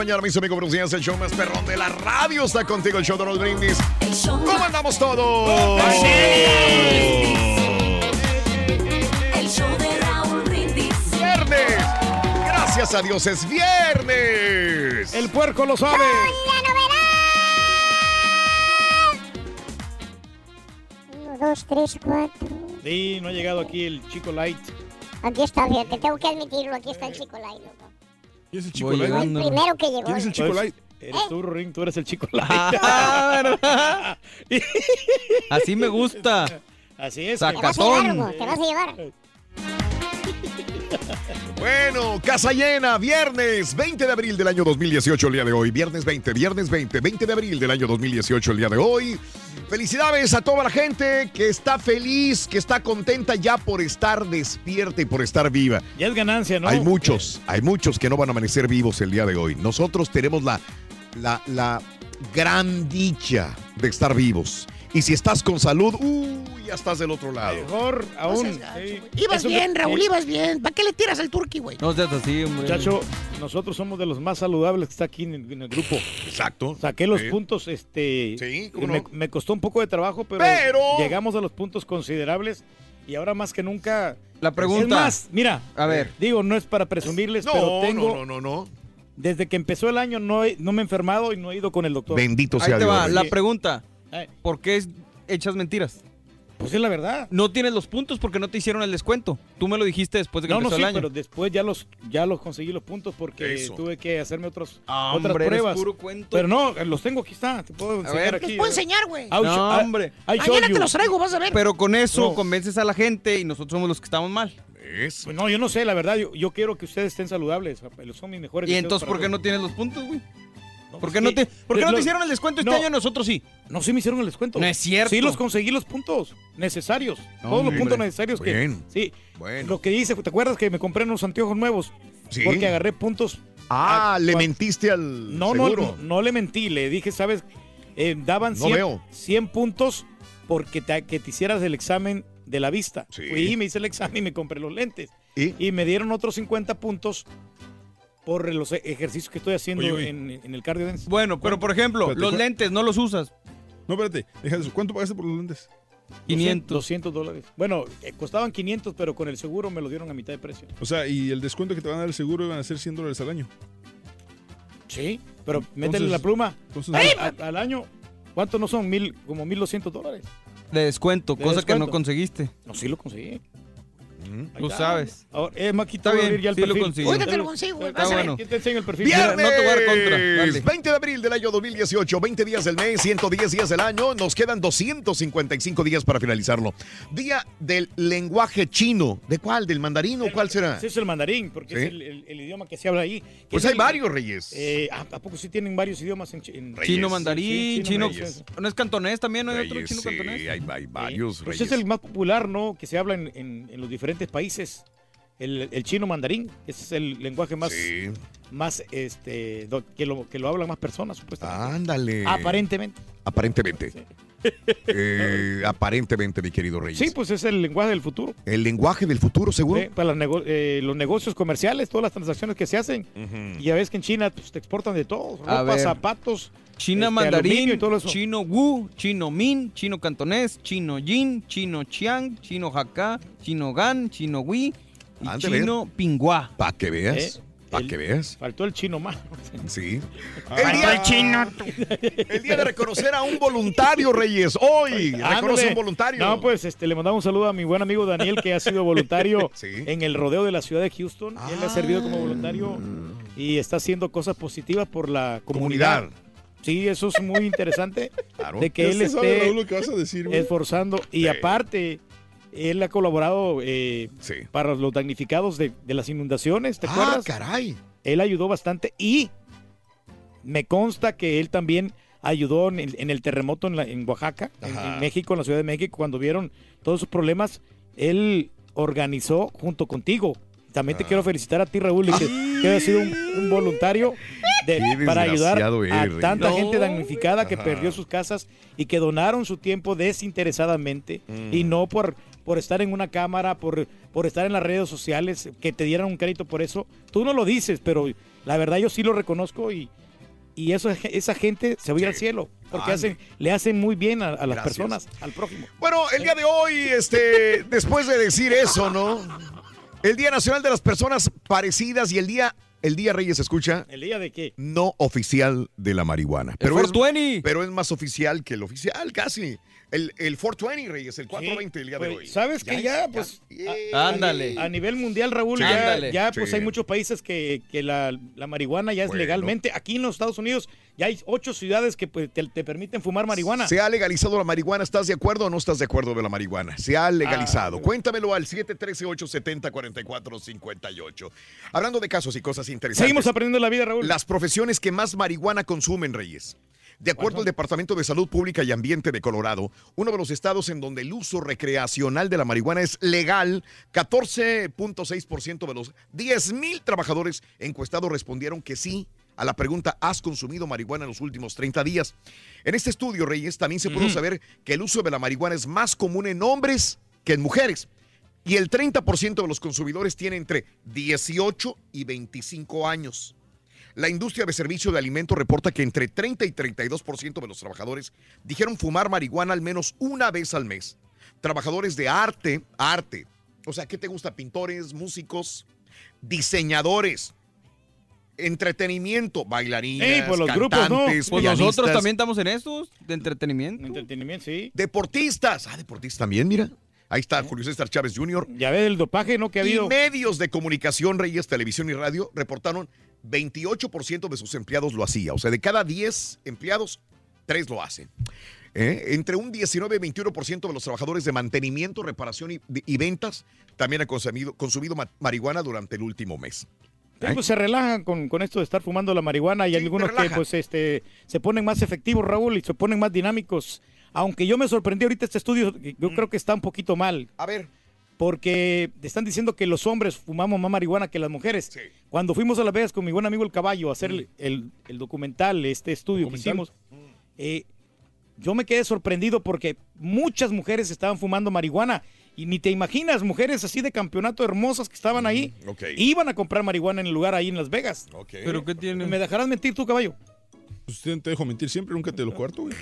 Mañana, mis amigos. Buenos días. El show más perrón de la radio está contigo, el show de los brindis. ¿Cómo andamos todos? El show de Raúl Brindis. Viernes. Gracias a Dios es viernes. El puerco lo sabe. Uno, dos, tres, cuatro. Sí, no ha llegado aquí el chico light. Aquí está, fíjate, tengo que admitirlo, aquí está el chico Light, loco. ¿Quién es el chico Voy Light? Fue el llegando. primero que llegó. ¿Quién es el chico Pues, light? Eres tú, Ring, tú eres el chico light. Ah, ¿verdad? Así me gusta. Así es. Te vas a Sacatón. llevar, Hugo, te vas a llevar. Bueno, casa llena, viernes 20 de abril del año 2018, el día de hoy. Viernes 20, viernes 20, 20 de abril del año 2018, el día de hoy. Felicidades a toda la gente que está feliz, que está contenta ya por estar despierta y por estar viva. Ya es ganancia, ¿no? Hay muchos, hay muchos que no van a amanecer vivos el día de hoy. Nosotros tenemos la, la, la gran dicha de estar vivos. Y si estás con salud, uy, ya estás del otro lado. Mejor aún. sí. Ibas Eso bien, Raúl, sí. ibas bien. ¿Para qué le tiras al turqui, güey? No seas así, hombre. Muchacho, nosotros somos de los más saludables que está aquí en el, en el grupo. Exacto. Saqué los Sí. puntos, este. Sí, ¿cómo me, no? me costó un poco de trabajo, pero, Pero- llegamos a los puntos considerables y ahora más que nunca. La pregunta. Es más, mira, A ver. digo, no es para presumirles, No, pero tengo. no, no, no, no. Desde que empezó el año no, he- no me he enfermado y no he ido con el doctor. Bendito Ahí sea te Dios. va. La pregunta. Ay, ¿Por qué es- echas mentiras? Pues es la verdad. No tienes los puntos porque no te hicieron el descuento. Tú me lo dijiste después de que No, no, empezó sí, el año. pero después ya los, ya los conseguí los puntos porque Eso. tuve que hacerme otros, Ah, otras hombre, pruebas. puro cuento. Pero no, los tengo aquí está. Te puedo enseñar ver. aquí. Les puedo enseñar, güey. No, hombre. Mañana te los traigo, vas a ver. Pero con eso No. convences a la gente y nosotros somos los que estamos mal. Eso. Pues no, yo no sé, la verdad, yo, yo quiero que ustedes estén saludables. Son mis mejores Y entonces, ¿por qué no tienes los puntos, güey? No, ¿Por pues qué no sí. te, por qué no te hicieron el descuento este no. año? Nosotros sí. No, sí me hicieron el descuento. No es cierto. Sí los conseguí los puntos necesarios. Todos los puntos necesarios que... Bien. Sí. Bueno. Lo que hice, ¿te acuerdas que me compré unos anteojos nuevos? Sí. Porque agarré puntos Ah, le mentiste al No, no, seguro. no, no le mentí, le dije, ¿sabes? Eh, daban No 100, veo. 100 puntos porque te, que te hicieras el examen de la vista. Sí. Fui, me hice el examen y me compré los lentes. ¿Y? Y me dieron otros 50 puntos por los ejercicios que estoy haciendo Oye, oye. En, en el cardio dance. Bueno, pero por ejemplo, Espérate, los ¿cu- lentes no los usas. No, espérate. Deja eso. ¿Cuánto pagaste por los lentes? 500. 200 dólares. Bueno, eh, costaban 500, pero con el seguro me lo dieron a mitad de precio. O sea, y el descuento que te van a dar el seguro iban a ser 100 dólares al año. Sí, pero métele la pluma. entonces- al, año, ¿cuántos no son? Mil, como 1.200 dólares. De descuento, De cosa que no conseguiste. No, sí lo conseguí. Tú está. sabes. Ahora, eh, Maquito, Está va a bien, abrir ya el sí lo perfil. consigo. Ahorita te lo consigo, güey. Está Vas a ver. bueno. ¿Quién te enseña el perfil? Mira, Viernes no te voy a dar contra. Dale. 20 de abril del año 2018, 20 días del mes, 110 días del año, nos quedan 255 días para finalizarlo. Día del lenguaje chino. ¿De cuál? ¿Del mandarín o cuál será? Ese es el mandarín, porque Sí. es el, el- el idioma que se habla ahí. que Pues es hay el- varios, Reyes. Eh, ¿a, a poco sí tienen varios idiomas en, chi- en Reyes. Chino mandarín, sí, chino. Reyes. ¿No es cantonés también? ¿No hay otro Reyes, chino sí, cantonés? hay, hay varios, Pues Reyes. es el más popular, ¿no? Que se habla en, en- en los diferentes países. El, el chino mandarín. Ese es el lenguaje más, Sí. más este, do- que, lo, que lo hablan más personas, supuestamente. Ándale. Aparentemente. Aparentemente. Eh, aparentemente, mi querido Reyes. Sí, pues es el lenguaje del futuro. El lenguaje del futuro, seguro. ¿eh? Para nego- eh, los negocios comerciales, todas las transacciones que se hacen. Y ya ves que en China pues, te exportan de todo. Ropa, zapatos. China este, mandarín, y todo eso. chino wu, chino min, chino cantonés, chino yin, chino chiang, chino hakka, chino gan, chino wi y ver. chino pingua. Para que veas. ¿Eh? Para que veas. Faltó el chino más. Sí. Faltó el chino. El día de reconocer a un voluntario, Reyes. Hoy reconoce Ándale. un voluntario. No, pues este, le mandamos un saludo a mi buen amigo Daniel, que ha sido voluntario Sí. en el rodeo de la ciudad de Houston. Él ha servido como voluntario y está haciendo cosas positivas por la comunidad. Comunidad. Sí, eso es muy interesante. Claro. De que él esté Raúl, lo que vas a decir, esforzando. Y Sí. aparte, él ha colaborado eh, Sí. para los damnificados de, de las inundaciones, ¿te ah, acuerdas? caray. Él ayudó bastante y me consta que él también ayudó en el, en el terremoto en, la- en Oaxaca, en México, en la Ciudad de México, cuando vieron todos sus problemas, él organizó junto contigo. También Ah. te quiero felicitar a ti, Raúl, y que, que hayas sido un, un voluntario de- para ayudar a tanta gente damnificada que Ajá. perdió sus casas y que donaron su tiempo desinteresadamente Mm. y no por, por estar en una cámara, por, por estar en las redes sociales, que te dieran un crédito por eso. Tú no lo dices, pero la verdad yo sí lo reconozco y, y eso, esa gente se va a ir al cielo porque hacen, le hacen muy bien a, a las Gracias. personas, al prójimo. Bueno, el día de hoy, este, después de decir eso, ¿no? El Día Nacional de las Personas Parecidas y el Día, el Día Reyes, escucha, ¿El día de qué? no oficial de la marihuana. El Pero es, 420. pero es más oficial que el oficial, casi. El, el 420, Reyes, el 420 el día de Pues, hoy. ¿Sabes que ya, pues, ya- Ándale. A nivel mundial, Raúl, Sí. ya, Ándale. ya, pues Sí. hay muchos países que, que la, la marihuana ya es Bueno. legalmente. Aquí en los Estados Unidos ya hay ocho ciudades que pues, te, te permiten fumar marihuana. Se ha legalizado la marihuana. ¿Estás de acuerdo o no estás de acuerdo de la marihuana? Se ha legalizado. Ah, Cuéntamelo al 713-870-4458. Hablando de casos y cosas interesantes. Seguimos aprendiendo la vida, Raúl. Las profesiones que más marihuana consumen, Reyes. De acuerdo al Departamento de Salud Pública y Ambiente de Colorado, uno de los estados en donde el uso recreacional de la marihuana es legal, 14.6% de los 10.000 trabajadores encuestados respondieron que sí a la pregunta ¿has consumido marihuana en los últimos 30 días? En este estudio, Reyes, también se pudo saber que el uso de la marihuana es más común en hombres que en mujeres. Y el 30% de los consumidores tiene entre 18 y 25 años. La industria de servicio de alimentos reporta que entre 30 y 32% de los trabajadores dijeron fumar marihuana al menos una vez al mes. Trabajadores de arte, arte. O sea, ¿qué te gusta? Pintores, músicos, diseñadores, entretenimiento, bailarinas, Ey, pues los grupos, ¿no? cantantes, Pues nosotros también estamos en estos de entretenimiento. Entretenimiento, sí. deportistas. Ah, deportistas también, mira. Ahí está Julio César Chávez Jr. Ya ves el dopaje, ¿no? Que ha Y habido. medios de comunicación, Reyes, televisión y radio, reportaron 28% de sus empleados lo hacía. O sea, de cada 10 empleados, 3 lo hacen. ¿Eh? Entre un 19 y 21% de los trabajadores de mantenimiento, reparación y, y ventas también han consumido, consumido ma- marihuana durante el último mes. Sí, pues se relajan con, con esto de estar fumando la marihuana y Sí, algunos que pues este se ponen más efectivos, Raúl, y se ponen más dinámicos. Aunque yo me sorprendí ahorita este estudio, yo creo que está un poquito mal, A ver, porque están diciendo que los hombres fumamos más marihuana que las mujeres. Sí. Cuando fuimos a Las Vegas con mi buen amigo el caballo a hacer el, el- el documental, este estudio que hicimos, eh, yo me quedé sorprendido porque muchas mujeres estaban fumando marihuana. Y ni te imaginas, mujeres así de campeonato hermosas que estaban ahí, ok. iban a comprar marihuana en el lugar ahí en Las Vegas. ok. ¿Pero qué tiene? ¿Me dejarás mentir tú, caballo? Pues te te dejo mentir siempre, nunca te lo cuarto, güey.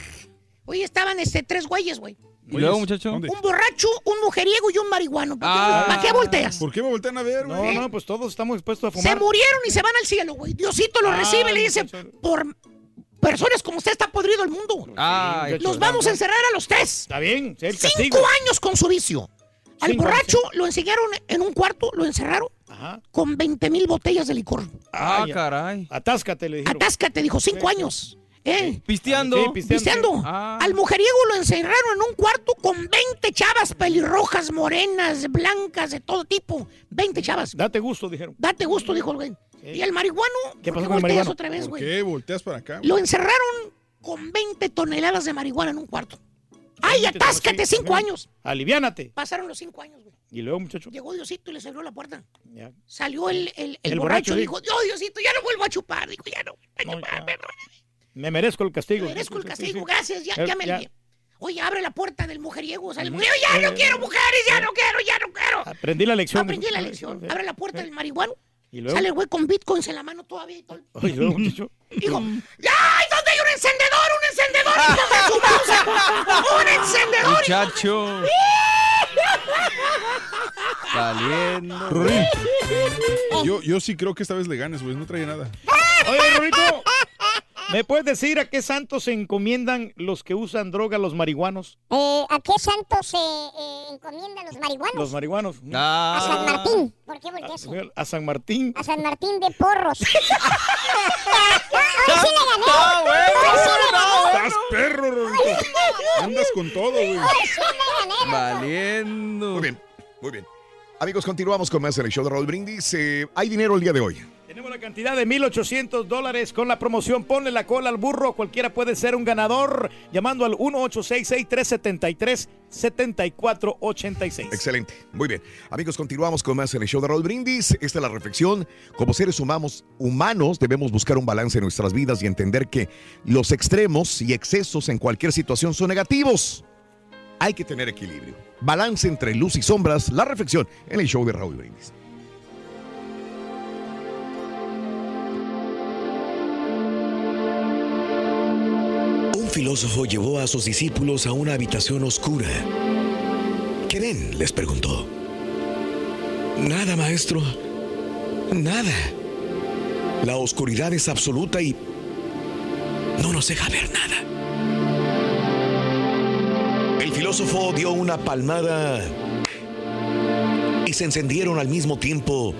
Oye, estaban este, tres güeyes, güey. ¿Y luego, muchacho? ¿dónde? Un borracho, un mujeriego y un marihuano. ¿Para qué, Ah. ¿para qué volteas? ¿Por qué me voltean a ver, No, güey? no, pues todos estamos dispuestos a Se fumar. murieron y se van al cielo, güey. Diosito los Ah, recibe y le dice, muchacho. por personas como usted está podrido el mundo. Muchacho. Los vamos a encerrar a los tres. Está bien, sí, el Cinco años con su vicio. Al Cinco borracho lo enseñaron en un cuarto, lo encerraron Ajá. con 20 mil botellas de licor. Ah, Ay, caray. Atáscate, le dijeron. Atáscate, dijo, cinco años. ¿Eh? Pisteando. Sí, pisteando. Pisteando. Ah. Al mujeriego lo encerraron en un cuarto con 20 chavas pelirrojas, morenas, blancas, de todo tipo. 20 chavas. Date gusto, dijeron. Date gusto, dijo el güey. Y el marihuano, ¿Qué ¿por pasó con el marihuano? otra vez, ¿Por güey? qué? Volteas para acá. güey? Lo encerraron con 20 toneladas de marihuana en un cuarto. ¡Ay, atáscate! sí, Cinco años. Aliviánate. Pasaron los cinco años, güey. Y luego, muchacho. Llegó Diosito y les abrió la puerta. Ya. Salió el, el, el El borracho borracho, y dijo, yo, Diosito, ya no vuelvo a chupar. Dijo, ya no. a No, chupar, ya. perdón. Me merezco el castigo. Merezco el castigo, sí. gracias, ya, Eh, ya me ya. alivié. Oye, abre la puerta del mujeriego. Sale el Ujú. mujeriego, ya no Eh, quiero mujeres, ya no quiero, ya no quiero. Aprendí la lección. Aprendí la lección. Abre la puerta del marihuano. Y luego. Sale el güey con bitcoins en la mano todavía y todo. Ay, luego, muchacho. Dijo, ¡ya! ¿y ¿Dónde hay un encendedor? ¡Un encendedor! hijo de su mouse! ¡Un encendedor! Muchacho. Saliendo. Yo, yo sí creo que esta vez le ganes, güey. No trae nada. Oye, Rorito, ¿me puedes decir a qué santos se encomiendan los que usan droga, los marihuanos? Eh, ¿A qué santos se eh, encomiendan los marihuanos? Los marihuanos. A San Ah. Martín. ¿Por qué volteas? A San Martín. A San Martín de Porros. Hoy sí le gané. Está bueno, Hoy sí le gané. Estás perro, Rorito. Andas con todo, güey. Hoy sí le gané. Valiendo. Muy bien, muy bien. Amigos, continuamos con más en el show de Raúl Brindis. Eh, hay dinero el día de hoy. Tenemos la cantidad de 1.800 dólares con la promoción Ponle la cola al burro. Cualquiera puede ser un ganador llamando al 1866-373-7486. Excelente, muy bien. Amigos, continuamos con más en el show de Raúl Brindis. Esta es la reflexión. Como seres humanos, humanos debemos buscar un balance en nuestras vidas y entender que los extremos y excesos en cualquier situación son negativos. Hay que tener equilibrio. Balance entre luz y sombras. La reflexión en el show de Raúl Brindis. Filósofo llevó a sus discípulos a una habitación oscura. ¿Qué ven? les preguntó. Nada, maestro. Nada. La oscuridad es absoluta y no nos deja ver nada. El filósofo dio una palmada y se encendieron al mismo tiempo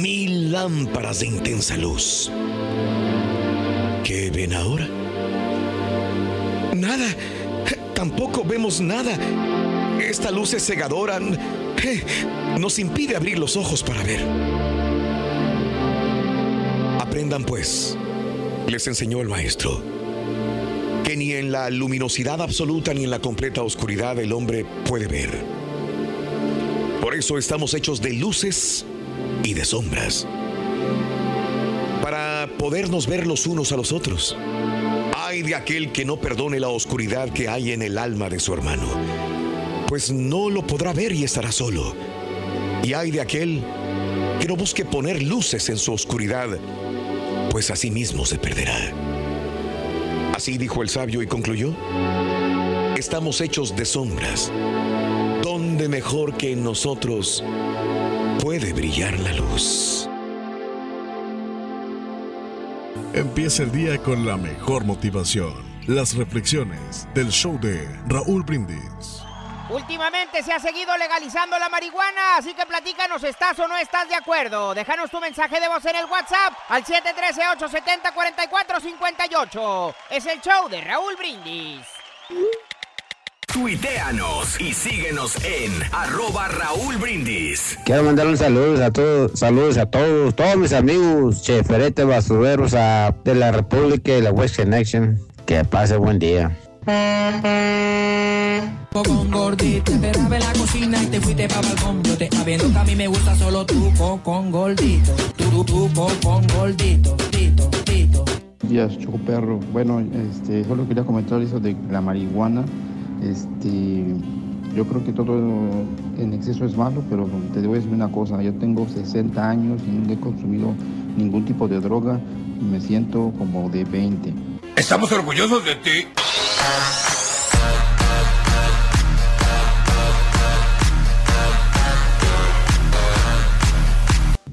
mil lámparas de intensa luz. ¿Qué ven ahora? Nada. Tampoco vemos nada. Esta luz es cegadora. Eh, Nos impide abrir los ojos para ver. Aprendan pues, les enseñó el maestro, que ni en la luminosidad absoluta ni en la completa oscuridad el hombre puede ver. Por eso estamos hechos de luces y de sombras. Para podernos ver los unos a los otros. Ay de aquel que no perdone la oscuridad que hay en el alma de su hermano, pues no lo podrá ver y estará solo. Y ay de aquel que no busque poner luces en su oscuridad, pues así mismo se perderá. Así dijo el sabio y concluyó, estamos hechos de sombras. ¿Dónde mejor que en nosotros puede brillar la luz? Empieza el día con la mejor motivación. Las reflexiones del show de Raúl Brindis. Últimamente se ha seguido legalizando la marihuana, así que platícanos, ¿estás o no estás de acuerdo? Déjanos tu mensaje de voz en el WhatsApp al 713-870-4458. Es el show de Raúl Brindis. Tuiteanos y síguenos en arroba Raúl Brindis. Quiero mandar un saludo a todos, saludos a todos, todos mis amigos, cheferete basureros a- de la República y la West Connection. Que pase buen día. con gordita, te robé la cocina y te fuiste pa' balcón. Yo te sabiendo que a mí me gusta solo tú con, gordito. Tú, tú, con gordito, tito, tito. días, Choco Perro. Bueno, este, solo quería comentar eso de la marihuana. Este, yo creo que todo en exceso es malo, pero te a decir una cosa. Yo tengo 60 años y nunca he consumido ningún tipo de droga y me siento como de 20. Estamos orgullosos de ti.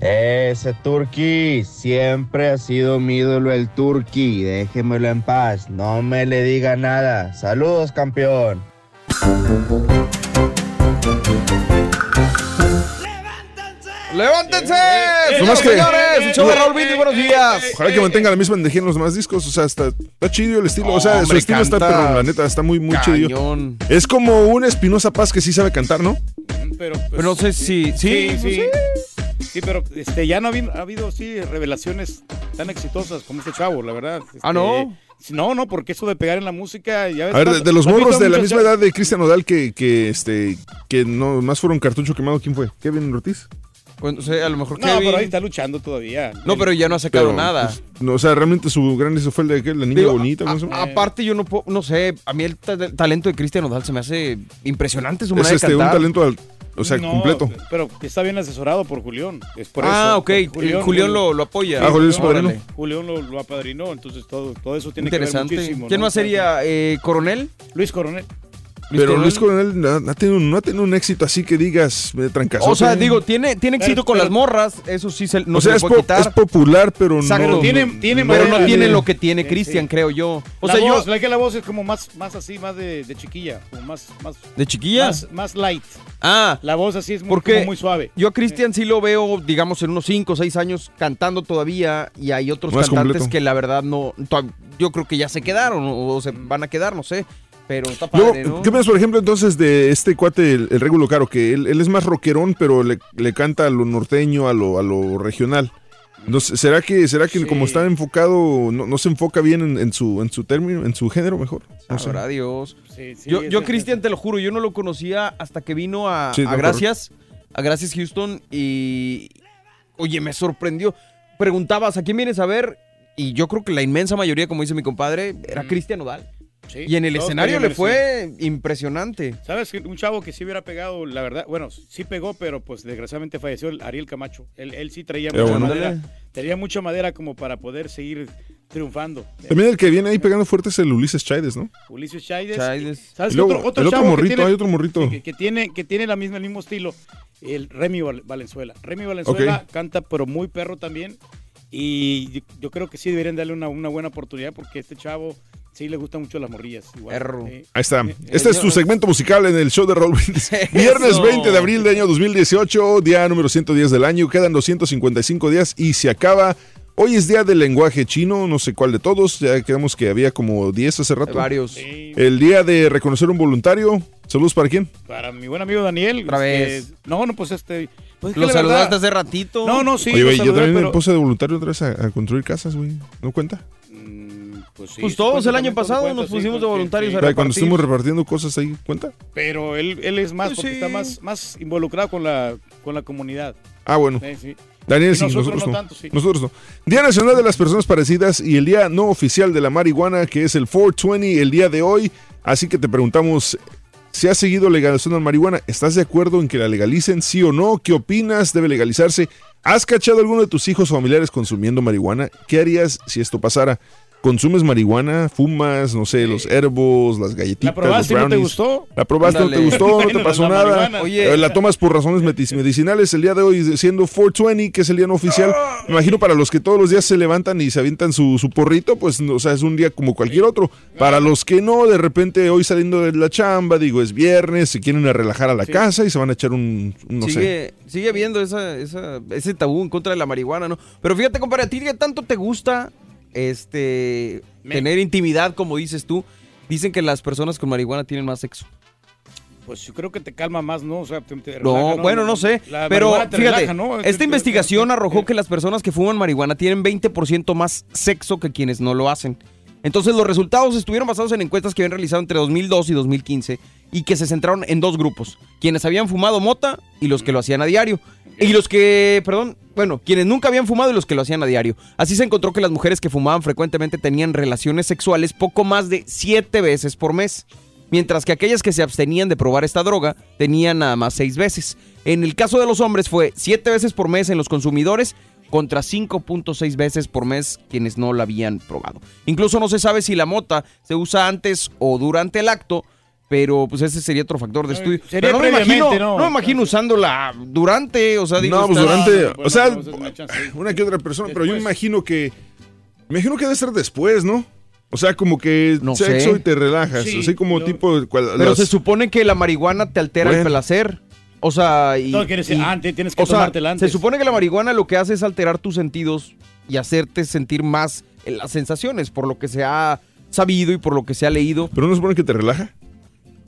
Ese Turqui siempre ha sido mi ídolo el Turqui. Déjemelo en paz, no me le diga nada. Saludos, campeón. ¡Levántense! Nomás que- señores! El show de Raúl Brindis, buenos días. Ojalá que mantenga la misma energía en los demás discos. O sea, está, está chido el estilo. o sea, su estilo está, pero la neta, está muy, muy chido. Es como un Espinosa Paz que sí sabe cantar, ¿no? Pero, pues, Pero no sé si- sí, sí, sí. Sí, pero este, ya no ha habido, ha habido sí, revelaciones tan exitosas como este chavo, la verdad. Ah, ¿no? Este, No, no, porque eso de pegar en la música. Ya ves, A ver, de, de los ¿has visto morros de la misma edad de Cristian Odal que, que, este, que no más fueron cartucho quemado, ¿quién fue? ¿Kevin Ortiz? A lo mejor No, Kevin. pero ahí está luchando todavía. No, pero ya no ha sacado Pero, nada. pues, no, o sea, realmente su gran eso fue el de que la niña Digo, bonita. a- ¿no? sé. aparte, yo no puedo, no sé, a mí el ta- talento de Cristian Odal se me hace impresionante su es manera este, de un cantar. talento, al- o sea, No, completo. Pero está bien asesorado por Julián. Es por Ah, eso, ok, el Julián lo- lo apoya. Ah, Julián es padrino. Julián lo, lo apadrinó, entonces todo, todo eso tiene Interesante. que ver muchísimo. ¿Quién ¿no? más sería? Eh, ¿Coronel? Luis Coronel. Pero Luis Coronel no ha, tenido, no ha tenido un éxito así que digas eh, trancazote. O sea, digo, tiene, tiene éxito Pero- con pero- las morras, eso sí se, no o se sea, es, puede po- quitar. es popular, pero Exacto. no. Tiene- tiene pero no tiene de- lo que tiene Sí, Cristian, sí. creo yo. O la sea, voz, yo la que la voz es como más, más así, más de, de chiquilla, como más, más, de chiquilla. más, más light. Ah, La voz así es muy, porque como muy suave. yo a Cristian sí lo veo, digamos, en unos 5 o 6 años cantando todavía y hay otros Más cantantes completo. que la verdad no, yo creo que ya se quedaron o, o se van a quedar, no sé, pero está Luego, padre, ¿no? ¿qué piensas, por ejemplo, entonces de este cuate, el, el Regulo Caro, que él, él es más rockerón, pero le, le canta a lo norteño, a lo, a lo regional? No sé, ¿Será que, será que como está enfocado, no, no se enfoca bien en, en su, en su término, en su género mejor? No sé. Sabrá Dios. Sí, sí, yo, yo Cristian, te lo juro, yo no lo conocía hasta que vino a, Sí, a no, Gracias, a Gracias Houston y, oye, me sorprendió. Preguntabas, ¿a quién vienes a ver? Y yo creo que la inmensa mayoría, como dice mi compadre, era Cristian Odal. Sí, Y en el escenario le fue impresionante. ¿Sabes? que Un chavo que sí hubiera pegado, la verdad, bueno, sí pegó, pero pues desgraciadamente falleció el Ariel Camacho. Él, él sí traía mucha bueno. madera. Tenía mucha madera como para poder seguir triunfando. También el que viene ahí pegando fuerte es el Ulises Chaides, ¿no? Ulises Chaides. Chaides. ¿Sabes Y qué luego, otro, otro el otro chavo que morrito, tiene- hay otro morrito. Que, que tiene, que tiene la misma, el mismo estilo, el Remy Val- Valenzuela. Remy Valenzuela canta, pero muy perro también. Y yo, yo creo que sí deberían darle una, una buena oportunidad porque este chavo sí le gustan mucho las morrillas. igual. Ahí está. Eh, Este es tu segmento musical en el show de Raúl Brindis. Viernes Eso. 20 de abril del año 2018, día número 110 del año. Quedan 255 días y se acaba. Hoy es día del lenguaje chino, no sé cuál de todos. Ya quedamos que había como 10 hace rato. Varios. El día de reconocer un voluntario. Saludos para quién. Para mi buen amigo Daniel. Otra este, vez. no, no, pues este. Pues Lo saludaste verdad- hace ratito. No, no, sí. Oye, güey, yo también pero- me puse de voluntario otra vez a, a construir casas, güey. ¿No cuenta? Pues, sí, Pues todos el año pasado cuenta, nos sí, pusimos de sí, voluntarios sí. a sea, cuando repartir. estuvimos repartiendo cosas ahí, ¿cuenta? Pero él, él es más, Pues porque sí. está más, más involucrado con la, con la comunidad. Ah, bueno. Sí, sí. Daniel, sí, nosotros nosotros, no no. tanto, sí. Nosotros no. Día Nacional de las Personas Parecidas y el Día No Oficial de la Marihuana, que es el 420 el día de hoy. Así que te preguntamos, ¿se ha seguido legalizando la marihuana? ¿Estás de acuerdo en que la legalicen, sí o no? ¿Qué opinas? ¿Debe legalizarse? ¿Has cachado a alguno de tus hijos o familiares consumiendo marihuana? ¿Qué harías si esto pasara? ¿Consumes marihuana? ¿Fumas? No sé, los herbos, las galletitas, ¿La probaste y los no te gustó? ¿La probaste no te gustó? ¿No te pasó nada? Oye. Eh, la tomas por razones medicinales el día de hoy siendo 420, que es el día no oficial. Me imagino para los que todos los días se levantan y se avientan su, su porrito, pues o sea, es un día como cualquier otro. Para los que no, de repente hoy saliendo de la chamba, digo, es viernes, se quieren a relajar a la casa y se van a echar un, un, no sé. sigue, sigue habiendo esa, esa- ese tabú en contra de la marihuana, ¿no? Pero fíjate, compadre, ¿a ti qué tanto te gusta este Me- tener intimidad, como dices tú? Dicen que las personas con marihuana tienen más sexo. Pues yo creo que te calma más, ¿no? O sea, te, te No, bueno, no sé. La Pero fíjate, relaja, ¿no? esta investigación arrojó que las personas que fuman marihuana tienen 20% más sexo que quienes no lo hacen. Entonces los resultados estuvieron basados en encuestas que habían realizado entre 2002 y 2015 y que se centraron en dos grupos, quienes habían fumado mota y los que lo hacían a diario. Y los que, perdón, bueno, quienes nunca habían fumado y los que lo hacían a diario. Así se encontró que las mujeres que fumaban frecuentemente tenían relaciones sexuales poco más de siete veces por mes mientras que aquellas que se abstenían de probar esta droga tenían nada más seis veces. En el caso de los hombres fue siete veces por mes en los consumidores contra 5.6 veces por mes quienes no la habían probado. Incluso no se sabe si la mota se usa antes o durante el acto, pero pues ese sería otro factor de estudio. sería Pero no me imagino, ¿no? no me imagino usándola durante, o sea, digo, No, pues durante, pues o sea, no, una que otra persona, pero yo imagino que, me imagino que debe ser después, ¿no? O sea, como que No sexo sé. y te relajas. Sí, así como tipo. de cual- Pero las- se supone que la marihuana te altera el placer. O sea, y, No, quieres decir, y- antes, tienes que o sea, tomártela antes. Se supone que la marihuana lo que hace es alterar tus sentidos y hacerte sentir más las sensaciones, por lo que se ha sabido y por lo que se ha leído. ¿Pero no se supone que te relaja?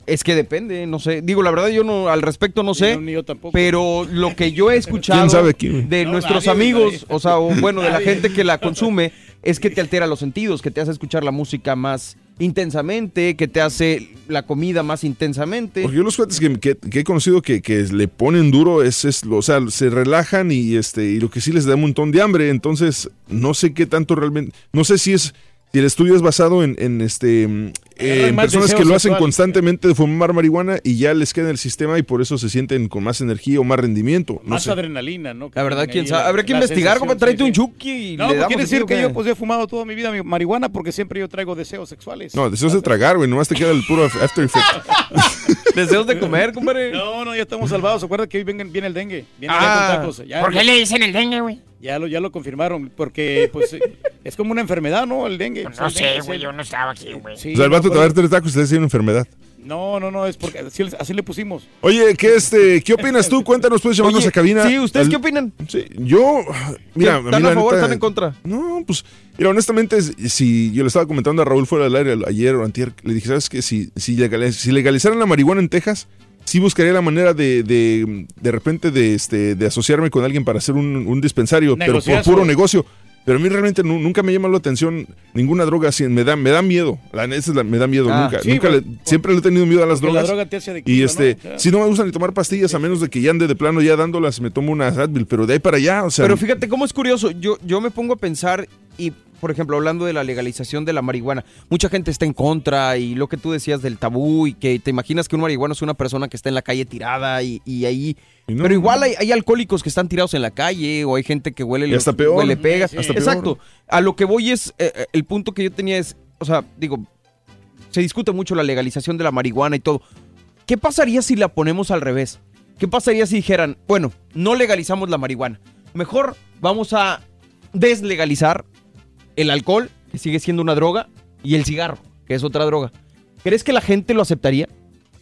Es que depende, no sé. Digo, la verdad yo no al respecto no sé, no, ni yo tampoco. pero lo que yo he escuchado ¿Quién sabe de No, nuestros nadie, amigos, nadie. o sea, o bueno, de la gente que la consume, es que te altera los sentidos, que te hace escuchar la música más intensamente, que te hace la comida más intensamente. Porque yo los cuates que, que- que he conocido que, que le ponen duro es, es lo- o sea, se relajan y este y lo que sí les da un montón de hambre. Entonces, no sé qué tanto realmente, no sé si es si el estudio es basado en, en, este más personas que lo hacen sexual. constantemente de fumar marihuana y ya les queda en el sistema y por eso se sienten con más energía o más rendimiento. No Más sé. adrenalina, ¿no? La verdad, quién sabe. Habrá que investigar, compa, tráete sí, un chuki y No, le pues damos quiere decir ¿o que yo pues he fumado toda mi vida mi marihuana porque siempre yo traigo deseos sexuales. No, deseos de tragar, güey, nomás te queda el puro after effect. Deseos de comer, compadre. No, no, ya estamos salvados. Acuerda que hoy venga- viene el dengue. Viene Ah, ya con tacos. Ya, ¿Por qué ya- le dicen el dengue, güey? Ya lo, ya lo confirmaron. Porque, pues, eh, es como una enfermedad, ¿no? El dengue. No El dengue, sé, güey, yo no estaba aquí, güey. Sí, o sea, el no, vato te va a pero- dar tres tacos una enfermedad. No, no, no, es porque así, así le pusimos. Oye, ¿qué, este, ¿qué opinas tú? Cuéntanos, pues, llamarnos Oye, a cabina. sí, ¿ustedes Al- qué opinan? Sí, yo, mira, a mí ¿Están a favor neta- están en contra? No, pues, mira, honestamente, si yo le estaba comentando a Raúl fuera del aire ayer o antier, le dije, ¿sabes qué? Si, si, legaliz- si legalizaran la marihuana en Texas, sí buscaría la manera de, de, de repente, de, este, de asociarme con alguien para hacer un, un dispensario, pero por Negociazo. puro negocio. Pero a mí realmente nu- nunca me llama la atención ninguna droga así, me da, me da miedo. La es la- me da miedo, Ah, nunca, sí, nunca le- siempre le he tenido miedo a las la drogas. droga te hace adictivo, y este, si no me gusta ni tomar pastillas, a menos de que ya ande de plano ya dándolas, me tomo unas Advil, pero de ahí para allá, o sea, Pero fíjate cómo es curioso. Yo, yo me pongo a pensar y, por ejemplo, hablando de la legalización de la marihuana, mucha gente está en contra y lo que tú decías del tabú y que te imaginas que un marihuano es una persona que está en la calle tirada y, y ahí... no. Pero igual hay, hay alcohólicos que están tirados en la calle o hay gente que huele, Y hasta peor. huele pega. Sí, sí. Hasta peor. Exacto. A lo que voy es, eh, eh, el punto que yo tenía es, o sea, digo, se discute mucho la legalización de la marihuana y todo. ¿Qué pasaría si la ponemos al revés? ¿Qué pasaría si dijeran, bueno, no legalizamos la marihuana? Mejor vamos a deslegalizar el alcohol, que sigue siendo una droga, y el cigarro, que es otra droga. ¿Crees que la gente lo aceptaría?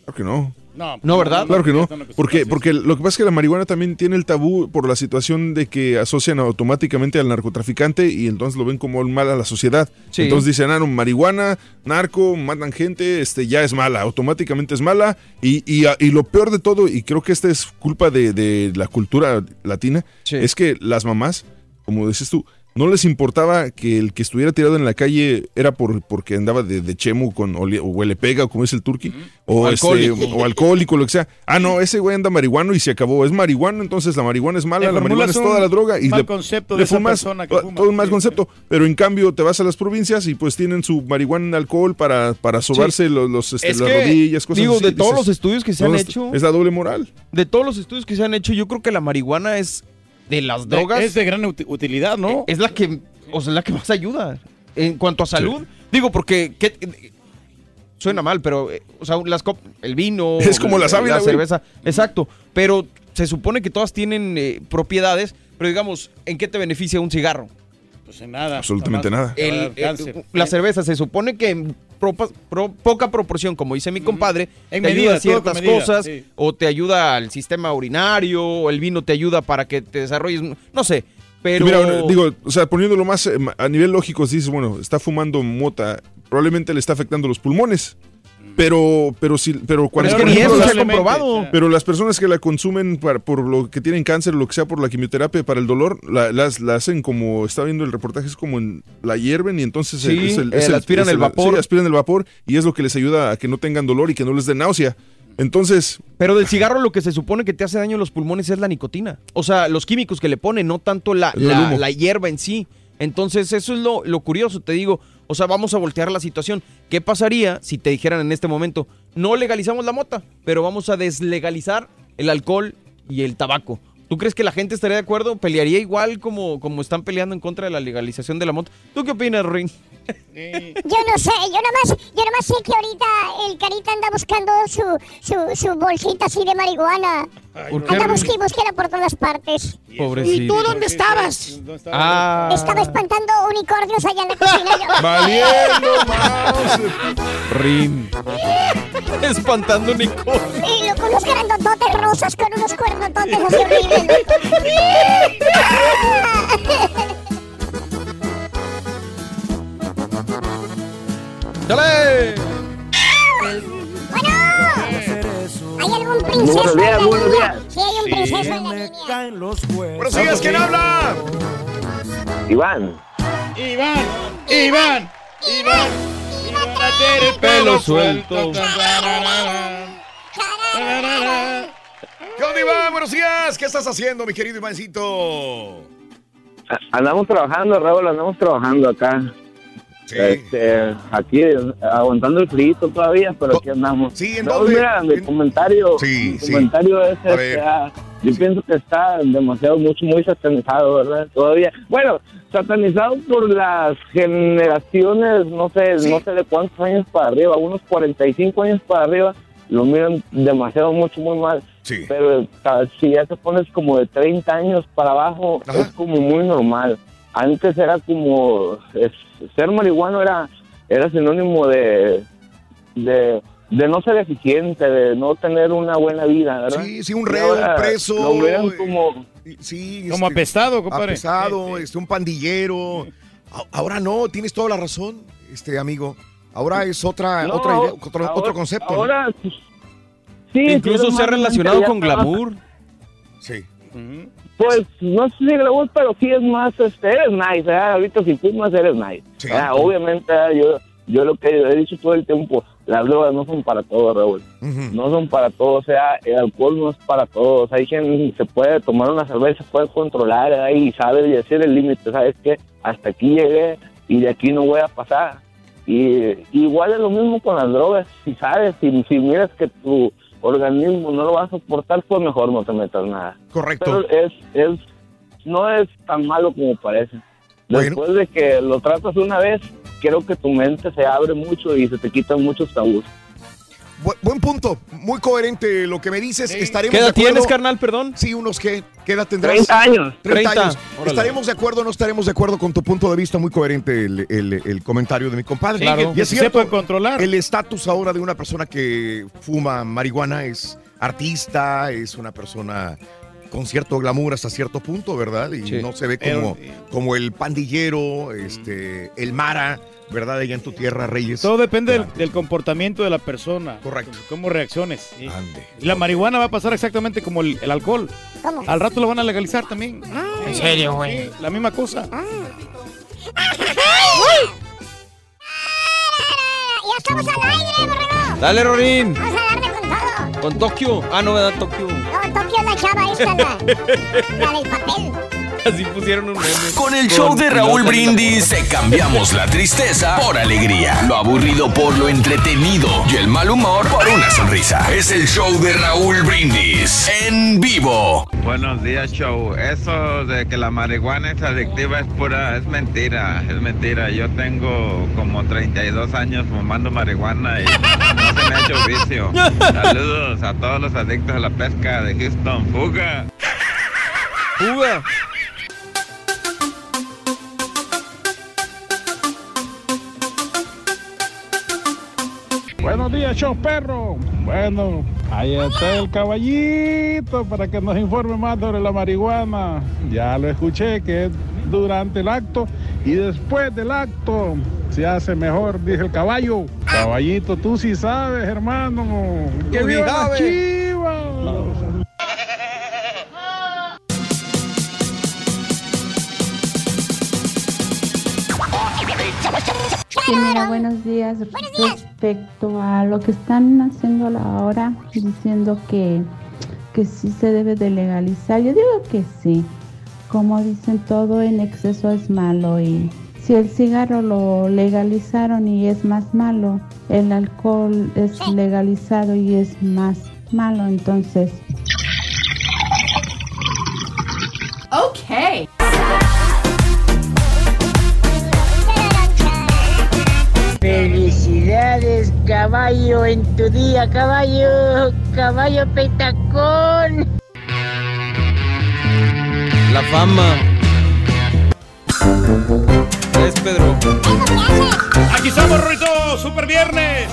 Claro que no. No, No, ¿verdad? Claro que no. Porque, porque lo que pasa es que la marihuana también tiene el tabú por la situación de que asocian automáticamente al narcotraficante y entonces lo ven como mal a la sociedad. Sí. Entonces dicen, ah, no, marihuana, narco, matan gente, este ya es mala, automáticamente es mala. Y, y, y lo peor de todo, y creo que esta es culpa de, de la cultura latina, Sí. es que las mamás, como dices tú, no les importaba que el que estuviera tirado en la calle era por porque andaba de, de chemo con oli- o huele pega, o como es el turqui, o, O este, alcohólico. o alcohólico, lo que sea. Ah, no, ese güey anda marihuano y se acabó. Es marihuano, entonces la marihuana es mala, la marihuana es toda la droga. Y mal le, concepto de le esa fumas persona que fuma. todo un mal concepto. Pero en cambio te vas a las provincias y pues tienen su marihuana en alcohol para, para sobarse los, los, este, Es las que, rodillas, cosas digo, así. de todos Dices, los estudios que se han hecho- Es la doble moral. De todos los estudios que se han hecho, yo creo que la marihuana es de las drogas. Es de gran uti- utilidad, ¿no? Es la que, o sea, la que más ayuda. En cuanto a salud, digo, porque ¿qué- suena mal, pero, eh, o sea, las cop- el vino, Es como la sábila, güey. cerveza, exacto. Pero se supone que todas tienen eh, propiedades, pero digamos, ¿en qué te beneficia un cigarro? Pues en nada. Absolutamente Nada El- eh, cáncer. la cerveza se supone que propa- pro- poca proporción, como dice mi compadre, En te medida, ayuda a ciertas medida, cosas, sí. o te ayuda al sistema urinario, o el vino te ayuda para que te desarrolles, no sé, pero... Mira, digo, o sea, poniéndolo más eh, a nivel lógico, dices, bueno, está fumando mota, probablemente le está afectando los pulmones. Pero, pero sí, pero cuando Pero es que por ni ejemplo, eso se las- ha comprobado. Pero las personas que la consumen para- por lo que tienen cáncer, lo que sea por la quimioterapia, para el dolor, la, las, la hacen como, está viendo el reportaje, es como en, la hierven y entonces Sí, es el, eh, es le aspiran es el vapor. Sí, aspiran el vapor y es lo que les ayuda a que no tengan dolor y que no les dé náusea. Entonces, Pero del cigarro lo que se supone que te hace daño en los pulmones es la nicotina. O sea, los químicos que le ponen, no tanto la, El la, la hierba en sí. Entonces, eso es lo, lo curioso, te digo. O sea, vamos a voltear la situación. ¿Qué pasaría si te dijeran en este momento, no legalizamos la mota, pero vamos a deslegalizar el alcohol y el tabaco? ¿Tú crees que la gente estaría de acuerdo? ¿Pelearía igual como, como están peleando en contra de la legalización de la mota? ¿Tú qué opinas, Ring? Yo no sé, yo nada más, yo nada más sé que ahorita el carita anda buscando su, su, su bolsita así de marihuana. ¿Por qué? Anda busque y búsquela por todas partes. Pobrecito. ¿Y tú dónde estabas? Ah. Estaba espantando unicornios allá en la cocina. Valiendo Rin. Espantando unicornio. Y lo con unos grandototes rosas con unos cuernototes así horribles. ¡Dale! ¿Hay algún princeso Buenos en la días, buenos línea? días. Sí, hay un princeso en la línea. Buenos días, ¿quién habla? Iván. Iván, Iván, Iván, Iván, el pelo suelto. ¿Qué onda, Iván? Buenos días. ¿Qué estás haciendo, mi querido Ivancito? Andamos trabajando, Raúl, andamos trabajando acá. Este, aquí aguantando el frío todavía, pero aquí andamos. Sí, ¿en dónde? mira, mi comentario, Sí, mi sí. comentario es, este, ah, yo pienso que está demasiado, mucho, muy satanizado, ¿verdad? Todavía. Bueno, satanizado por las generaciones, no sé, no sé de cuántos años para arriba, unos 45 años para arriba, lo miran demasiado, mucho, muy mal. Pero ah, si ya te pones como de 30 años para abajo, es como muy normal. Antes era como, es- ser marihuano era, era sinónimo de, de, de no ser eficiente, de no tener una buena vida, ¿verdad? Sí, sí, un reo, un preso. Lo miran como... Sí, Como apestado, compadre. Apestado, este, un pandillero. Ahora no, tienes toda la razón, este amigo. Ahora es otra, No, otra idea, otro, ahora- otro concepto. ¿no? Ahora, pues, sí, Incluso sí, se ha relacionado con glamour. Sí. Pues no sé si glamour, pero sí es más, este, eres nice, ¿verdad? ahorita si fumas eres nice. Obviamente yo, yo lo que he dicho todo el tiempo, las drogas no son para todo, Raúl. No son para todo, o sea, el alcohol no es para todos. Hay quien se puede tomar una cerveza, puede controlar ¿verdad? y sabe decir el límite, ¿sabes qué? Hasta aquí llegué y de aquí no voy a pasar. Y igual es lo mismo con las drogas, si sabes, si, si miras que tu organismo no lo va a soportar, pues mejor no te metas nada. Correcto. Pero es, es, no es tan malo como parece. Después de que lo tratas una vez, creo que tu mente se abre mucho y se te quitan muchos tabús. Bu- buen punto, muy coherente lo que me dices. Estaremos ¿Qué edad de acuerdo. tienes, carnal, perdón? Sí, unos que, ¿qué edad tendrás? 30 años. 30, 30. años. Órale. Estaremos de acuerdo o no estaremos de acuerdo con tu punto de vista, muy coherente el, el- el comentario de mi compadre. Sí, que- Y es cierto, sepan controlar. El estatus ahora de una persona que fuma marihuana es artista, es una persona con cierto glamour hasta cierto punto, ¿verdad? Y Sí. no se ve como, como el pandillero, este, el mara, ¿verdad? Allá en tu tierra, Reyes. Todo depende del, del comportamiento de la persona. Correcto. Cómo reacciones. sí. Y la marihuana va a pasar exactamente como el, el alcohol. ¿Cómo? Al rato lo van a legalizar también. ¿En serio, güey? La misma cosa. Ya estamos al aire, borrego. Dale, Rorín. Vamos a darle con todo. Con Tokio. Ah, no, ¿verdad? Tokio. No, Tokio es la chava esta, la, la del papel. Así pusieron un meme. Con el show de Raúl Brindis te cambiamos la tristeza por alegría, lo aburrido por lo entretenido y el mal humor por una sonrisa. Es el show de Raúl Brindis en vivo. Buenos días, show. Eso de que la marihuana es adictiva es pura, es mentira, es mentira. Yo tengo como 32 años fumando marihuana y no se me ha hecho vicio. Saludos a todos los adictos a la pesca de Houston. ¡Fuga! ¡Fuga! Buenos días, show perro. Bueno, ahí está el caballito para que nos informe más sobre la marihuana. Ya lo escuché que es durante el acto y después del acto se hace mejor, dice el caballo. Caballito, tú sí sabes, hermano. Que viva la sabes. Sí, mira, buenos días. Respecto a lo que están haciendo ahora, diciendo que, que sí se debe de legalizar, yo digo que sí. Como dicen, todo en exceso es malo y si el cigarro lo legalizaron y es más malo, el alcohol es legalizado y es más malo, entonces Okay. Felicidades, caballo, en tu día, caballo, caballo petacón. La fama. Es Pedro. Aquí estamos, Ruito, Super Viernes.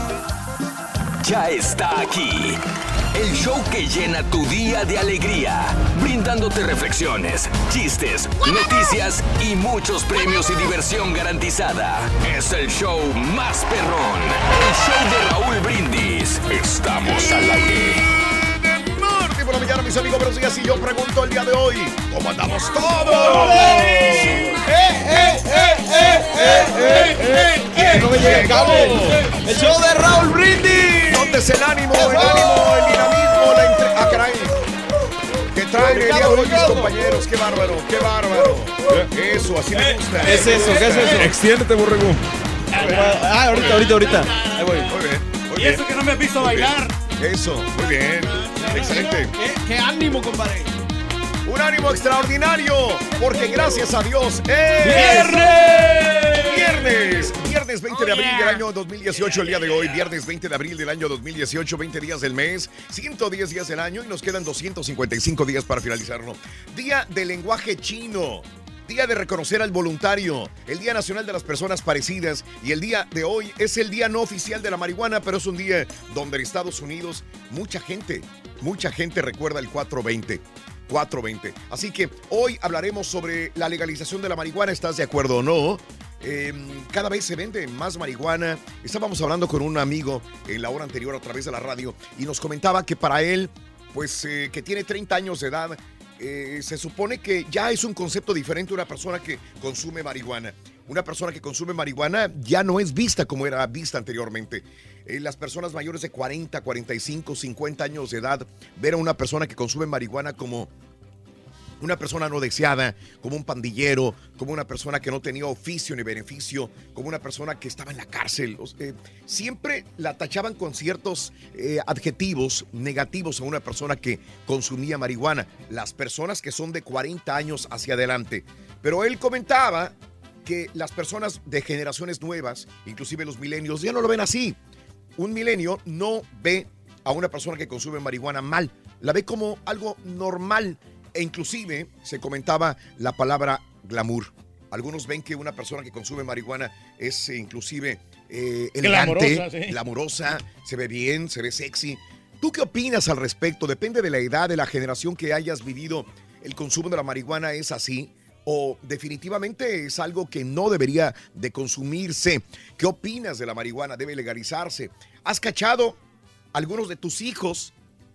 Ya está aquí. El show que llena tu día de alegría, brindándote reflexiones, chistes, noticias y muchos premios y diversión garantizada. Es el show más perrón, el show de Raúl Brindis. Estamos al aire. Martes por la mañana, mis amigos, pero sí, así yo pregunto el día de hoy, ¿cómo andamos todos? Llegamos. El show de Raúl Brindis. ¿Dónde es el ánimo, el ánimo, el dinamismo, la entre... Ah, caray. ¿Qué traen el día de hoy mis compañeros? ¡Qué bárbaro, qué bárbaro! Eso, así me gusta. ¿Qué es eso? ¿Qué es eso? Extiéndete, borrego. Ah, ahorita, ahorita, ahorita. Ahí voy. Muy bien, muy Y eso que no me has visto bailar. Eso, muy bien. Excelente. ¿Qué, qué ánimo, compadre? Un ánimo extraordinario, porque gracias a Dios es ¡Viernes! Viernes, viernes 20 de abril del año 2018, el día de hoy, viernes 20 de abril del año 2018, 20 días del mes, 110 días del año y nos quedan 255 días para finalizarlo. Día del lenguaje chino. Día de reconocer al voluntario, el Día Nacional de las Personas Parecidas y el día de hoy es el día no oficial de la marihuana, pero es un día donde en Estados Unidos mucha gente, mucha gente recuerda el 420. 420. Así que hoy hablaremos sobre la legalización de la marihuana, ¿estás de acuerdo o no? Eh, cada vez se vende más marihuana. Estábamos hablando con un amigo en la hora anterior a través de la radio y nos comentaba que para él, pues eh, que tiene 30 años de edad, eh, se supone que ya es un concepto diferente una persona que consume marihuana. Una persona que consume marihuana ya no es vista como era vista anteriormente. Eh, las personas mayores de 40, 45, 50 años de edad, ver a una persona que consume marihuana como una persona no deseada, como un pandillero, como una persona que no tenía oficio ni beneficio, como una persona que estaba en la cárcel. Eh, siempre la tachaban con ciertos eh, adjetivos negativos a una persona que consumía marihuana. Las personas que son de 40 años hacia adelante. Pero él comentaba que las personas de generaciones nuevas, inclusive los milenios, ya no lo ven así. Un milenio no ve a una persona que consume marihuana mal, la ve como algo normal e inclusive se comentaba la palabra glamour. Algunos ven que una persona que consume marihuana es eh, inclusive eh, elegante, Glamorosa, sí. glamurosa, se ve bien, se ve sexy. ¿Tú qué opinas al respecto? Depende de la edad, de la generación que hayas vivido. ¿El consumo de la marihuana es así? ¿O definitivamente es algo que no debería de consumirse? ¿Qué opinas de la marihuana? ¿Debe legalizarse? ¿Has cachado algunos de tus hijos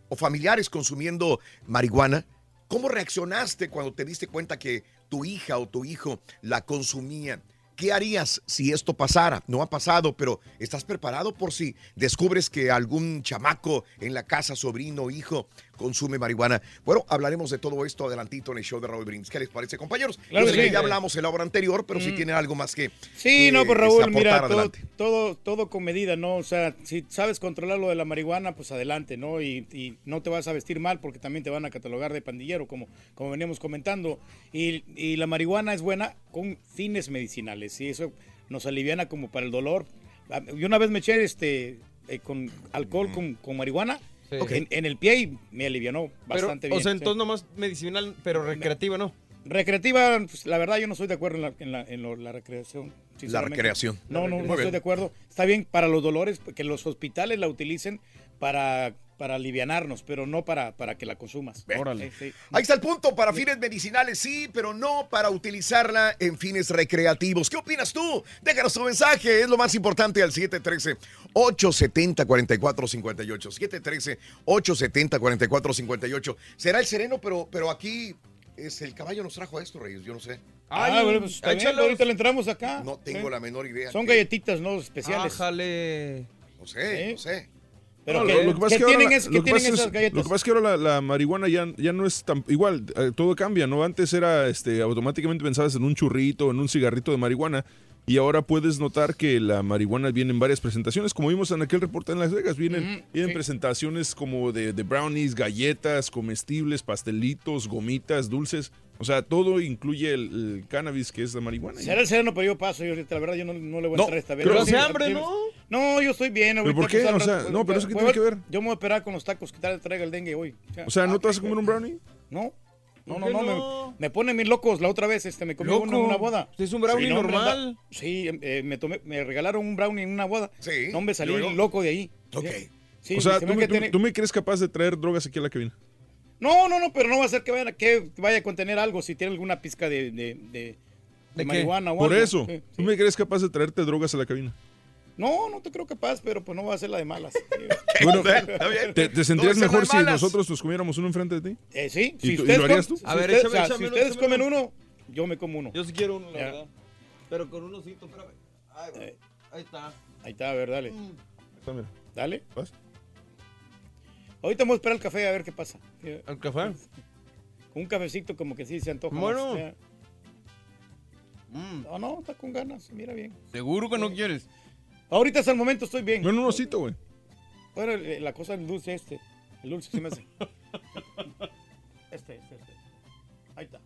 o familiares consumiendo marihuana? ¿Cómo reaccionaste cuando te diste cuenta que tu hija o tu hijo la consumía? ¿Qué harías si esto pasara? No ha pasado, pero ¿estás preparado por si descubres que algún chamaco en la casa, sobrino, hijo, consume marihuana? Bueno, hablaremos de todo esto adelantito en el show de Raúl Brindis. ¿Qué les parece, compañeros? Claro Yo sé que que sí. ya hablamos en la hora anterior, pero si Mm. tienen algo más que Sí, no, pues Raúl, mira, todo, todo, todo con medida, ¿no? O sea, si sabes controlar lo de la marihuana, pues adelante, ¿no? Y, y no te vas a vestir mal porque también te van a catalogar de pandillero, como, como veníamos comentando. Y, y la marihuana es buena con fines medicinales, y eso nos aliviana como para el dolor. Ah, Yo una vez me eché este, eh, con alcohol con, con marihuana Sí. en, en el pie y me alivianó Pero, bastante bien. o sea, sí. entonces nomás medicinal, pero recreativa, ¿no? Recreativa, pues, la verdad yo no estoy de acuerdo en la, en la, en lo- la recreación. recreación. No, no, no estoy de acuerdo. Está bien para los dolores, que los hospitales la utilicen para, para alivianarnos, pero no para, para que la consumas. Órale. Sí, sí. Ahí está el punto, para fines medicinales sí, pero no para utilizarla en fines recreativos. ¿Qué opinas tú? Déjanos tu mensaje, es lo más importante al 713-870-4458. 713-870-4458. Será el sereno, pero, pero aquí es el caballo nos trajo esto, Reyes, yo no sé. Ah, bueno, pues está bien, échalos. ahorita le entramos acá. No tengo la menor idea. Son galletitas, ¿no? Especiales. Ájale. No sé, no sé. Pero No, ¿qué, lo- que pasa qué es que tienen, es- lo que tienen pasa es- esas galletas? Lo que pasa es que ahora la, la marihuana ya, ya no es tan igual, eh, todo cambia, ¿no? Antes era, este, automáticamente pensabas en un churrito, en un cigarrito de marihuana, y ahora puedes notar que la marihuana viene en varias presentaciones, como vimos en aquel reporte en Las Vegas, vienen, Ujú, vienen sí. presentaciones como de, de brownies, galletas, comestibles, pastelitos, gomitas, dulces, o sea, todo incluye el, el cannabis que es la marihuana. Será el sereno, pero yo paso. Yo, la verdad, yo no, no le voy a No, entrar esta vez. pero hace hambre, ¿no? No, yo estoy bien. ¿Pero ahorita, por qué? pues, O sea, rato- no, pero ¿eso voy tiene que ver? Yo me voy a operar con los tacos que tal traiga el dengue hoy. O sea, ¿no te vas a comer un brownie? No. No, ¿Por no, no, no? Me, me ponen mis locos. La otra vez este, me comí uno en una boda. ¿Es un brownie normal? sí, eh, me, tomé, me regalaron un brownie en una boda. Sí. No, me salí luego. loco de ahí. Ok. Sí, o sea, se ¿tú me me, que tú- tiene- tú me crees capaz de traer drogas aquí a la cabina? No, no, no, pero no va a ser que vaya, que vaya a contener algo si tiene alguna pizca de, de, de, de marihuana o Por algo. eso, Sí. ¿tú me crees capaz de traerte drogas a la cabina? No, no te creo capaz, pero pues no va a ser la de malas. Bueno, Está bien. ¿te, te sentirías mejor si nosotros nos comiéramos uno enfrente de ti? Eh, sí, ¿Y si tú- y lo harías tú? si A ver, ustedes- échame, o sea, échame si uno, ustedes échame comen uno. uno, yo me como uno. Yo sí quiero uno, la Ya. verdad. Pero con un osito, espérame. Ay, Eh. Ahí está. Ahí está, a ver, dale. Está, mira. Dale. ¿Vas? Ahorita vamos a esperar el café a ver qué pasa. ¿El café? Un cafecito como que sí se antoja. Bueno. más. Mm, No, no, está con ganas, mira bien. ¿Seguro que no quieres? Ahorita hasta el momento estoy bien. No, en un osito, güey. Bueno, el- la cosa del dulce este. El dulce sí me hace. Este, este, este. Ahí está.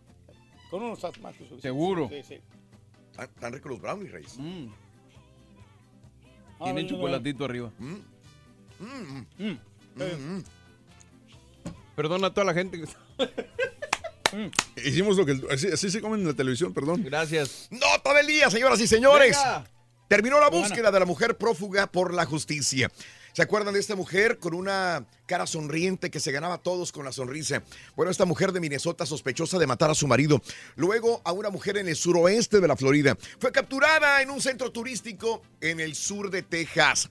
Con unos más. ¿Seguro? Sí, sí. Tan, tan ricos los brownies, Reyes. Mm, Ah, Tienen chocolatito arriba. Mm. Mm. Mm. Eh, mm, mm. Perdona a toda la gente que Hicimos lo que... Así, así se comen en la televisión, perdón. Gracias. Nota del día, señoras y señores. Venga. Terminó la búsqueda de la mujer prófuga por la justicia. ¿Se acuerdan de esta mujer con una cara sonriente que se ganaba a todos con la sonrisa? Bueno, esta mujer de Minnesota sospechosa de matar a su marido. Luego a una mujer en el suroeste de la Florida. Fue capturada en un centro turístico en el sur de Texas.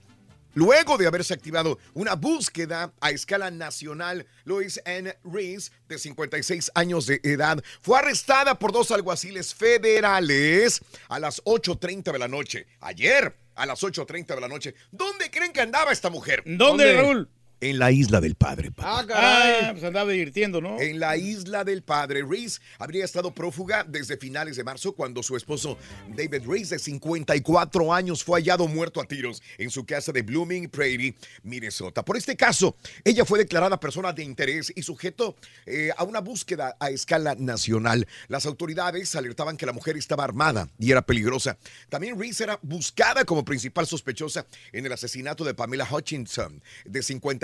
Luego de haberse activado una búsqueda a escala nacional, Lois Ann Reese, de 56 años de edad, fue arrestada por dos alguaciles federales a las 8.30 de la noche. Ayer, a las 8.30 de la noche. ¿Dónde creen que andaba esta mujer? ¿Dónde, ¿Dónde? Raúl? En la isla del padre. papá. Ah, caray. Ah, pues andaba divirtiendo, ¿no? En la isla del padre, Reese habría estado prófuga desde finales de marzo cuando su esposo David Reese, de 54 años, fue hallado muerto a tiros en su casa de Blooming Prairie, Minnesota. Por este caso, ella fue declarada persona de interés y sujeto eh, a una búsqueda a escala nacional. Las autoridades alertaban que la mujer estaba armada y era peligrosa. También Reese era buscada como principal sospechosa en el asesinato de Pamela Hutchinson, de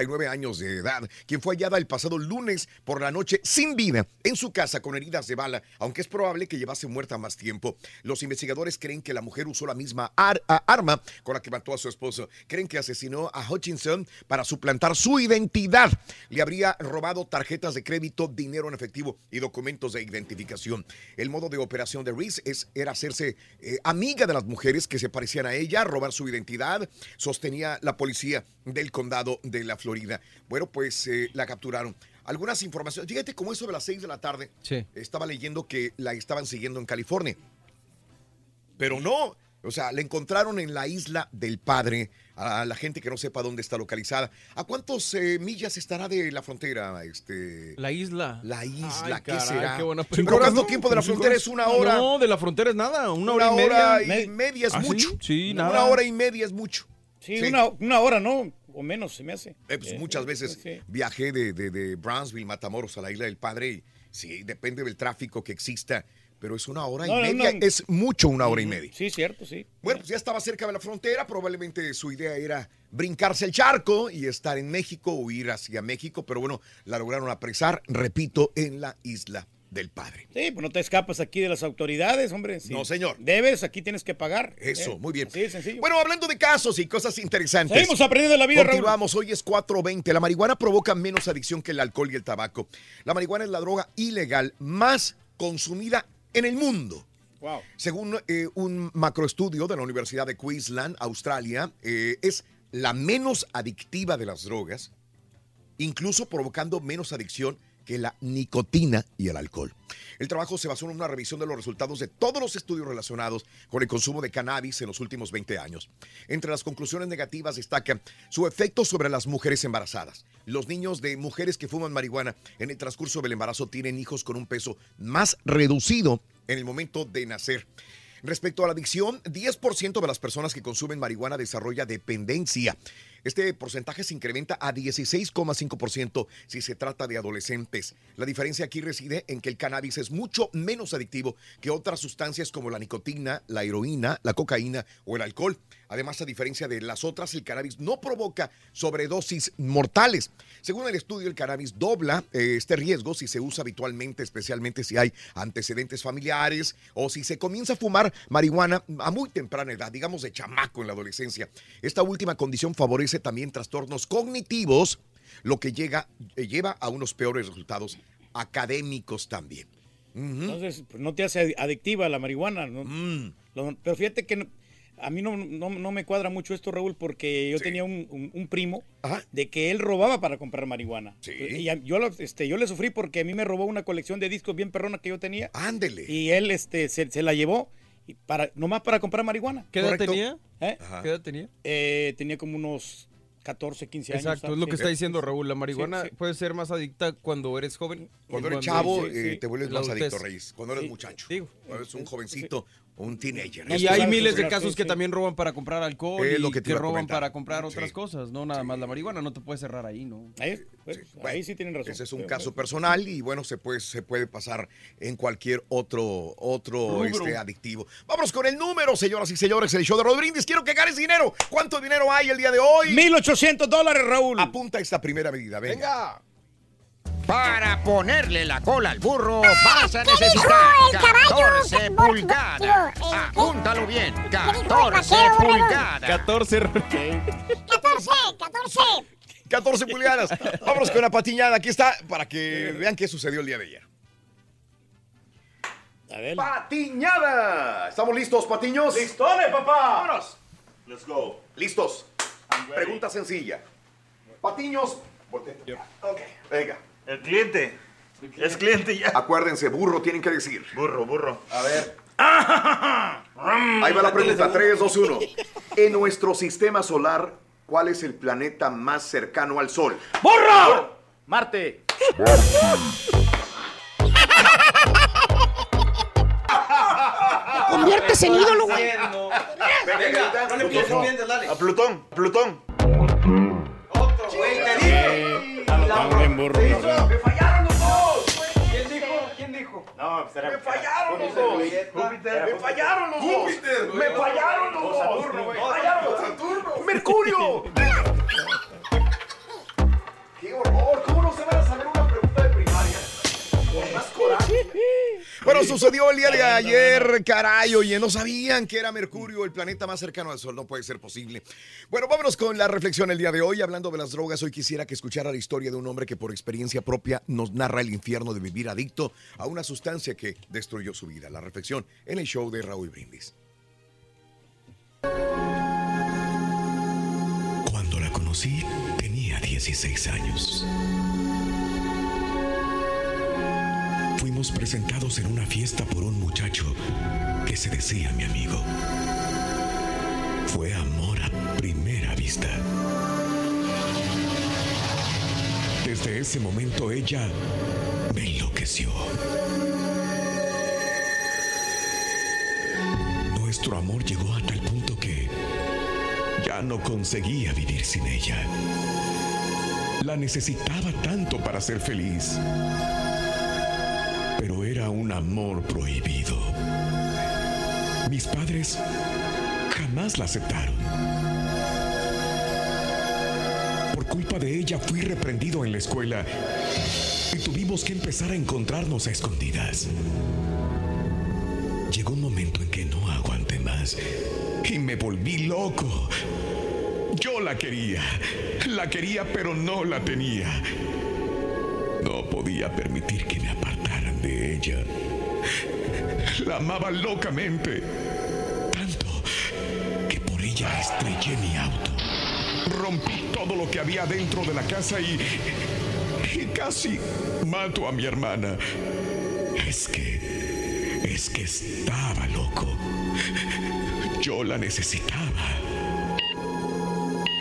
59 años de edad, quien fue hallada el pasado lunes por la noche sin vida en su casa con heridas de bala, aunque es probable que llevase muerta más tiempo. Los investigadores creen que la mujer usó la misma arma con la que mató a su esposo. Creen que asesinó a Hutchinson para suplantar su identidad. Le habría robado tarjetas de crédito, dinero en efectivo y documentos de identificación. El modo de operación de Reese es, era hacerse eh, amiga de las mujeres que se parecían a ella, robar su identidad, sostenía la policía del condado de la Florida. Bueno, pues eh, la capturaron. Algunas informaciones, fíjate cómo eso de las 6 de la tarde, Sí. estaba leyendo que la estaban siguiendo en California. Pero no, o sea, la encontraron en la isla del padre, a la gente que no sepa dónde está localizada. ¿A cuántos eh, millas estará de la frontera? Este, La isla. la isla, Ay, ¿qué caray, será? qué buena Pero pregunta. ¿cuánto tiempo de la ¿Cinco frontera horas? es una hora? No, de la frontera es nada. Una, una hora y hora media. y media es ¿Ah, sí? mucho. Sí, Una nada. hora y media es mucho. Sí, Sí. Una, una hora, ¿no? O menos, se me hace. Eh, pues, Eh, muchas eh, veces sí. viajé de, de, de Brownsville, Matamoros, a la isla del Padre. Y sí, depende del tráfico que exista. Pero es una hora y no, media. no. Es mucho una hora y media. Sí, cierto, sí. Bueno, pues ya estaba cerca de la frontera. Probablemente su idea era brincarse el charco y estar en México o ir hacia México. Pero bueno, la lograron apresar, repito, en la isla del Padre. Sí, pues no te escapas aquí de las autoridades, hombre. Si No, señor. Debes, aquí tienes que pagar. Eso, Eh, muy bien. De sencillo. Bueno, hablando de casos y cosas interesantes. Seguimos aprendiendo la vida, Raúl. Continuamos, hoy es 4.20. La marihuana provoca menos adicción que el alcohol y el tabaco. La marihuana es la droga ilegal más consumida en el mundo. Wow. Según eh, un macroestudio de la Universidad de Queensland, Australia, eh, es la menos adictiva de las drogas, incluso provocando menos adicción que la nicotina y el alcohol. El trabajo se basó en una revisión de los resultados de todos los estudios relacionados con el consumo de cannabis en los últimos 20 años. Entre las conclusiones negativas destaca su efecto sobre las mujeres embarazadas. Los niños de mujeres que fuman marihuana en el transcurso del embarazo tienen hijos con un peso más reducido en el momento de nacer. Respecto a la adicción, 10% de las personas que consumen marihuana desarrolla dependencia. Este porcentaje se incrementa a 16,5% si se trata de adolescentes. La diferencia aquí reside en que el cannabis es mucho menos adictivo que otras sustancias como la nicotina, la heroína, la cocaína o el alcohol. Además, a diferencia de las otras, el cannabis no provoca sobredosis mortales. Según el estudio, el cannabis dobla eh, este riesgo si se usa habitualmente, especialmente si hay antecedentes familiares o si se comienza a fumar marihuana a muy temprana edad, digamos de chamaco en la adolescencia. Esta última condición favorece también trastornos cognitivos, lo que llega, eh, lleva a unos peores resultados académicos también. Entonces, pues, no te hace adictiva la marihuana. ¿no? Mm. Lo- pero fíjate que a mí no, no- no me cuadra mucho esto, Raúl, porque yo tenía un, un- un primo de que él robaba para comprar marihuana. Y a- yo, lo- este, yo le sufrí porque a mí me robó una colección de discos bien perrona que yo tenía. Ándele. Y él este, se, se la llevó y para, nomás para comprar marihuana. ¿Qué edad ¿Correcto? tenía? ¿Eh? ¿Qué edad tenía? Eh, tenía como unos 14, 15 años. Exacto, ¿sabes? es lo que Sí. está diciendo Raúl. La marihuana Sí, sí. puede ser más adicta cuando eres joven. Cuando eres chavo, sí, eh, sí. te vuelves La más adicto. Reyes. Cuando eres Sí, muchacho. digo. Cuando eres un jovencito, un teenager. Y Esto hay es- miles de Sí, casos que sí. también roban para comprar alcohol Es y lo que te roban comentar. para comprar otras Sí. cosas, no nada más la marihuana, no te puedes cerrar ahí, ¿no? Ahí, pues, ahí sí tienen razón. Ese es un caso personal y bueno, se puede, se puede pasar en cualquier otro, otro este, adictivo. Vámonos con el número, señoras y señores, el show de Rodríguez. Quiero que ganes dinero. ¿Cuánto dinero hay el día de hoy? 1800 dólares, Raúl. Apunta esta primera medida, venga. Para ponerle la cola al burro Ah, vas a necesitar 14 pulgadas. Apúntalo bien, 14 pulgadas. 14. 14, 14. 14 pulgadas. Vámonos con la patiñada. Aquí está para que vean qué sucedió el día de ayer. Patiñada. ¿Estamos listos, patiños? ¡Listones, papá! Vámonos. Let's go. Listos. Pregunta sencilla. Patiños. voltea. Ok, venga. El cliente. Es cliente ya. Acuérdense, burro tienen que decir. Burro, burro. A ver. Ahí va la pregunta. 3, 2, 1. En nuestro sistema solar, ¿cuál es el planeta más cercano al Sol? ¡Burro! Marte. Conviertes en ídolo, güey. Venga, no le pienses bien, dale. A Plutón, Plutón. ¡Me fallaron los dos! ¿Quién dijo? ¿Quién dijo? No, será- ¡Me fallaron los dos! Júpiter, ¡Me fallaron los dos! Júpiter. ¡Me fallaron los dos! Saturno, güey. ¡Me fallaron los Saturno! ¡Mercurio! ¡Qué horror! ¿Cómo no se van a saber una pregunta de primaria? Con más coraje. Bueno, sucedió el día de ayer, caray, oye, no sabían que era Mercurio el planeta más cercano al Sol, no puede ser posible. Bueno, vámonos con la reflexión el día de hoy, hablando de las drogas, hoy quisiera que escuchara la historia de un hombre que por experiencia propia nos narra el infierno de vivir adicto a una sustancia que destruyó su vida. La reflexión en el show de Raúl Brindis. Cuando la conocí, tenía 16 años. Fuimos presentados en una fiesta por un muchacho que se decía mi amigo. Fue amor a primera vista. Desde ese momento ella me enloqueció. Nuestro amor llegó a tal punto que ya no conseguía vivir sin ella. La necesitaba tanto para ser feliz. Era un amor prohibido. Mis padres jamás la aceptaron. Por culpa de ella fui reprendido en la escuela y tuvimos que empezar a encontrarnos a escondidas. Llegó un momento en que no aguanté más y me volví loco. Yo la quería, la quería pero no la tenía. No podía permitir que me apartaran de ella. La amaba locamente. Tanto que por ella estrellé mi auto. Rompí todo lo que había dentro de la casa y, casi mato a mi hermana. Es que, es que estaba loco. Yo la necesitaba.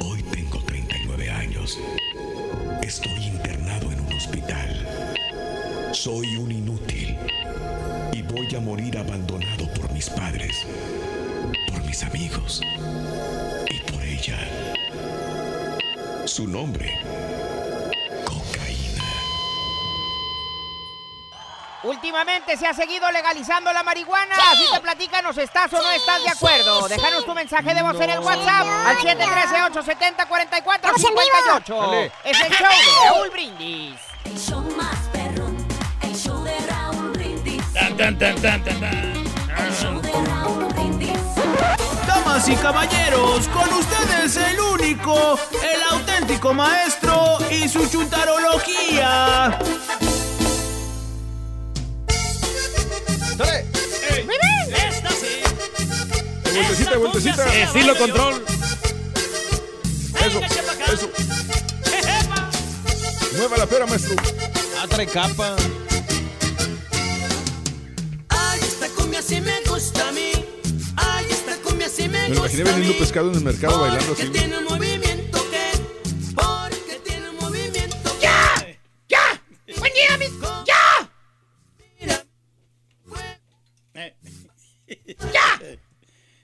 Hoy tengo 39 años. Estoy internado en un hospital. Soy un a morir abandonado por mis padres, por mis amigos y por ella. Su nombre. Últimamente se ha seguido legalizando la marihuana, así que platícanos, ¿estás o no estás de acuerdo? Déjanos tu mensaje de voz en el WhatsApp al 713-870-4458. Es el show de Raúl Brindis. Tan, tan, tan, tan. Damas y caballeros, con ustedes el único, el auténtico maestro y su chuntarología. Esta sí. Vueltecita, vueltecita. Estilo control. Eso, eso. Mueva la pera, maestro. Ah, trae capa. Esta cumbia sí me gusta a mí. Ay, esta cumbia sí me Me gusta imaginé vendiendo pescado en el mercado bailando Porque así. tiene un movimiento que. Porque tiene un movimiento. ¡Ya! ¡Ya! ¡Buen día, mi... ¡Ya! ¡Ya!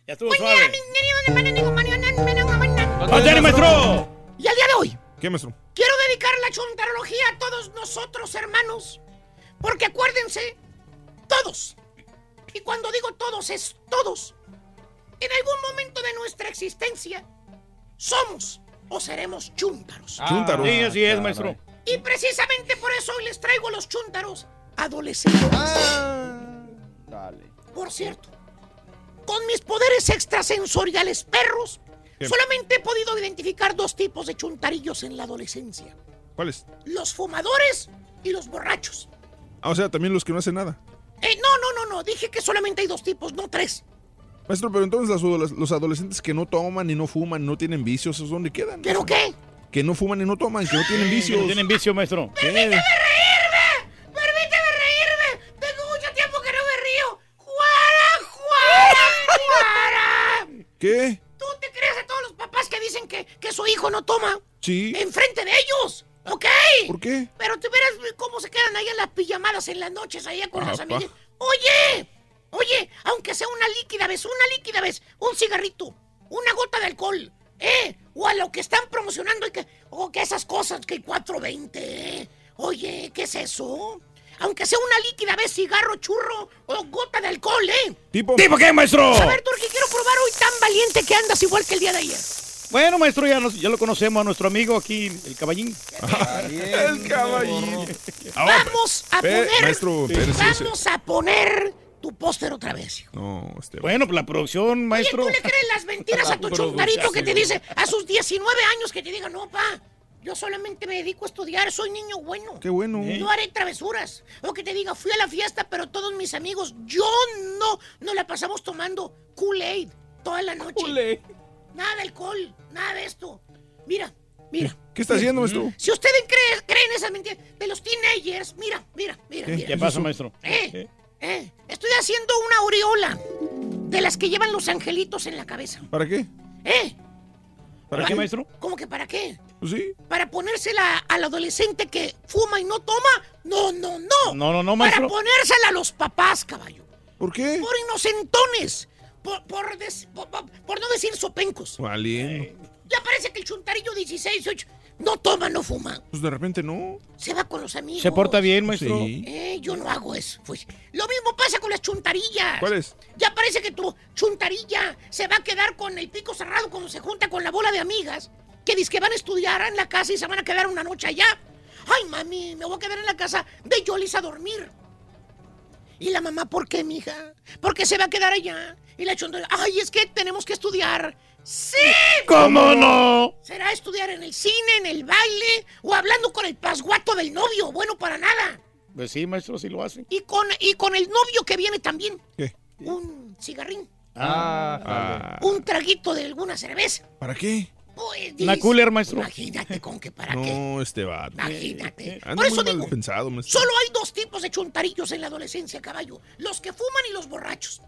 Ya estuvo Buen día, suave. mis mañana. ¡Pantene, maestro! Y al día de hoy, ¿Qué, maestro? quiero dedicar la chuntarología a todos nosotros, hermanos. Porque acuérdense, todos. Y cuando digo todos, es todos. En algún momento de nuestra existencia, somos o seremos chúntaros. Chúntaros. Sí, así es, maestro. Y precisamente por eso hoy les traigo a los chúntaros adolescentes. Por cierto, con mis poderes extrasensoriales perros, ¿Qué? solamente he podido identificar dos tipos de chuntarillos en la adolescencia. ¿Cuáles? Los fumadores y los borrachos. Ah, o sea, también los que no hacen nada. Eh, no, no, no, no, dije que solamente hay dos tipos, no tres. Maestro, pero entonces los, adoles- los adolescentes que no toman y no fuman, no tienen vicios, ¿esos dónde quedan? ¿Pero qué? Que no fuman y no toman, que no tienen Que vicios. no tienen vicio, maestro. ¿Qué? ¡Permíteme reírme! Tengo mucho tiempo que no me río. ¡Juara, juara, juara! ¿Qué? ¿Tú te crees a todos los papás que dicen que, que su hijo no toma? Sí. ¡Enfrente de ellos! ¿Ok? ¿Por qué? Pero tú verás cómo se quedan ahí en las pijamadas en las noches, allá con las Papá. amigas. ¡Oye! Oye, aunque sea una líquida vez, una líquida vez, un cigarrito, una gota de alcohol, ¿eh? O a lo que están promocionando y que, o que esas cosas, que el 420, ¿eh? Oye, ¿qué es eso? Aunque sea una líquida vez, cigarro, churro o gota de alcohol, ¿eh? ¿Tipo? ¿Tipo qué, maestro? A ver, Turki, quiero probar hoy tan valiente que andas igual que el día de ayer. Bueno, maestro, ya, nos- ya lo conocemos a nuestro amigo aquí, el caballín. El caballín. Vamos a poner. maestro, vamos a poner tu póster otra vez. hijo. No, este. Bueno, pues la producción, maestro. ¿Tú le crees las mentiras a tu La chontarito que te dice a sus 19 años que te diga, no, pa, yo solamente me dedico a estudiar, soy niño bueno. Qué bueno. No haré travesuras. O que te diga, fui a la fiesta, pero todos mis amigos, yo no, no la pasamos tomando Kool-Aid toda la noche. Nada de alcohol, nada de esto. Mira, mira. ¿Qué está haciendo, maestro? Si ustedes creen, creen esas mentiras de los teenagers, mira, mira, mira, ¿Qué? mira. ¿Qué pasa, maestro? Eh, eh, estoy haciendo una aureola de las que llevan los angelitos en la cabeza. ¿Para qué? ¿Eh? ¿Para qué, maestro? ¿Cómo que para qué? Pues sí. ¿Para ponérsela al adolescente que fuma y no toma? No, no, no. No, no, no, Para maestro. ponérsela a los papás, caballo. ¿Por qué? Por inocentones. Por, por, des- por- por- por no decir sopencos. Valiendo. Ya parece que el chuntarillo 16, 18 no toma, no fuma. Pues de repente no. Se va con los amigos. ¿Se porta bien, maestro? Sí. Eh, yo no hago eso. Pues, lo mismo pasa con las chuntarillas. ¿Cuáles? Ya parece que tu chuntarilla se va a quedar con el pico cerrado cuando se junta con la bola de amigas que dice que van a estudiar en la casa y se van a quedar una noche allá. Ay, mami, me voy a quedar en la casa de Yolis a dormir. ¿Y la mamá por qué, mija? Porque se va a quedar allá. Y la chuntarilla, ay, es que tenemos que estudiar. ¡Sí! ¿Cómo no? ¿Será estudiar en el cine, en el baile o hablando con el pasguato del novio? Bueno, para nada. Pues sí, maestro, sí lo hace. Y con, y con el novio que viene también. ¿Qué? Un cigarrín. Ah. Un traguito de alguna cerveza. ¿Para qué? Pues, Una cooler, maestro. Imagínate con que para qué. No, este vato. Imagínate. Anda Por eso muy mal digo, pensado, maestro. solo hay dos tipos de chuntarillos en la adolescencia, caballo. Los que fuman y los borrachos.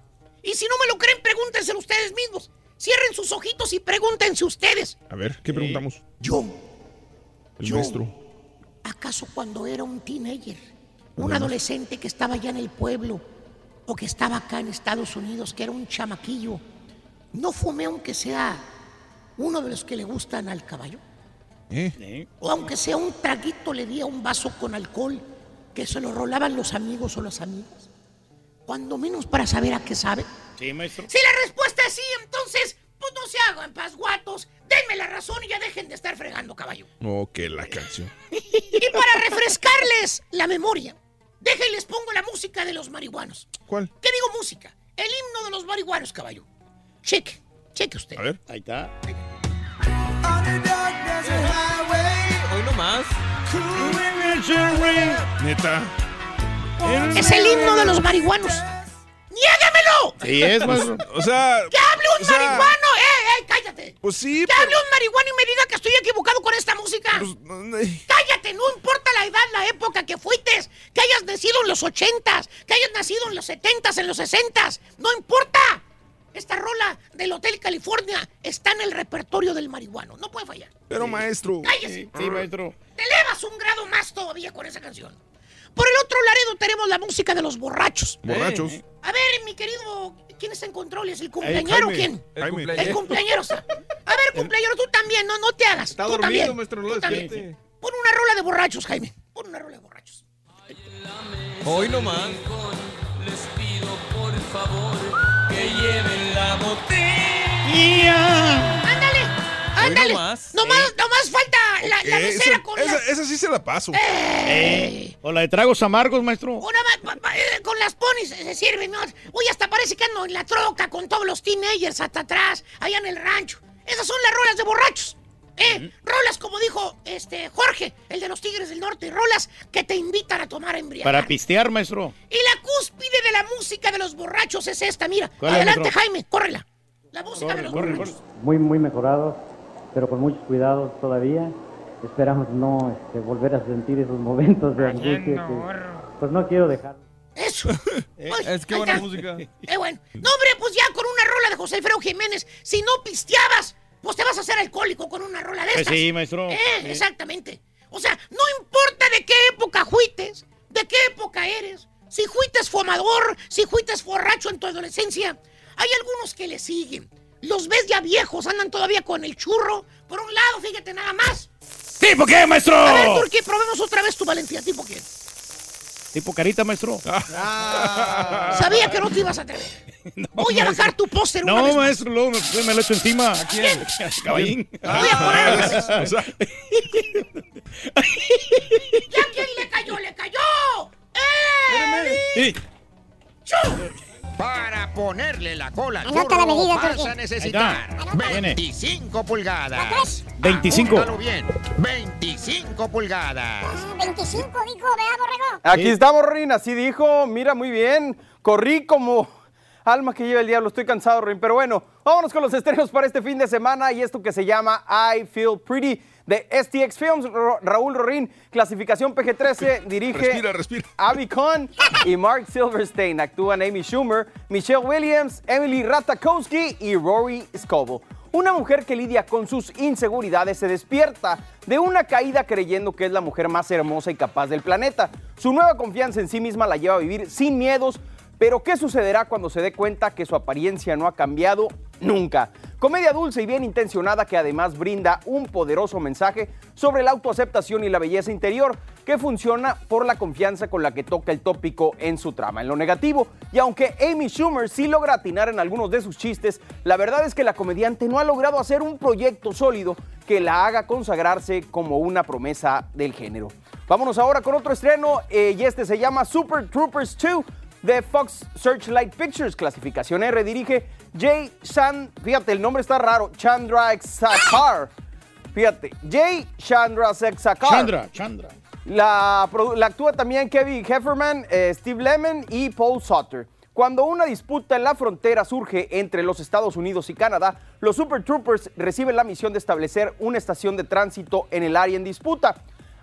Y si no me lo creen, pregúntenselo ustedes mismos. Cierren sus ojitos y pregúntense ustedes. A ver, ¿qué preguntamos? Yo, El Yo. maestro. ¿acaso cuando era un teenager, un adolescente que estaba allá en el pueblo o que estaba acá en Estados Unidos, que era un chamaquillo, no fumé aunque sea uno de los que le gustan al caballo? O aunque sea un traguito le di a un vaso con alcohol que se lo rolaban los amigos o las amigas. Cuando menos para saber a qué sabe. Sí, maestro. Si la respuesta es sí, entonces, pues no se hagan pasguatos. Denme la razón y ya dejen de estar fregando, caballo. Ok, la canción. Y para refrescarles la memoria, déjenles pongo la música de los marihuanos. ¿Cuál? ¿Qué digo música? El himno de los marihuanos, caballo. Cheque, cheque usted. A ver. Ahí está. Hoy nomás. Neta. Es el himno de los marihuanos. ¡Niégamelo! Sí, es, maestro. O sea. ¡Que hable un o sea, marihuano! ¡Eh, eh, cállate! Pues sí, ¡Que hable un marihuano y me diga que estoy equivocado con esta música! ¡Cállate! No importa la edad, la época que fuites, que hayas nacido en los ochentas, que hayas nacido en los setentas, en los sesentas, ¡no importa! Esta rola del Hotel California está en el repertorio del marihuano, no puede fallar. Pero maestro. ¡Cállese! Sí, maestro. Te elevas un grado más todavía con esa canción. Por el otro Laredo tenemos la música de los borrachos. Borrachos. A ver, mi querido, ¿quién está en controles? ¿El cumpleañero o Jaime. quién? El cumpleañero. El cumpleañero. A ver, cumpleañero, tú también, no, no te hagas. Está tú dormido, también. maestro, no. Pon una rola de borrachos, Jaime. Pon una rola de borrachos. Hoy nomás. Les pido por favor lleven la botella. Ándale, ándale. nomás. Nomás, nomás falta la, la Ok, mesera esa, con esa- las... esa sí se la paso. Eh, O la de tragos amargos, maestro. Una pa- eh, con las ponis se sirve, ¿no? Uy, hasta parece que ando en la troca con todos los teenagers hasta atrás, allá en el rancho. Esas son las rolas de borrachos. ¿Eh? Rolas, como dijo este Jorge, el de los Tigres del Norte, rolas que te invitan a tomar embriagar. Para pistear, maestro. Y la cúspide de la música de los borrachos es esta, mira. ¿Cuál es, Adelante? Jaime, córrela. La música de los borrachos. muy muy mejorados, pero con muchos cuidados todavía. Esperamos no este, volver a sentir esos momentos de angustia que pues no quiero dejar. Eso. Es que buena está. música. Eh, bueno. No, hombre, pues ya con una rola de José Alfredo Jiménez, si no pisteabas, pues te vas a hacer alcohólico con una rola de Pues estas. sí, maestro. Eh, Sí. exactamente. O sea, no importa de qué época juites, de qué época eres, si juites fumador, si juites borracho en tu adolescencia, hay algunos que le siguen. Los ves ya viejos, andan todavía con el churro. Por un lado, fíjate nada más. ¿Tipo qué, maestro? A ver, Turquía, probemos otra vez tu valentía. ¿Tipo quién? Tipo carita, maestro. Sabía que no te ibas a atrever. Voy a bajar tu póster una No, vez más. maestro, luego me, me lo echo encima. ¿A quién? Caballín. Voy a poner. O sea, ¿Ya quién le cayó? ¡Le cayó! ¡Eh! Sí. Para ponerle la cola al Anota la burro medida, vas a necesitar Ahí está. Viene. 25 pulgadas. 25. Apúntalo bien. 25 pulgadas. 25 dijo, vea, borrego. Aquí Sí. estamos, Rorín, así dijo. Mira, muy bien. Corrí como alma que lleva el diablo. Estoy cansado, Rorín. Pero bueno, vámonos con los estrenos para este fin de semana y esto que se llama I Feel Pretty de STX Films. Raúl Rorín, clasificación PG-13, dirige Respira, respira. Abby Kahn y Mark Silverstein. Actúan Amy Schumer, Michelle Williams, Emily Ratajkowski y Rory Scoble. Una mujer que lidia con sus inseguridades se despierta de una caída creyendo que es la mujer más hermosa y capaz del planeta. Su nueva confianza en sí misma la lleva a vivir sin miedos, pero ¿qué sucederá cuando se dé cuenta que su apariencia no ha cambiado nunca? Comedia dulce y bien intencionada que además brinda un poderoso mensaje sobre la autoaceptación y la belleza interior que funciona por la confianza con la que toca el tópico en su trama. En lo negativo, y aunque Amy Schumer sí logra atinar en algunos de sus chistes, la verdad es que la comediante no ha logrado hacer un proyecto sólido que la haga consagrarse como una promesa del género. Vámonos ahora con otro estreno eh, y este se llama Super Troopers 2 de Fox Searchlight Pictures, clasificación R, dirige Jay Chan, fíjate, el nombre está raro, Chandra Exakar. Fíjate, Jay Chandra Exakar. Chandra, Chandra. La, la actúa también Kevin Hefferman, eh, Steve Lemon y Paul Sutter. Cuando una disputa en la frontera surge entre los Estados Unidos y Canadá, los Super Troopers reciben la misión de establecer una estación de tránsito en el área en disputa.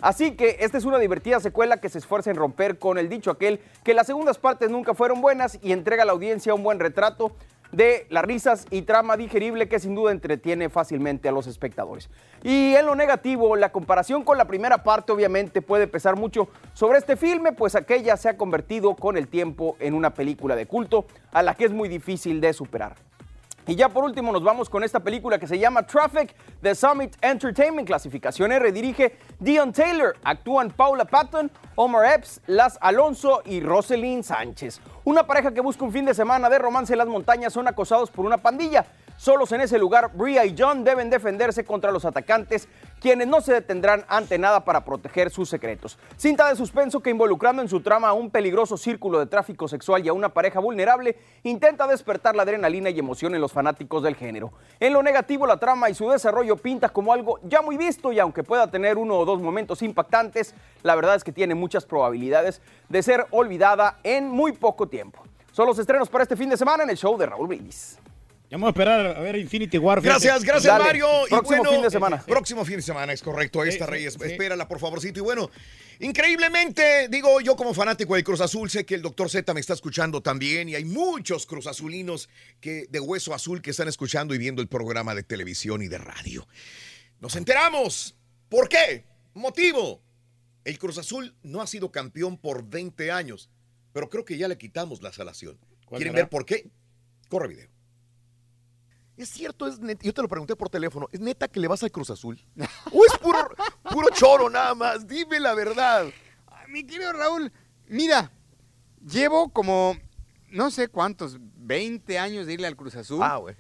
Así que esta es una divertida secuela que se esfuerza en romper con el dicho aquel que las segundas partes nunca fueron buenas y entrega a la audiencia un buen retrato de las risas y trama digerible que sin duda entretiene fácilmente a los espectadores. Y en lo negativo, la comparación con la primera parte obviamente puede pesar mucho sobre este filme, pues aquella se ha convertido con el tiempo en una película de culto a la que es muy difícil de superar. Y ya por último nos vamos con esta película que se llama Traffic de Summit Entertainment, clasificación R. Dirige Dion Taylor, actúan Paula Patton, Omar Epps, Las Alonso y Roselyn Sánchez. Una pareja que busca un fin de semana de romance en las montañas son acosados por una pandilla. Solos en ese lugar, Bria y John deben defenderse contra los atacantes, quienes no se detendrán ante nada para proteger sus secretos. Cinta de suspenso que involucrando en su trama a un peligroso círculo de tráfico sexual y a una pareja vulnerable, intenta despertar la adrenalina y emoción en los fanáticos del género. En lo negativo, la trama y su desarrollo pinta como algo ya muy visto y aunque pueda tener uno o dos momentos impactantes, la verdad es que tiene muchas probabilidades de ser olvidada en muy poco tiempo. Son los estrenos para este fin de semana en el show de Raúl Brindis. Vamos a esperar a ver Infinity War. fíjate. Gracias, gracias Dale. Mario. Y Próximo bueno, fin de semana. eh, Próximo fin de semana, es correcto. Esta sí, Reyes, espérala por favorcito. Y bueno, increíblemente, digo yo como fanático del Cruz Azul, sé que el doctor Z me está escuchando también y hay muchos Cruz Azulinos que, de hueso azul que están escuchando y viendo el programa de televisión y de radio. Nos enteramos. ¿Por qué? Motivo. El Cruz Azul no ha sido campeón por 20 años, pero creo que ya le quitamos la salación. ¿Cuál ¿Quieren será? ver por qué? Corre video. Es cierto, es neta. Yo te lo pregunté por teléfono. ¿Es neta que le vas al Cruz Azul? ¿O es puro, puro choro nada más? Dime la verdad. Mi querido Raúl, mira, llevo como no sé cuántos, 20 años de irle al Cruz Azul. Ah, güey.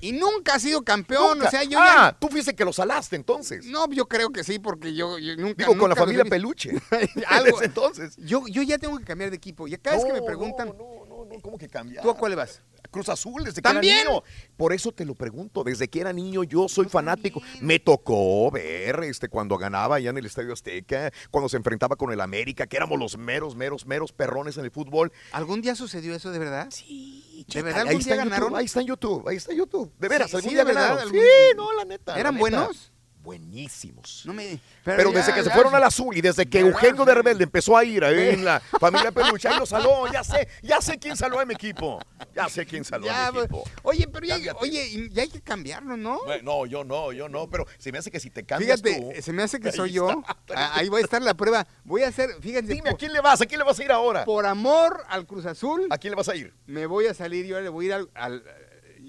Y nunca ha sido campeón. Nunca. O sea, yo ah, ya. tú fuiste que lo salaste entonces. No, yo creo que sí, porque yo, yo nunca. Digo, con la familia he. Peluche. Algo. Entonces. Yo, yo ya tengo que cambiar de equipo. Y cada vez que me No, preguntan. No, no, no, ¿cómo que cambiar? ¿Tú a cuál le vas? Cruz Azul desde que ¿También? era niño. Por eso te lo pregunto, desde que era niño yo soy fanático. Me tocó ver este cuando ganaba allá en el Estadio Azteca, cuando se enfrentaba con el América, que éramos los meros, meros, meros perrones en el fútbol. ¿Algún día sucedió eso de verdad? Sí, ¿De verdad ahí algún está día ganaron? YouTube, ahí está en YouTube, ahí está en YouTube. De veras, Sí, algún sí, día de verdad, ganaron. Sí, no, la neta. la ¿Eran neta. buenos? Buenísimos. No me. Pero, ya, desde que se fueron al azul y desde que Eugenio de Rebelde empezó a ir ahí en la familia Peluche, ahí lo saló, ya sé, ya sé quién saló a mi equipo. Ya sé quién saló a mi equipo. Oye, pero ya, oye, ya hay que cambiarlo, ¿no? Bueno, no, yo no, yo no, pero se me hace que si te cambias Fíjate, tú- se me hace que soy yo. está. Ah, Ahí va a estar la prueba. Voy a hacer, fíjense. Dime, ¿a quién le vas? ¿A quién le vas a ir ahora? Por amor al Cruz Azul. ¿A quién le vas a ir? Me voy a salir, yo le voy a ir al, al-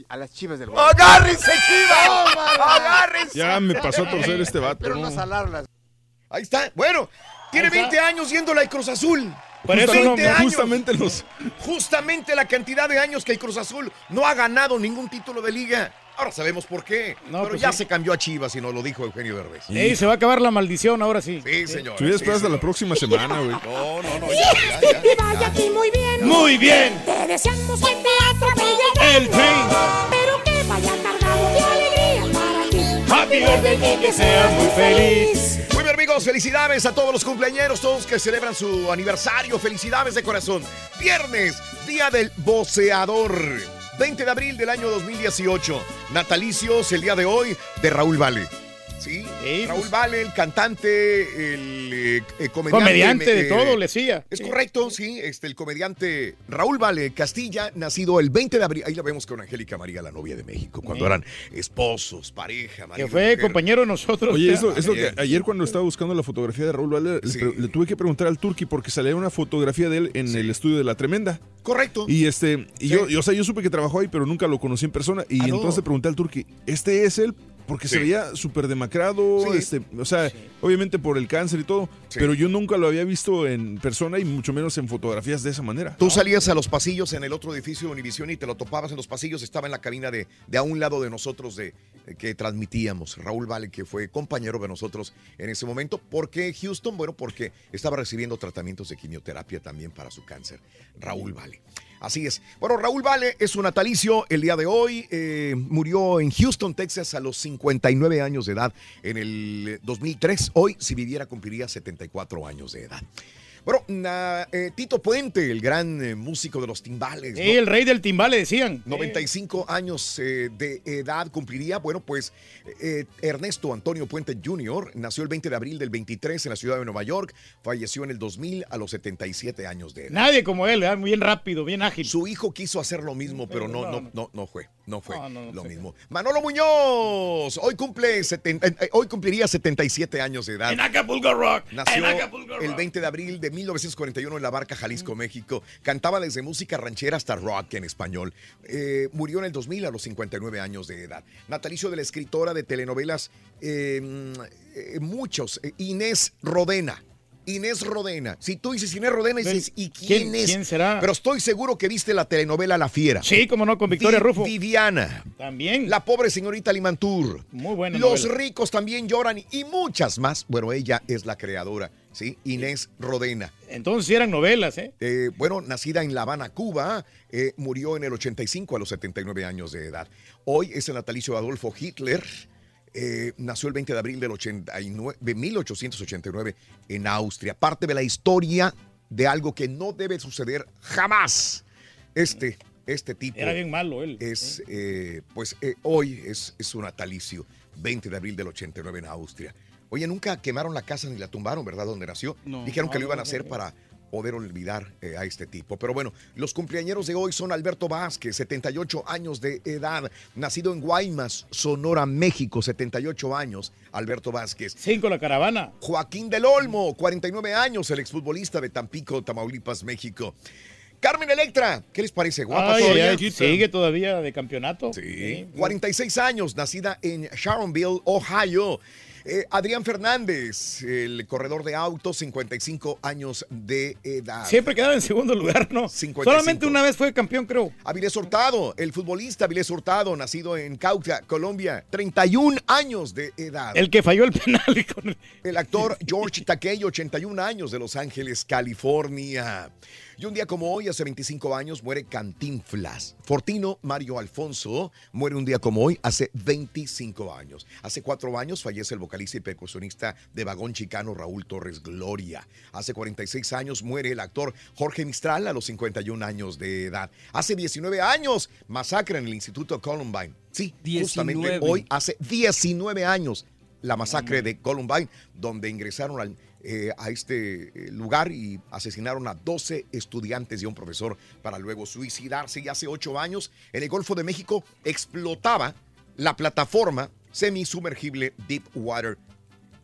a las chivas del Guadalajara. ¡Agárrense, chivas! ¡Agárrense! Ya me pasó a torcer este vato. Pero no salarlas. Ahí está. Bueno, tiene Ahí está. 20 años yéndole al Cruz Azul. Por eso 20 no- años. Justamente los. Justamente la cantidad de años que el Cruz Azul no ha ganado ningún título de liga. Ahora sabemos por qué. No, pero pues ya sí. se cambió a Chivas y nos lo dijo Eugenio Derbez. Ey, se va a acabar la maldición ahora sí. Sí, señor. Tú ya sí, esperas hasta la próxima semana, güey. No, no, no. Ya, ya, Que ya. vaya aquí muy bien. Muy bien. Te deseamos que te atropelle El tren. Pero que vaya cargado de alegría para ti. Happy birthday y que seas muy feliz. Muy bien, amigos, felicidades a todos los cumpleañeros, todos que celebran su aniversario. Felicidades de corazón. Viernes, Día del Boceador. 20 de abril del año 2018. Natalicios el día de hoy de Raúl Vale. ¿Sí? Sí, Raúl pues. Vale, el cantante, el eh, eh, comediante. Comediante de eh, todo, le hacía. Es correcto, sí. Este, el comediante Raúl Vale Castilla, nacido el 20 de abril. Ahí la vemos con Angélica María, la novia de México, cuando Sí. eran esposos, pareja, marido. Que fue mujer. compañero de nosotros. Oye, eso es lo que ayer cuando estaba buscando la fotografía de Raúl Vale, le Sí. pre- le tuve que preguntar al Turqui porque salía una fotografía de él en el estudio de La Tremenda. Correcto. Y este, y Sí. yo, yo, o sea, yo supe que trabajó ahí, pero nunca lo conocí en persona. Y Ah, entonces le pregunté al Turqui, ¿este es él? Porque se veía súper demacrado, Sí. este, o sea, obviamente por el cáncer y todo, pero yo nunca lo había visto en persona y mucho menos en fotografías de esa manera. Tú salías a los pasillos en el otro edificio de Univisión y te lo topabas en los pasillos, estaba en la cabina de, de a un lado de nosotros de, de que transmitíamos. Raúl Vale, que fue compañero de nosotros en ese momento. ¿Por qué Houston? Bueno, porque estaba recibiendo tratamientos de quimioterapia también para su cáncer. Raúl Vale. Así es. Bueno, Raúl Vale es su natalicio el día de hoy. eh, murió en Houston, Texas, a los 59 años de edad en el 2003. Hoy, si viviera, cumpliría 74 años de edad. Bueno, na- eh, Tito Puente, el gran eh, músico de los timbales. ¿no? Sí, el rey del timbal le decían. 95 años eh, de edad cumpliría. Bueno, pues Ernesto Antonio Puente Jr. nació el 20 de abril del 23 en la ciudad de Nueva York. Falleció en el 2000 a los 77 años de edad. Nadie como él, muy bien rápido, bien ágil. Su hijo quiso hacer lo mismo, pero no, no, no. no, fue. No fue No, lo mismo. Manolo Muñoz, hoy cumple 70 eh, hoy cumpliría 77 años de edad. En Acapulco Rock. Nació en Acapulco el Rock. 20 de abril de 1941 en La Barca, Jalisco, México. Cantaba desde música ranchera hasta rock en español. Eh, murió en el 2000 a los 59 años de edad. Natalicio de la escritora de telenovelas, eh, eh, muchos, Inés Rodena. Inés Rodena. Si tú dices Inés Rodena, dices, ¿y quién, ¿Quién- es? quién será? Pero estoy seguro que viste la telenovela La Fiera. Sí, como no, con Victoria Vi- Rufo. Viviana. También. La pobre señorita Limantur. Muy buena Los novela. ricos también lloran y muchas más. Bueno, ella es la creadora, ¿sí? Inés Rodena. Entonces eran novelas, ¿eh? Eh, bueno, nacida en La Habana, Cuba, eh, murió en el 85 a los 79 años de edad. Hoy es el natalicio de Adolfo Hitler. Eh, nació el 20 de abril del 89, de 1889 en Austria. Parte de la historia de algo que no debe suceder jamás. Este, este tipo Era bien malo él. es, eh, pues eh, hoy es, es su natalicio, 20 de abril del 89 en Austria. Oye, nunca quemaron la casa ni la tumbaron, ¿verdad? Donde nació. No. Dijeron que No, lo iban a hacer no. para poder olvidar eh, a este tipo. Pero bueno, los cumpleañeros de hoy son Alberto Vázquez, 78 años de edad, nacido en Guaymas, Sonora, México, 78 años, Alberto Vázquez. Cinco la caravana. Joaquín del Olmo, 49 años, el exfutbolista de Tampico, Tamaulipas, México. Carmen Electra, ¿qué les parece? ¿Guapa Ay, todavía? ay, sigue todavía de campeonato. Sí. 46 años, nacida en Sharonville, Ohio. Eh, Adrián Fernández, el corredor de autos, 55 años de edad. Siempre quedaba en segundo lugar, ¿no? 55. Solamente una vez fue campeón, creo. Avilés Hurtado, el futbolista Avilés Hurtado, nacido en Cauca, Colombia, 31 años de edad. El que falló el penal. con el- El actor George Takei, 81 años de Los Ángeles, California. Y un día como hoy, hace 25 años, muere Cantinflas. Fortino Mario Alfonso muere un día como hoy, hace 25 años. Hace cuatro años fallece el vocalista y percusionista de Vagón Chicano Raúl Torres Gloria. Hace 46 años muere el actor Jorge Mistral a los 51 años de edad. Hace 19 años, masacre en el Instituto Columbine. Sí, justamente 19. hoy hace 19 años la masacre de Columbine, donde ingresaron al, eh, a este eh, lugar y asesinaron a 12 estudiantes y a un profesor para luego suicidarse. Y hace 8 años, en el Golfo de México, explotaba la plataforma semisumergible Deepwater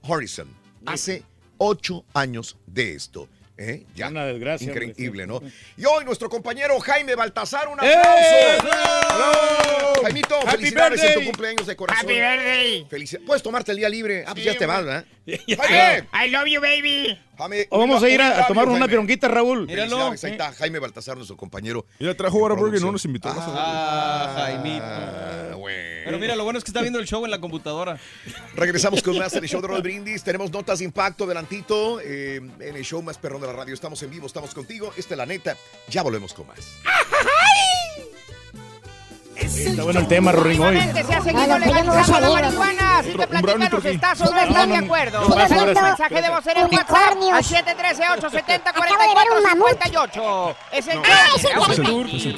Horizon. Hace 8 años de esto. ¿Eh? Ya. Una desgracia, hombre, Increíble, sí. ¿no? Y hoy nuestro compañero Jaime Baltasar, un ¡Eh! aplauso. ¡Bravo! Jaimito, Happy felicidades en tu birthday. cumpleaños de corazón. Happy birthday. Felicidades. Puedes tomarte el día libre. Ah, pues Sí, ya te vas, hombre. ¿verdad? Jaime. I love you, baby. Jaime, O vamos a ir a, labio, tomar una Jaime. pironguita, Raúl. Felicidades, ahí está Jaime Baltasar, nuestro compañero. Ya trajo Whataburger y no nos invitó. Ah, Jaimito. Ah, bueno. Pero mira, lo bueno es que está viendo el show en la computadora. Regresamos con más en el show de Roll Brindis. Tenemos notas de impacto adelantito eh, en el show más perrón de la radio. Estamos en vivo, estamos contigo. Esta es la neta. Ya volvemos con más. Está bueno el tema, Rorín, hoy. Se ha seguido legalizando la marihuana. Si te turkey. ¿estás o no estás de acuerdo? viendo mensaje de voz en el WhatsApp al unicornios. 713-870-4458. Es el Ah, el el el.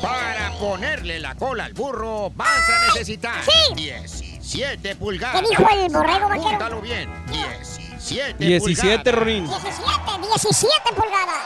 Para ponerle la cola al burro vas a necesitar Sí. 17 pulgadas. ¿Qué dijo el borrego vaquero? Bien. 17 17, pulgadas. Rorín. 17, 17 pulgadas.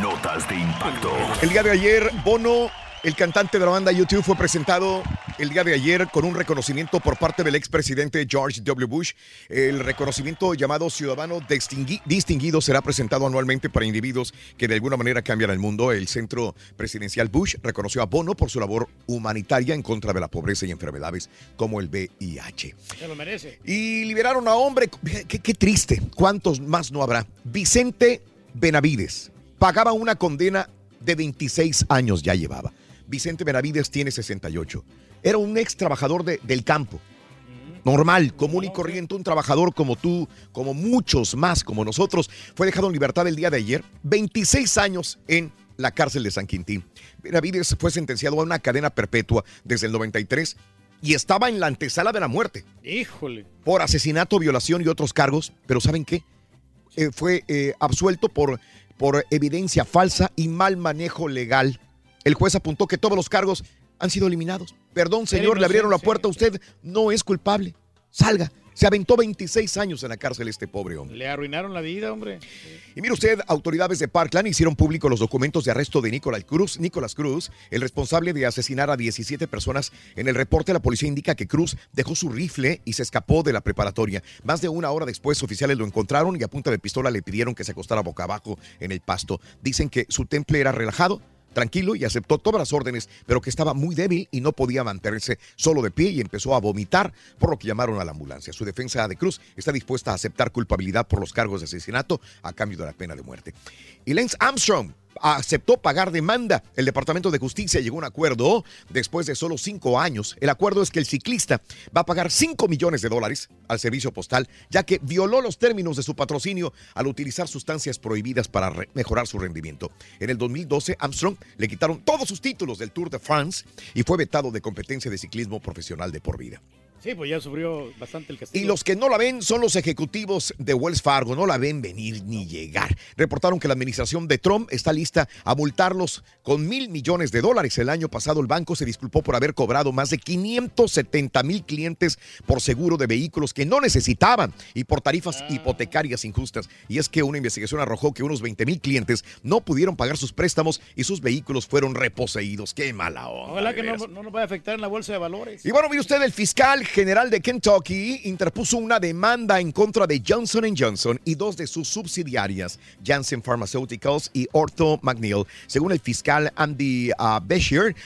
Notas de impacto. El día de ayer, Bono, el cantante de la banda YouTube, fue presentado el día de ayer con un reconocimiento por parte del expresidente George W. Bush. El reconocimiento llamado Ciudadano Distingui- Distinguido será presentado anualmente para individuos que de alguna manera cambian el mundo. El centro presidencial Bush reconoció a Bono por su labor humanitaria en contra de la pobreza y enfermedades como el VIH. Se lo merece. Y liberaron a hombre, qué, qué triste, ¿cuántos más no habrá? Vicente Benavides pagaba una condena de 26 años, ya llevaba. Vicente Benavides tiene 68. Era un ex trabajador de- del campo. Normal, común y corriente, un trabajador como tú, como muchos más como nosotros, fue dejado en libertad el día de ayer, 26 años en la cárcel de San Quintín. Benavides fue sentenciado a una cadena perpetua desde el 93 y estaba en la antesala de la muerte Híjole. por asesinato, violación y otros cargos, pero ¿saben qué? Eh, fue eh, absuelto por, por evidencia falsa y mal manejo legal. El juez apuntó que todos los cargos han sido eliminados. Perdón, señor, le abrieron la puerta usted, no es culpable. Salga. Se aventó 26 años en la cárcel este pobre hombre. Le arruinaron la vida, hombre. Y mire usted, autoridades de Parkland hicieron público los documentos de arresto de Nicolás Cruz, Nicolás Cruz, el responsable de asesinar a 17 personas. En el reporte, la policía indica que Cruz dejó su rifle y se escapó de la preparatoria. Más de una hora después, oficiales lo encontraron y a punta de pistola le pidieron que se acostara boca abajo en el pasto. Dicen que su temple era relajado, tranquilo y aceptó todas las órdenes, pero que estaba muy débil y no podía mantenerse solo de pie y empezó a vomitar, por lo que llamaron a la ambulancia. Su defensa de Cruz está dispuesta a aceptar culpabilidad por los cargos de asesinato a cambio de la pena de muerte. Y Lance Armstrong aceptó pagar demanda. El Departamento de Justicia llegó a un acuerdo después de solo cinco años. El acuerdo es que el ciclista va a pagar 5 millones de dólares al servicio postal, ya que violó los términos de su patrocinio al utilizar sustancias prohibidas para mejorar su rendimiento. En el 2012, Armstrong le quitaron todos sus títulos del Tour de France y fue vetado de competencia de ciclismo profesional de por vida. Sí, pues ya sufrió bastante el castigo. Y los que no la ven son los ejecutivos de Wells Fargo, no la ven venir ni llegar. Reportaron que la administración de Trump está lista a multarlos con mil millones de dólares. El año pasado el banco se disculpó por haber cobrado más de 570 mil clientes por seguro de vehículos que no necesitaban y por tarifas hipotecarias injustas. Y es que una investigación arrojó que unos 20 mil clientes no pudieron pagar sus préstamos y sus vehículos fueron reposeídos. Qué mala onda. Ojalá que no nos vaya a afectar en la bolsa de valores. Y bueno, mire usted, el fiscal general de Kentucky interpuso una demanda en contra de Johnson Johnson y dos de sus subsidiarias, Janssen Pharmaceuticals y Ortho McNeil. Según el fiscal Andy ah, Beshear,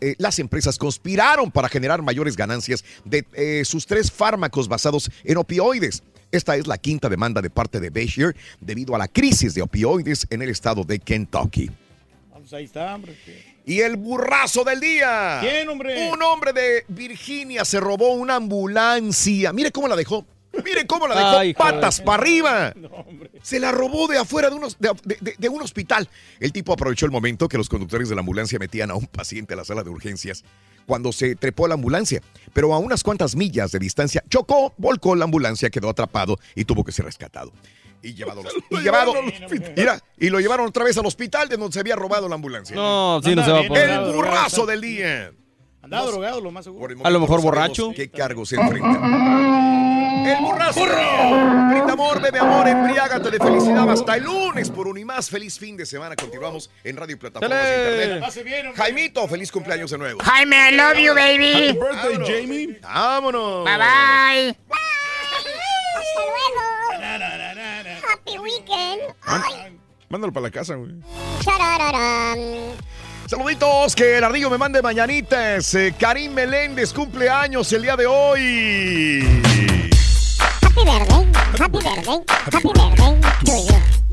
eh, las empresas conspiraron para generar mayores ganancias de eh, sus tres fármacos basados en opioides. Esta es la quinta demanda de parte de Beshear debido a la crisis de opioides en el estado de Kentucky. Pues. Y el burrazo del día. ¿Quién, hombre? Un hombre de Virginia se robó una ambulancia. Mire cómo la dejó. Mire cómo la dejó Ay, patas para arriba. Se la robó de afuera de, unos- de- de- de- de un hospital. El tipo aprovechó el momento que los conductores de la ambulancia metían a un paciente a la sala de urgencias cuando se trepó a la ambulancia. Pero a unas cuantas millas de distancia chocó, volcó la ambulancia, quedó atrapado y tuvo que ser rescatado. Y llevado, y llevado mira, y lo llevaron otra vez al hospital de donde se había robado la ambulancia. No, sí, no se va a poder. El burrazo del día. Andaba drogado, lo más seguro. A lo mejor borracho. ¿Qué cargos se enfrenta? El burrazo. Grita amor, bebe amor, embriágate de felicidad hasta el lunes por un y más. Feliz fin de semana. Continuamos en Radio Plataformas. Internet. Jaimito, feliz cumpleaños de nuevo. Jaime, I love you, baby. Vámonos. Jamie. Vámonos. Bye bye. Hasta luego. Happy weekend. Ay, Mándalo para la casa, güey. Saluditos, que el ardillo me mande mañanitas. Eh, Karim Meléndez cumpleaños el día de hoy. Happy birthday, happy birthday, happy birthday to you.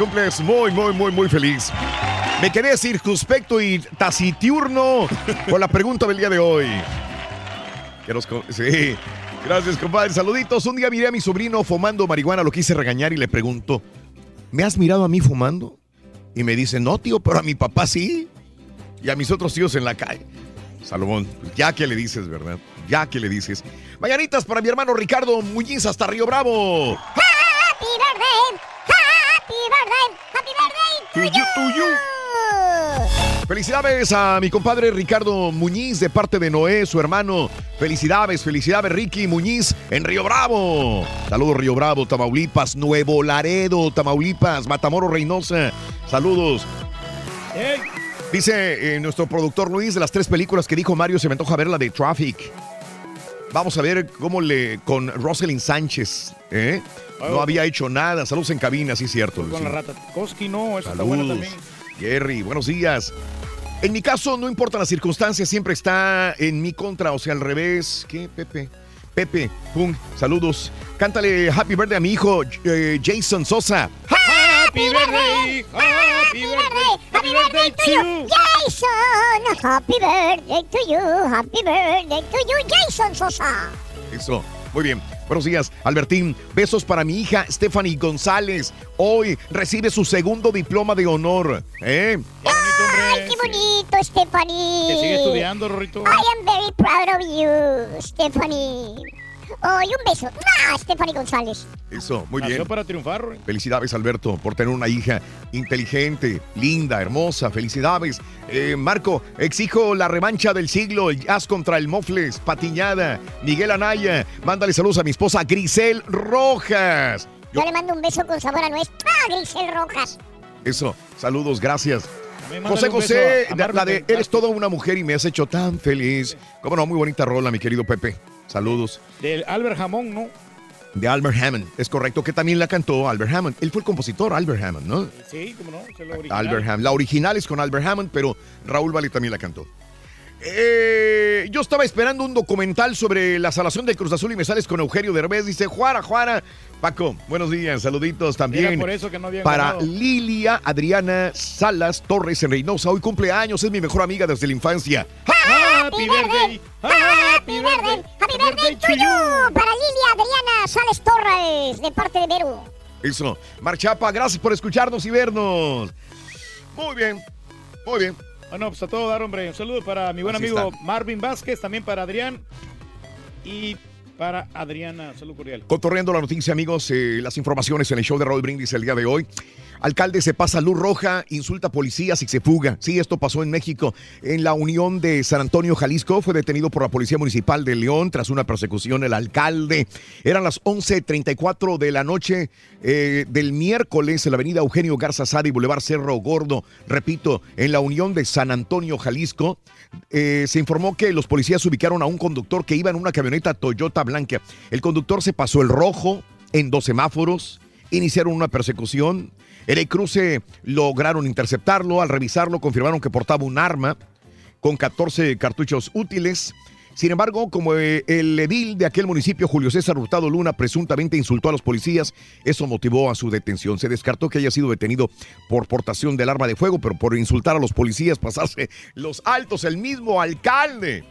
Cumples muy, muy, muy, muy feliz. Me quedé circunspecto y taciturno con la pregunta del día de hoy. Sí. Gracias, compadre. Saluditos. Un día miré a mi sobrino fumando marihuana, lo quise regañar y le pregunto, ¿me has mirado a mí fumando? Y me dice, no, tío, pero a mi papá sí. Y a mis otros tíos en la calle. Salomón, ya que le dices, ¿verdad? Ya que le dices. Mañanitas para mi hermano Ricardo Muñiz hasta Río Bravo. Happy birthday, happy birthday, happy birthday to you. Felicidades a mi compadre Ricardo Muñiz de parte de Noé, su hermano. Felicidades, felicidades Ricky Muñiz en Río Bravo. Saludos Río Bravo, Tamaulipas, Nuevo Laredo, Tamaulipas, Matamoros Reynosa. Saludos. Dice eh, nuestro productor Luis de las tres películas que dijo Mario, se me antoja ver la de Traffic. Vamos a ver cómo le con Rosalind Sánchez. ¿eh? No había hecho nnada. Saludos en cabina, sí es cierto. Con la rata Koski, no, eso está bueno también. Jerry, buenos días. En mi caso, no importa las circunstancias, siempre está en mi contra, o sea, al revés. ¿Qué, Pepe? Pepe, pum, saludos. Cántale Happy Birthday a mi hijo eh, Jason Sosa. Happy birthday, happy birthday, happy birthday to you. Jason, happy birthday to you, happy birthday to you, Jason Sosa. Eso, muy bien. Buenos días, Albertín. Besos para mi hija Stephanie González. Hoy recibe su segundo diploma de honor. ¿Eh? ¡Ay, qué bonito, Stephanie! Que sigue estudiando, Rorrito. I am very proud of you, Stephanie. Oh, y un beso. ¡Ah, Stephanie González! Eso, muy Nació bien. para triunfar, Rory. Felicidades, Alberto, por tener una hija inteligente, linda, hermosa. Felicidades. Eh, Marco, exijo la revancha del siglo, el jazz contra el Mofles, Patiñada, Miguel Anaya. Mándale saludos a mi esposa Grisel Rojas. Yo le mando un beso con sabor a nuez. ¡Ah, Grisel Rojas! Eso, saludos, gracias. José José, la- de Eres toda una mujer y me has hecho tan feliz. Cómo no, muy bonita rola, mi querido Pepe. Saludos. Del Albert Jamón, ¿no? De Albert Hammond, es correcto, que también la cantó Albert Hammond. Él fue el compositor, Albert Hammond, ¿no? Sí, cómo no, es la original. Albert Hammond. La original es con Albert Hammond, pero Raúl Vale también la cantó. Eh, yo estaba esperando un documental sobre la salación del Cruz Azul y me sales con Eugenio Derbez. Dice, Juara, Juara. Paco, buenos días, saluditos también. Era por eso que no Para ganado. Lilia Adriana Salas Torres en Reynosa. Hoy cumpleaños, es mi mejor amiga desde la infancia. Happy birthday. ¡Happy birthday! ¡Happy birthday to you! Para Lilia Adriana Sales Torres, de parte de Vero. Eso. Marchapa, gracias por escucharnos y vernos. Muy bien, muy bien. Bueno, pues a todo dar, hombre. Un saludo para mi buen Así amigo está. Marvin Vázquez, también para Adrián y para Adriana. Salud cordial. Cotorreando la noticia, amigos, eh, las informaciones en el show de Raúl Brindis el día de hoy. Alcalde se pasa luz roja, insulta a policías y se fuga. Sí, esto pasó en México. En la Unión de San Antonio, Jalisco, fue detenido por la Policía Municipal de León tras una persecución. El alcalde. Eran las 11.34 de la noche eh, del miércoles en la avenida Eugenio Garza Sadi, Boulevard Cerro Gordo. Repito, en la Unión de San Antonio, Jalisco, eh, se informó que los policías ubicaron a un conductor que iba en una camioneta Toyota blanca. El conductor se pasó el rojo en dos semáforos, iniciaron una persecución. En el cruce lograron interceptarlo. Al revisarlo, confirmaron que portaba un arma con 14 cartuchos útiles. Sin embargo, como eh, el edil de aquel municipio, Julio César Hurtado Luna, presuntamente insultó a los policías, eso motivó a su detención. Se descartó que haya sido detenido por portación del arma de fuego, pero por insultar a los policías, pasarse los altos, el mismo alcalde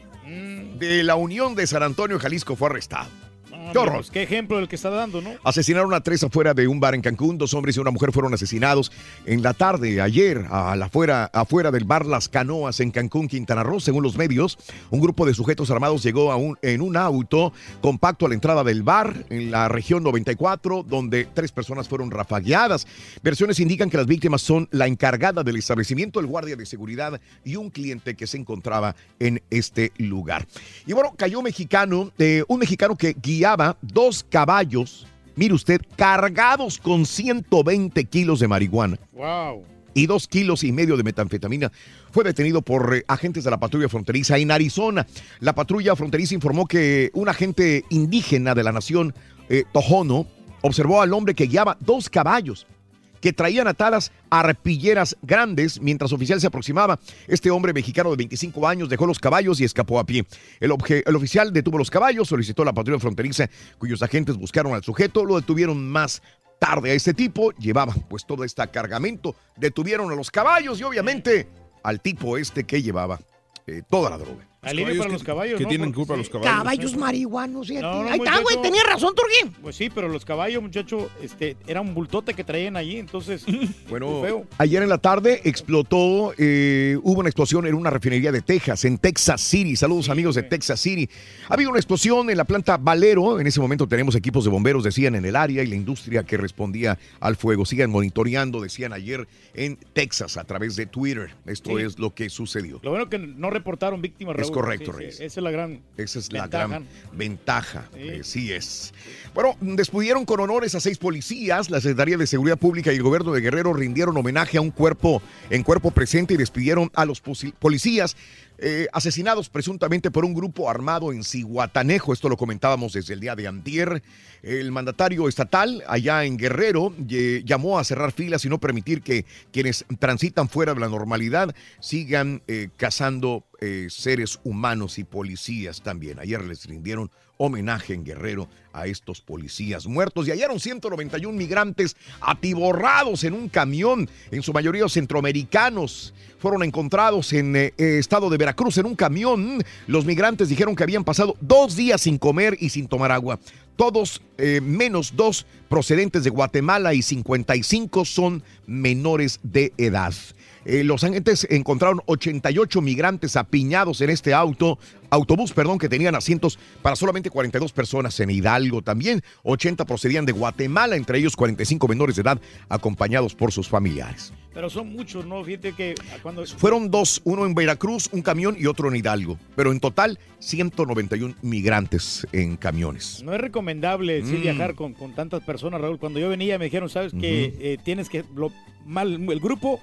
de la Unión de San Antonio, Jalisco, fue arrestado. Ah, ¡Qué horror! pues, qué ejemplo el que está dando, ¿no? Asesinaron a tres afuera de un bar en Cancún. Dos hombres y una mujer fueron asesinados en la tarde ayer a la afuera, afuera del bar Las Canoas en Cancún, Quintana Roo. Según los medios, un grupo de sujetos armados llegó a un- en un auto compacto a la entrada del bar en la región 94, donde tres personas fueron rafagueadas. Versiones indican que las víctimas son la encargada del establecimiento, el guardia de seguridad y un cliente que se encontraba en este lugar. Y bueno, cayó mexicano, eh, un mexicano que guiaba dos caballos, mire usted, cargados con 120 kilos de marihuana Wow. y dos kilos y medio de metanfetamina. Fue detenido por eh, agentes de la patrulla fronteriza en Arizona. La patrulla fronteriza informó que un agente indígena de la nación eh, Tohono observó al hombre que guiaba dos caballos que traían atadas arpilleras grandes mientras oficial se aproximaba. Este hombre mexicano de 25 años dejó los caballos y escapó a pie. El, el oficial detuvo los caballos, solicitó la patrulla fronteriza, cuyos agentes buscaron al sujeto, lo detuvieron más tarde a este tipo, llevaba pues todo este cargamento, detuvieron a los caballos y obviamente al tipo este que llevaba eh, toda la droga. Alivio para los caballos. que ¿no? tienen Pues, culpa sí. los caballos. Caballos marihuanos. No, no, Ahí está, güey, tenía razón, Turquín. Pues sí, pero los caballos, muchacho, este, era un bultote que traían allí, entonces. Bueno, feo. ayer en la tarde explotó, eh, hubo una explosión en una refinería de Texas, en Texas City. Saludos amigos de Texas City. Ha habido una explosión en la planta Valero. En ese momento tenemos equipos de bomberos, decían, en el área y la industria que respondía al fuego. Sigan monitoreando, decían ayer en Texas a través de Twitter. Esto Sí. es lo que sucedió. Lo bueno que no reportaron víctimas, Es correcto, Sí, sí, Reyes. Esa es la gran. Esa es la ventaja. gran ventaja. Sí. Eh, sí es. Bueno, despidieron con honores a seis policías. La Secretaría de Seguridad Pública y el gobierno de Guerrero rindieron homenaje a un cuerpo en cuerpo presente y despidieron a los policías eh, asesinados presuntamente por un grupo armado en Cihuatanejo. Esto lo comentábamos desde el día de antier. El mandatario estatal allá en Guerrero llamó a cerrar filas y no permitir que quienes transitan fuera de la normalidad sigan eh, cazando eh, seres humanos y policías también. Ayer les rindieron homenaje en Guerrero a estos policías muertos y hallaron 191 migrantes atiborrados en un camión, en su mayoría centroamericanos. Fueron encontrados en eh, eh, estado de Veracruz en un camión. Los migrantes dijeron que habían pasado dos días sin comer y sin tomar agua. todos eh, menos dos procedentes de Guatemala y 55 son menores de edad. Eh, los agentes encontraron 88 migrantes apiñados en este auto, autobús, perdón, que tenían asientos para solamente 42 personas en Hidalgo. También 80 procedían de Guatemala, entre ellos 45 menores de edad acompañados por sus familiares. Pero son muchos, ¿no? Fíjate que cuando... Fueron dos, uno en Veracruz, un camión y otro en Hidalgo. Pero en total, 191 migrantes en camiones. No es recomendable sí, Mm. viajar con, con tantas personas, Raúl. Cuando yo venía me dijeron, sabes que Ujú. eh, tienes que... Lo, mal, el grupo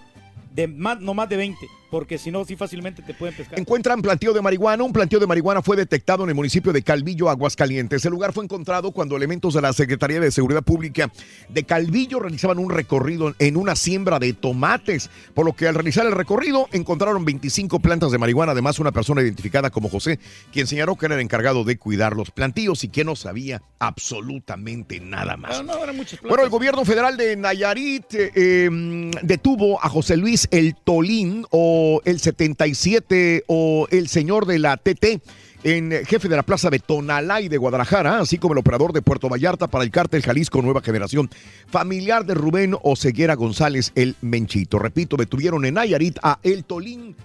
de más, no más de 20, porque si no, sí fácilmente te pueden pescar. Encuentran planteo de marihuana. Un planteo de marihuana fue detectado en el municipio de Calvillo, Aguascalientes. El lugar fue encontrado cuando elementos de la Secretaría de Seguridad Pública de Calvillo realizaban un recorrido en una siembra de tomates. Por lo que al realizar el recorrido encontraron 25 plantas de marihuana. Además, una persona identificada como José, quien señaló que era el encargado de cuidar los plantíos y que no sabía absolutamente nada más. No, Bueno, el gobierno federal de Nayarit eh, eh, detuvo a José Luis El Tolín o el 77 o el señor de la TT en jefe de la plaza de Tonalá de Guadalajara, así como el operador de Puerto Vallarta para el cártel Jalisco Nueva Generación, familiar de Rubén Oseguera González El Menchito. Repito, detuvieron en Nayarit a El Tolín,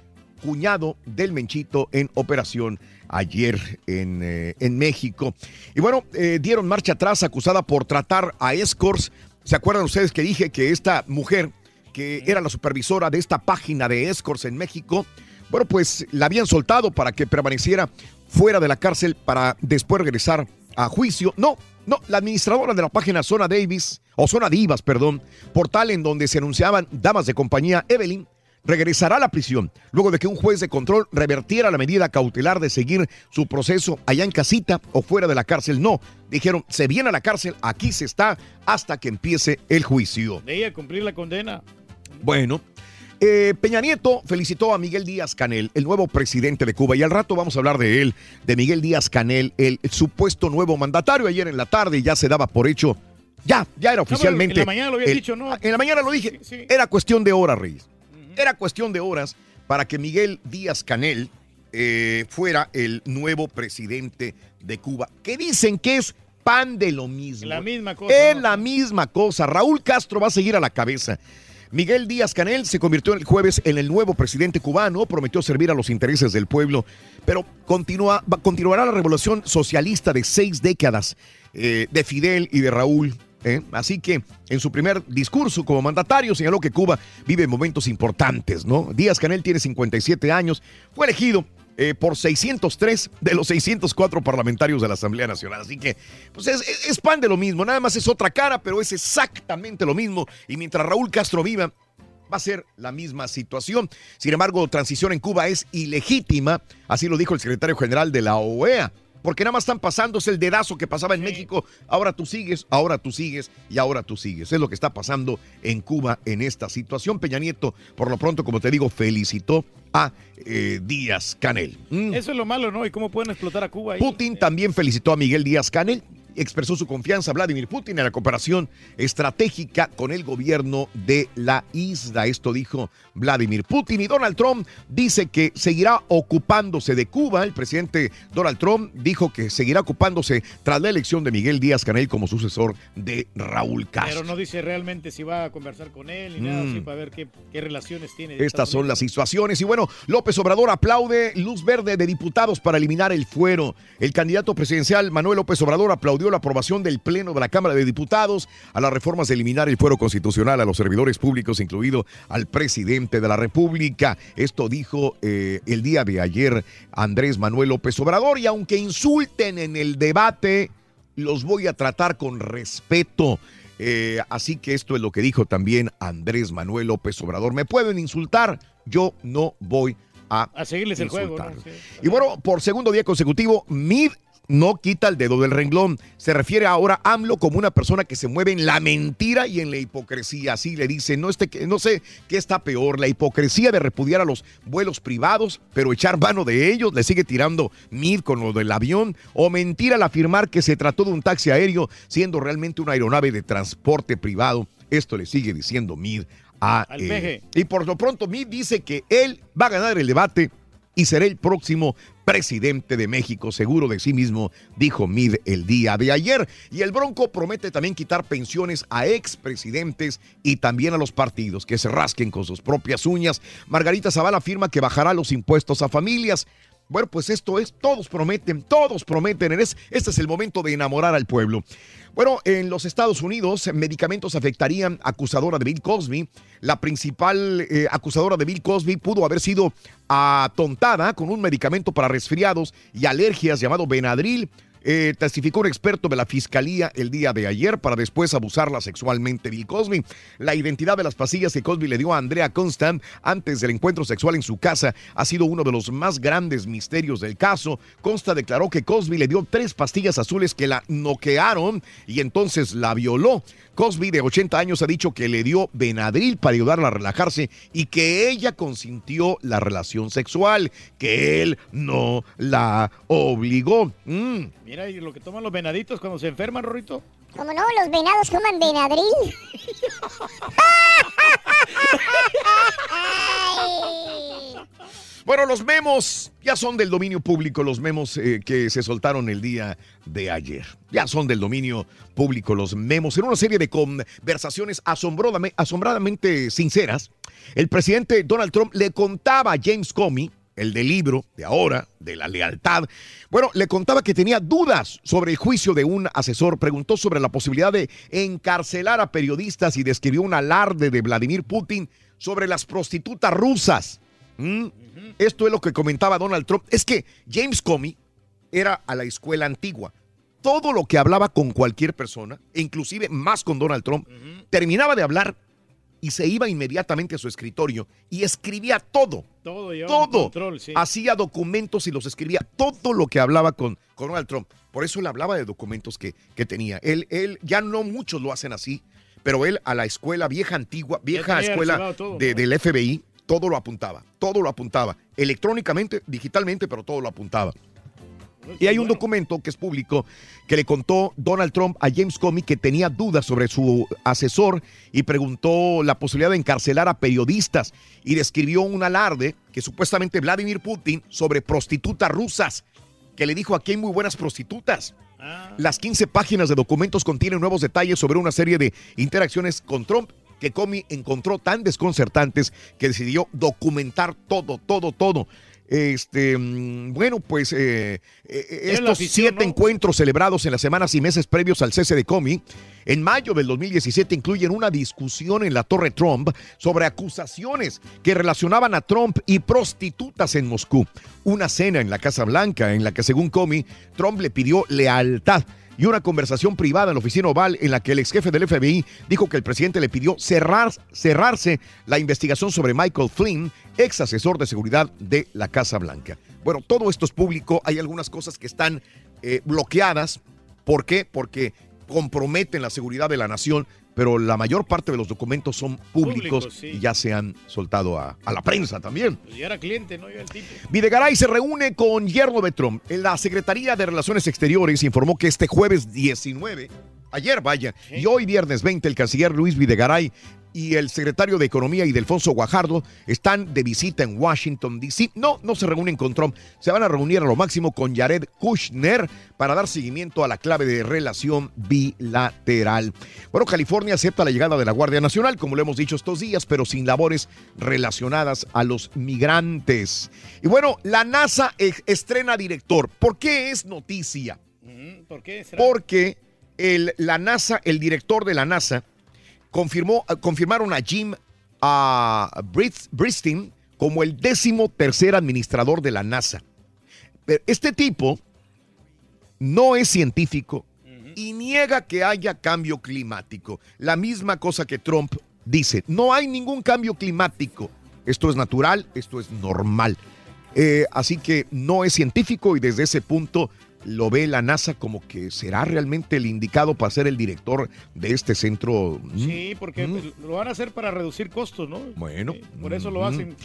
cuñado del Menchito en operación ayer en, eh, en México. Y bueno, eh, dieron marcha atrás acusada por tratar a escorts. ¿Se acuerdan ustedes que dije que esta mujer, que era la supervisora de esta página de escorts en México, bueno, pues la habían soltado para que permaneciera fuera de la cárcel para después regresar a juicio? No, no, la administradora de la página Zona Davis, o Zona Divas, perdón, portal en donde se anunciaban damas de compañía, Evelyn, regresará a la prisión luego de que un juez de control revertiera la medida cautelar de seguir su proceso allá en casita o fuera de la cárcel. No, dijeron, se viene a la cárcel, aquí se está hasta que empiece el juicio. De ella cumplir la condena. Bueno, eh, Peña Nieto felicitó a Miguel Díaz Canel, el nuevo presidente de Cuba, y al rato vamos a hablar de él, de Miguel Díaz Canel, el supuesto nuevo mandatario. Ayer en la tarde ya se daba por hecho, ya, ya era oficialmente. en la mañana lo había el- dicho, ¿no? En la mañana lo dije. Era cuestión de horas, Reyes. Era cuestión de horas para que Miguel Díaz Canel eh, fuera el nuevo presidente de Cuba. Que dicen que es pan de lo mismo. La misma cosa. Es la misma cosa. Raúl Castro va a seguir a la cabeza. Miguel Díaz Canel se convirtió el jueves en el nuevo presidente cubano, prometió servir a los intereses del pueblo, pero continuará la revolución socialista de seis décadas eh, de Fidel y de Raúl. ¿eh? Así que en su primer discurso como mandatario señaló que Cuba vive momentos importantes, ¿no? Díaz Canel tiene 57 años, fue elegido eh, por 603 de los 604 parlamentarios de la Asamblea Nacional. Así que, pues es, es- es pan de lo mismo, nada más es otra cara, pero es exactamente lo mismo. Y mientras Raúl Castro viva, va a ser la misma situación. Sin embargo, transición en Cuba es ilegítima, así lo dijo el secretario general de la OEA. Porque nada más están pasándose el dedazo que pasaba en México. Ahora tú sigues, ahora tú sigues y ahora tú sigues. Es lo que está pasando en Cuba en esta situación. Peña Nieto, por lo pronto, como te digo, felicitó a eh, Díaz Canel. Mm. Eso es lo malo, ¿no? ¿Y cómo pueden explotar a Cuba ahí? Putin también felicitó a Miguel Díaz Canel. Expresó su confianza a Vladimir Putin en la cooperación estratégica con el gobierno de la isla. Esto dijo Vladimir Putin. Y Donald Trump dice que seguirá ocupándose de Cuba. El presidente Donald Trump dijo que seguirá ocupándose tras la elección de Miguel Díaz Canel como sucesor de Raúl Castro. Pero no dice realmente si va a conversar con él ni nada Mm. así para ver qué, qué relaciones tiene. Estas son las situaciones. Y bueno, López Obrador aplaude luz verde de diputados para eliminar el fuero. El candidato presidencial Manuel López Obrador aplaudió la aprobación del Pleno de la Cámara de Diputados a las reformas de eliminar el fuero constitucional a los servidores públicos, incluido al presidente de la República. Esto dijo eh, el día de ayer Andrés Manuel López Obrador. Y aunque insulten en el debate, los voy a tratar con respeto. Eh, así que esto es lo que dijo también Andrés Manuel López Obrador. Me pueden insultar, yo no voy a, A seguirles el juego. Y bueno, por segundo día consecutivo, Mid no quita el dedo del renglón. Se refiere ahora a AMLO como una persona que se mueve en la mentira y en la hipocresía. Así le dice, no, este, no sé qué está peor, la hipocresía de repudiar a los vuelos privados, pero echar mano de ellos, le sigue tirando Mid con lo del avión, o mentir al afirmar que se trató de un taxi aéreo, siendo realmente una aeronave de transporte privado. Esto le sigue diciendo Mid a Al peje. Y por lo pronto Mid dice que él va a ganar el debate y seré el próximo presidente de México, seguro de sí mismo, dijo Mid el día de ayer. Y el Bronco promete también quitar pensiones a expresidentes y también a los partidos que se rasquen con sus propias uñas. Margarita Zavala afirma que bajará los impuestos a familias. Bueno, pues esto es, todos prometen, todos prometen. Es, este es el momento de enamorar al pueblo. Bueno, en los Estados Unidos, medicamentos afectarían acusadora de Bill Cosby. La principal eh, acusadora de Bill Cosby pudo haber sido atontada con un medicamento para resfriados y alergias llamado Benadryl. Eh, testificó un experto de la fiscalía el día de ayer para después abusarla sexualmente Bill Cosby. La identidad de las pastillas que Cosby le dio a Andrea Constant antes del encuentro sexual en su casa ha sido uno de los más grandes misterios del caso. Consta declaró que Cosby le dio tres pastillas azules que la noquearon y entonces la violó. Cosby, de 80 años, ha dicho que le dio Benadryl para ayudarla a relajarse y que ella consintió la relación sexual, que él no la obligó. Mm. Mira, y lo que toman los venaditos cuando se enferman, Rorrito. Como no, los venados toman Benadryl. Bueno, los memos ya son del dominio público, los memos eh, que se soltaron el día de ayer. Ya son del dominio público los memos. En una serie de conversaciones asombradamente sinceras, el presidente Donald Trump le contaba a James Comey, el del libro de ahora, de la lealtad, bueno, le contaba que tenía dudas sobre el juicio de un asesor, preguntó sobre la posibilidad de encarcelar a periodistas y describió un alarde de Vladimir Putin sobre las prostitutas rusas. ¿Mm? Esto es lo que comentaba Donald Trump. Es que James Comey era a la escuela antigua. Todo lo que hablaba con cualquier persona, e inclusive más con Donald Trump, terminaba de hablar y se iba inmediatamente a su escritorio y escribía todo. Todo Todo. control, sí. Hacía documentos y los escribía. Todo lo que hablaba con, con Donald Trump. Por eso él hablaba de documentos que, que tenía. Él, él, ya no muchos lo hacen así, pero él a la escuela vieja antigua, vieja escuela todo, de- ¿no? del FBI, todo lo apuntaba. Todo lo apuntaba. Electrónicamente, digitalmente, pero todo lo apuntaba. Y hay un documento que es público que le contó Donald Trump a James Comey que tenía dudas sobre su asesor y preguntó la posibilidad de encarcelar a periodistas y describió un alarde que supuestamente Vladimir Putin sobre prostitutas rusas, que le dijo aquí hay muy buenas prostitutas. Las 15 páginas de documentos contienen nuevos detalles sobre una serie de interacciones con Trump que Comey encontró tan desconcertantes que decidió documentar todo, todo, todo. Este, mm, bueno, pues eh, eh, estos afición, siete ¿no? encuentros celebrados en las semanas y meses previos al cese de Comey, en mayo del 2017 incluyen una discusión en la Torre Trump sobre acusaciones que relacionaban a Trump y prostitutas en Moscú. Una cena en la Casa Blanca en la que, según Comey, Trump le pidió lealtad y una conversación privada en la oficina oval en la que el ex jefe del FBI dijo que el presidente le pidió cerrar, cerrarse la investigación sobre Michael Flynn, ex asesor de seguridad de la Casa Blanca. Bueno, todo esto es público, hay algunas cosas que están eh, bloqueadas. ¿Por qué? Porque comprometen la seguridad de la nación, pero la mayor parte de los documentos son públicos sí. y ya se han soltado a, a la prensa también. Pues ya era cliente, ¿no? Ya el tipo. Videgaray se reúne con yerno. En la Secretaría de Relaciones Exteriores informó que este jueves 19, ayer vaya, y hoy viernes 20, el canciller Luis Videgaray y el secretario de Economía y Delfonso Guajardo están de visita en Washington, D.C. No, no se reúnen con Trump, se van a reunir a lo máximo con Jared Kushner para dar seguimiento a la clave de relación bilateral. Bueno, California acepta la llegada de la Guardia Nacional, como lo hemos dicho estos días, pero sin labores relacionadas a los migrantes. Y bueno, la NASA ex- estrena director. ¿Por qué es noticia? Ujú, ¿Por qué será? Porque el, la NASA, el director de la NASA, confirmó, eh, confirmaron a Jim a Bris- Bristow como el décimo tercer administrador de la NASA. Este tipo no es científico y niega que haya cambio climático. La misma cosa que Trump dice, no hay ningún cambio climático. Esto es natural, esto es normal. Eh, así que no es científico y desde ese punto lo ve la NASA como que será realmente el indicado para ser el director de este centro. Mm, Sí, porque mm. pues, lo van a hacer para reducir costos, ¿no? Bueno. Por eso lo mm. hacen.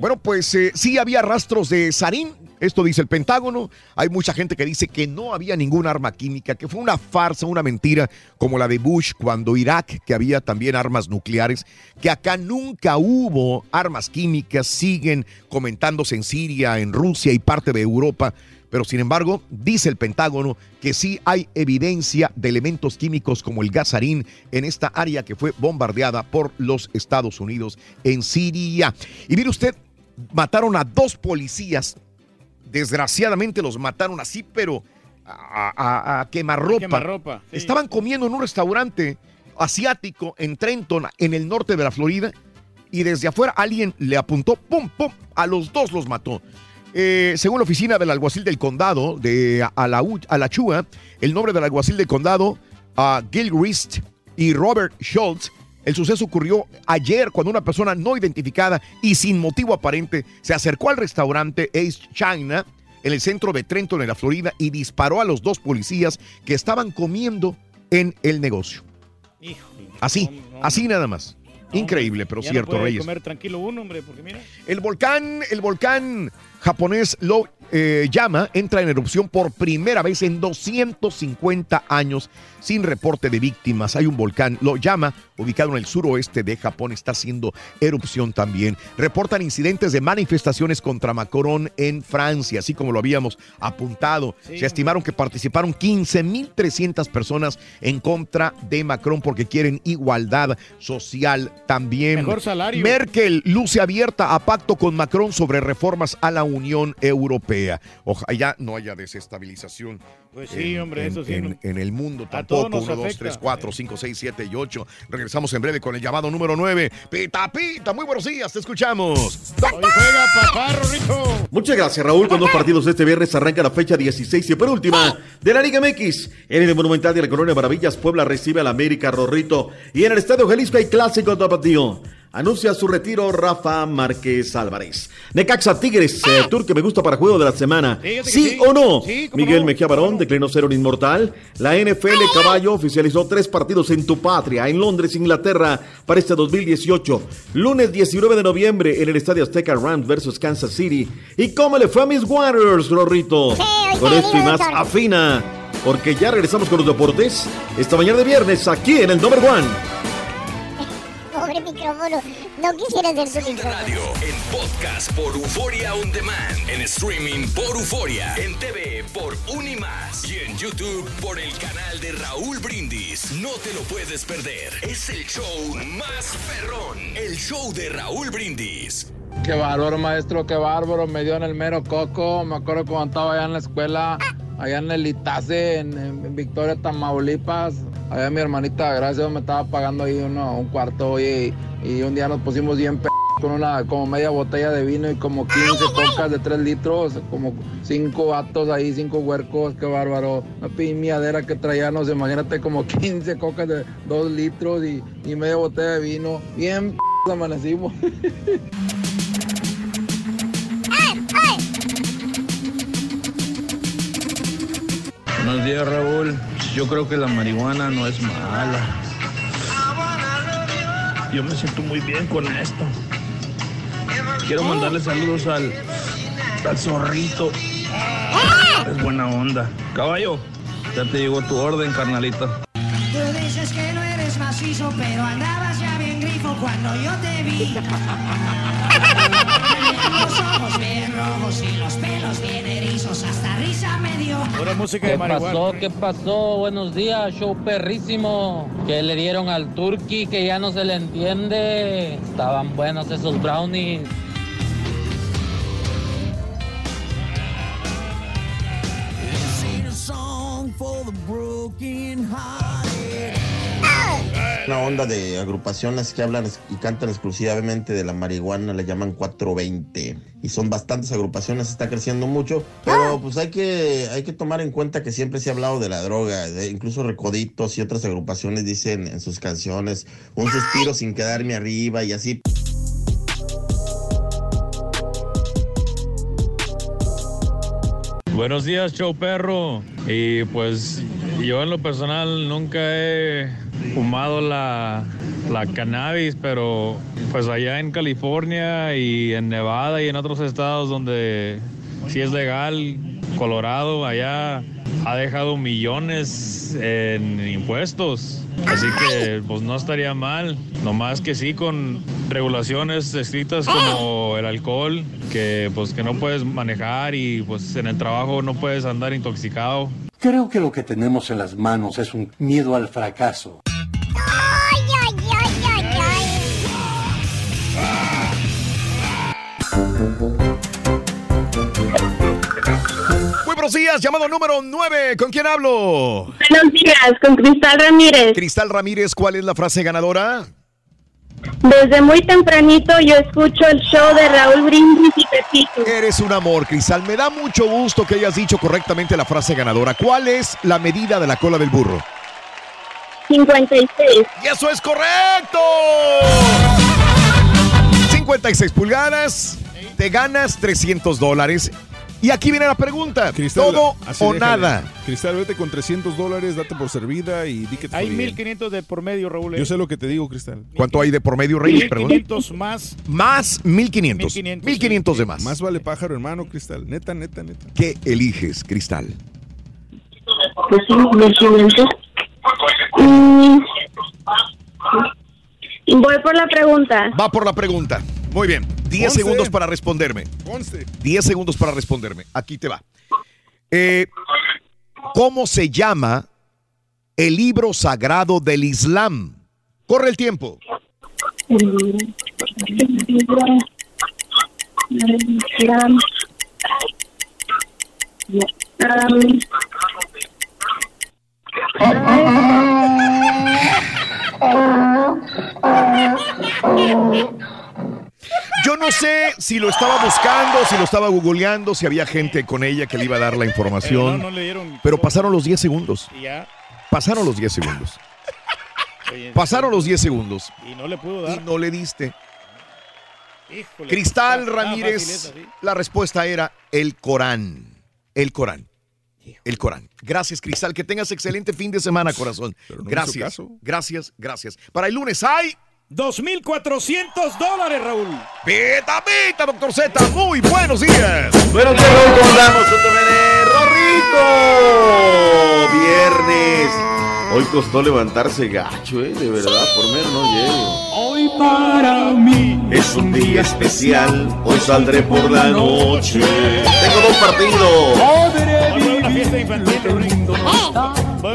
Bueno, pues eh, sí había rastros de sarín. Esto dice el Pentágono. Hay mucha gente que dice que no había ninguna arma química, que fue una farsa, una mentira, como la de Bush cuando Irak, que había también armas nucleares, que acá nunca hubo armas químicas, siguen comentándose en Siria, en Rusia y parte de Europa. Pero sin embargo, dice el Pentágono que sí hay evidencia de elementos químicos como el gasarín en esta área que fue bombardeada por los Estados Unidos en Siria. Y mire usted, mataron a dos policías. Desgraciadamente los mataron así, pero a, a, a quemarropa. quemarropa, sí. Estaban comiendo en un restaurante asiático en Trenton, en el norte de la Florida, y desde afuera alguien le apuntó, pum, pum, a los dos los mató. Eh, según la oficina del alguacil del condado de Alachua, el nombre del alguacil del condado, a Gilchrist y Robert Schultz, el suceso ocurrió ayer cuando una persona no identificada y sin motivo aparente se acercó al restaurante Ace China en el centro de Trenton, en la Florida, y disparó a los dos policías que estaban comiendo en el negocio. Así, así nada más. Increíble, pero Ya no cierto, puede Reyes. comer tranquilo uno, hombre, porque mira. El volcán, el volcán japonés lo eh, llama entra en erupción por primera vez en 250 años sin reporte de víctimas. Hay un volcán, lo llama, ubicado en el suroeste de Japón, está haciendo erupción también. Reportan incidentes de manifestaciones contra Macron en Francia, así como lo habíamos apuntado. Sí. Se estimaron que participaron 15.300 personas en contra de Macron porque quieren igualdad social también. Mejor salario. Merkel luce abierta a pacto con Macron sobre reformas a la Unión Europea. Ojalá no haya desestabilización. Pues sí, en- hombre, en, eso sí, En, en el mundo tampoco. nos 1, 2, afecta. 3, 4, 5, 6, 7 y 8. Regresamos en breve con el llamado número 9. Pita, pita, muy buenos días, te escuchamos. Hoy juega papá, Rorrito. Muchas gracias, Raúl. Con dos partidos este viernes arranca la fecha 16 y penúltima de la Liga MX. En el Monumental de la Colonia Maravillas, Puebla recibe al América Rorrito. Y en el Estadio Jalisco hay clásico tapatío. Anuncia su retiro Rafa Márquez Álvarez. Necaxa Tigres, eh, tour que me gusta para juego de la semana. ¿Sí, sí. o no? Sí, Miguel no. Mejía Barón declinó ser un inmortal. La NFL Caballo oficializó tres partidos en tu patria, en Londres, Inglaterra, para este 2018. Lunes 19 de noviembre en el Estadio Azteca Rams versus Kansas City. ¿Y cómo le fue a mis Warriors, Rorrito? Con esto y más afina, porque ya regresamos con los deportes esta mañana de viernes aquí en el Number One. Pobre micrófono. No quisiera ser su micrófono. Radio en podcast por Euforia On Demand, en streaming por Euforia, en TV por Unimas y en YouTube por el canal de Raúl Brindis. No te lo puedes perder. Es el show más perrón, el show de Raúl Brindis. Qué bárbaro, maestro, qué bárbaro. Me dio en el mero coco. Me acuerdo cuando estaba allá en la escuela, allá en el Itace, en, en Victoria, Tamaulipas. Allá mi hermanita, gracias, me estaba pagando ahí uno, un cuarto y, y un día nos pusimos bien p con una como media botella de vino y como 15 cocas de 3 litros, como 5 vatos ahí, 5 huercos, qué bárbaro. Una piñadera que traíamos, imagínate como 15 cocas de 2 litros y, y media botella de vino. Bien p amanecimos. Buenos días, Raúl. Yo creo que la marihuana no es mala. Yo me siento muy bien con esto. Quiero mandarle saludos al, al zorrito. Es buena onda. Caballo, ya te llegó tu orden, carnalita. Tú dices que no eres macizo, pero andabas ya bien grifo cuando yo te vi. rojos y los pelos bien erizos, hasta risa me dio. Pura música ¿Qué pasó? ¿Qué pasó? Buenos días, show perrísimo. Que le dieron al turkey que ya no se le entiende. Estaban buenos esos brownies. Una onda de agrupaciones que hablan y cantan exclusivamente de la marihuana, le llaman 420. Y son bastantes agrupaciones, está creciendo mucho. Pero pues hay que, hay que tomar en cuenta que siempre se ha hablado de la droga. de- incluso Recoditos y otras agrupaciones dicen en sus canciones, un suspiro sin quedarme arriba y así. Buenos días, show perro. Y pues yo en lo personal nunca he fumado la, la cannabis, pero pues allá en California y en Nevada y en otros estados donde sí es legal, Colorado allá ha dejado millones en impuestos. Así que pues no estaría mal, nomás que sí con regulaciones estrictas como el alcohol, que pues que no puedes manejar y pues en el trabajo no puedes andar intoxicado. Creo que lo que tenemos en las manos es un miedo al fracaso. Muy buenos días, llamado número 9. ¿Con quién hablo? Buenos días, con Cristal Ramírez. Cristal Ramírez, ¿cuál es la frase ganadora? Desde muy tempranito yo escucho el show de Raúl Brindis y Pepito. Eres un amor, Cristal. Me da mucho gusto que hayas dicho correctamente la frase ganadora. ¿Cuál es la medida de la cola del burro? 56. ¡Y eso es correcto! 56 pulgadas, te ganas 300 dólares. Y aquí viene la pregunta: ¿todo así o déjale. nada? Cristal, vete con 300 dólares, date por servida y di que te Hay fue bien. 1500 de por medio, Raúl. Yo sé lo que te digo, Cristal. ¿Cuánto hay de por medio, Reyes? Perdón. 1500 más. Más 1500. 1500, 1500 de más. Más vale pájaro, hermano, Cristal. Neta, neta, neta. ¿Qué eliges, Cristal? Pues sí, 1500. Mm, Voy por la pregunta. Va por la pregunta. Muy bien. 10 Once. segundos para responderme. Conste. 10 segundos para responderme. Aquí te va. Eh, ¿Cómo se llama el libro sagrado del Islam? Corre el tiempo. Yo no sé si lo estaba buscando, si lo estaba googleando, si había gente con ella que le iba a dar la información. Pero no, no le dieron- Pero pasaron los 10 segundos. Y ya. Pasaron los 10 segundos. Oye, Pasaron los 10 segundos. Y no le pudo dar. Y no le diste. Híjole, Cristal Ramírez, esa, ¿sí? la respuesta era el Corán. El Corán. El Corán. Gracias, Cristal. Que tengas excelente fin de semana, corazón. no hizo gracias. Gracias, gracias. Para el lunes hay. 2.400 dólares, Raúl. Pita, pita, doctor Z. Muy buenos días. Buenos días, Raúl, ¿cómo andamos? ¡Rorrito! Viernes. Hoy costó levantarse gacho, ¿eh? De verdad, por menos no llego. Hoy para mí Es un día especial, hoy saldré por la noche. Tengo dos partidos. Fue una fiesta infantil, Raúl.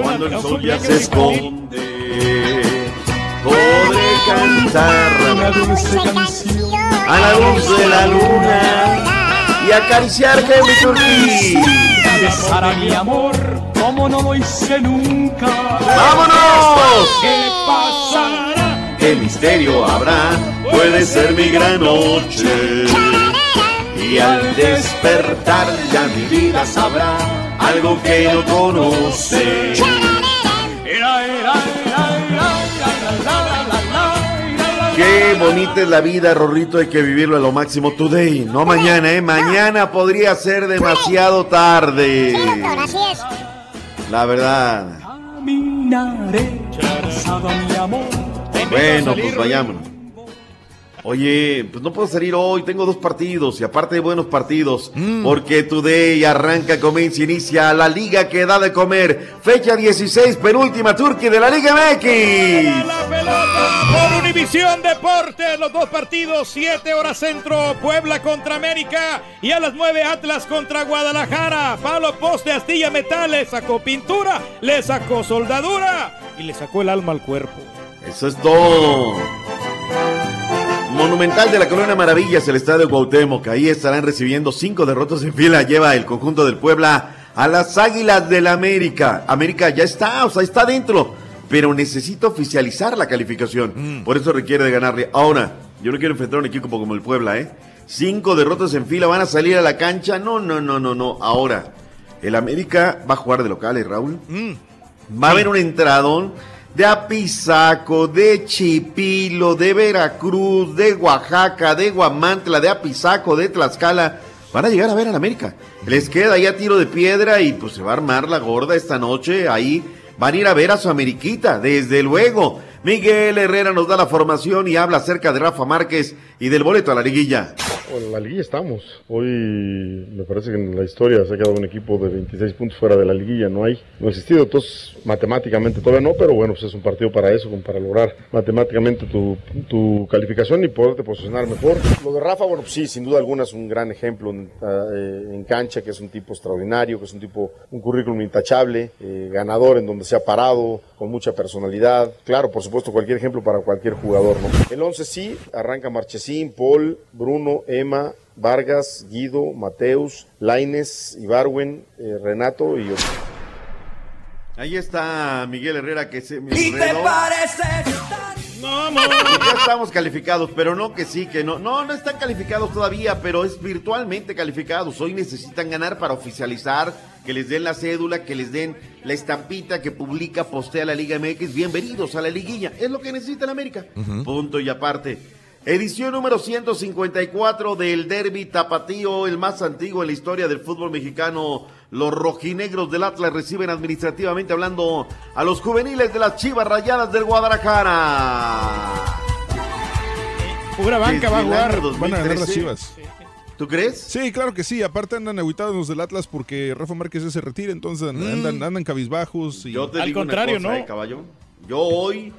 Cuando el sol ya se esconde, podré cantar una dulce canción. a la luz de la luna y acariciar Henry Turquí. Besar a mi amor como no lo hice nunca. ¡Vámonos! ¿Qué pasará? ¿Qué misterio habrá? Puede ser mi gran noche. Y al despertar ya mi vida sabrá algo que no conoce. Qué bonita es la vida, Rorrito, hay que vivirlo a lo máximo today, no mañana, ¿eh? Mañana podría ser demasiado tarde. Así es. La verdad. Bueno, pues vayámonos. Oye, pues no puedo salir hoy, tengo dos partidos y aparte de buenos partidos, porque Today arranca, comienza, y inicia la liga que da de comer. Fecha 16, penúltima Turquía de la Liga MX. Univisión Deportes, los dos partidos, 7 horas centro, Puebla contra América y a las 9 Atlas contra Guadalajara. Palo Poste, Astilla Metal, le sacó pintura, le sacó soldadura y le sacó el alma al cuerpo. Eso es todo. Monumental de la Colonia Maravillas, el estadio Cuauhtémoc. Ahí estarán recibiendo cinco derrotas en fila. Lleva el conjunto del Puebla a las Águilas del América. América ya está, o sea, está dentro. Pero necesita oficializar la calificación. Por eso requiere de ganarle. Ahora, yo no quiero enfrentar a un equipo como el Puebla, ¿eh? Cinco derrotas en fila, van a salir a la cancha. No, no, no, no, no. Ahora, el América va a jugar de locales, Raúl. Va a haber un entradón de Apizaco, de Chipilo, de Veracruz, de Oaxaca, de Guamantla, de Apizaco, de Tlaxcala. Van a llegar a ver al América. Les queda ya tiro de piedra y pues se va a armar la gorda esta noche. Ahí van a ir a ver a su Ameriquita, desde luego. Miguel Herrera nos da la formación y habla acerca de Rafa Márquez y del boleto a la liguilla. Bueno, en la liguilla estamos. Hoy me parece que en la historia se ha quedado un equipo de 26 puntos fuera de la liguilla. No hay, no ha existido. Entonces, matemáticamente todavía no, pero bueno, pues es un partido para eso, como para lograr matemáticamente tu, tu calificación y poderte posicionar mejor. Lo de Rafa, bueno, pues sí, sin duda alguna es un gran ejemplo en, eh, en cancha, que es un tipo extraordinario, que es un tipo, un currículum intachable, eh, ganador en donde se ha parado, con mucha personalidad. Claro, por supuesto, cualquier ejemplo para cualquier jugador, ¿no? El 11 sí, arranca Marchesín, Paul, Bruno, Emma, Vargas, Guido, Mateus, Laines, Ibarwen, eh, Renato y yo. Ahí está Miguel Herrera que se me Y te enredó. pareces Ya estamos calificados, pero no que sí, que no. No, no están calificados todavía, pero es virtualmente calificados. Hoy necesitan ganar para oficializar, que les den la cédula, que les den la estampita que publica, postea la Liga MX. Bienvenidos a la liguilla. Es lo que necesita el América. Punto y aparte. Edición número 154 del Derby Tapatío, el más antiguo en la historia del fútbol mexicano. Los rojinegros del Atlas reciben administrativamente hablando a los juveniles de las Chivas Rayadas del Guadalajara. Pura banca va a jugar. Van a ganar las 2013. chivas. ¿Tú crees? Sí, claro que sí. Aparte andan aguitados los del Atlas porque Rafa Márquez ya se retira, entonces andan, andan cabizbajos. Y... Yo te digo una cosa, eh, caballo. Yo hoy.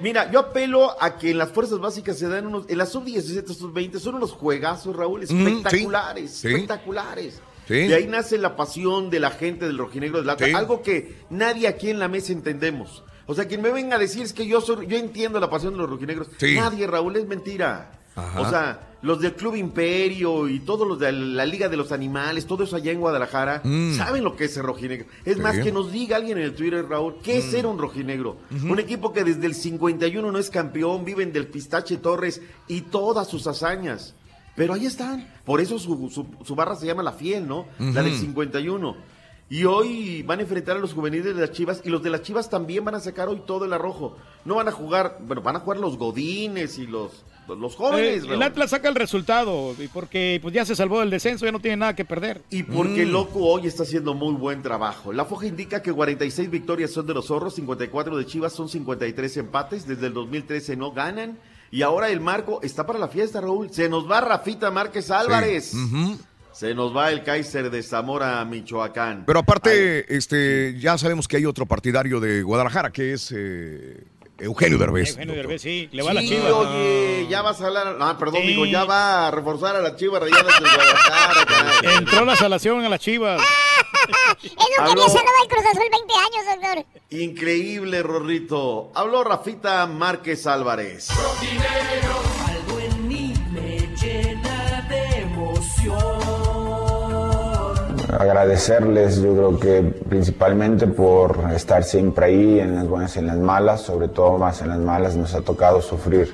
Mira, yo apelo a que en las fuerzas básicas se dan unos. En las sub-17, sub-20 son unos juegazos, Raúl, Mm, sí. espectaculares. Sí. Espectaculares. Sí. De ahí nace la pasión de la gente del rojinegro del Atlas. Sí. Algo que nadie aquí en la mesa entendemos. O sea, quien me venga a decir es que yo soy, yo entiendo la pasión de los rojinegros. Sí. Nadie, Raúl, es mentira. Ajá. O sea, los del Club Imperio y todos los de la Liga de los Animales, todo eso allá en Guadalajara, Mm. saben lo que es ser rojinegro. Es Sí. más, que nos diga alguien en el Twitter, Raúl, ¿qué es Mm. ser un rojinegro? Un equipo que desde el 51 no es campeón, viven del Pistache Torres y todas sus hazañas. Pero ahí están. Por eso su, su- su barra se llama La Fiel, ¿no? La del Ujú. 51. Y hoy van a enfrentar a los juveniles de las Chivas y los de las Chivas también van a sacar hoy todo el arrojo. No van a jugar, bueno, van a jugar los Godines y los, los jóvenes. Eh, el. Atlas saca el resultado y porque pues ya se salvó del descenso, ya no tiene nada que perder. Y porque el Mm. Loco hoy está haciendo muy buen trabajo. La foja indica que 46 victorias son de los zorros, 54 de Chivas, son 53 empates. Desde el 2013 no ganan. Y ahora el marco está para la fiesta, Raúl. Se nos va Rafita Márquez Álvarez. Se nos va el Kaiser de Zamora, Michoacán. Pero aparte, este, ya sabemos que hay otro partidario de Guadalajara, que es eh, Eugenio Derbez. Eugenio Derbez, sí, le va a la Sí, chiva. oye, ya vas a hablar. Ah, perdón, Sí. digo, ya va a reforzar a la Chivas Rayadas del Guadalajara. Entró la salación a las chivas. Eso Habló- quería salvar el Cruz Azul 20 años, doctor. Increíble, Rorrito. Habló Rafita Márquez Álvarez. Algo Agradecerles, yo creo que principalmente por estar siempre ahí en las buenas y en las malas, sobre todo más en las malas, nos ha tocado sufrir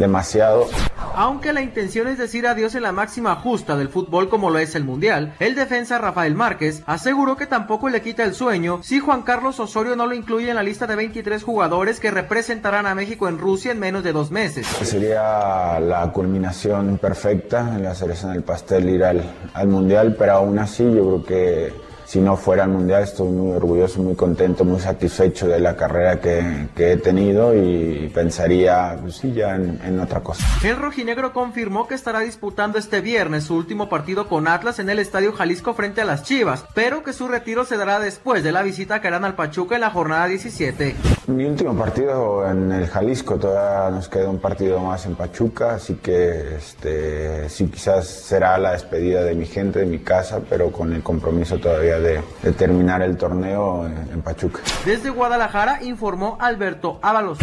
demasiado. Aunque la intención es decir adiós en la máxima justa del fútbol como lo es el Mundial, el defensa Rafael Márquez aseguró que tampoco le quita el sueño si Juan Carlos Osorio no lo incluye en la lista de 23 jugadores que representarán a México en Rusia en menos de dos meses. Sería la culminación perfecta, la cereza en el pastel ir al, al Mundial, pero aún así yo creo que si no fuera al Mundial estoy muy orgulloso, muy contento, muy satisfecho de la carrera que, que he tenido y pensaría, pues sí, ya en- en otra cosa. El rojinegro confirmó que estará disputando este viernes su último partido con Atlas en el Estadio Jalisco frente a las Chivas, pero que su retiro se dará después de la visita que harán al Pachuca en la jornada 17. Mi último partido en el Jalisco, todavía nos queda un partido más en Pachuca, así que este, sí quizás será la despedida de mi gente, de mi casa, pero con el compromiso todavía de, de terminar el torneo en, en Pachuca. Desde Guadalajara informó Alberto Ábalos.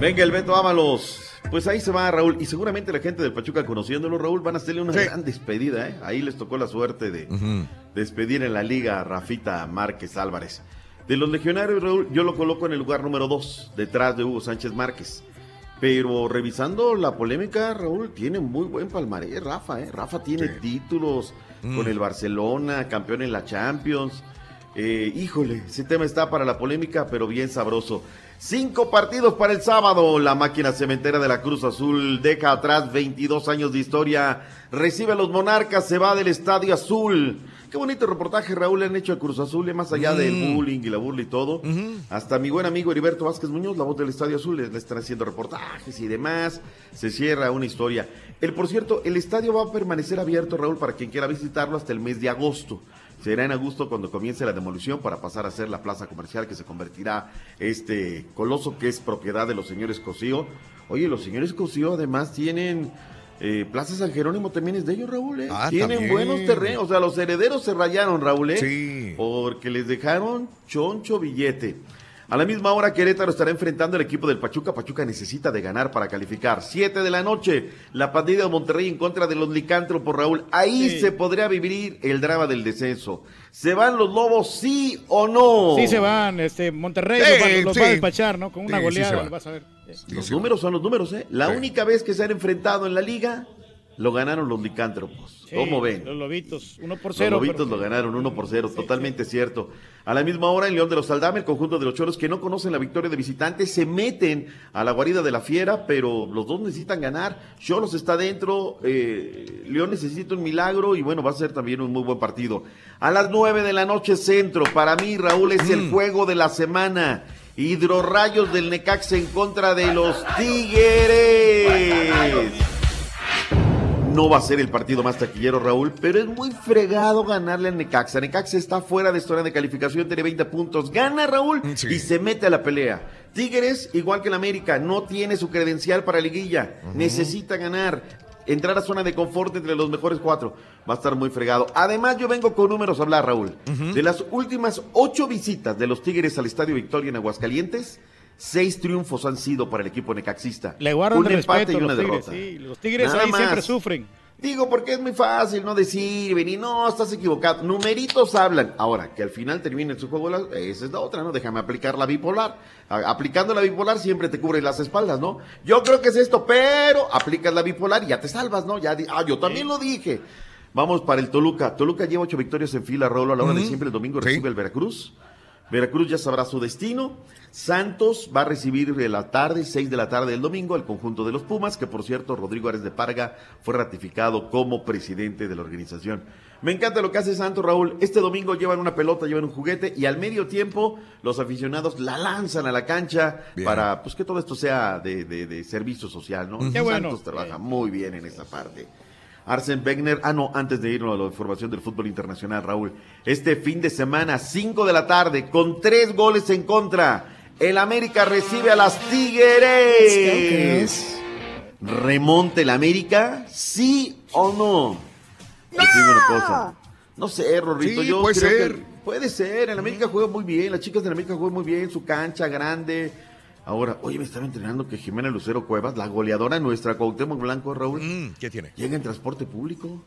Venga, el Beto Ábalos. Pues ahí se va Raúl. Y seguramente la gente del Pachuca, conociéndolo, Raúl, van a hacerle una gran despedida. ¿eh? Ahí les tocó la suerte de despedir en la liga a Rafita Márquez Álvarez. De los legionarios, Raúl, yo lo coloco en el lugar número dos, detrás de Hugo Sánchez Márquez. Pero revisando la polémica, Raúl, tiene muy buen palmarés, Rafa, ¿eh? Rafa tiene títulos Mm. con el Barcelona, campeón en la Champions. Eh, híjole, ese tema está para la polémica, pero bien sabroso. Cinco partidos para el sábado. La máquina cementera de la Cruz Azul deja atrás 22 años de historia. Recibe a los Monarcas, se va del Estadio Azul. Qué bonito reportaje, Raúl, le han hecho a Cruz Azul, más allá del Mm. bullying y la burla y todo. Hasta mi buen amigo Heriberto Vázquez Muñoz, la voz del Estadio Azul, le, le están haciendo reportajes y demás. Se cierra una historia. El, por cierto, el estadio va a permanecer abierto, Raúl, para quien quiera visitarlo hasta el mes de agosto. Será en agosto cuando comience la demolición para pasar a ser la plaza comercial que se convertirá este coloso que es propiedad de los señores Cosío. Oye, los señores Cosío además tienen eh, Plaza San Jerónimo también es de ellos, Raúl. ¿eh? Ah, tienen también. buenos terrenos. O sea, los herederos se rayaron, Raúl. ¿eh? Sí. Porque les dejaron choncho billete. A la misma hora, Querétaro estará enfrentando al equipo del Pachuca. Pachuca necesita de ganar para calificar. Siete de la noche, la pandilla de Monterrey en contra de los licántropos, Raúl. Ahí Sí. se podría vivir el drama del descenso. ¿Se van los lobos, sí o no? Sí se van, este, Monterrey Sí, los, va, los va a despachar, ¿no? Con una goleada, va. vas a ver. Los números son los números, ¿eh? La Sí. única vez que se han enfrentado en la liga, lo ganaron los licántropos. Sí, ¿Cómo ven? Los lobitos, uno por Los cero. lobitos pero- lo ganaron 1 por 0, totalmente cierto. A la misma hora, en León de los Aldame, el conjunto de los choros que no conocen la victoria de visitantes se meten a la guarida de la fiera, pero los dos necesitan ganar. Cholos está dentro, eh, León necesita un milagro y bueno, va a ser también un muy buen partido. A las 9 de la noche, centro. Para mí, Raúl, es el juego de la semana. Hidrorrayos del Necaxa en contra de los Tigres. No va a ser el partido más taquillero, Raúl, pero es muy fregado ganarle al Necaxa. Necaxa está fuera de zona de calificación, tiene 20 puntos. Gana, Raúl, y se mete a la pelea. Tigres, igual que el América, no tiene su credencial para liguilla. Necesita ganar, entrar a zona de confort entre los mejores cuatro. Va a estar muy fregado. Además, yo vengo con números a hablar, Raúl. De las últimas ocho visitas de los Tigres al Estadio Victoria en Aguascalientes, seis triunfos han sido para el equipo necaxista. Le guardan un empate respeto y una los tigres, derrota. sí. Los tigres Nada ahí más. siempre sufren. Digo, porque es muy fácil no decir, venir, no, estás equivocado. Numeritos hablan. Ahora, que al final termine su juego, la- esa es la otra, ¿no? Déjame aplicar la bipolar. A- aplicando la bipolar siempre te cubre las espaldas, ¿no? Yo creo que es esto, pero aplicas la bipolar y ya te salvas, ¿no? Ya, ah, yo también lo dije. Vamos para el Toluca. Toluca lleva ocho victorias en fila, Raúl, a la hora de siempre. El domingo recibe el Veracruz. Veracruz ya sabrá su destino. Santos va a recibir de la tarde, 6 de la tarde del domingo, al conjunto de los Pumas, que por cierto, Rodrigo Ares de Parga fue ratificado como presidente de la organización. Me encanta lo que hace Santos, Raúl. Este domingo llevan una pelota, llevan un juguete y al medio tiempo los aficionados la lanzan a la cancha Bien. para pues que todo esto sea de, de- de servicio social, ¿no? Qué Santos bueno. trabaja muy bien en esa parte. Arsen Wegener, ah no, antes de irnos a la información del fútbol internacional, Raúl, este fin de semana, 5 de la tarde, con tres goles en contra, el América recibe a las Tigres. ¿Remonte el América? ¿Sí o no? Digo una cosa. No sé, Rorrito, Sí, yo puede creo ser. que puede ser. El América juega muy bien, las chicas del América juegan muy bien, su cancha grande. Ahora, oye, me estaba entrenando que Jimena Lucero Cuevas, la goleadora nuestra, Cuauhtémoc Blanco, Raúl. Mm, ¿Qué tiene? Llega en transporte público.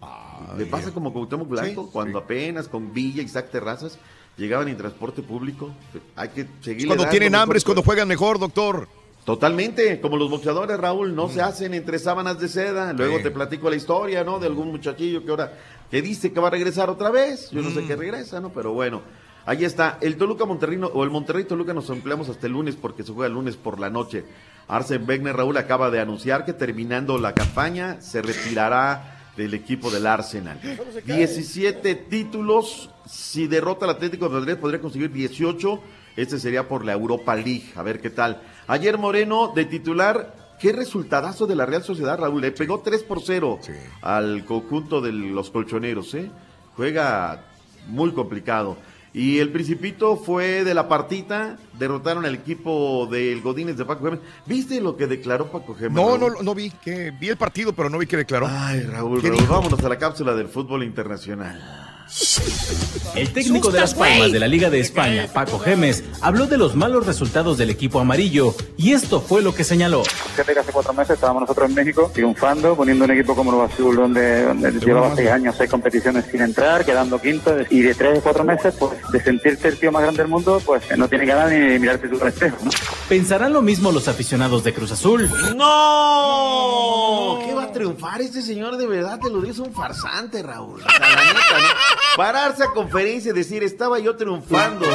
Le pasa como Cuauhtémoc Blanco, Sí, cuando apenas con Villa, Isaac Terrazas, llegaban en transporte público. Hay que seguir. Cuando tienen hambre es cuando juegan mejor, doctor. Totalmente, como los boxeadores, Raúl, no se hacen entre sábanas de seda. Luego Sí. te platico la historia, ¿no? De algún muchachillo que ahora, que dice que va a regresar otra vez. Yo no Mm. sé qué regresa, ¿no? Pero bueno, ahí está. El Toluca Monterrino, o el Monterrey Toluca nos empleamos hasta el lunes porque se juega el lunes por la noche. Arsen Wegener, Raúl, acaba de anunciar que terminando la campaña se retirará del equipo del Arsenal. 17 títulos. Si derrota al Atlético de Madrid, podría conseguir 18. Este sería por la Europa League. A ver qué tal. Ayer Moreno, de titular, qué resultadazo de la Real Sociedad, Raúl. Le pegó 3 por 0 al conjunto de los colchoneros, ¿eh? Juega muy complicado. Y el Principito fue de la partita, derrotaron al equipo del Godínez de Paco Gémez. ¿Viste lo que declaró Paco Gémez? No, no, no vi, que vi el partido, pero no vi que declaró. Ay, Raúl, ¿Qué Raúl, vámonos a la cápsula del fútbol internacional. El técnico de Las Palmas de la Liga de España, Paco Gemes, habló de los malos resultados del equipo amarillo y esto fue lo que señaló. Fíjate que hace cuatro meses estábamos nosotros en México triunfando, poniendo un equipo como el Azul, donde, donde llevaba seis años, seis competiciones sin entrar, quedando quinto, y de tres o cuatro meses, pues de sentirte el tío más grande del mundo, pues no tiene ganas ni mirarte tú al espejo, ¿no? ¿Pensarán lo mismo los aficionados de Cruz Azul? ¡No! ¿Qué va a triunfar este señor? De verdad, te lo digo, es un farsante, Raúl. O sea, la neta, ¿no? Pararse a conferencia y decir, estaba yo triunfando.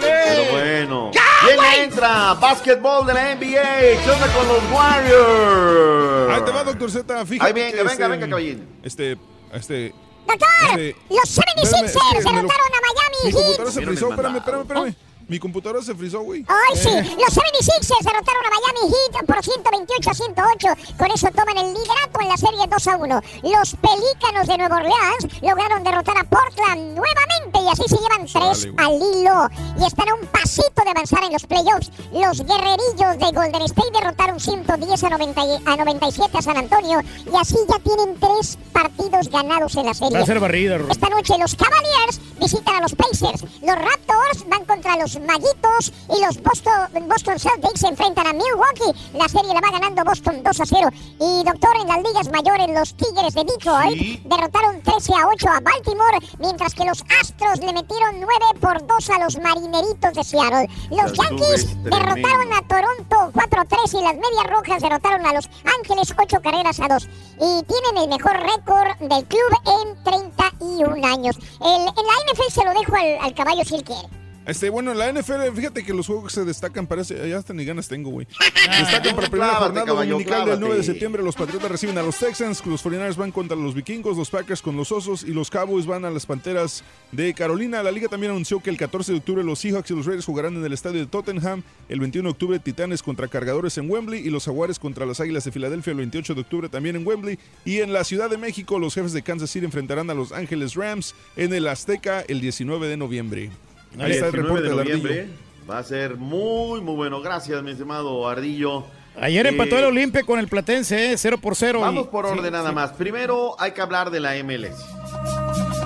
Pero bueno. ¿Quién entra? Básquetbol de la NBA. ¿Qué onda con los Warriors? Ahí te va, doctor Z. Fíjate Ahí venga, que, venga, venga, caballín. Este, este, Doctor, Este, los 76ers espérame, es que me lo- derrotaron a Miami Mi computadora Heat. se frizó, espérame, espérame, espérame. Mi computadora se frizó, güey. Ay, sí, Eh. los 76ers derrotaron a Miami Heat por 128 a 108. Con eso toman el liderato en la serie 2 a 1. Los Pelícanos de Nueva Orleans lograron derrotar a Portland nuevamente y así se llevan tres al hilo. Y están a un pasito de avanzar en los playoffs. Los Guerrerillos de Golden State derrotaron 110 a, 90 y- a 97 a San Antonio. Y así ya tienen tres partidos ganados en la serie. Va a ser barrida, Esta noche los Cavaliers visitan a los Pacers. Los Raptors van contra los Maguitos y los Boston, Boston Celtics se enfrentan a Milwaukee. La serie la va ganando Boston 2 a 0. Y doctor, en las ligas mayores, los Tigres de Detroit derrotaron 13 a 8 a Baltimore, mientras que los Astros le metieron 9 por 2 a los Marineritos de Seattle. Los Ya Yankees derrotaron a Toronto 4 a 3 y las Medias Rojas derrotaron a los Ángeles 8 carreras a 2. Y tienen el mejor récord del club en 31 años. El- en la NFL se lo dejo al, al caballo si él quiere. Este, bueno, en la NFL, fíjate que los juegos se destacan, parece, ya hasta ni ganas tengo, güey. Destacan para primera Clávate, jornada caballo, dominical del 9 de clávate. septiembre. Los Patriotas reciben a los Texans, los 49ers van contra los Vikingos, los Packers con los Osos y los Cowboys van a las Panteras de Carolina. La liga también anunció que el 14 de octubre los Seahawks y los Raiders jugarán en el estadio de Tottenham. El 21 de octubre Titanes contra Cargadores en Wembley y los Jaguares contra las Águilas de Filadelfia el 28 de octubre también en Wembley. Y en la Ciudad de México los jefes de Kansas City enfrentarán a los Ángeles Rams en el Azteca el 19 de noviembre. Ahí está el 19 reporte de del noviembre. Va a ser muy, muy bueno. Gracias, mi estimado Ardillo. Ayer Eh, empató el Olimpia con el Platense, ¿eh? 0 por 0. Vamos por orden nada más. Primero hay que hablar de la MLS.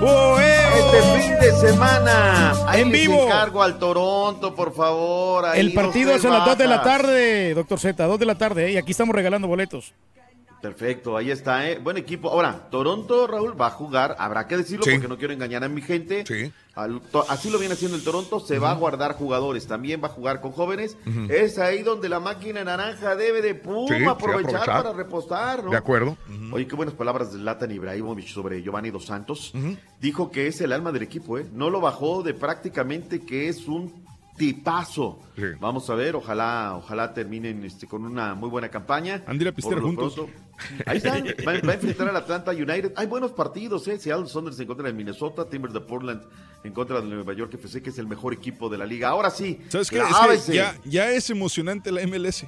¡Oh, Este fin de semana. Ahí En vivo. encargo al Toronto, por favor. ahí El partido es a las 2 de la tarde, doctor Z, 2 de la tarde, ¿eh? y aquí estamos regalando boletos. Perfecto, ahí está, ¿eh? Buen equipo. Ahora, Toronto, Raúl, va a jugar, habrá que decirlo Sí. porque no quiero engañar a mi gente. Al- to- así lo viene haciendo el Toronto, se va a guardar jugadores, también va a jugar con jóvenes. Es ahí donde la máquina naranja debe de pum, Sí, sí, aprovechar, aprovechar. para repostar, ¿no? De acuerdo. Oye, qué buenas palabras de Zlatan Ibrahimovic sobre Giovanni Dos Santos. Dijo que es el alma del equipo, ¿eh? No lo bajó de prácticamente que es un tipazo. Vamos a ver, ojalá, ojalá terminen este, con una muy buena campaña. Han de ir a pistear juntos. pronto, Ahí están, va, va a enfrentar al Atlanta United. Hay buenos partidos, ¿eh? Seattle Saunders en contra de Minnesota, Timbers de Portland en contra de Nueva York FC, que es el mejor equipo de la liga. Ahora sí, ¿Sabes qué? Es que ya, ya es emocionante la MLS.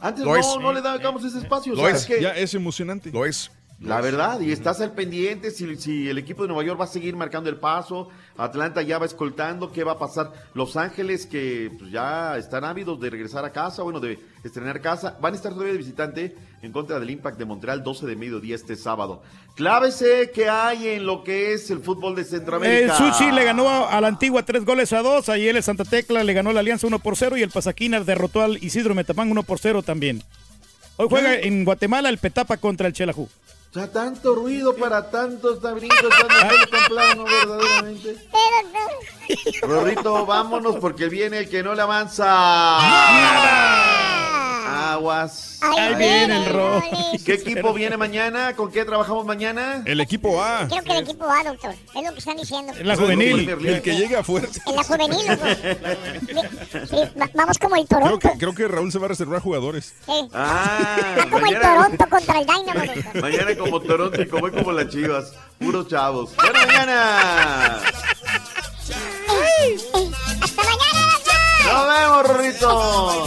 Antes Lo no, es. no le dábamos ese espacio. Lo ¿sabes es, qué? ya es emocionante. Lo es. La verdad, y estás al pendiente si, si el equipo de Nueva York va a seguir marcando el paso, Atlanta ya va escoltando, ¿qué va a pasar? Los Ángeles que pues, ya están ávidos de regresar a casa, bueno, de estrenar casa, van a estar todavía de visitante en contra del Impact de Montreal 12 de mediodía este sábado. Clávese que hay en lo que es el fútbol de El Centroamérica. Sushi le ganó a, a la antigua 3 goles a 2, ayer el Santa Tecla le ganó a la Alianza 1 por 0 y el Pasaquina derrotó al Isidro Metapán 1 por 0 también. Hoy juega en Guatemala el Petapa contra el Chelajú. O sea, tanto ruido para tantos tabritos, tan temprano, verdaderamente. Rorrito, vámonos porque viene el que no le avanza. Aguas. Ahí viene el Ro. ¿Qué equipo viene mañana? ¿Con qué trabajamos mañana? El equipo A. Creo que el equipo A, doctor. Es lo que están diciendo. La juvenil. El que llega a fuerza. En la juvenil, va- vamos como el Creo Toronto. que, creo que Raúl se va a reservar jugadores. Sí. Ah, Va como el Toronto contra el Dynamo, doctor. mañana como Toronto y como, como las chivas. Puros chavos. ¡Buena mañana! ¡Hasta mañana, doctor! ¡Nos vemos, Rorrito!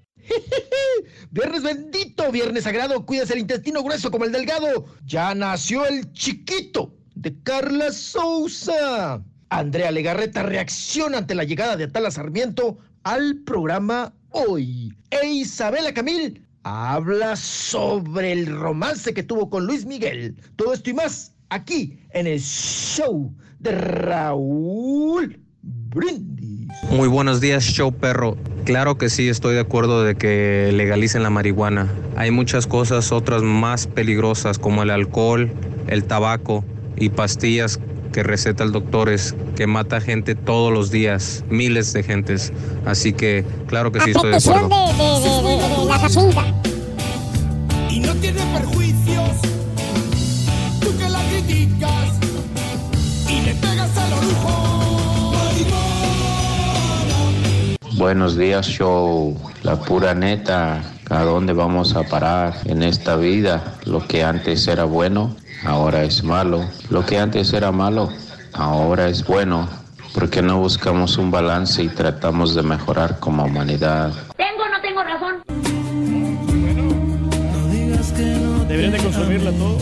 Viernes bendito, viernes sagrado, cuidas el intestino grueso como el delgado. Ya nació el chiquito de Carla Souza. Andrea Legarreta reacciona ante la llegada de Atala Sarmiento al programa Hoy. E Isabela Camil habla sobre el romance que tuvo con Luis Miguel. Todo esto y más aquí en el show de Raúl Brindis. Muy buenos días, show perro. Claro que sí, estoy de acuerdo de que legalicen la marihuana. Hay muchas cosas, otras más peligrosas, como el alcohol, el tabaco y pastillas que receta el doctor es que mata gente todos los días, miles de gentes. Así que claro que sí estoy de acuerdo. de, de, de, de- de la Jacinta. Buenos días, show. La pura neta. ¿A dónde vamos a parar en esta vida? Lo que antes era bueno, ahora es malo. Lo que antes era malo, ahora es bueno. ¿Por qué no buscamos un balance y tratamos de mejorar como humanidad? ¿Tengo o no tengo razón? Deberían de consumirla todo,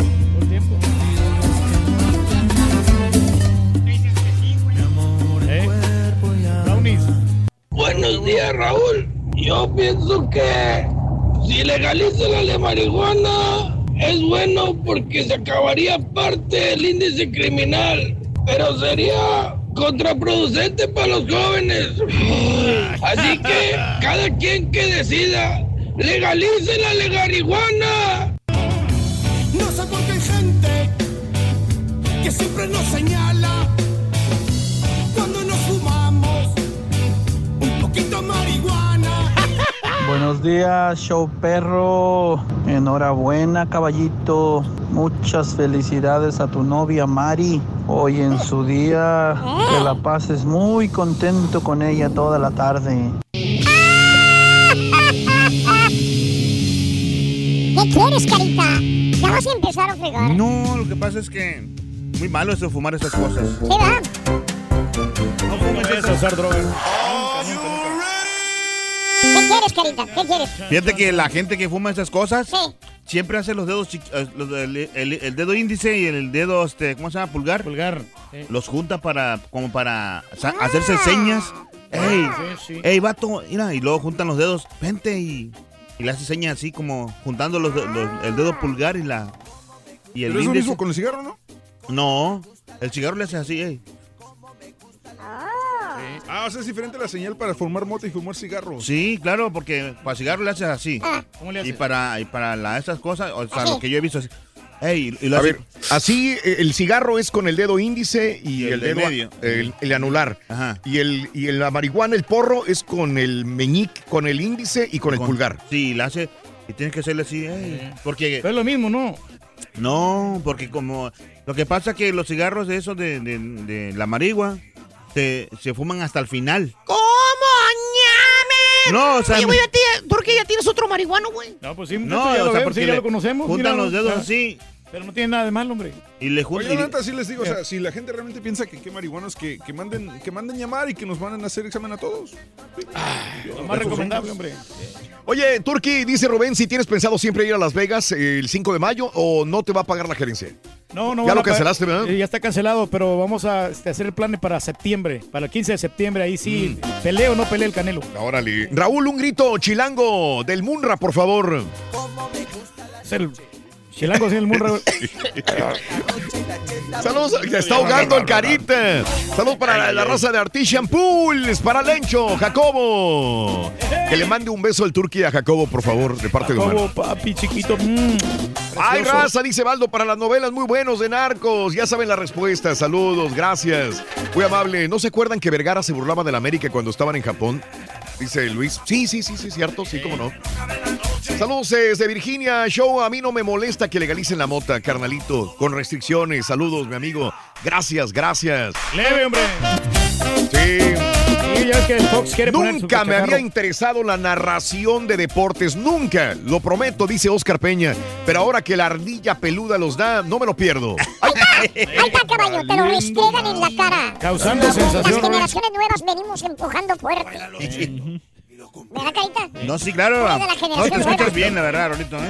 Buenos días, Raúl. Yo pienso que si legalizan la marihuana es bueno porque se acabaría parte del índice criminal, pero sería contraproducente para los jóvenes. Así que cada quien que decida, legalicen la de marihuana. No sé por qué hay gente que siempre nos señala Buenos días, show perro. Enhorabuena, caballito. Muchas felicidades a tu novia Mari. Hoy en su día, que la pases muy contento con ella toda la tarde. ¿Qué quieres, carita? Ya vas a empezar a fregar. No, lo que pasa es que muy malo eso de fumar esas cosas. Sí, ¿verdad? No fumes usar drogas. ¿Qué quieres, carita? ¿Qué quieres? Fíjate que la gente que fuma esas cosas Sí. siempre hace los dedos, eh, los- el, el- el dedo índice y el dedo, este, ¿cómo se llama? Pulgar. Pulgar. Los junta para, como para sa- hacerse señas. Ey, Sí, sí. ey, vato, mira, y luego juntan los dedos, vente y, y le hace señas así como juntando los, los- el dedo pulgar y la y el Pero es lo índice. mismo con el cigarro, ¿no? No, el cigarro le hace así, ey. Ah, o sea, es diferente la señal para fumar mota y fumar cigarro. Sí, claro, porque para cigarro le haces así. ¿Cómo le Y haces? para, y para la- esas cosas, o sea, lo que yo he visto así. Ey, y lo A hace- ver, así eh, el cigarro es con el dedo índice y, Y el, el de dedo medio. el, el anular. Ajá. Y el y el- la marihuana, el porro es con el meñique, con el índice y con el pulgar. Sí, la hace. Y tienes que hacerle así, ey, porque... Pero es lo mismo, ¿no? No, porque como... Lo que pasa que los cigarros de esos de, de- de la marigua se, se fuman hasta el final. ¿Cómo, ñame? No, o sea, Oye, güey, ya tie- ¿por qué ya tienes otro marihuano, güey? No, pues sí, No, ya o lo sea, vemos, porque sí, ya lo conocemos. juntan míralo, los dedos así Pero no tiene nada de malo, hombre. y le Oye, la neta, sí les digo, o sea, si la gente realmente piensa que qué marihuanos, que, que manden que manden llamar y que nos van a hacer examen a todos. Lo más recomendable, hombre. Oye, Turki, dice Rubén, si tienes pensado siempre ir a Las Vegas el 5 de mayo o no te va a pagar la gerencia. No, no. Ya lo a cancelaste, ¿verdad? Eh, Ya está cancelado, pero vamos a este, hacer el plan para septiembre. Para el 15 de septiembre, ahí sí. Mm. ¿Pelea o no pelea el Canelo? Órale. Raúl, un grito chilango del Munra, por favor. Es el chilango, sí, el Munra. Saludos, ya está ahogando el carita. Saludos para la, la raza de Artisan Pools, para Lencho, Jacobo. Que le mande un beso al Turqui a Jacobo, por favor, de parte de Como Omar. papi chiquito. mm, Ay, raza, dice Baldo, para las novelas muy buenos de narcos. Ya saben la respuesta. Saludos, gracias. Muy amable. ¿No se acuerdan que Vergara se burlaba de la América cuando estaban en Japón? Dice Luis. Sí, sí, sí, sí, cierto. Sí, cómo no. Saludos desde Virginia. Show, a mí no me molesta que legalicen la mota, carnalito. Con restricciones. Saludos, mi amigo. Gracias, gracias. Leve, hombre. Sí. Sí, ya ves que el Fox quiere poner su Nunca me había interesado la narración de deportes, nunca, lo prometo, dice Oscar Peña, pero ahora que la ardilla peluda los da, no me lo pierdo. Ahí está, caballo, te lo restregan en la cara. Causando Las sensación. generaciones nuevas venimos empujando fuerte. ¿Verdad, carita? No, sí, claro. Eres de la No, generación te escuchas bien, la verdad, Rolito, ¿eh?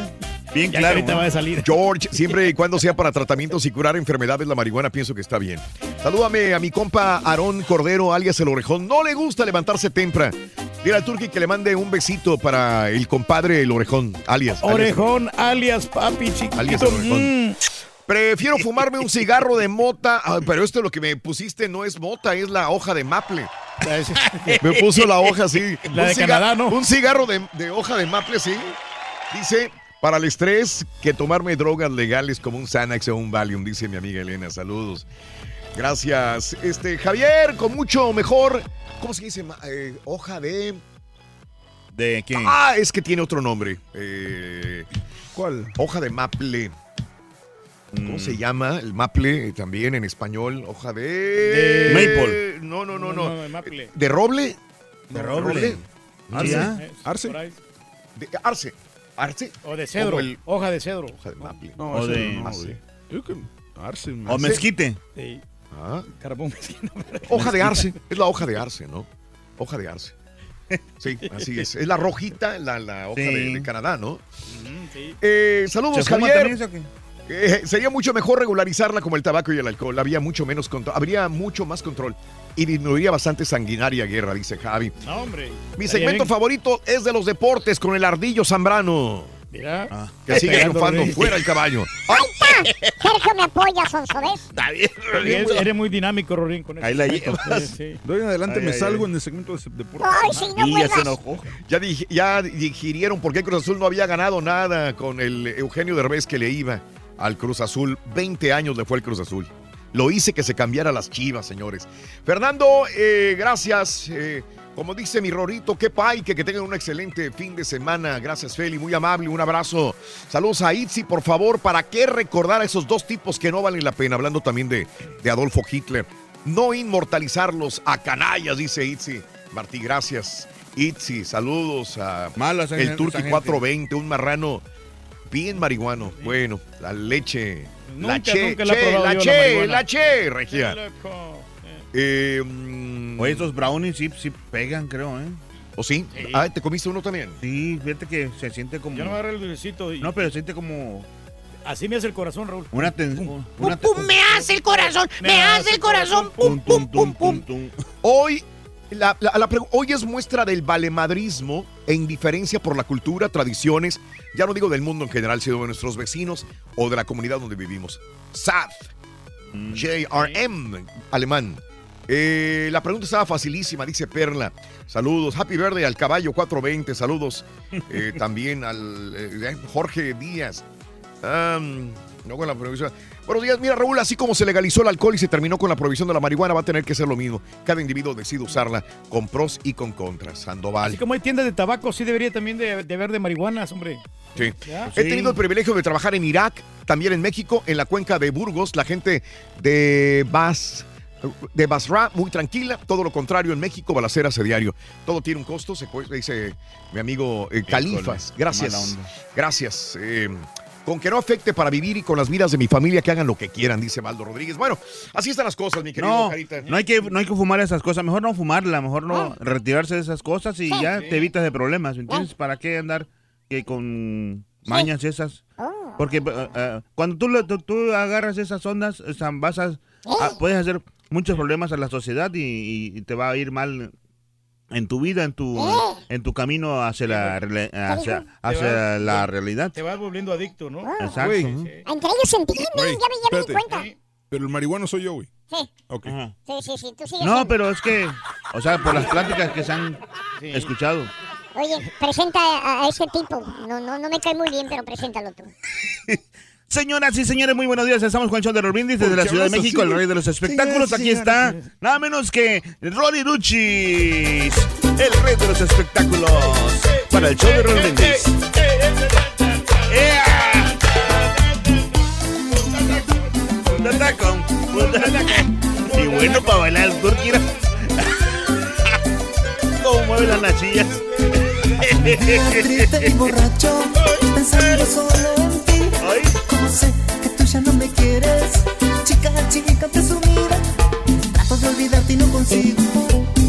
Bien Ya claro. ahorita va a salir. George, siempre y cuando sea para tratamientos y curar enfermedades, la marihuana pienso que está bien. Salúdame a mi compa Aarón Cordero, alias el Orejón. No le gusta levantarse temprano. Dile al Turqui que le mande un besito para el compadre el Orejón, alias. Orejón, alias papi chiquito. Alias el Orejón. Mm. Prefiero fumarme un cigarro de mota, pero esto lo que me pusiste no es mota, es la hoja de maple. Me puso la hoja así. La de Canadá, ¿no? Un cigarro de, de hoja de maple, sí. Dice, para el estrés, que tomarme drogas legales como un Xanax o un Valium, dice mi amiga Elena. Saludos. Gracias. Este, Javier, con mucho mejor. ¿Cómo se dice? Eh, hoja de. ¿De quién? Ah, es que tiene otro nombre. Eh, ¿Cuál? Hoja de maple. ¿Cómo Mm. se llama? El maple eh, también en español. Hoja de. De- Maple. No, no, no, No, no. no, de maple. ¿De roble? De roble. Arce. ¿Ya? Eh, Arce. De arce. Arce. O de cedro. El- Hoja de cedro. Hoja de maple. No, O de- no, Arce. Arce. O mezquite. Sí. Ah, Carbón mezquino. Hoja de arce. Es la hoja de arce, ¿no? Hoja de arce. Sí, así es. Es la rojita, la, la hoja Sí. de, de Canadá, ¿no? Mm, sí. Eh, saludos, ¿Se fuma Javier. también? Eh, sería mucho mejor regularizarla como el tabaco y el alcohol. Habría mucho menos control. Habría mucho más control. Y disminuiría bastante sanguinaria guerra, dice Javi. No, hombre. Mi segmento bien. favorito es de los deportes con el ardillo Zambrano. Mira. Ah. Que sigue triunfando fuera el caballo. ¡Ay! Sergio me apoya, Sonso, ¿ves? Está bien. Eres, eres muy dinámico, Rorín, con eso. Ahí la llevas. Sí, sí. De hoy en adelante Ay, me ay, salgo ay. en el segmento de deporte. Ay, sí, no Y ya se enojó. Ya, ya digirieron por qué Cruz Azul no había ganado nada con el Eugenio Derbez que le iba al Cruz Azul. 20 años le fue el Cruz Azul. Lo hice que se cambiara las chivas, señores. Fernando, eh, gracias. eh, como dice mi Rorito, qué pay, que, que tengan un excelente fin de semana. Gracias, Feli, muy amable, un abrazo. Saludos a Itzi, por favor, ¿para qué recordar a esos dos tipos que no valen la pena? Hablando también de, de Adolfo Hitler. No inmortalizarlos a canallas, dice Itzi. Martí, gracias. Itzi, saludos a Malo esa el gente. 420, un marrano bien marihuano. Bueno, la leche. la Nunca, che, nunca la he che, la yo, la che, la che, regia. Eh, mm, Oye, estos brownies sí, sí pegan, creo, ¿eh? ¿O sí? Ah, ¿te comiste uno también? Sí, fíjate que se siente como... Yo no agarré el dulcecito y No, pero siente como así me hace el corazón, Raúl. una tensión. Pum, pum, me hace el corazón, me hace el corazón. Pum, pum, pum, pum. Hoy, la, la- la pregu- hoy es muestra del valemadrismo e indiferencia por la cultura, tradiciones, ya no digo del mundo en general, sino de nuestros vecinos o de la comunidad donde vivimos. SAD, JRM, alemán. Eh, la pregunta estaba facilísima, dice Perla. Saludos, Happy Verde al caballo 420, saludos eh, también al eh, Jorge Díaz. No con la prohibición. Buenos días, mira Raúl, así como se legalizó el alcohol y se terminó con la prohibición de la marihuana, va a tener que ser lo mismo. Cada individuo decide usarla con pros y con contras. Sandoval. Así como hay tiendas de tabaco, sí debería también de, de haber de marihuanas, hombre. Sí. He tenido el privilegio de trabajar en Irak, también en México, en la cuenca de Burgos, la gente de Bas de Basra, muy tranquila, todo lo contrario en México, balaceras a diario. Todo tiene un costo, se puede, dice mi amigo eh, Califas. Gracias. Gracias. Eh, con que no afecte para vivir y con las vidas de mi familia, que hagan lo que quieran, dice Valdo Rodríguez. Bueno, así están las cosas, mi querido No, Carita. no hay, que, no hay que fumar esas cosas. Mejor no fumarla, mejor no Ah. retirarse de esas cosas y ya Sí. te evitas de problemas. ¿Me entiendes? ¿Para qué andar que con mañas esas? Porque eh, eh, cuando tú, lo- tú, tú agarras esas ondas, o sea, vas a, a- puedes hacer muchos problemas a la sociedad y, y- y te va a ir mal en tu vida, en tu, en tu camino hacia la, hacia, hacia vas- la realidad. Te vas volviendo adicto, ¿no? Exacto. Güey. ujú. Entre ellos se entienden, Güey, ya me, ya me di espérate. cuenta. Pero el marihuano soy yo, güey. Sí, Ok. Ajá. sí, sí, sí, tú sigues No, siendo. pero es que, o sea, por las pláticas que se han escuchado. Oye, presenta a, a este tipo. No, no, no me cae muy bien, pero preséntalo tú. Señoras y señores, muy buenos días. Estamos con el show de Robrindis desde la Ciudad de México, el rey de los espectáculos. Aquí está nada menos que Rolly Ruchis, el rey de los espectáculos, para el show de tacón. Y bueno, para bailar el turqui. ¿no? ¿Cómo mueve las nachillas? Triste y borracho, pensando solo en ti. Ya no me quieres, chica, chica presumida. Trato de olvidarte y no consigo.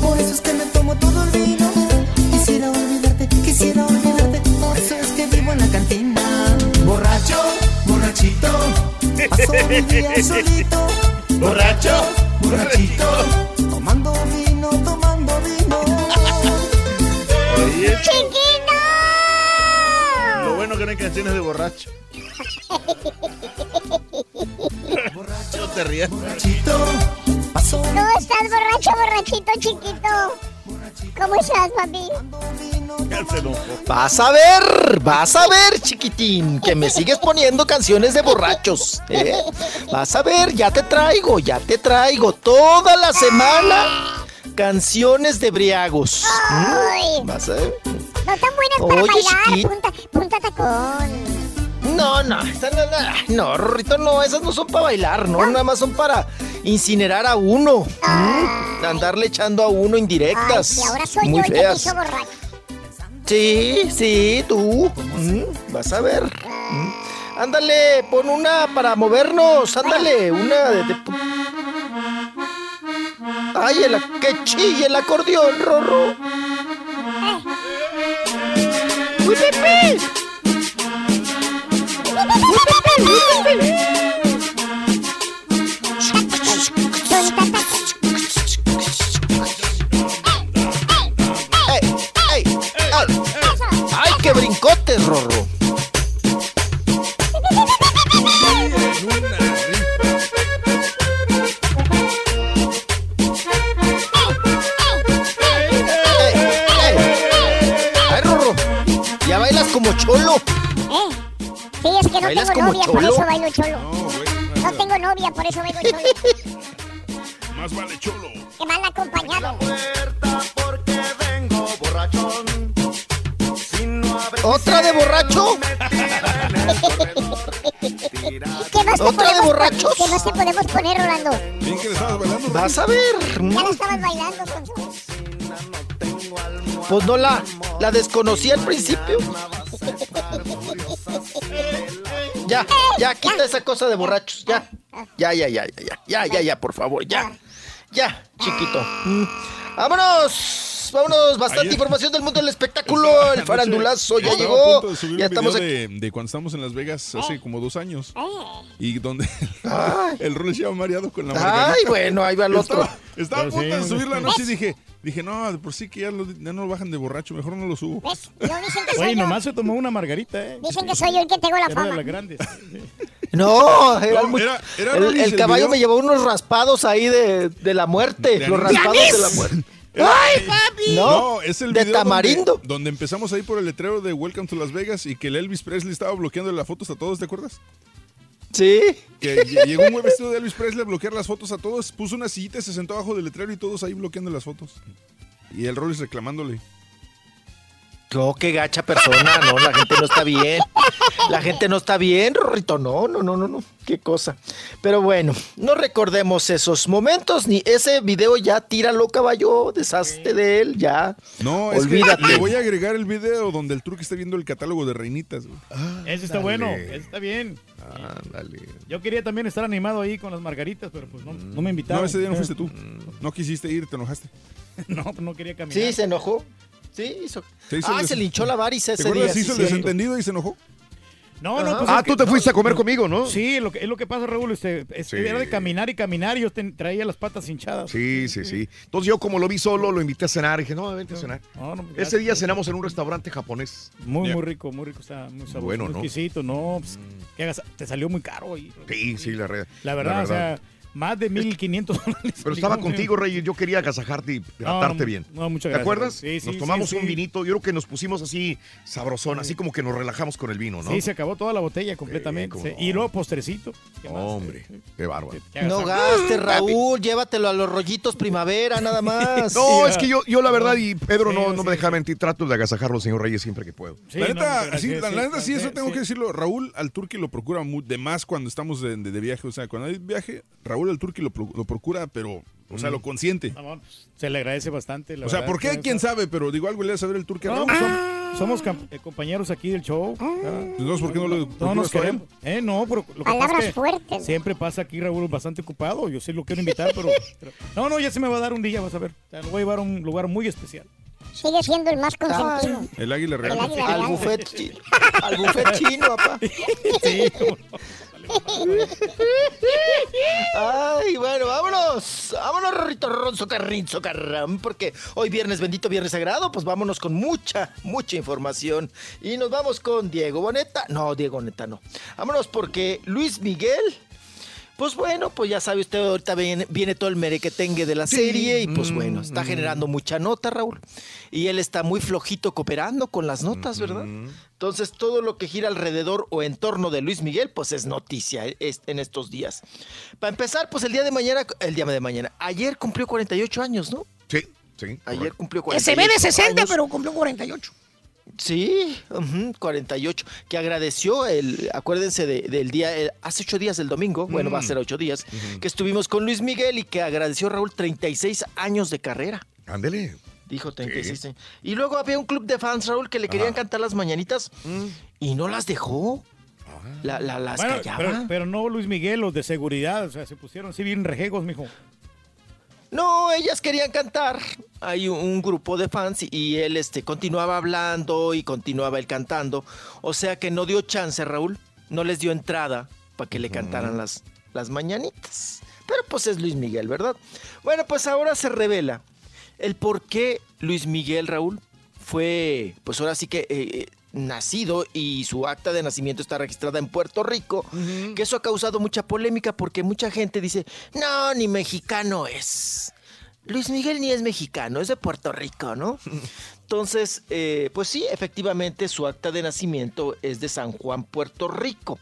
Por eso es que me tomo todo el vino. Quisiera olvidarte, quisiera olvidarte. Por eso es que vivo en la cantina. Borracho, borrachito. Paso mi día solito. Borracho, borrachito. Tomando vino, tomando vino. Oye, ¡Chiquito! lo bueno que no hay canciones de borracho. No te rías. Borrachito. Paso ¿Cómo estás, borracho, borrachito, chiquito? ¿Cómo estás, papi? Vas a ver, vas a ver, chiquitín, que me sigues poniendo canciones de borrachos. ¿eh? Vas a ver, ya te traigo, ya te traigo toda la semana canciones de briagos. ¿Mm? Vas a ver. No tan buenas para Oye, bailar, chiquito. punta, punta tacón. No, no, esa no, no, no, Rorrito, no, esas no son para bailar, no, nada más son para incinerar a uno. ¿Mm? Andarle echando a uno indirectas. Y ahora soy muy yo el que feas. borracho. Sí, sí, tú. Mm, Vas a ver. Mm. Ándale, pon una para movernos. Ándale, una de. de- Ay, el, que chille el acordeón, Rorro. ¡Uy, Pepe! Muito feliz, feliz. Que no ¿Bailas tengo como novia, por eso bailo cholo. No, tengo novia, por eso bailo cholo. Más vale cholo. Que mal acompañado. ¿Otra de borracho? ¿Qué más ¿Otra de borrachos? ¿Qué más te podemos poner, Rolando? Bien que le estabas bailando. Vas a ver. Ya la estabas bailando, Poncho. Pues no la, la desconocí al principio. Ya, ya, quita esa cosa de borrachos, ya. Ya, ya, ya, ya, ya, ya, ya, ya, por favor, ya. Ya, chiquito. Mm. Vámonos, vámonos, bastante Ayer- información del mundo del espectáculo. Estaba El farandulazo ya estaba llegó. a punto de subir Ya un estamos video aquí. de, de cuando estábamos en Las Vegas hace como dos años. Eh. Y donde el rol se llama mareado con la margarita. Ay, bueno, ahí va el otro. Estaba, estaba a punto de sé. subir la noche y dije, dije, no, de por sí que ya, lo- ya no lo bajan de borracho, mejor no lo subo. No dicen que soy Oye, yo. nomás se tomó una margarita, ¿eh? Dicen que soy yo el que tengo la Era de fama. las grandes. No, era No, muy- era- era el, el el caballo video. me llevó unos raspados ahí de, de la muerte. De los raspados de la muerte. ¡Ay, papi! No, es el de video donde- tamarindo. Donde, empezamos ahí por el letrero de Welcome to Las Vegas y que el Elvis Presley estaba bloqueando las fotos a todos, ¿te acuerdas? Sí. Que lle- llegó un güey vestido de Elvis Presley a bloquear las fotos a todos, puso una sillita, y se sentó abajo del letrero y todos ahí bloqueando las fotos. Y el Rollis reclamándole. No, qué gacha persona, no, la gente no está bien. La gente no está bien, Rorrito, no, no, no, no, no, qué cosa. Pero bueno, no recordemos esos momentos, ni ese video ya tíralo, caballo, deshazte de él, ya. No, es Olvídate. que le voy a agregar el video donde el truque está viendo el catálogo de reinitas. güey. Ese está bueno, ese está bien. Ándale. Yo quería también estar animado ahí con las margaritas, pero pues no, no me invitaron. No, ese día no fuiste tú. No quisiste ir, te enojaste. No, pues no quería caminar. Sí, se enojó. Sí, hizo. Se hizo ah, el se des- le hinchó la varice ¿Te ese acuerdas? día. Se hizo sí, el cierto. desentendido y se enojó. No, no, pues Ah, tú que- te fuiste a comer no, conmigo, ¿no? Sí, lo que, es lo que pasa, Raúl. Este, es- Sí. Era de caminar y caminar y yo ten- traía las patas hinchadas. Sí, sí, sí. Entonces yo como lo vi solo, lo invité a cenar. Y dije, no, vente a cenar. No, no, Ese día cenamos en un restaurante japonés. Muy, muy rico, muy rico. Está muy sabroso, Bueno, muy ¿no? exquisito. No, pues, ¿qué hagas? te salió muy caro ahí. Sí, sí, la, re- La verdad, o sea, más de 1500 dólares. Pero estaba contigo, Rey, yo quería agasajarte y tratarte no, bien. no, muchas ¿Te gracias, acuerdas? Rey. Sí, nos sí, tomamos sí, un sí. vinito, yo creo que nos pusimos así sabrosón, así como que nos relajamos con el vino, ¿no? Sí, se acabó toda la botella completamente. sí. no. Y luego postrecito. ¿Qué más? Hombre, qué bárbaro. ¿Qué No gastes, Raúl, llévatelo a los rollitos primavera, nada más. No, es que yo, yo la verdad, y Pedro Sí, no, no sí, me deja mentir, trato de agasajarlo señor Reyes siempre que puedo. Sí, la no, neta, sí, la, neta, sí, eso sí, tengo sí. que decirlo. Raúl al Turqui lo procura de más cuando estamos de, de- de viaje. O sea, cuando hay viaje, Raúl al Turqui lo, pro- lo procura, pero, o sea, lo consiente. Ah, pues, se le agradece bastante. la O sea, verdad, ¿por qué? ¿Quién sabe? Pero digo, algo le a saber el Turqui a No, Raúl. pues, som- somos eh, compañeros aquí del show. Ah. Entonces, ¿por qué no lo No nos queremos. Eh, no, pero lo que Palabras pasa es que fuertes. siempre pasa aquí Raúl bastante ocupado. Yo sí lo quiero invitar, pero, pero- no, no, ya se me va a dar un día, vas a ver. O sea, lo voy a llevar a un lugar muy especial. Sigue siendo el más consentido. El águila El real. águila Al buffet, chi- al buffet chino, papá. Sí. Ay, bueno, vámonos. Vámonos, Rorrito Ronzo Carrinzo Carrán, porque hoy viernes bendito, viernes sagrado, pues vámonos con mucha, mucha información. Y nos vamos con Diego Boneta. No, Diego Boneta no. Vámonos porque Luis Miguel, Pues bueno, pues ya sabe usted, ahorita viene, viene todo el merequetengue de la serie y pues Mm, bueno, está mm. generando mucha nota, Raúl. Y él está muy flojito cooperando con las notas, ¿verdad? Entonces todo lo que gira alrededor o en torno de Luis Miguel, pues es noticia eh, en estos días. Para empezar, pues el día de mañana, el día de mañana, ayer cumplió 48 años, ¿no? Sí, sí. Ayer cumplió Que 48 se ve de 60, años. pero cumplió 48. Sí, ujú, 48. Que agradeció el, acuérdense de- del día, el- hace ocho días, el domingo, bueno, va a Mm. ser ocho días, que estuvimos con Luis Miguel y que agradeció Raúl 36 años de carrera. Ándele. Dijo 36. años. Y luego había un club de fans, Raúl, que le querían cantar las mañanitas y no las dejó. La, la- las Bueno, callaba. pero, pero no Luis Miguel, los de seguridad, o sea, se pusieron así bien rejegos, mijo. No, ellas querían cantar. Hay un, un grupo de fans y, él este, continuaba hablando y continuaba él cantando. O sea que no dio chance, Raúl. No les dio entrada para que le cantaran las, las mañanitas. Pero pues es Luis Miguel, ¿verdad? Bueno, pues ahora se revela el por qué Luis Miguel, Raúl, fue, pues ahora sí que eh, nacido y su acta de nacimiento está registrada en Puerto Rico, que eso ha causado mucha polémica porque mucha gente dice, no, ni mexicano es. Luis Miguel ni es mexicano, es de Puerto Rico, ¿no? Entonces, eh, pues sí, efectivamente su acta de nacimiento es de San Juan, Puerto Rico.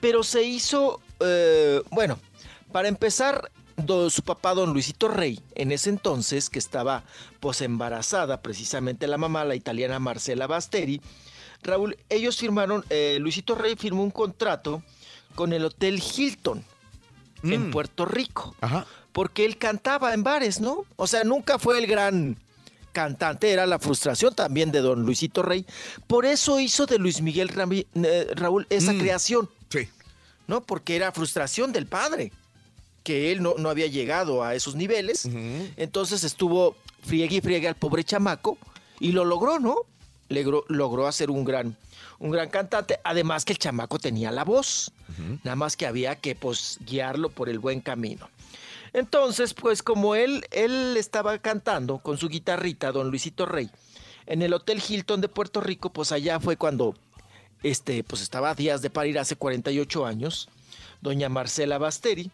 Pero se hizo, eh, bueno, para empezar, do- su papá, don Luisito Rey, en ese entonces, que estaba pues embarazada, precisamente la mamá, la italiana Marcela Basteri, Raúl, ellos firmaron, eh, Luisito Rey firmó un contrato con el Hotel Hilton en Puerto Rico. Porque él cantaba en bares, ¿no? O sea, nunca fue el gran cantante, era la frustración también de don Luisito Rey. Por eso hizo de Luis Miguel eh, Raúl esa creación. Sí. ¿No? Porque era frustración del padre, que él no, no había llegado a esos niveles. Entonces estuvo friegue y friegue al pobre chamaco y lo logró, ¿no? Logró, logró hacer un gran, un gran cantante. Además que el chamaco tenía la voz. Nada más que había que pues, guiarlo por el buen camino. Entonces, pues como él, él estaba cantando con su guitarrita, don Luisito Rey, en el Hotel Hilton de Puerto Rico, pues allá fue cuando este, pues estaba a días de parir hace 48 años, doña Marcela Basteri,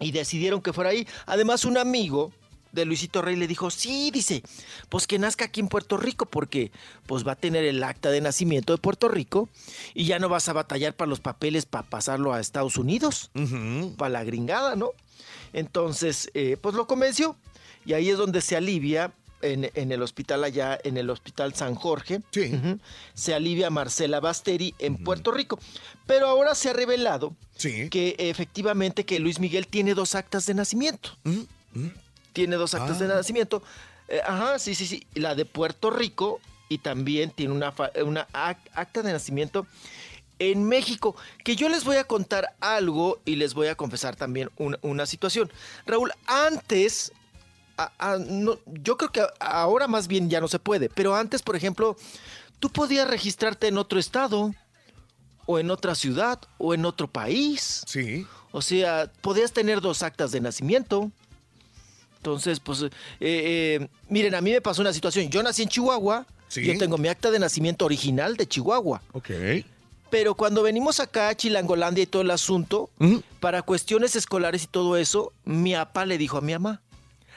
y decidieron que fuera ahí. Además, un amigo de Luisito Rey le dijo, sí, dice, pues que nazca aquí en Puerto Rico, porque pues va a tener el acta de nacimiento de Puerto Rico y ya no vas a batallar para los papeles para pasarlo a Estados Unidos, para la gringada, ¿no? Entonces, eh, pues lo convenció y ahí es donde se alivia en, en el hospital allá, en el hospital San Jorge, ujú, se alivia Marcela Basteri en Puerto Rico. Pero ahora se ha revelado que efectivamente que Luis Miguel tiene dos actas de nacimiento. Tiene dos actas de Ah. nacimiento. Eh, ajá, sí, sí, sí. La de Puerto Rico y también tiene una, una ac- acta de nacimiento en México. Que yo les voy a contar algo y les voy a confesar también una, una situación. Raúl, antes, a- a- no, yo creo que ahora más bien ya no se puede, pero antes, por ejemplo, tú podías registrarte en otro estado o en otra ciudad o en otro país. Sí. O sea, podías tener dos actas de nacimiento. Entonces, pues, eh, eh, miren, a mí me pasó una situación. Yo nací en Chihuahua. Sí. Yo tengo mi acta de nacimiento original de Chihuahua. Ok. Pero cuando venimos acá a Chilangolandia y todo el asunto, para cuestiones escolares y todo eso, mi papá le dijo a mi mamá,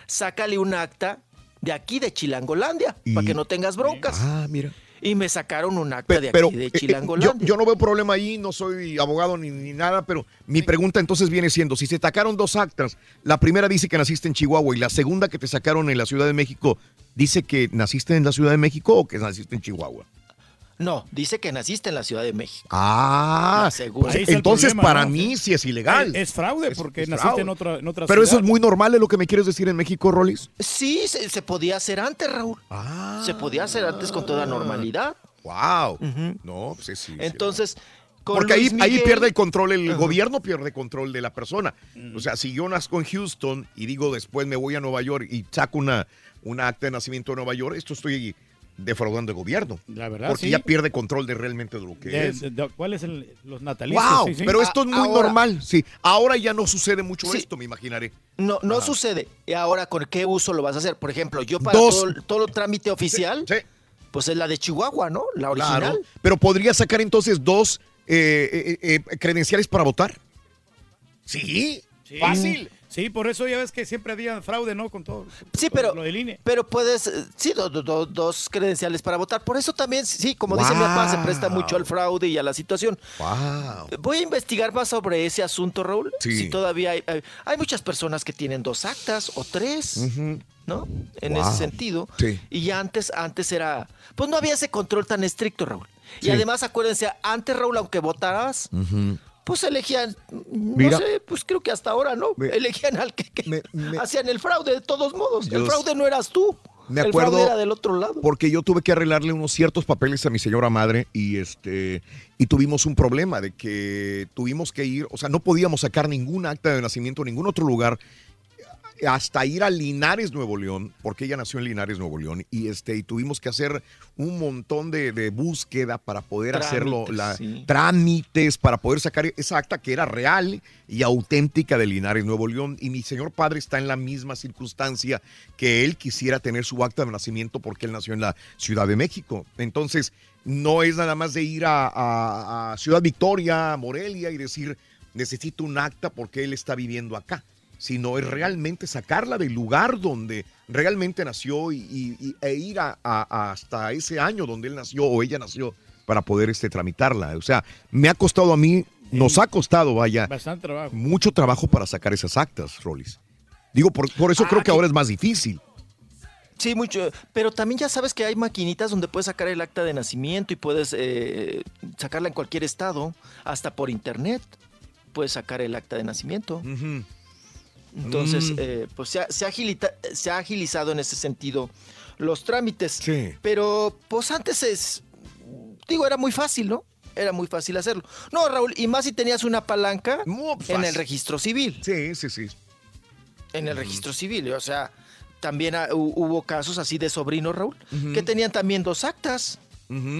sácale un acta de aquí de Chilangolandia, para que no tengas broncas. Ah, mira. Y me sacaron un acta de Pero aquí de eh, eh, yo, Chilangolandia. yo no veo problema ahí, no soy abogado ni, ni nada, pero mi pregunta entonces viene siendo, si se sacaron dos actas, la primera dice que naciste en Chihuahua y la segunda que te sacaron en la Ciudad de México, ¿dice que naciste en la Ciudad de México o que naciste en Chihuahua? No, dice que naciste en la Ciudad de México. Ah, La segunda. pues entonces problema, para ¿no? mí sí es ilegal. Es, es fraude porque es naciste fraude. en otra, en otra Pero eso es muy normal, es lo que me quieres decir en México, Rolis. Sí, se, se podía hacer antes, Raúl. Se podía hacer antes con toda normalidad. Wow. No, pues sí, sí. Entonces, con Porque ahí, Luis ahí Miguel- pierde el control, el gobierno pierde control de la persona. O sea, si yo nazco en Houston y digo después me voy a Nueva York y saco una, una acta de nacimiento de Nueva York, esto estoy defraudando el gobierno. La verdad, Porque sí. ya pierde control de realmente de lo que De- es. de- de- ¿Cuál es el, los natalicios? Wow, Sí, sí. pero esto es muy Ahora- normal, sí. Ahora ya no sucede mucho Sí. esto, me imaginaré. No, no Ajá. sucede. Y ahora, ¿con qué uso lo vas a hacer? Por ejemplo, yo para Dos. todo, todo trámite oficial, pues es la de Chihuahua, ¿no? La original. Claro. Pero podría sacar entonces dos eh, eh, eh, credenciales para votar. ¿Sí? Sí. Fácil. Sí, por eso ya ves que siempre había fraude, ¿no? Con todo. Sí, pero, Lo del INE. pero puedes, eh, sí, do- do- do- dos credenciales para votar. Por eso también, sí, como dice mi papá, se presta mucho al fraude y a la situación. Wow. Voy a investigar más sobre ese asunto, Raúl. Sí. Si todavía hay, hay, hay muchas personas que tienen dos actas o tres, ¿no? En Wow. ese sentido. Sí. Y antes, antes era, pues no había ese control tan estricto, Raúl. Y además, acuérdense, antes, Raúl, aunque votaras, pues elegían, no Mira. sé, pues creo que hasta ahora, ¿no? Me- elegían al que, que hacían el fraude de todos modos. El fraude no eras tú. Me el acuerdo fraude era del otro lado. porque yo tuve que arreglarle unos ciertos papeles a mi señora madre y este y tuvimos un problema de que tuvimos que ir, o sea, no podíamos sacar ningún acta de nacimiento en ningún otro lugar hasta ir a Linares, Nuevo León, porque ella nació en Linares, Nuevo León, y este y tuvimos que hacer un montón de, de búsqueda para poder hacerlo, Trámites, la, sí. trámites para poder sacar esa acta que era real y auténtica de Linares, Nuevo León. Y mi señor padre está en la misma circunstancia que él quisiera tener su acta de nacimiento porque él nació en la Ciudad de México. Entonces, no es nada más de ir a, a- a Ciudad Victoria, a Morelia y decir, necesito un acta porque él está viviendo acá sino es realmente sacarla del lugar donde realmente nació y, y- y- e ir a- a- hasta ese año donde él nació o ella nació para poder este, tramitarla. O sea, me ha costado a mí, nos ha costado, vaya, Bastante trabajo. mucho trabajo para sacar esas actas, Rolis. Digo, por, por eso Ah, creo que que- ahora es más difícil. Sí, mucho. Pero también ya sabes que hay maquinitas donde puedes sacar el acta de nacimiento y puedes eh, sacarla en cualquier estado, hasta por internet. Puedes sacar el acta de nacimiento. Entonces, Mm. eh, pues se ha, se agilita- se ha agilizado en ese sentido los trámites. Sí. Pero, pues antes es, digo, era muy fácil, ¿no? Era muy fácil hacerlo. No, Raúl, y más si tenías una palanca en el registro civil. Sí, sí, sí. En el registro civil, o sea, también hu- hubo casos así de sobrinos, Raúl, que tenían también dos actas,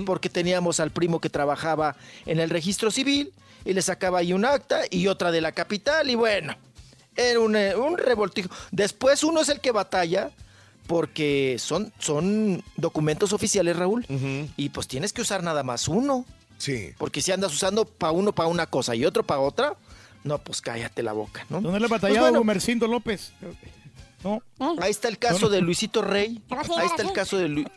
porque teníamos al primo que trabajaba en el registro civil y le sacaba ahí un acta y otra de la capital y bueno, era un, eh, un revoltijo. Después uno es el que batalla porque son, son documentos oficiales, Raúl, y pues tienes que usar nada más uno. Sí. Porque si andas usando para uno para una cosa y otro para otra, no, pues cállate la boca, ¿no? ¿Dónde le ha Pues bueno, López? No. Ahí está el caso No, no. de Luisito Rey. Ahí está el caso de Lu-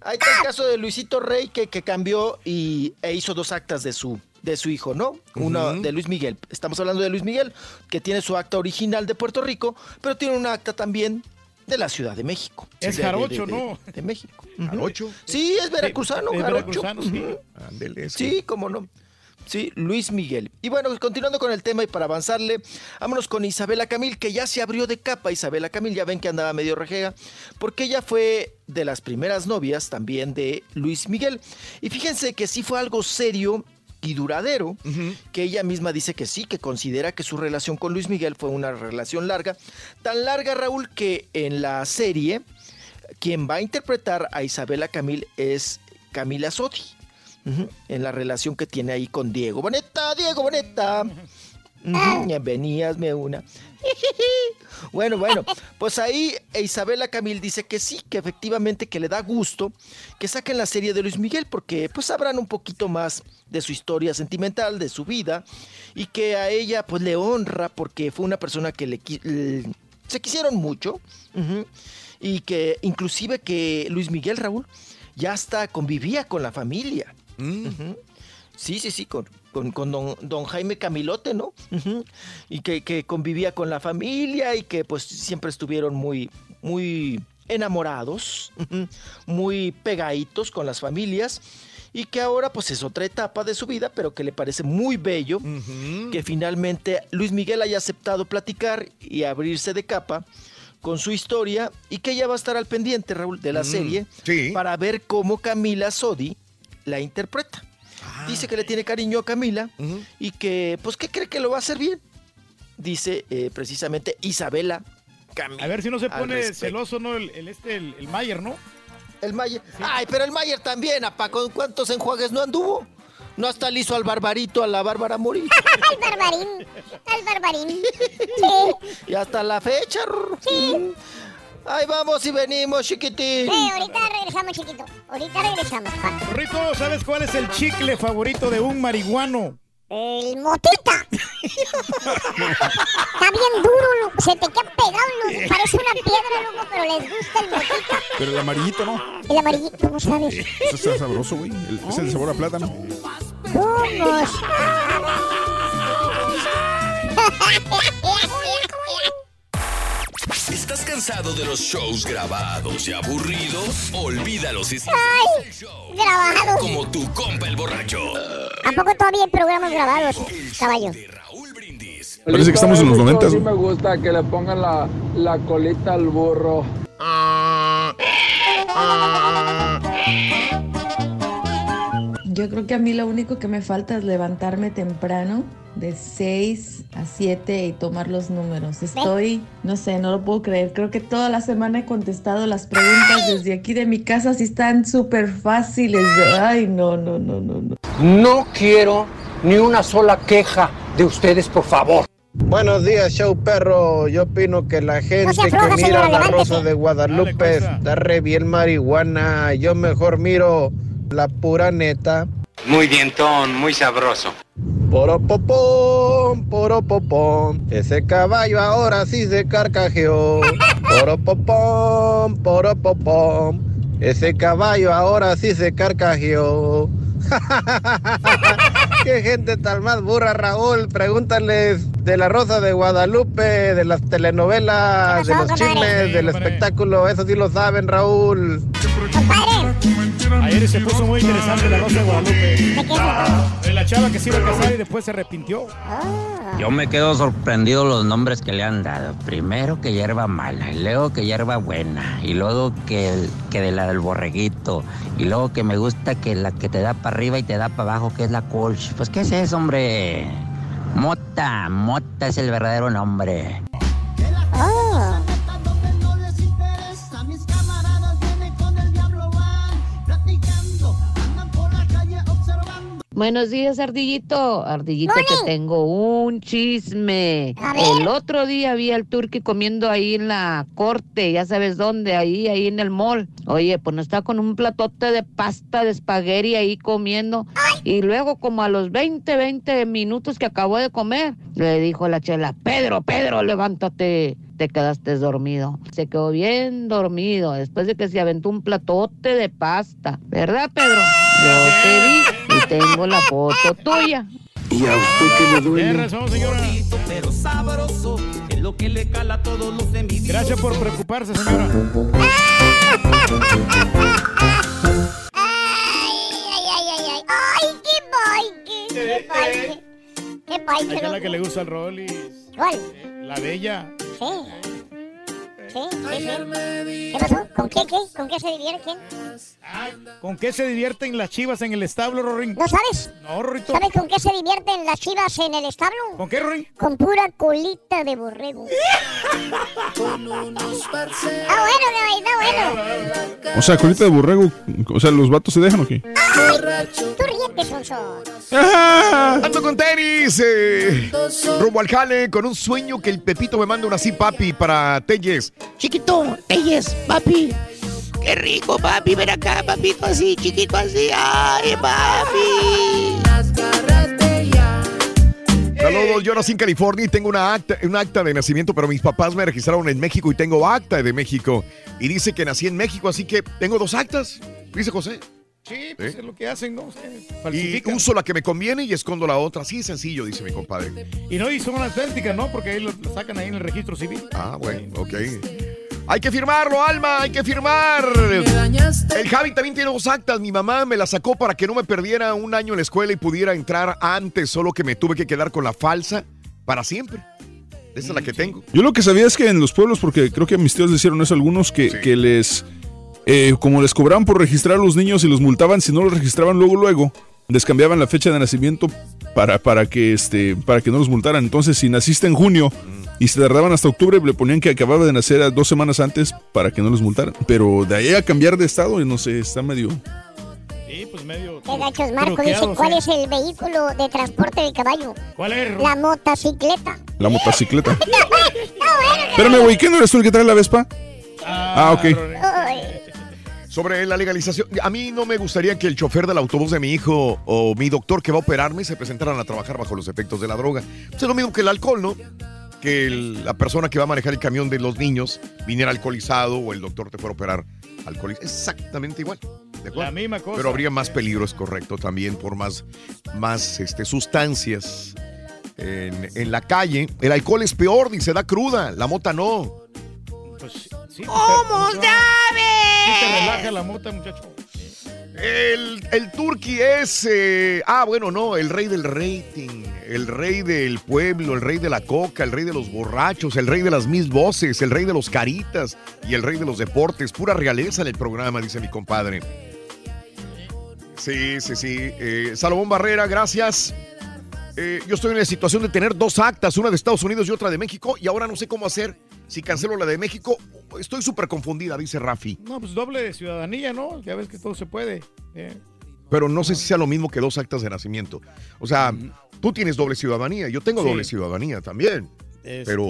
Ahí está el caso de Luisito Rey que, que cambió y, e hizo dos actas de su, de su hijo, ¿no? Uno Ujú. de Luis Miguel. Estamos hablando de Luis Miguel, que tiene su acta original de Puerto Rico, pero tiene una acta también de la Ciudad de México. Es De- jarocho, de- ¿no? De México. ¿Jarocho? Sí, es veracruzano, Es jarocho. veracruzano, sí. Ujú. Ándele, Sí, cómo no. Sí, Luis Miguel. Y bueno, continuando con el tema y para avanzarle, vámonos con Isabela Camil, que ya se abrió de capa. Isabela Camil, ya ven que andaba medio rejega, porque ella fue de las primeras novias también de Luis Miguel. Y fíjense que sí fue algo serio y duradero, que ella misma dice que sí, que considera que su relación con Luis Miguel fue una relación larga. Tan larga, Raúl, que en la serie, quien va a interpretar a Isabela Camil es Camila Sodi. En la relación que tiene ahí con Diego Boneta, Diego Boneta. Me una. Bueno, bueno, pues ahí Isabela Camil dice que sí, que efectivamente que le da gusto que saquen la serie de Luis Miguel porque pues sabrán un poquito más de su historia sentimental, de su vida y que a ella pues le honra porque fue una persona que le, se quisieron mucho y que inclusive que Luis Miguel Raúl ya hasta convivía con la familia. Ujú. Sí, sí, sí, con, con, con don, don Jaime Camilote, ¿no? Y que, que convivía con la familia y que pues siempre estuvieron muy, muy enamorados, muy pegaditos con las familias y que ahora pues es otra etapa de su vida, pero que le parece muy bello que finalmente Luis Miguel haya aceptado platicar y abrirse de capa con su historia y que ella va a estar al pendiente, Raúl, de la Mm, serie para ver cómo Camila Sodi la interpreta. Dice que le tiene cariño a Camila y que, pues, que cree que lo va a hacer bien. Dice eh, precisamente Isabela Camila. A ver si no se pone celoso, ¿no? El, el este, el, el Mayer, ¿no? El Mayer. Ay, pero el Mayer también, apa, ¿con cuántos enjuagues no anduvo? No hasta le hizo al barbarito, a la Bárbara Mori. Al barbarín. Al barbarín. Sí. y hasta la fecha. Sí. Ahí vamos y venimos, chiquitín. Sí, ahorita regresamos, chiquito. Ahorita regresamos, pa. Rito, ¿sabes cuál es el chicle favorito de un marihuano? El motita. Está bien duro, loco. Se te queda pegado, loco. Parece una piedra, loco, pero les gusta el motita. Pero el amarillito no. El amarillito, ¿cómo sabes? Eso está sabroso, güey. El- Es el sabor a plátano. ¿Cómo ¿Estás cansado de los shows grabados y aburridos? Olvídalos y Ay, grabados. como tu compa el borracho. ¿A poco todavía hay programas grabados, caballo? Parece que estamos en los noventas. Sí me gusta que le pongan la, la colita al burro. Yo creo que a mí lo único que me falta es levantarme temprano de 6 a 7 y tomar los números. Estoy, no sé, no lo puedo creer. Creo que toda la semana he contestado las preguntas desde aquí de mi casa, si están súper fáciles. Ay, no, no, no, no, no. No quiero ni una sola queja de ustedes, por favor. Buenos días, show perro. Yo opino que la gente afloja, que mira señora, la rosa de Guadalupe está re bien marihuana. Yo mejor miro la pura neta. Muy bien, Ton, muy sabroso. Poropopom, poropopom. Ese caballo ahora sí se carcajeó. Poropopom, poropopom. Ese caballo ahora sí se carcajeó. Qué gente tan más burra, Raúl. Pregúntales de la Rosa de Guadalupe, de las telenovelas, de los chismes, del espectáculo. Eso sí lo saben, Raúl. Ayer se puso muy interesante la Rosa de Guadalupe. De la chava que se iba a casar y después se arrepintió. Yo me quedo sorprendido los nombres que le han dado. Primero que hierba mala, y luego que hierba buena, y luego que, que de la del borreguito, y luego que me gusta que la que te da para arriba y te da para abajo, que es la colch. Pues, ¿qué es eso, hombre? Mota, Mota es el verdadero nombre. Buenos días, Ardillito. Ardillito, te tengo un chisme. El otro día vi al turqui comiendo ahí en la corte, ya sabes dónde, ahí, ahí en el mall. Oye, pues no está con un platote de pasta de espagueti ahí comiendo. Y luego, como a los 20, 20 minutos que acabó de comer, le dijo la chela, Pedro, Pedro, levántate. Te quedaste dormido. Se quedó bien dormido después de que se aventó un platote de pasta. ¿Verdad, Pedro? Yo te vi y tengo la foto tuya. ¿Y a usted qué le razón, señora. Pero sabroso es lo que le cala a todos los envidiosos. Gracias por preocuparse, señora. Ay, ay, ay, ay. ¡Ay, qué baile! ¡Qué baile! ¡Qué está la que le gusta al Rollis. ¿Cuál? La bella. Sí. Sí, sí, sí. ¿Qué pasó? ¿Con qué, qué? ¿Con qué se divierte quién? ¿Con qué se divierten las chivas en el establo, Rorín? ¿No sabes? No, Rorito. ¿Sabes con qué se divierten las chivas en el establo? ¿Con qué, Rorín? Con pura colita de borrego. Está bueno, güey, está bueno. O sea, colita de borrego. O sea, ¿los vatos se dejan o qué? Tú ríete, Sonso. Ando con tenis, eh, rumbo al jale, con un sueño que el Pepito me manda una así, papi, para Telles. Chiquito, Telles, papi. Qué rico, papi. Ven acá, papito, así, chiquito, así. Ay, papi. Saludos, yo nací en California y tengo una acta, un acta de nacimiento, pero mis papás me registraron en México y tengo acta de México. Y dice que nací en México, así que tengo dos actas, dice José. Sí, pues ¿Eh? es lo que hacen, ¿no? Y uso la que me conviene y escondo la otra. Así sencillo, dice mi compadre. Y no, y son auténticas, ¿no? Porque ahí lo, lo sacan ahí en el registro civil. Ah, bueno, ok. Hay que firmarlo, Alma, hay que firmar. El Javi también tiene dos actas. Mi mamá me la sacó para que no me perdiera un año en la escuela y pudiera entrar antes, solo que me tuve que quedar con la falsa para siempre. Esa es la que tengo. Yo lo que sabía es que en los pueblos, porque creo que a mis tíos les hicieron eso algunos, que, que les, eh, como les cobraban por registrar a los niños y los multaban, si no los registraban luego, luego, les cambiaban la fecha de nacimiento para, para, que, este, para que no los multaran. Entonces, si naciste en junio y se tardaban hasta octubre, le ponían que acababa de nacer a dos semanas antes para que no los multaran. Pero de ahí a cambiar de estado, no sé, está medio... Sí, pues medio. Qué gachos, Marco dice, ¿cuál sí. es el vehículo de transporte de caballo? ¿Cuál es? La motocicleta. La motocicleta. Espérame, güey, ¿qué no eres tú el que trae la Vespa? Ah, ok. Sobre la legalización, a mí no me gustaría que el chofer del autobús de mi hijo o mi doctor que va a operarme se presentaran a trabajar bajo los efectos de la droga. Es lo mismo que el alcohol, ¿no? Que el- la persona que va a manejar el camión de los niños viniera alcoholizado o el doctor te fuera a operar alcoholizado. Exactamente igual. ¿de acuerdo? La misma cosa. Pero habría más peligro, es correcto, también por más, más este, sustancias en, en la calle. El alcohol es peor, dice, da cruda, la mota no. Sí, ¿Cómo Sí sabes? te relaja la mota, muchacho. El, el turqui es. eh, ah, bueno, no, el rey del rating, el rey del pueblo, el rey de la coca, el rey de los borrachos, el rey de las mis voces, el rey de los caritas y el rey de los deportes. Pura realeza en el programa, dice mi compadre. Sí, sí, sí. Eh, Salomón Barrera, gracias. Eh, yo estoy en la situación de tener dos actas, una de Estados Unidos y otra de México, y ahora no sé cómo hacer. Si cancelo la de México, estoy súper confundida, dice Rafi. No, pues doble de ciudadanía, ¿no? Ya ves que todo se puede. Eh, pero no sé si sea lo mismo que dos actas de nacimiento. O sea, tú tienes doble ciudadanía, yo tengo Sí. doble ciudadanía también. Este- Pero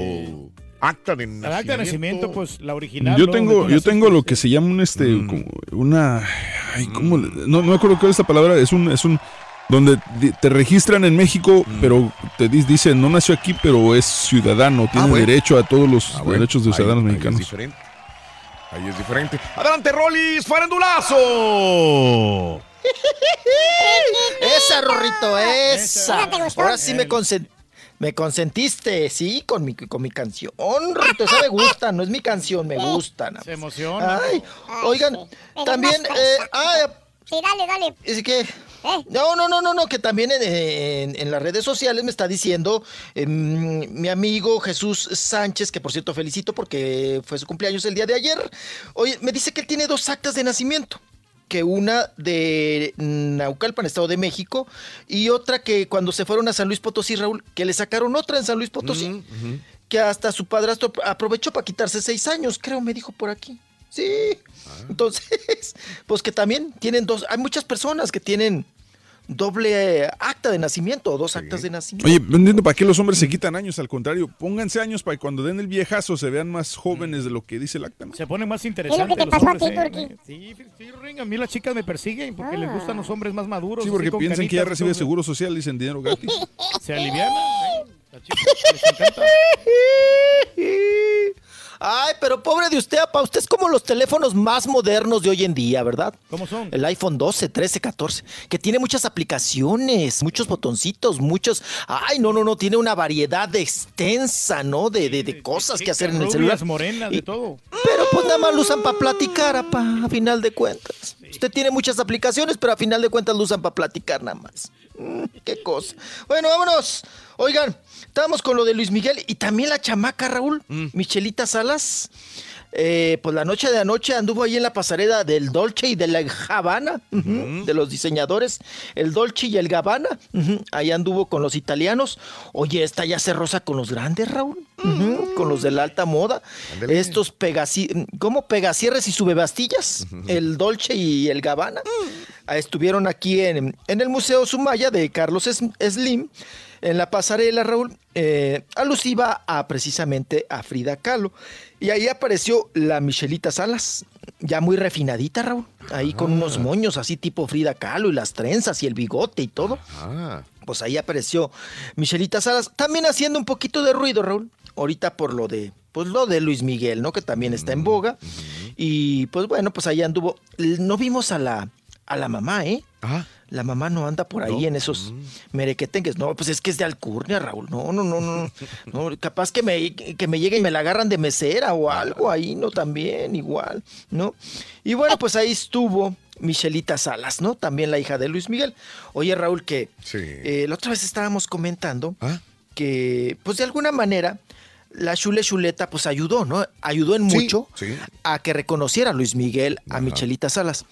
acta de El nacimiento. acta de nacimiento, pues la original. Yo tengo, yo tengo lo que se llama un este Mm. como una ay, ¿cómo le- no, no me acuerdo cuál es esta palabra, es un es un donde te registran en México, Mm. pero te di- dice no nació aquí, pero es ciudadano, tiene Ah, bueno. derecho a todos los Ah, bueno, derechos de ahí- ciudadanos ahí mexicanos. Es diferente. Ahí es diferente. Adelante, Rolis, farandulazo. Esa, Rorrito, esa. Ahora sí me, consen- me consentiste, sí, con mi, con mi canción. Rorrito, esa me gusta, no es mi canción, me gusta. Se emociona. Ay, oigan, también, eh, ah, Sí, dale, dale. es que... No, no, no, no, no, que también en, en- en las redes sociales me está diciendo em, mi amigo Jesús Sánchez, que por cierto felicito porque fue su cumpleaños el día de ayer. Oye, me dice que él tiene dos actas de nacimiento. Que una de Naucalpan, Estado de México, y otra que cuando se fueron a San Luis Potosí, Raúl, que le sacaron otra en San Luis Potosí, que hasta su padrastro aprovechó para quitarse seis años, creo, me dijo por aquí. Sí. Entonces, pues que también tienen dos, hay muchas personas que tienen doble acta de nacimiento o dos actas de nacimiento. Oye, no entiendo para qué los hombres se quitan años, al contrario, pónganse años para que cuando den el viejazo se vean más jóvenes de lo que dice el acta. ¿no? Se pone más interesante. ¿Qué es lo que te los pasó a hombres, ti, eh. Sí, sí, Ring, a mí las chicas me persiguen porque les gustan los hombres más maduros. Sí, porque piensan que ya recibe seguro social y dicen dinero gratis. Se alivianan. eh. Las chicas les encanta. Ay, pero pobre de usted, apa, usted es como los teléfonos más modernos de hoy en día, ¿verdad? ¿Cómo son? El iPhone 12, 13, 14, que tiene muchas aplicaciones, muchos botoncitos, muchos... Ay, no, no, no, tiene una variedad extensa, ¿no? De, de, de cosas que hacer en el celular. morenas, Y- de todo. Pero pues nada más lo usan para platicar, apa, a final de cuentas. Usted tiene muchas aplicaciones, pero a final de cuentas lo usan para platicar nada más. Mm, qué cosa. Bueno, vámonos. Oigan, estábamos con lo de Luis Miguel y también la chamaca, Raúl, Michelita Salas. Eh, pues la noche de anoche anduvo ahí en la pasarela del Dolce y de la Gabbana, ujú, de los diseñadores, el Dolce y el Gabbana. ujú, Ahí anduvo con los italianos. Oye, esta ya se rosa con los grandes, Raúl, ujú, con los de la alta moda. Estos pegasi ¿cómo? Pegasierres y subebastillas, el Dolce y el Gabbana. Ah, Estuvieron aquí en, en el Museo Sumaya de Carlos Slim, en la pasarela, Raúl, eh, alusiva a precisamente a Frida Kahlo. Y ahí apareció la Michelita Salas, ya muy refinadita, Raúl, ahí con unos moños así tipo Frida Kahlo y las trenzas y el bigote y todo. Ah, Pues ahí apareció Michelita Salas, también haciendo un poquito de ruido, Raúl. Ahorita por lo de, pues lo de Luis Miguel, ¿no? Que también está en boga. Y pues bueno, pues ahí anduvo. No vimos a la, a la mamá, ¿eh? ah, La mamá no anda por ahí en esos merequetengues. No, pues es que es de alcurnia, Raúl. No, no, no, no. no capaz que me, que me llegue y me la agarran de mesera o algo ahí, ¿no? También, igual, ¿no? Y bueno, pues ahí estuvo Michelita Salas, ¿no? También la hija de Luis Miguel. Oye, Raúl, que sí. eh, la otra vez estábamos comentando Ah. que, pues de alguna manera, la Chule Chuleta, pues ayudó, ¿no? Ayudó en mucho sí. a que reconociera a Luis Miguel, a Michelita Salas.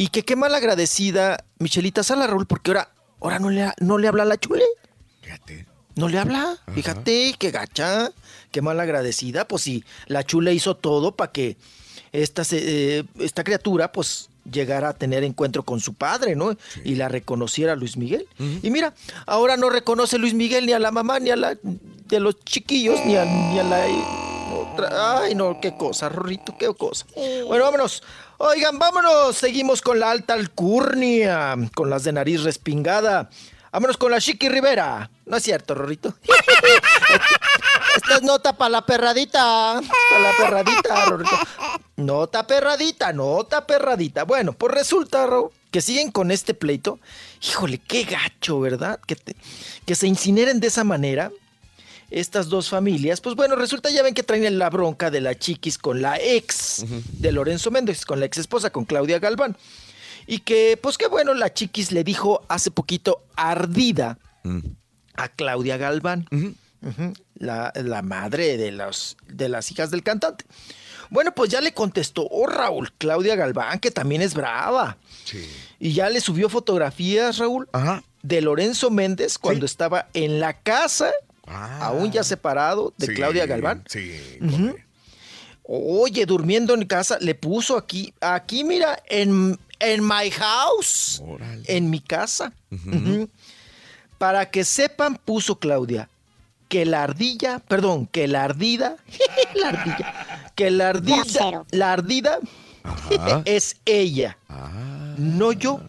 Y que qué mal agradecida Michelita Salas, Raúl, porque ahora, ahora no, le, no le habla a la Chule. fíjate. No le habla, fíjate, qué gacha, qué mal agradecida. Pues si la Chule hizo todo para que esta, eh, esta criatura, pues llegara a tener encuentro con su padre, ¿no? Y la reconociera Luis Miguel. Y mira, ahora no reconoce Luis Miguel ni a la mamá, ni a la de los chiquillos, ni a, ni a la otra. Ay, no, qué cosa, Rorrito, qué cosa. Bueno, vámonos. Oigan, vámonos. Seguimos con la alta alcurnia, con las de nariz respingada. Vámonos con la Chiqui Rivera. No es cierto, Rorrito. Esta es nota para la perradita. Para la perradita, Rorrito. Nota perradita, nota perradita. Bueno, pues resulta, Ro, que siguen con este pleito. Híjole, qué gacho, ¿verdad? Que, te- que se incineren de esa manera estas dos familias. Pues bueno, resulta ya ven que traen la bronca de la chiquis con la ex de Lorenzo Méndez, con la ex esposa, con Claudia Galván. Y que, pues qué bueno, la chiquis le dijo hace poquito ardida a Claudia Galván, la, la madre de, los, de las hijas del cantante. Bueno, pues ya le contestó oh, Raúl Claudia Galván, que también es brava. Y ya le subió fotografías, Raúl, de Lorenzo Méndez cuando estaba en la casa, aún ya separado de Sí, Claudia Galván. Sí. Oye, durmiendo en casa, le puso aquí, aquí mira, en, en my house, en mi casa. Para que sepan, puso Claudia, que la ardilla, perdón, que la ardida, la ardilla, que la ardida, la ardida es ella, no yo.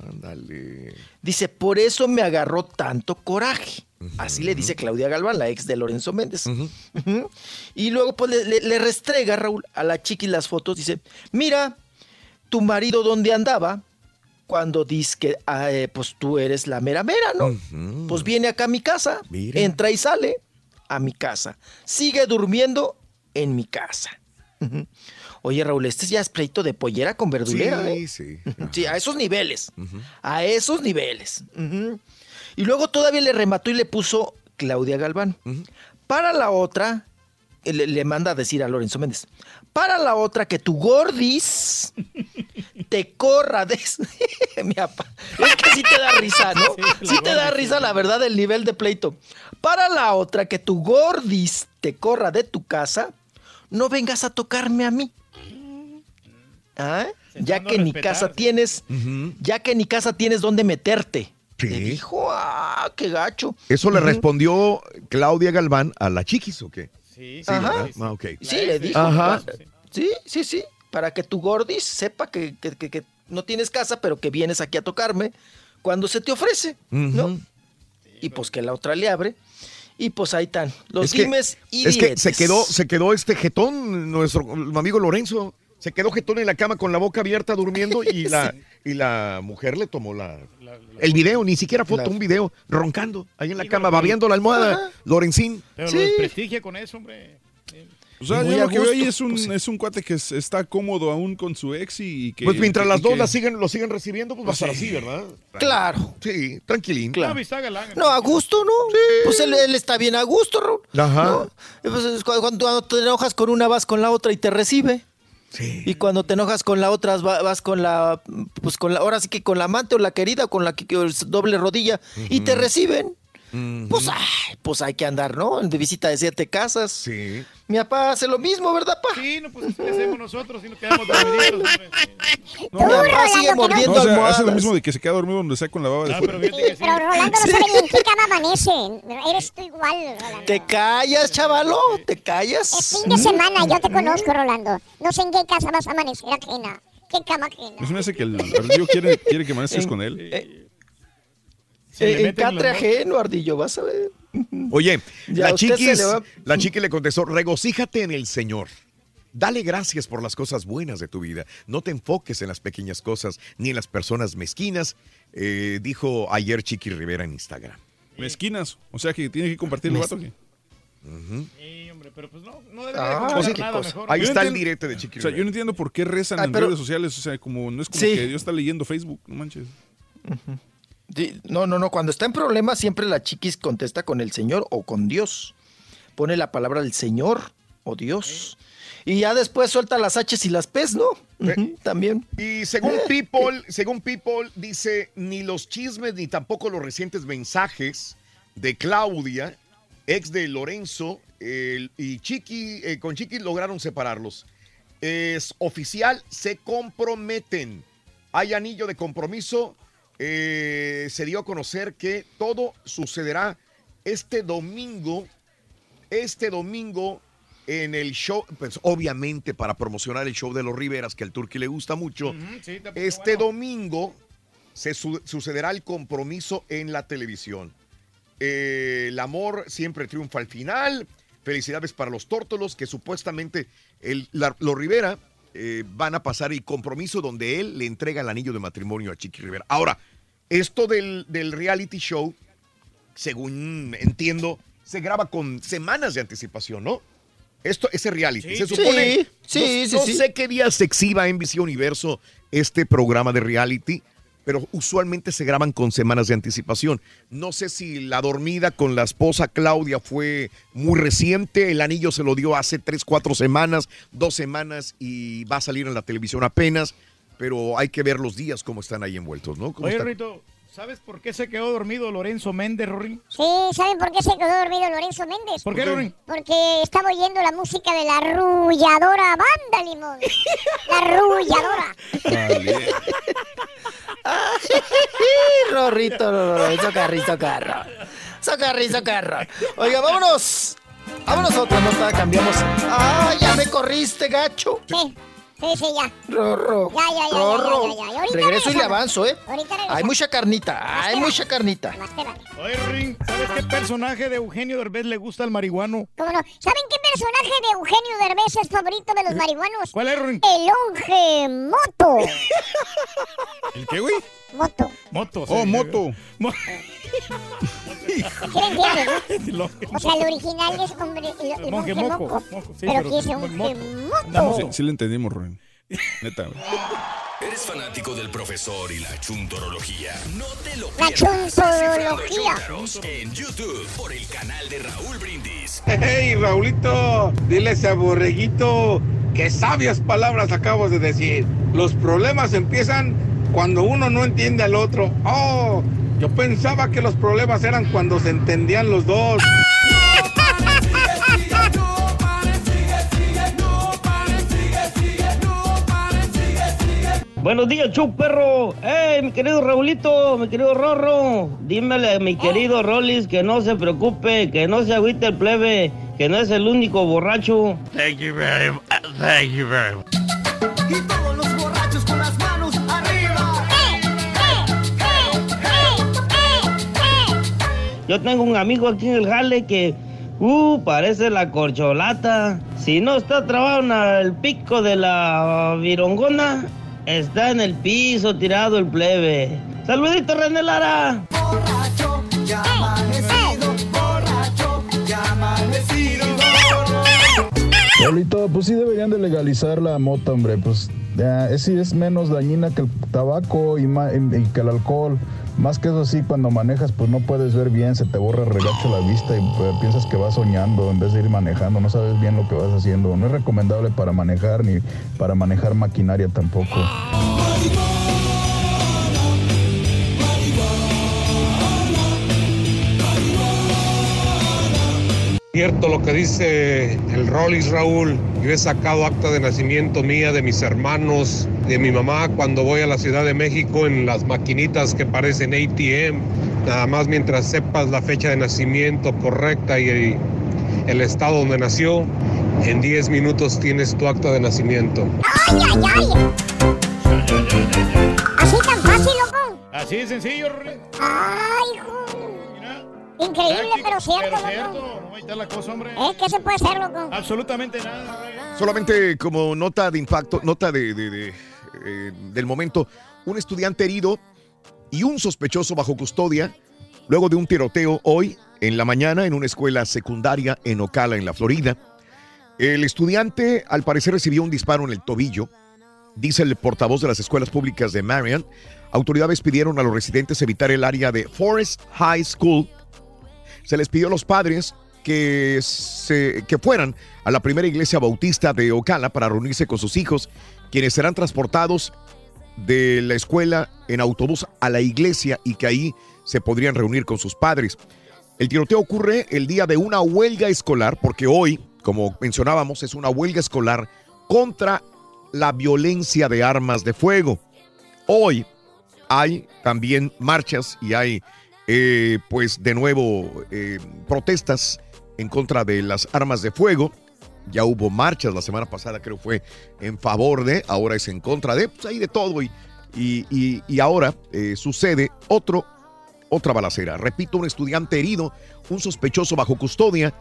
Dice, por eso me agarró tanto coraje. Así le dice Claudia Galván, la ex de Lorenzo Méndez. Y luego pues le, le- le restrega Raúl a la chiqui las fotos. Dice, mira, tu marido dónde andaba cuando dices que ah, eh, pues tú eres la mera mera, ¿no? Pues viene acá a mi casa, entra y sale a mi casa. Sigue durmiendo en mi casa. Oye, Raúl, este ya es pleito de pollera con verdulera, Sí, ¿eh? sí. Sí, a esos niveles. A esos niveles. Y luego todavía le remató y le puso Claudia Galván. Para la otra, eh, le, le manda a decir a Lorenzo Méndez, para la otra que tu gordis te corra de... Mi apa. Es que sí te da risa, ¿no? Sí te da risa, la verdad, el nivel de pleito. Para la otra que tu gordis te corra de tu casa, no vengas a tocarme a mí. ¿Ah? Ya que en mi respetar. casa tienes, ya que en mi casa tienes donde meterte. Sí. Le dijo, ah, qué gacho. ¿Eso le respondió Claudia Galván a la chiquis o qué? Sí, Ajá. ¿verdad? Ah, ok. Sí, le dijo. Ajá. Sí, sí, sí. Para que tu gordis sepa que, que- que- que no tienes casa, pero que vienes aquí a tocarme cuando se te ofrece, ¿no? Y pues que la otra le abre. Y pues ahí están. Los es que, dimes y es que diretes. se quedó, se quedó este jetón, nuestro amigo Lorenzo. Se quedó jetón en la cama con la boca abierta durmiendo y la, y la mujer le tomó la, el video, ni siquiera foto, La- un video, roncando ahí en la Sí, cama, pero- babiando la almohada, Ajá. Lorencín. Pero lo desprestigia con eso, hombre. O sea, yo lo que veo ahí es un, pues sí. es un cuate que es- está cómodo aún con su ex y, y que... Pues mientras las dos que- la siguen, lo siguen recibiendo, pues va a estar Sí. así, ¿verdad? Claro. Sí, tranquilín. Claro. No, a gusto, ¿no? Pues él, él está bien a gusto, Raúl. Ajá. pues es cu- cuando, cuando te enojas con una, vas con la otra y te recibe. Y cuando te enojas con la otra, va- vas con la, pues con la, ahora sí que con la amante o la querida, con la que, doble rodilla, y te reciben. Pues, ay, pues hay que andar, ¿no? De visita de siete casas. Sí. Mi papá hace lo mismo, ¿verdad, pa? Sí, no, pues ¿qué hacemos nosotros si nos quedamos dormiditos, hombre? No, Mi papá sigue no, mordiendo o sea, hace lo mismo de que se queda dormido donde sea con la baba de Ah, pero que sí. Pero Rolando no sabe ni en qué cama amanece. Eres tú igual, Rolando. Te callas, chavalo, te callas. Es fin de semana, yo te conozco, Rolando. No sé en qué casa vas a amanecer ajena. ¿Qué cama ajena? Eso me hace que el ardillo quiere, quiere que amanezcas con él. Se le Eh, catre ajeno, Ardillo, vas a ver. Oye, Ya, la chiquis, va- la chiqui le contestó, regocíjate en el Señor. Dale gracias por las cosas buenas de tu vida. No te enfoques en las pequeñas cosas ni en las personas mezquinas, eh, dijo ayer Chiqui Rivera en Instagram. Mezquinas. O sea que tiene que compartir el Mez- vato. Sí, hombre, pero pues no, no debería Ah, sí, qué nada mejor. Ahí Yo está el entiendo- direte de Chiqui O sea, yo Rivera. no entiendo por qué rezan Ay, en redes sociales. O sea, como no es como Sí. que Dios está leyendo Facebook. No manches. Sí, no, no, no. Cuando está en problemas, siempre la chiquis contesta con el Señor o con Dios. Pone la palabra del Señor o Dios. Y ya después suelta las H y las P's, ¿no? Ujú, También. Y según People, según People, dice, ni los chismes ni tampoco los recientes mensajes de Claudia, ex de Lorenzo, el- y Chiqui, eh, con Chiqui lograron separarlos. Es oficial, se comprometen. Hay anillo de compromiso. Eh, se dio a conocer que todo sucederá este domingo, este domingo en el show, pues obviamente para promocionar el show de los Riveras, que al Turqui le gusta mucho. este domingo se su- sucederá el compromiso en la televisión. Eh, el amor siempre triunfa al final. Felicidades para los tórtolos que supuestamente el- la- los Rivera eh, van a pasar el compromiso donde él le entrega el anillo de matrimonio a Chiqui Rivera. Ahora, esto del, del reality show, según entiendo, se graba con semanas de anticipación, ¿no? Esto, ese reality. Sí, se sí. supone. Sí, sí, no, sí, no sé qué día se exhiba en Visión Universo este programa de reality, pero usualmente se graban con semanas de anticipación. No sé si la dormida con la esposa Claudia fue muy reciente, el anillo se lo dio hace tres, cuatro semanas, dos semanas y va a salir en la televisión apenas, pero hay que ver los días cómo están ahí envueltos, ¿no? ¿Cómo Oye, está? Rito, ¿sabes por qué se quedó dormido Lorenzo Méndez, Rorín? Sí, ¿saben por qué se quedó dormido Lorenzo Méndez? ¿Por qué, Rorín? Porque estaba oyendo la música de la arrulladora banda, Limón. La arrulladora. Rorrito, Rorrito, socarri, socarro. Socarri, socarro. Oiga, vámonos. Vámonos a otra nota, cambiamos. ¡Ah, ya me corriste, gacho! Sí, sí, sí, ya. Rorro. Ya, ya, ya, Rorro. ya, ya, ya. Ahorita Regreso y le regresamos. avanzo, ¿eh? Ahorita regresamos. Hay mucha carnita, hay mucha carnita. Oye, Rorín, ¿sabes qué personaje de Eugenio Derbez le gusta al marihuano? ¿Cómo no? ¿Saben qué personaje de Eugenio Derbez es favorito de los marihuanos? ¿Cuál es, Rorín? El Onge Moto. ¿El qué, güey? Moto. Moto. Oh, moto. ¿Sí le entiendes, no? O sea, el original es hombre, el, el Monje monje moco. moco. Moco, sí, pero pero aquí es moco. Onge Moto. Sí, sí le entendimos, Rubén. Neta, güey. ¿Eres fanático del profesor y la chuntorología? No te lo La pierdas. Descifrando chuntorología. En YouTube por el canal de Raúl Brindis. Hey, Raulito, dile a ese borreguito que sabias palabras acabas de decir. Los problemas empiezan cuando uno no entiende al otro. Oh, yo pensaba que los problemas eran cuando se entendían los dos. Buenos días, Chu perro. ¡Ey, mi querido Raulito, mi querido Rorro! Dímele a mi querido Rollis que no se preocupe, que no se agüite el plebe, que no es el único borracho. Thank you very much. Thank you very much. Y todos los borrachos con las manos arriba. Yo tengo un amigo aquí en el jale que, uh, parece la corcholata. Si no está trabado en el pico de la virongona, está en el piso tirado el plebe. Saludito, René Lara. Borracho, ya amanecido. Borracho, ya amanecido. Pablito, pues sí deberían de legalizar la mota, hombre. Pues ya, es, sí es menos dañina que el tabaco y, ma- y- y que el alcohol. Más que eso sí, cuando manejas, pues no puedes ver bien, se te borra regacho la vista y pues, piensas que vas soñando en vez de ir manejando, no sabes bien lo que vas haciendo. No es recomendable para manejar ni para manejar maquinaria tampoco. Cierto lo que dice el Rollis Raúl. Yo he sacado acta de nacimiento mía, de mis hermanos, de mi mamá cuando voy a la Ciudad de México en las maquinitas que parecen ATM. Nada más mientras sepas la fecha de nacimiento correcta y el, el estado donde nació, en 10 minutos tienes tu acta de nacimiento. ¡Ay, ay, ay! ¿Así tan fácil, loco? Así de sencillo. ¡Ay, hijo! Increíble, pero cierto, cierto, no ahí está la cosa, hombre. ¿Eh? ¿Qué se puede hacer, loco? Absolutamente nada. Solamente como nota de impacto, nota de, de- de, eh, del momento, un estudiante herido y un sospechoso bajo custodia luego de un tiroteo hoy en la mañana en una escuela secundaria en Ocala, en la Florida. El estudiante al parecer recibió un disparo en el tobillo, dice el portavoz de las escuelas públicas de Marion. Autoridades pidieron a los residentes evitar el área de Forest High School se les pidió a los padres que, se, que fueran a la primera iglesia bautista de Ocala para reunirse con sus hijos, quienes serán transportados de la escuela en autobús a la iglesia y que ahí se podrían reunir con sus padres. El tiroteo ocurre el día de una huelga escolar, porque hoy, como mencionábamos, es una huelga escolar contra la violencia de armas de fuego. Hoy hay también marchas y hay, eh, pues, de nuevo eh, protestas en contra de las armas de fuego. Ya hubo marchas la semana pasada, creo fue en favor de, ahora es en contra de, pues hay de todo. Y, y, y- ahora eh, sucede otro, otra balacera. Repito, un estudiante herido, un sospechoso bajo custodia,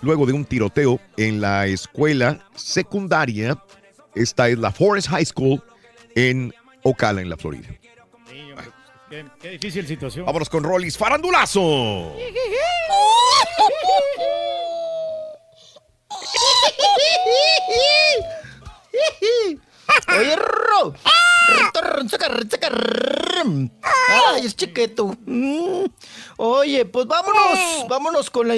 luego de un tiroteo en la escuela secundaria. Esta es la Forest High School en Ocala, en la Florida. Qué, qué difícil situación. Vámonos con Rollis Farandulazo. Oye, Ro. Ay, es chiquito. Mm. Oye, pues vámonos, vámonos con la...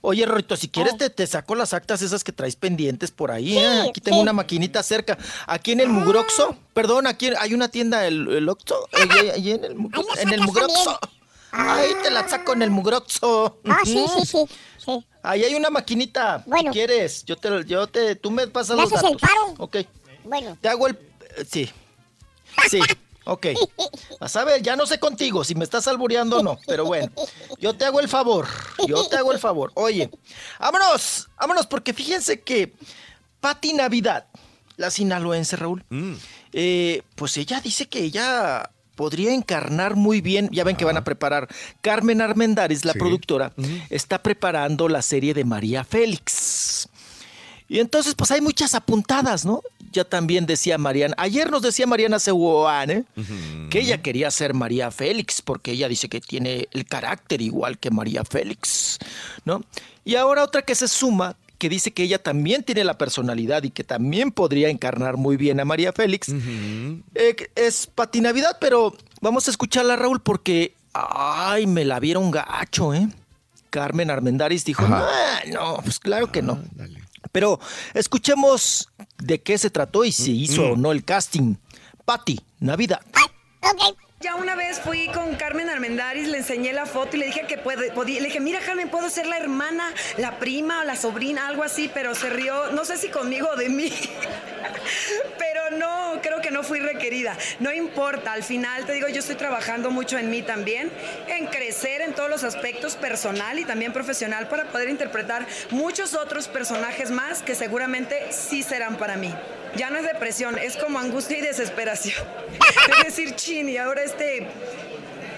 Oye, Rito, si quieres te, te saco las actas esas que traes pendientes por ahí. ¿eh? Aquí tengo una maquinita cerca. Aquí en el Mugroxo. Perdón, aquí hay una tienda, el, el Oxxo. Ahí, en el, en el Mugroxo. Ahí te la saco en el Mugroxo. Ah, sí, sí, sí. sí. Ahí hay una maquinita. Bueno. Si quieres, yo te, yo te, tú me pasas ¿Me los el datos. paro? Ok. Bueno. Te hago el... eh, Sí. Sí. Ok. Vas a ver, ya no sé contigo si me estás albureando o no, pero bueno. Yo te hago el favor. Yo te hago el favor. Oye, vámonos. Vámonos, porque fíjense que Pati Navidad, la sinaloense, Raúl, eh, pues ella dice que ella podría encarnar muy bien, ya ven que van a preparar, Carmen Armendáriz, la productora, está preparando la serie de María Félix. Y entonces, pues hay muchas apuntadas, ¿no? Ya también decía Mariana, ayer nos decía Mariana Sehuane que ella quería ser María Félix, porque ella dice que tiene el carácter igual que María Félix, ¿no? Y ahora otra que se suma, que dice que ella también tiene la personalidad y que también podría encarnar muy bien a María Félix, eh, es Pati Navidad, pero vamos a escucharla, Raúl, porque, ay, me la vieron gacho, ¿eh? Carmen Armendáriz dijo. "Ah, no, pues claro que no. Pero escuchemos de qué se trató y si hizo o no el casting. Patti, Navidad. Ya una vez fui con Carmen Armendáriz, le enseñé la foto y le dije que puede, podía, le dije, mira Carmen, puedo ser la hermana, la prima o la sobrina, algo así, pero se rió, no sé si conmigo o de mí. No fui requerida. No importa, al final te digo, yo estoy trabajando mucho en mí también, en crecer en todos los aspectos personal y también profesional para poder interpretar muchos otros personajes más que seguramente sí serán para mí. Ya no es depresión, es como angustia y desesperación. Es decir, chin, y ahora este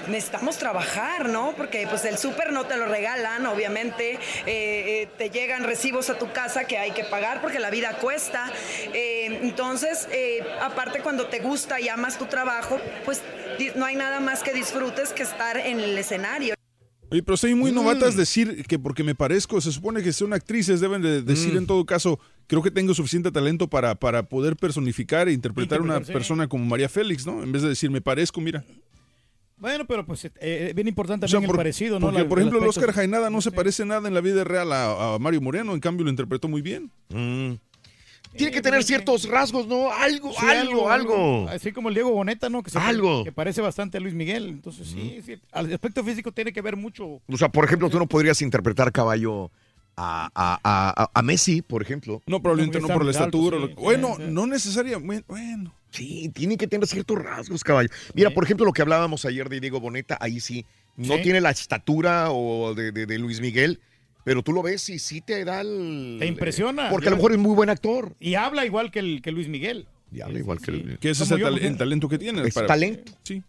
necesitamos trabajar, ¿no? Porque pues el súper no te lo regalan, obviamente, eh, eh, te llegan recibos a tu casa que hay que pagar porque la vida cuesta. Eh, entonces, eh, aparte cuando te gusta y amas tu trabajo, pues no hay nada más que disfrutes que estar en el escenario. Oye, pero soy muy Mm. novatas decir que porque me parezco, se supone que son actrices, deben de decir Mm. en todo caso, creo que tengo suficiente talento para, para poder personificar e interpretar a una sí. persona como María Félix, ¿no? En vez de decir me parezco, mira. Bueno, pero pues eh, es bien importante O sea, también por- el parecido, ¿no? Porque, La- por ejemplo, el Oscar Jaenada no se parece nada en la vida real a, a Mario Moreno, en cambio lo interpretó muy bien. Mm. Tiene que tener ciertos rasgos, ¿no? Algo, Sí, algo, algo. Así como el Diego Boneta, ¿no? Que se Algo. Que parece bastante a Luis Miguel. Entonces, sí, sí, al aspecto físico tiene que ver mucho. O sea, por ejemplo, tú no podrías interpretar caballo a, a- a- Messi, por ejemplo. No, probablemente no, por la estatura. bueno, sí. no necesariamente. Bueno. Sí, tiene que tener ciertos rasgos, caballo. Mira, por ejemplo, lo que hablábamos ayer de Diego Boneta, ahí sí, no Sí. tiene la estatura o de, de- de Luis Miguel, pero tú lo ves y sí te da el... Te impresiona. Porque a lo mejor es muy buen actor. Y habla igual que, el, que Luis Miguel. Y habla igual que el... Que ese es el, yo, tal- porque- el talento que tiene. Es talento. Sí.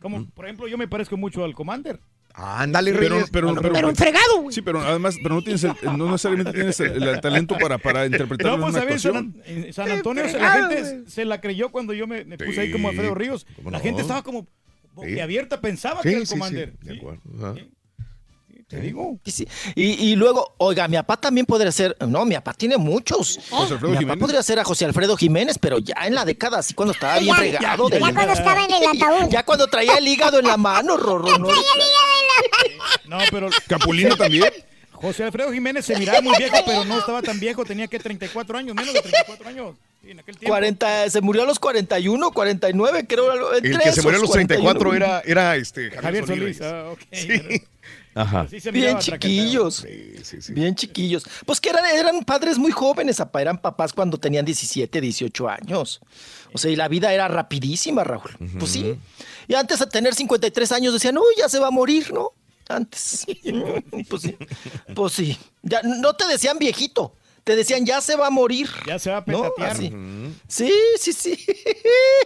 Como, por ejemplo, yo me parezco mucho al Commander. Ándale, Pero, pero, pero, Pero un fregado, güey. Sí, pero además, pero no tienes el- no necesariamente tienes el, el talento para, para interpretar No, pues una a ver. San, en San Antonio se- la gente se la creyó cuando yo me, me puse ahí como Alfredo Ríos. ¿cómo La no? gente estaba como abierta, pensaba Sí, que era el sí, sí, Commander. de acuerdo. Ajá. Te digo. Y, sí. Y- y luego, oiga, mi papá también podría ser, no, mi papá tiene muchos. José Alfredo mi papá Jiménez. podría ser a José Alfredo Jiménez, pero ya en la década, así cuando estaba bien Ya, regado. ya, de- ya cuando estaba en el ataúd. Ya cuando traía el hígado en la mano, Rorro. ¿no? No, pero. Capulino también. José Alfredo Jiménez se miraba muy viejo, pero no estaba tan viejo, tenía que 34 años, menos de 34 años. Sí, en aquel tiempo. 40, se murió a los 41, 49, creo. El entre que se murió a los 34 41. era, era este, Javier Solís. Reyes. ah, ok. Sí. Ajá. Sí Bien chiquillos. Bien chiquillos. Pues que eran, eran padres muy jóvenes, apa, eran papás cuando tenían 17, 18 años. O sea, y la vida era rapidísima, Raúl. Pues sí. Y antes de tener 53 años decían, uy, ya se va a morir, ¿no? Antes. pues sí. Pues sí. Ya no te decían viejito, te decían, ya se va a morir. Ya se va a ¿no? petatear. Sí, sí, sí.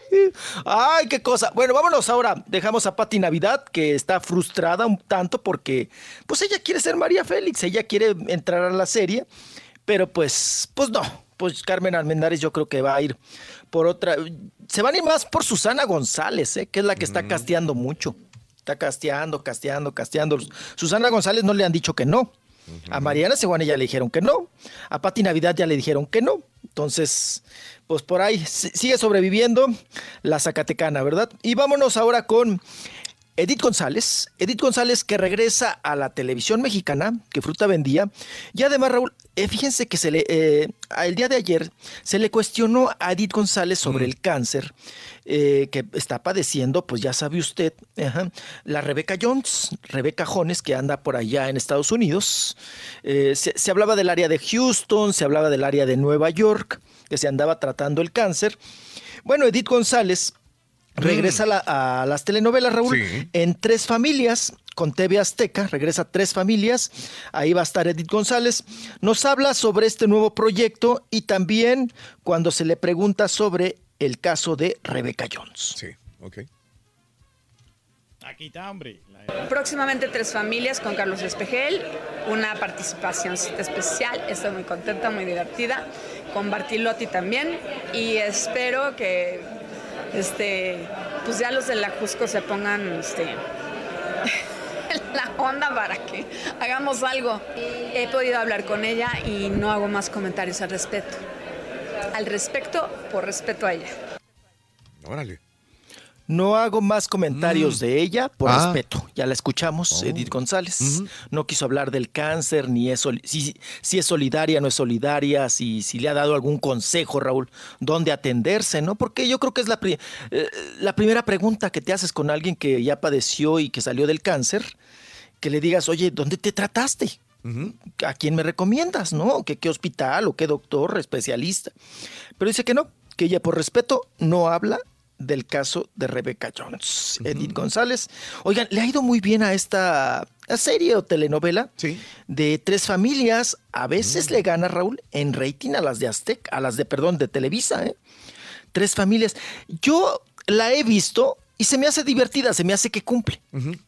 Ay, qué cosa. Bueno, vámonos ahora. Dejamos a Pati Navidad, que está frustrada un tanto porque, pues ella quiere ser María Félix, ella quiere entrar a la serie, pero pues, pues no. Pues Carmen Almendares yo creo que va a ir por otra. Se van a ir más por Susana González, ¿eh? que es la que está casteando mucho. Está casteando, casteando, casteando. Susana González no le han dicho que no. A Mariana Seguane ya le dijeron que no. A Pati Navidad ya le dijeron que no. Entonces, pues por ahí si- sigue sobreviviendo la Zacatecana, ¿verdad? Y vámonos ahora con Edith González. Edith González que regresa a la televisión mexicana, que Fruta vendía. Y además, Raúl, eh, fíjense que se le, eh, el día de ayer se le cuestionó a Edith González sobre el cáncer eh, que está padeciendo, pues ya sabe usted, ajá, la Rebeca Jones, Rebeca Jones, que anda por allá en Estados Unidos. Eh, se, se hablaba del área de Houston, se hablaba del área de Nueva York, que se andaba tratando el cáncer. Bueno, Edith González regresa a, la- a las telenovelas, Raúl, Sí. en Tres Familias, con TV Azteca, regresa a Tres Familias, ahí va a estar Edith González, nos habla sobre este nuevo proyecto y también cuando se le pregunta sobre el caso de Rebeca Jones. Sí, ok. Aquí está, hombre. Próximamente Tres Familias con Carlos Espejel, una participación especial, estoy muy contenta, muy divertida, con Bartilotti también y espero que este, pues ya los de la Jusco se pongan este, la onda para que hagamos algo. He podido hablar con ella y no hago más comentarios al respecto. Al respecto, por respeto a ella. Órale. No hago más comentarios de ella por Ah. respeto. Ya la escuchamos, Edith González. No quiso hablar del cáncer, ni es si, si es solidaria, no es solidaria, si, si le ha dado algún consejo, Raúl, dónde atenderse, ¿no? Porque yo creo que es la, pri- eh, la primera pregunta que te haces con alguien que ya padeció y que salió del cáncer, que le digas, oye, ¿dónde te trataste? ¿A quién me recomiendas, no? ¿Qué, ¿Qué hospital o qué doctor, especialista? Pero dice que no, que ella por respeto no habla del caso de Rebecca Jones. Edith González. Oigan, le ha ido muy bien a esta serie o telenovela de tres familias. A veces le gana Raúl en rating a las de Aztec, a las de, perdón, de Televisa, ¿eh? Tres familias. Yo la he visto y se me hace divertida, se me hace que cumple.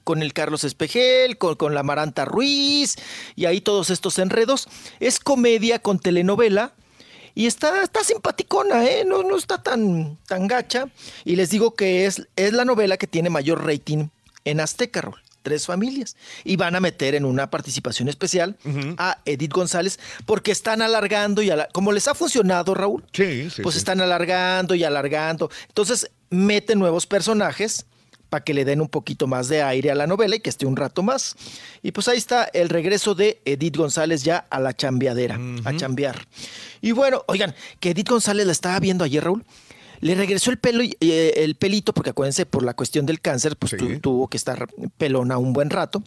Con el Carlos Espejel, con, con la Maranta Ruiz y ahí todos estos enredos. Es comedia con telenovela. Y está, está simpaticona, ¿eh? No, no está tan, tan gacha. Y les digo que es, es la novela que tiene mayor rating en Azteca, Raúl. Tres familias. Y van a meter en una participación especial a Edith González porque están alargando y ala- como les ha funcionado, Raúl, pues están alargando y alargando. Entonces meten nuevos personajes para que le den un poquito más de aire a la novela y que esté un rato más. Y pues ahí está el regreso de Edith González ya a la chambeadera, a chambear. Y bueno, oigan, que Edith González la estaba viendo ayer, Raúl. Le regresó el pelo, y, eh, el pelito, porque acuérdense, por la cuestión del cáncer, pues tu- tuvo que estar pelona un buen rato,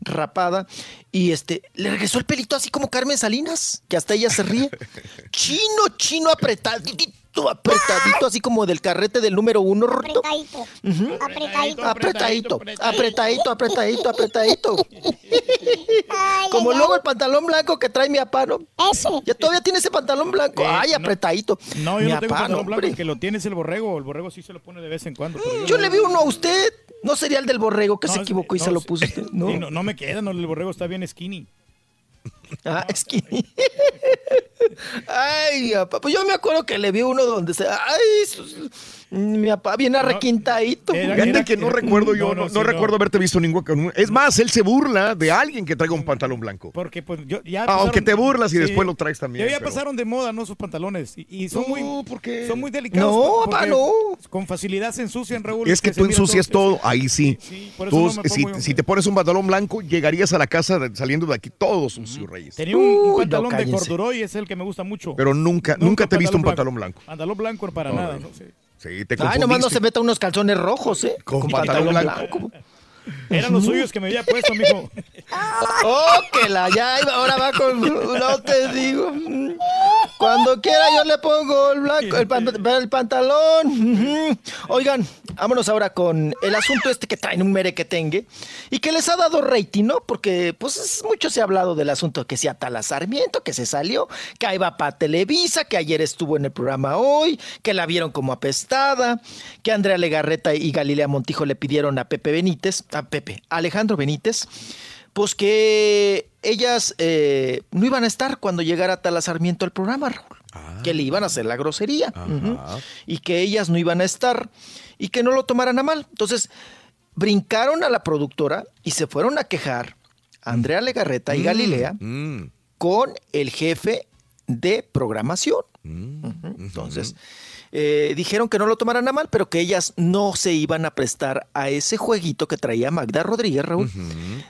rapada. Y este, le regresó el pelito así como Carmen Salinas, que hasta ella se ríe. Chino, chino apretadito, apretadito, así como del carrete del número uno. Apretadito. Apretadito. Apretadito, apretadito, apretadito, apretadito. Como luego el pantalón blanco que trae mi papá, ¿no? Ese. Ya todavía tiene ese pantalón blanco. Eh, Ay, no. apretadito. No, yo Mi no tengo apá, pantalón blanco, hombre. el que lo tiene es el borrego. El borrego sí se lo pone de vez en cuando. pero Yo no- le vi uno a usted. No sería el del borrego que No, se equivocó y no, se lo puso usted. No. No, no me queda, no, el borrego está bien skinny. Ah, skinny. Ay, papá. Pues yo me acuerdo que le vi uno donde se. Ay, mi papá bien arrequintadito. Fíjate que no recuerdo yo, no, no recuerdo haberte visto ningún. Es más, él se burla de alguien que traiga un pantalón blanco. Porque pues yo ya Ah, Aunque te burlas y sí. después lo traes también. Ya, ya pero- pasaron de moda, ¿no? Sus pantalones. Y, y son muy son muy delicados. No, papá, no. Con facilidad se ensucian, Raúl. Es que tú ensucias todo, ahí sí. por eso Tú, no me si, pongo yo. si te pones un pantalón blanco, llegarías a la casa de- saliendo de aquí todo sucio, Reyes. Tenía un, un pantalón de corduroy, es el que me gusta mucho. Pero nunca, nunca, te he visto un pantalón blanco. Pantalón blanco para No, nada, no. ¿no? Sí. Sí, te Ay, nomás no se meta unos calzones rojos, ¿eh? Con pantalón blanco. Eran los suyos que me había puesto, mijo. Oh, que la ya ahora va con. No te digo. Cuando quiera yo le pongo el blanco, el, pan- el pantalón. Oigan, vámonos ahora con el asunto este que traen un merequetengue y que les ha dado rating, ¿no? Porque pues es- mucho se ha hablado del asunto que sea Tala Sarmiento, que se salió, que ahí va para Televisa, que ayer estuvo en el programa hoy, que la vieron como apestada, que Andrea Legarreta y Galilea Montijo le pidieron a Pepe Benítez, a Pepe, a Alejandro Benítez, pues que ellas eh, no iban a estar cuando llegara Tala Sarmiento al programa, Raúl. Que le iban a hacer la grosería. Y que ellas no iban a estar y que no lo tomaran a mal. Entonces, brincaron a la productora y se fueron a quejar a Andrea Legarreta y Mm, Galilea mm, con el jefe de programación. mm. Entonces, eh, dijeron que no lo tomaran a mal, pero que ellas no se iban a prestar a ese jueguito que traía Magda Rodríguez, Raúl,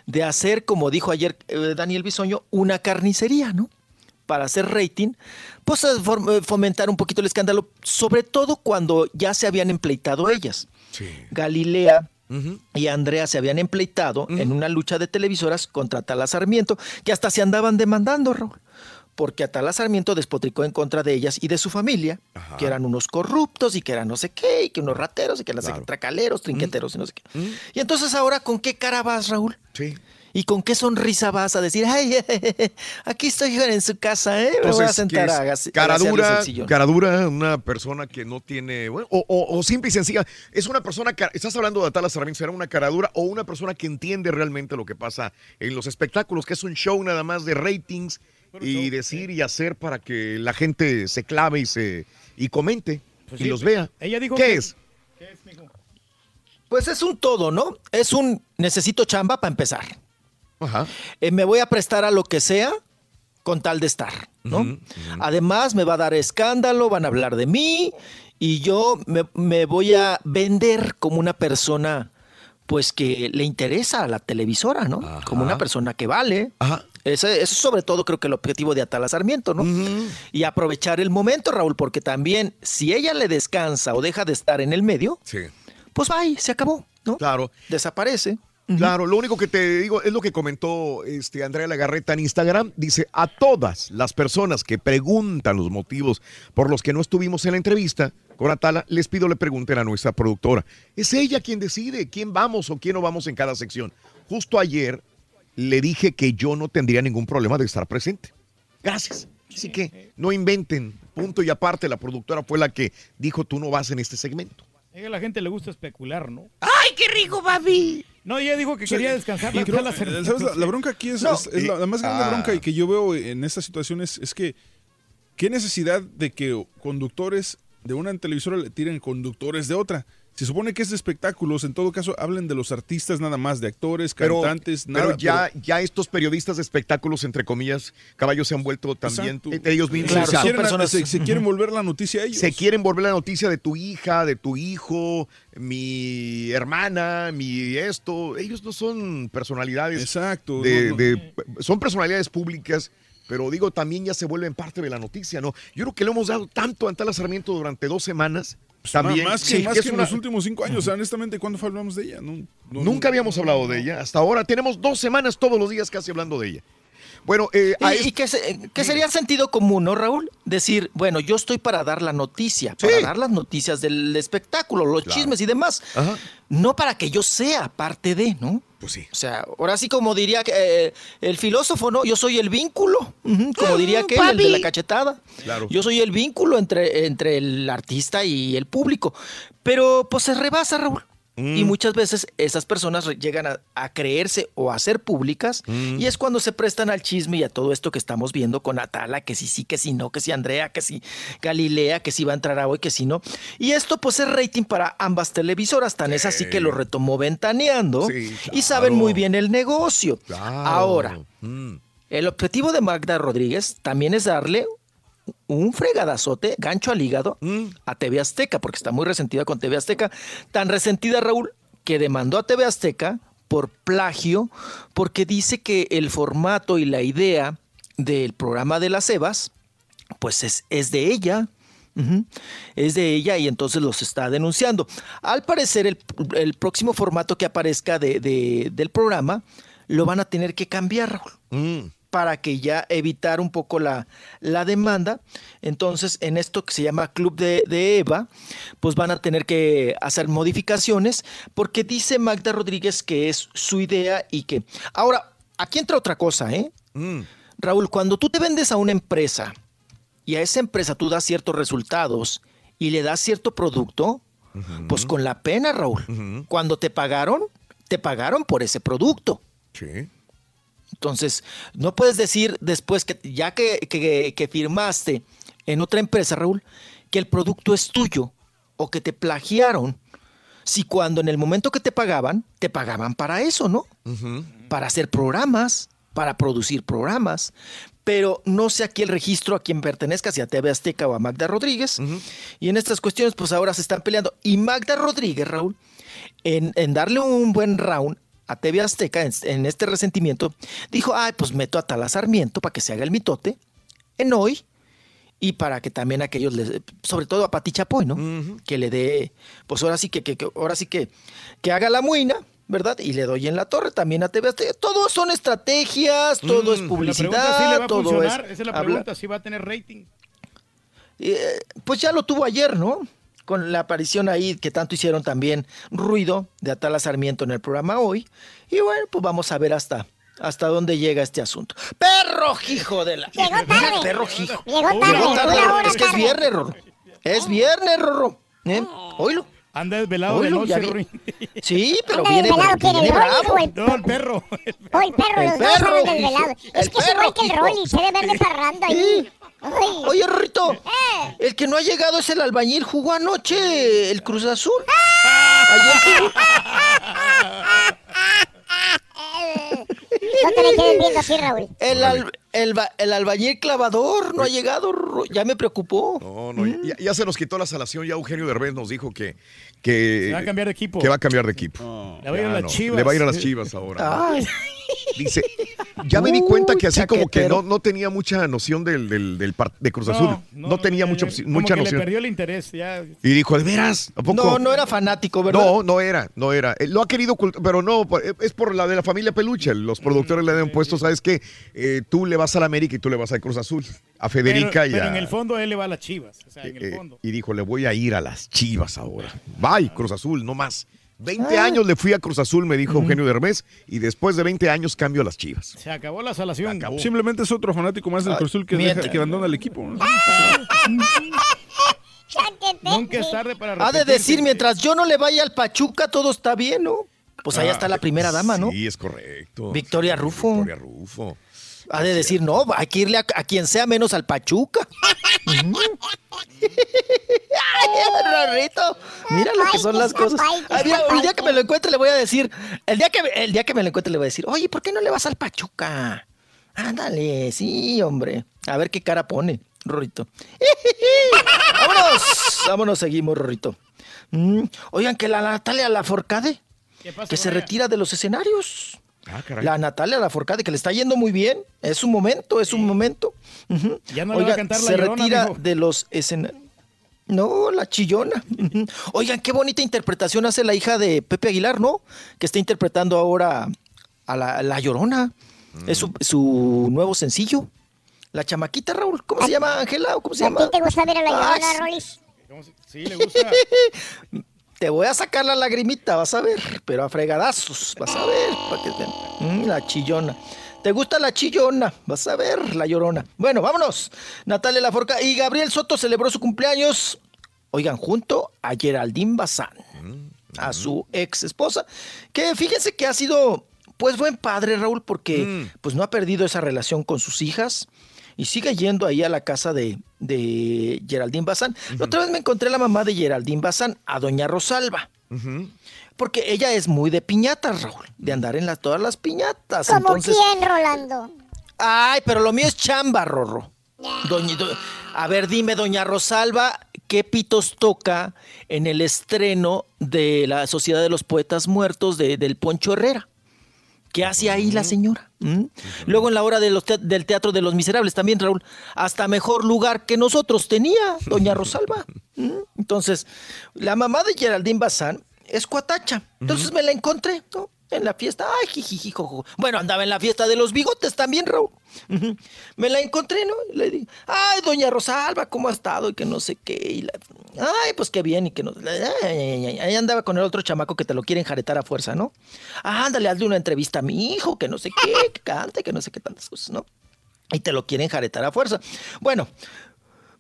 de hacer, como dijo ayer eh, Daniel Bisoño, una carnicería, ¿no? Para hacer rating, pues eh, fomentar un poquito el escándalo, sobre todo cuando ya se habían empleitado ellas. Galilea y Andrea se habían empleitado en una lucha de televisoras contra Tala Sarmiento, que hasta se andaban demandando, Raúl. Porque Atala Sarmiento despotricó en contra de ellas y de su familia, que eran unos corruptos y que eran no sé qué, y que unos rateros y que eran tracaleros, trinqueteros y no sé qué. Y entonces ahora, ¿con qué cara vas, Raúl? Sí. ¿Y con qué sonrisa vas a decir, ay, aquí estoy en su casa, ¿eh? Me voy a sentar ¿qué es? a cara dura, el sillón". cara dura, una persona que no tiene, bueno, o, o- o simple y sencilla, es una persona, que, estás hablando de Atala Sarmiento, ¿será una cara dura o una persona que entiende realmente lo que pasa en los espectáculos, que es un show nada más de ratings y decir y hacer para que la gente se clave y se y comente Pues y sí, los vea. ella dijo ¿Qué que- es? Pues es un todo, ¿no? Es un necesito chamba para empezar. Ajá. Eh, me voy a prestar a lo que sea con tal de estar, ¿no? Además, me va a dar escándalo, van a hablar de mí y yo me, me voy a vender como una persona, pues que le interesa a la televisora, ¿no? Como una persona que vale. Ese, eso es sobre todo creo que el objetivo de Atala Sarmiento, ¿no? Y aprovechar el momento, Raúl, porque también si ella le descansa o deja de estar en el medio, pues bye, se acabó, ¿no? Claro. Desaparece. Claro, lo único que te digo es lo que comentó este Andrea Lagarreta en Instagram. Dice, a todas las personas que preguntan los motivos por los que no estuvimos en la entrevista con Atala, les pido le pregunten a nuestra productora. Es ella quien decide quién vamos o quién no vamos en cada sección. Justo ayer le dije que yo no tendría ningún problema de estar presente. Gracias. Así que no inventen. Punto y aparte, la productora fue la que dijo, tú no vas en este segmento. A la gente le gusta especular, ¿no? ¡Ay, qué rico, papi! No, ella dijo que quería descansar. Y creo-. La, la bronca aquí es, No, es- es la, la más grande ah. bronca y que yo veo en esta situación es, es que qué necesidad de que conductores de una televisora le tiren conductores de otra. Se supone que es de espectáculos, en todo caso hablen de los artistas nada más, de actores, Pero, cantantes, pero nada. ya, ya estos periodistas de espectáculos, entre comillas, caballos se han vuelto también Exacto. eh, ellos mismos. Claro, o sea, se quieren- se- se quieren volver la noticia a ellos. Se quieren volver la noticia de tu hija, de tu hijo, mi hermana, mi esto. Ellos no son personalidades. Exacto. de- no, no. de- son personalidades públicas. Pero digo, también ya se vuelven parte de la noticia, ¿no? Yo creo que le hemos dado tanto a Antala Sarmiento durante dos semanas. También, más que, Sí, más es que en una- los últimos cinco años, honestamente, ¿cuándo hablamos de ella? No, no, Nunca no. habíamos hablado de ella. Hasta ahora tenemos dos semanas todos los días casi hablando de ella. Bueno, eh, Y, y que, se- que sería sentido común, ¿no, Raúl? Decir, bueno, yo estoy para dar la noticia, para dar las noticias del espectáculo, los Claro. chismes y demás. No para que yo sea parte de, ¿no? Pues sí. O sea, ahora sí como diría eh, el filósofo, ¿no? Yo soy el vínculo, como diría aquel, el de la cachetada. Claro. Yo soy el vínculo entre, entre el artista y el público. Pero pues se rebasa, Raúl. Mm. Y muchas veces esas personas llegan a, a creerse o a ser públicas Mm. y es cuando se prestan al chisme y a todo esto que estamos viendo con Atala, que si sí, que si no, que si Andrea, que si Galilea, que si va a entrar a hoy, que si no. Y esto pues es rating para ambas televisoras, tan es así que lo retomó ventaneando Sí, y saben muy bien el negocio. Ahora, Mm. el objetivo de Magda Rodríguez también es darle un fregadazote, gancho al hígado, Mm. a TV Azteca, porque está muy resentida con TV Azteca. Tan resentida, Raúl, que demandó a TV Azteca por plagio, porque dice que el formato y la idea del programa de las Evas, pues es, es de ella. Es de ella y entonces los está denunciando. Al parecer, el, el próximo formato que aparezca de- de- del programa lo van a tener que cambiar, Raúl. Mm. Para que ya evitar un poco la, la demanda. Entonces, en esto que se llama Club de, de Eva, pues van a tener que hacer modificaciones porque dice Magda Rodríguez que es su idea y que... Ahora, aquí entra otra cosa, ¿eh? Raúl, cuando tú te vendes a una empresa y a esa empresa tú das ciertos resultados y le das cierto producto, pues con la pena, Raúl. Cuando te pagaron, te pagaron por ese producto. Sí. Entonces, no puedes decir después que ya que, que- que firmaste en otra empresa, Raúl, que el producto es tuyo o que te plagiaron, si cuando en el momento que te pagaban, te pagaban para eso, ¿no? Para hacer programas, para producir programas. Pero no sé aquí el registro a quien pertenezca, si a TV Azteca o a Magda Rodríguez. Y en estas cuestiones, pues ahora se están peleando. Y Magda Rodríguez, Raúl, en, en darle un buen round a TV Azteca en, en este resentimiento, dijo, ay, pues meto a Tala Sarmiento para que se haga el mitote en hoy y para que también aquellos, les- sobre todo a Pati Chapoy, ¿no? Que le dé, pues ahora sí que, que- que- ahora sí que, que haga la muina, ¿verdad? Y le doy en la torre también a TV Azteca. Todo son estrategias, todo es La publicidad, pregunta si le va a todo es... esa es la habla- pregunta, si va a tener rating. eh, pues ya lo tuvo ayer, ¿no? Con la aparición ahí que tanto hicieron también ruido de Atala Sarmiento en el programa hoy. Y bueno, pues vamos a ver hasta, hasta dónde llega este asunto. ¡Perro, hijo de la! Llegó tarde. ¡Perro, hijo! Llegó tarde, Rorro. hora Es que es tarde. viernes, Rorro. Es viernes, Rorro. ¿Eh? Oílo. Anda desvelado de Oílo, noche, vi-. Sí, pero Anda viene, desvelado, ¿quién, el viene bravo. el- No, el perro. Oh, el perro, El los dos perro, andan desvelados. Es que es igual que el perro, Rolly, se debe ver de parranda ahí. Ay. Oye, Rorrito, Eh. el que no ha llegado es el albañil. Jugó anoche el Cruz Azul. Ah. Ayer jugó. No te me quedes viendo así, Raúl. El, al- el, el albañil clavador no ha llegado, ya me preocupó. No, no, ya, ya se nos quitó la salación. Ya Eugenio Derbez nos dijo que, que. Se va a cambiar de equipo. Que va a cambiar de equipo. Le va a ir a las no, Chivas. Le va a ir a las chivas ahora. Ay, Dice, ya me di cuenta que así como que no, no tenía mucha noción del, del, del par- de Cruz Azul. no, No, tenía mucha, como mucha que le noción. perdió el interés. Ya. Y dijo, ¿de veras? ¿A poco? no, no era fanático, ¿verdad? No, no era, no era. Eh, Lo ha querido pero no, eh, es por la de la familia Peluche. Los productores le han puesto, ¿sabes qué? Eh, tú le vas a la América y tú le vas a Cruz Azul. A Federica pero, y pero a... en el fondo él le va a las chivas. O sea, en el fondo. y dijo, le voy a ir a las chivas ahora. Bye, Cruz Azul, no más. 20 Ah. años le fui a Cruz Azul, me dijo Eugenio Derbez, y después de 20 años cambio a las chivas. Se acabó la salación. Simplemente es otro fanático más del Ay, Cruz Azul que, deja- que abandona el equipo. ¿no? Nunca es tarde para Ha de decir, mientras yo no le vaya al Pachuca, todo está bien, ¿no? Pues allá Ah, está la primera dama, ¿no? Sí, es correcto. Victoria Rufo. Victoria Rufo. Ha de decir, no, hay que irle a, a quien sea menos al Pachuca. Ujú. Ay, Rorrito, mira lo que son las cosas. Ay, mira, el día que me lo encuentre le voy a decir, el día que el día que me lo encuentre le voy a decir, oye, ¿por qué no le vas al Pachuca? Ándale, sí, hombre. A ver qué cara pone, Rorrito. vámonos, vámonos, seguimos, Rorrito. Mm, Oigan, que la Natalia Laforcade, que se retira de los escenarios. Ah, caray. La Natalia Laforcade, que le está yendo muy bien. Es un momento, es un momento. Ya no le va a cantar la se Llorona, retira de los escenarios. No, la chillona. Oigan, qué bonita interpretación hace la hija de Pepe Aguilar, ¿no? Que está interpretando ahora a la, la Llorona. Es su, su nuevo sencillo. La chamaquita, Raúl. ¿Cómo se llama, Ángela? ¿O ¿Cómo se ¿A llama? ti te gusta ver a la Ay, llorona, Rolis? Sí, le gusta. Te voy a sacar la lagrimita, vas a ver, pero a fregadazos, vas a ver, para que te- Mm, la chillona. ¿Te gusta la chillona? Vas a ver, la llorona. Bueno, vámonos. Natalia Laforca y Gabriel Soto celebró su cumpleaños, oigan, junto a Geraldine Bazán, a su ex esposa, que fíjense que ha sido, pues, buen padre, Raúl, porque pues no ha perdido esa relación con sus hijas y sigue yendo ahí a la casa de, de Geraldine Bazán. La Otra vez me encontré a la mamá de Geraldine Bazán, a doña Rosalba. Porque ella es muy de piñatas, Raúl, de andar en las, todas las piñatas. ¿Como Entonces, quién, Rolando? Ay, pero lo mío es chamba, Rorro. Doña- do- a ver, dime, doña Rosalba, ¿qué pitos toca en el estreno de la Sociedad de los Poetas Muertos de- del Poncho Herrera? ¿Qué hace ahí la señora? ¿Mm? Luego en la hora de los te- del Teatro de los Miserables también, Raúl, hasta mejor lugar que nosotros tenía doña Rosalba. ¿Mm? Entonces, la mamá de Geraldine Bazán es cuatacha. Entonces me la encontré, ¿no? En la fiesta, ay, jijiji, jojo. Bueno, andaba en la fiesta de los bigotes también, Raúl. Me la encontré, ¿no? Y le digo, ay, doña Rosalba, ¿cómo ha estado? Y que no sé qué. Y la- ay, pues qué bien. Y que no. Ahí andaba con el otro chamaco que te lo quieren jaretar a fuerza, ¿no? Ándale, hazle una entrevista a mi hijo, que no sé qué, que cante, que no sé qué tantas cosas, ¿no? Y te lo quieren jaretar a fuerza. Bueno,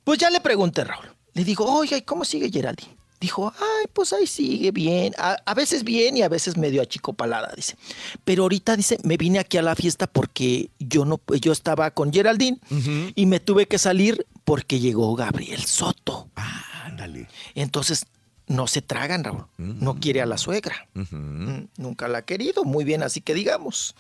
pues ya le pregunté, Raúl. Le digo, ¿y cómo sigue Geraldine? Dijo, ay, pues ahí sigue bien. A, a veces bien y a veces medio achicopalada, dice. Pero ahorita, dice, me vine aquí a la fiesta porque yo no, yo estaba con Geraldine y me tuve que salir porque llegó Gabriel Soto. Ándale. Entonces, no se tragan, Raúl. No quiere a la suegra. Mm, Nunca la ha querido, muy bien, así que digamos.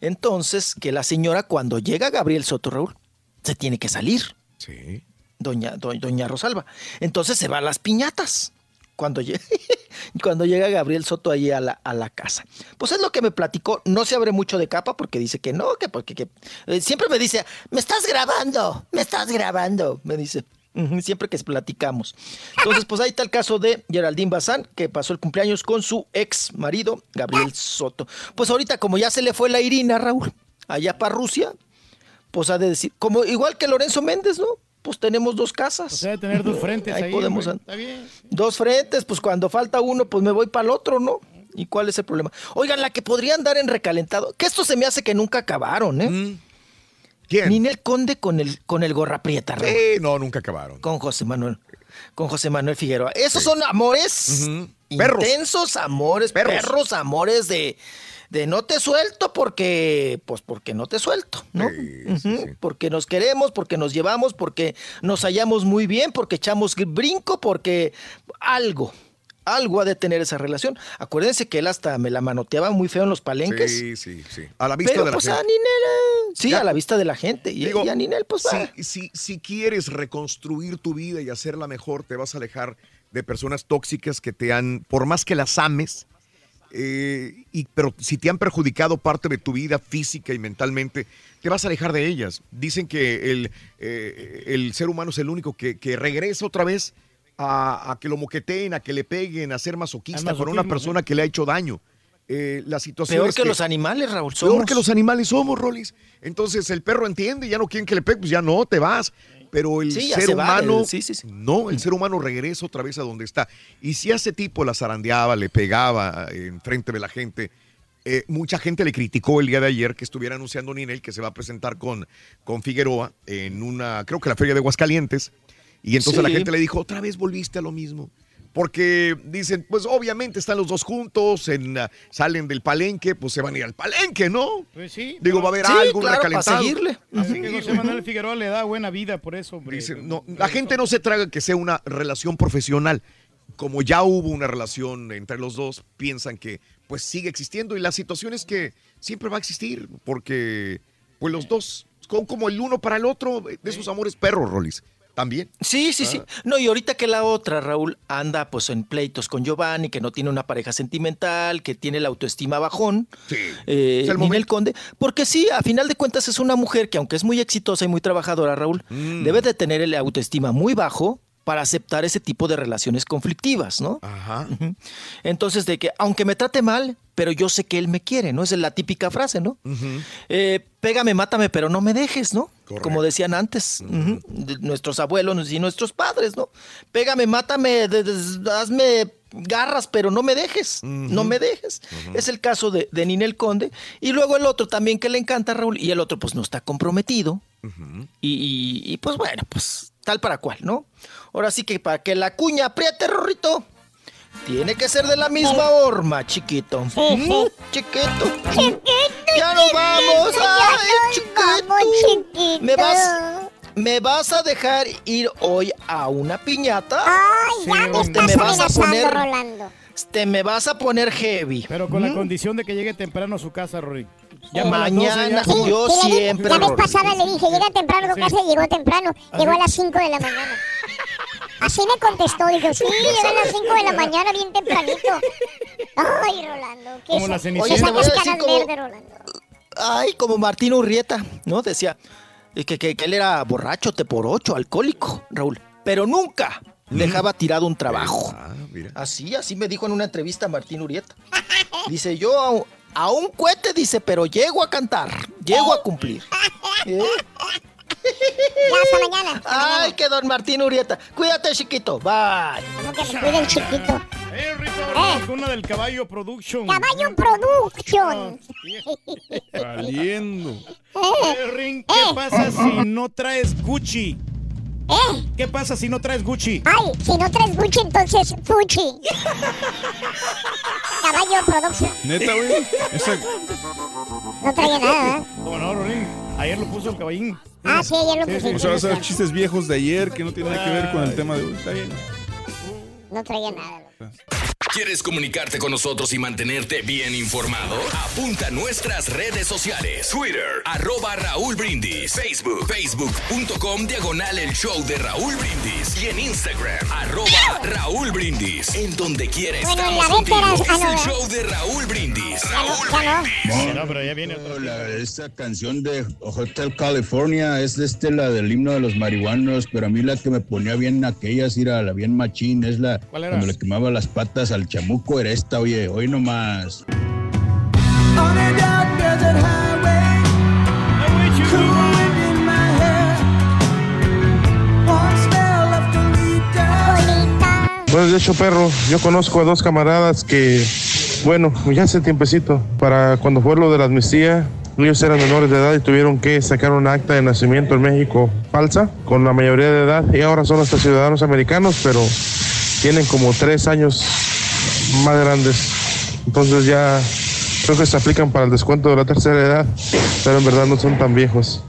Entonces, que la señora, cuando llega Gabriel Soto, Raúl, se tiene que salir. Sí. Doña, do- doña Rosalba. Entonces se va a las piñatas. Cuando cuando llega Gabriel Soto ahí a la, a la casa. Pues es lo que me platicó. No se abre mucho de capa porque dice que no, que porque que, eh, siempre me dice, me estás grabando, me estás grabando, me dice. Siempre que platicamos. Entonces, pues ahí está el caso de Geraldine Bazán, que pasó el cumpleaños con su ex marido, Gabriel Soto. Pues ahorita, como ya se le fue la Irina, Raúl, allá para Rusia, pues ha de decir, como igual que Lorenzo Méndez, ¿no? Pues tenemos dos casas. O sea, tener dos frentes ahí. podemos hombre. an- Está bien. Dos frentes, pues cuando falta uno, pues me voy para el otro, ¿no? ¿Y cuál es el problema? Oigan, la que podría andar en recalentado, que esto se me hace que nunca acabaron, ¿eh? ¿Quién? Ninel Conde con el, con el gorra prieta, Raúl. Eh, no, nunca acabaron. Con José Manuel. Con José Manuel Figueroa. Esos son amores intensos, amores, Perros. perros, amores de, de no te suelto porque, pues porque no te suelto, ¿no? Porque nos queremos, porque nos llevamos, porque nos hallamos muy bien, porque echamos brinco, porque algo, algo ha de tener esa relación. Acuérdense que él hasta me la manoteaba muy feo en los palenques. Sí, sí, sí. A la vista Pero de la pues gente. a Ninel, eh, sí, Ya. a la vista de la gente. Y, Digo, y a Ninel, pues va. si, si, si quieres reconstruir tu vida y hacerla mejor, te vas a alejar de personas tóxicas que te han, por más que las ames, eh, y, pero si te han perjudicado parte de tu vida física y mentalmente, te vas a alejar de ellas. Dicen que el, eh, el ser humano es el único que, que regresa otra vez a, a que lo moqueteen, a que le peguen, a ser masoquista con una persona que le ha hecho daño. Eh, la situación Peor es que los animales, Raúl. Peor que los animales somos, Rolis. Entonces el perro entiende, ya no quieren que le pegue, pues ya no, te vas. Pero el Sí, ser humano, el- sí, sí, sí. no, el ser humano regresa otra vez a donde está. Y si a ese tipo la zarandeaba, le pegaba en frente de la gente, eh, mucha gente le criticó el día de ayer que estuviera anunciando Ninel que se va a presentar con, con Figueroa en una, creo que la feria de Aguascalientes. Y entonces la gente le dijo, otra vez volviste a lo mismo. Porque dicen, pues obviamente están los dos juntos, en, ah, salen del palenque, pues se van a ir al palenque, ¿no? Pues sí. Digo, va a haber Sí, algo, un claro, para recalentado. seguirle. Así que José Manuel Figueroa le da buena vida por eso, hombre. Dicen, no, la gente no se traga que sea una relación profesional. Como ya hubo una relación entre los dos, piensan que pues sigue existiendo y la situación es que siempre va a existir porque pues los dos son como el uno para el otro de esos amores perros, Rolis. También. Sí, sí, sí. Ah. No, y ahorita que la otra, Raúl, anda pues en pleitos con Giovanni, que no tiene una pareja sentimental, que tiene la autoestima bajón. Sí. eh, el Ninel. Conde. Porque sí, a final de cuentas es una mujer que aunque es muy exitosa y muy trabajadora, Raúl, Mm. debe de tener el autoestima muy bajo para aceptar ese tipo de relaciones conflictivas, ¿no? Ajá. Entonces, de que aunque me trate mal, pero yo sé que él me quiere, ¿no? Esa es la típica frase, ¿no? Eh, pégame, mátame, pero no me dejes, ¿no? Como decían antes, de nuestros abuelos y nuestros padres, ¿no? Pégame, mátame, hazme garras, pero no me dejes, no me dejes. Es el caso de, de Ninel Conde. Y luego el otro también que le encanta, Raúl, y el otro pues no está comprometido. y, y- y, pues bueno, pues tal para cual, ¿no? Ahora sí que para que la cuña apriete, Rorrito, tiene que ser de la misma horma, chiquito. Mm, Chiquito. Ya nos vamos. Ay, chiquito. ¿Me vas, ¿Me vas a dejar ir hoy a una piñata? Ay, ya me ¿O te estás me vas a poner, Rolando. Te me vas a poner heavy? Pero con la ¿Mm? condición de que llegue temprano a su casa, Rory. Mañana, Sí, yo sí, le di- siempre. La vez Rory. pasada le dije, llega temprano a tu casa y llegó temprano. Llegó a las 5 de la mañana. Así me contestó, dijo, sí, llega a las 5 de la mañana bien tempranito. Ay, Rolando, qué Como qué Oye, te voy a sacas decir caras como- verde, Rolando. Ay, como Martín Urrieta, ¿no? Decía eh, que, que- que él era borracho, te por ocho, alcohólico, Raúl. Pero nunca dejaba tirado un trabajo. Ah, mira. Así, así me dijo en una entrevista Martín Urieta. Dice, yo, a un cohete, dice, pero llego a cantar, llego a cumplir. ¿Eh? Ya, hasta mañana. hasta Ay, que don Martín Urieta. Cuídate, chiquito. Bye. mañana. Que se cuide el chiquito. Eh, Rito, una del Caballo Production. Caballo Production. Valiendo. Eh, Ring, ¿qué pasa si no traes Gucci? ¿Eh? ¿Qué pasa si no traes Gucci? Ay, si no traes Gucci, entonces Fuchi. Caballo Production. Neta, güey. Esa- No traía nada, ¿eh? ¿Cómo no? Ayer lo puso el caballín. Ah, sí, ayer lo puse. O sea, vas a ver chistes viejos de ayer que no tienen nada que ver con el tema de hoy. Está bien. No traía nada. ¿Quieres comunicarte con nosotros y mantenerte bien informado? Apunta a nuestras redes sociales. Twitter, arroba Raúl Brindis. Facebook, facebook.com, diagonal el show de Raúl Brindis. Y en Instagram, arroba Raúl Brindis. En donde quiera Bueno, estamos contigo. es- ah, el show de Raúl Brindis. Raúl Ya no. No, pero ya viene La- esta canción de Hotel California es este, la del himno de los marihuanos, pero a mí la que me ponía bien aquellas, era la bien machín, es la ¿Cuál era? cuando le quemaba las patas al chamuco, era esta, oye, hoy nomás. Bueno, de hecho, perro, yo conozco a dos camaradas que, bueno, ya hace tiempecito, para cuando fue lo de la amnistía, ellos eran menores de edad y tuvieron que sacar un acta de nacimiento en México falsa, con la mayoría de edad, y ahora son hasta ciudadanos americanos, pero tienen como tres años más grandes. Entonces ya creo que se aplican para el descuento de la tercera edad, pero en verdad no son tan viejos.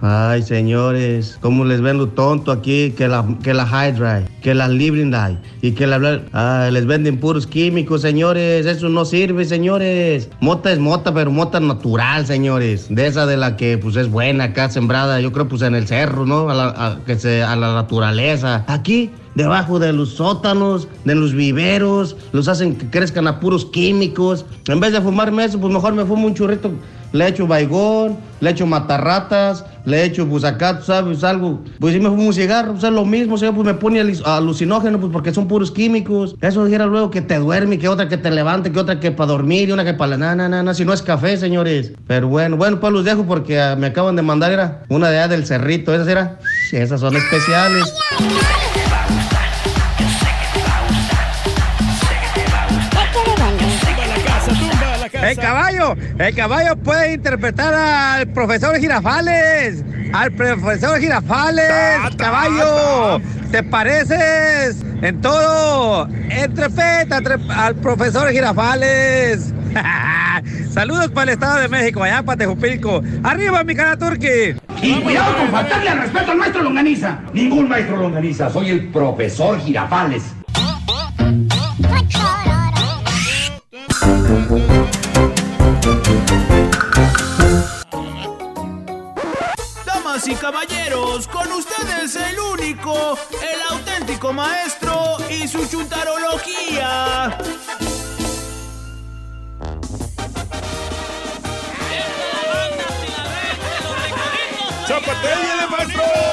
Ay, señores, ¿cómo les ven lo tonto aquí? Que la, que la Hydra, que la Living Light y que la... Ay, les venden puros químicos, señores. Eso no sirve, señores. Mota es mota, pero mota natural, señores. De esa de la que, pues, es buena acá, sembrada, yo creo, pues, en el cerro, ¿no? A la, a- que se, a la naturaleza. Aquí... Debajo de los sótanos, de los viveros, los hacen que crezcan a puros químicos. En vez de fumarme eso, pues mejor me fumo un churrito le echo baigón, le echo matarratas, le echo pues acá, sabes, algo. Pues si me fumo un cigarro, pues es lo mismo, señor, pues me pone alucinógeno, pues porque son puros químicos. Eso dijera luego que te duerme, que otra que te levante, que otra que para dormir y una que para la nana, nana, si no es café, señores. Pero bueno, bueno, pues los dejo porque ah, me acaban de mandar, era una de allá del cerrito, esas era, esas son especiales. El caballo, el caballo puede interpretar al profesor Girafales, al profesor Girafales, caballo, te pareces en todo, entrepeta tre- al profesor Girafales. Saludos para el Estado de México, allá para Tejupilco. Arriba, mi cara turqui. Y cuidado con faltarle al respeto al maestro Longaniza. Ningún maestro Longaniza, soy el profesor Girafales. Y caballeros, con ustedes el único, el auténtico maestro y su chuntarología. ¡Zapatería de maestro!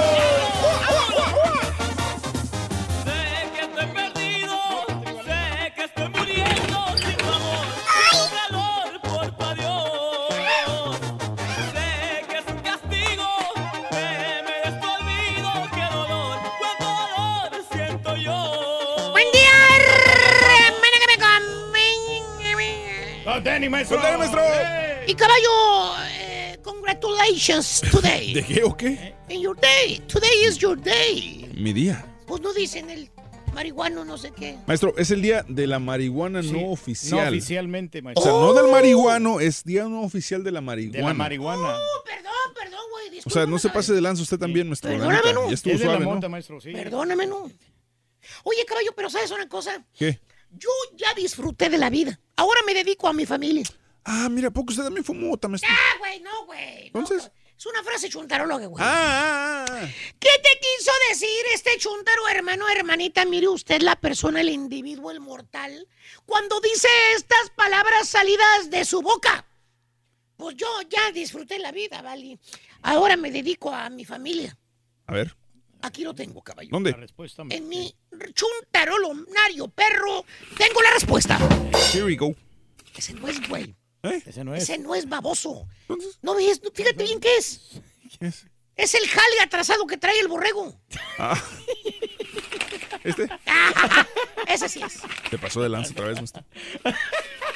¡Tenis, maestro! ¡Tenis, maestro! Y caballo, eh, congratulations today. ¿De qué o qué? In your day. Today is your day. Mi día. Pues no dicen el marihuano, no sé qué. Maestro, es el día de la marihuana Sí, no oficial. No oficialmente, O maestro. sea, no del marihuano, es día no oficial de la marihuana. De la marihuana. O sea, no se pase de lanza usted también, maestro. Perdóname, no. Ya estuvo Es de la suave, ¿no? maestro, sí. Perdóname, no. Oye, caballo, pero ¿sabes una cosa? ¿Qué? Yo ya disfruté de la vida. Ahora me dedico a mi familia. Ah, mira, poco usted también mota, maestro. Ah, güey, no, güey. Entonces. es una frase chuntaróloga, güey. Ah, ah, ah. ¿Qué te quiso decir este chuntaro, hermano, hermanita? Mire usted la persona, el individuo, el mortal, cuando dice estas palabras salidas de su boca. Pues yo ya disfruté la vida, ¿vale? Ahora me dedico a mi familia. A ver, Aquí lo tengo, caballo. ¿dónde? En mi chuntarolonario perro tengo la respuesta. Here we go. Ese no es, güey. Ese no es. Ese no es baboso. No ves, No, fíjate bien qué es. Es el jale atrasado que trae el borrego. Ah. ¿Este? Ese sí es. Te pasó de lanza otra vez, maestro.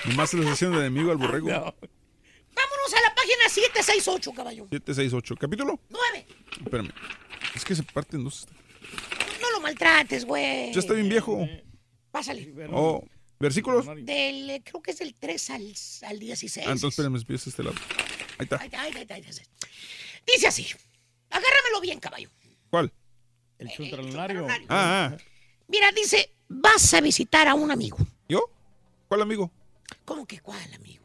Nomás se les haciendo de enemigo al borrego. Vámonos a la página 768, caballo. 768. ¿Capítulo? 9. Espérame. Es que se parten dos. No lo maltrates, güey. Ya está bien viejo. Pásale. Oh, ¿versículos? Del, eh, creo que es del 3 al, al 16. Ah, entonces espérame, empieza este lado. Ahí está. Ay, ay, ay. Dice así. Agárramelo bien, caballo. ¿Cuál? El chuntarolonario. Ah, ah. Mira, dice, vas a visitar a un amigo. ¿Yo? ¿Cuál amigo? ¿Cómo que cuál, amigo?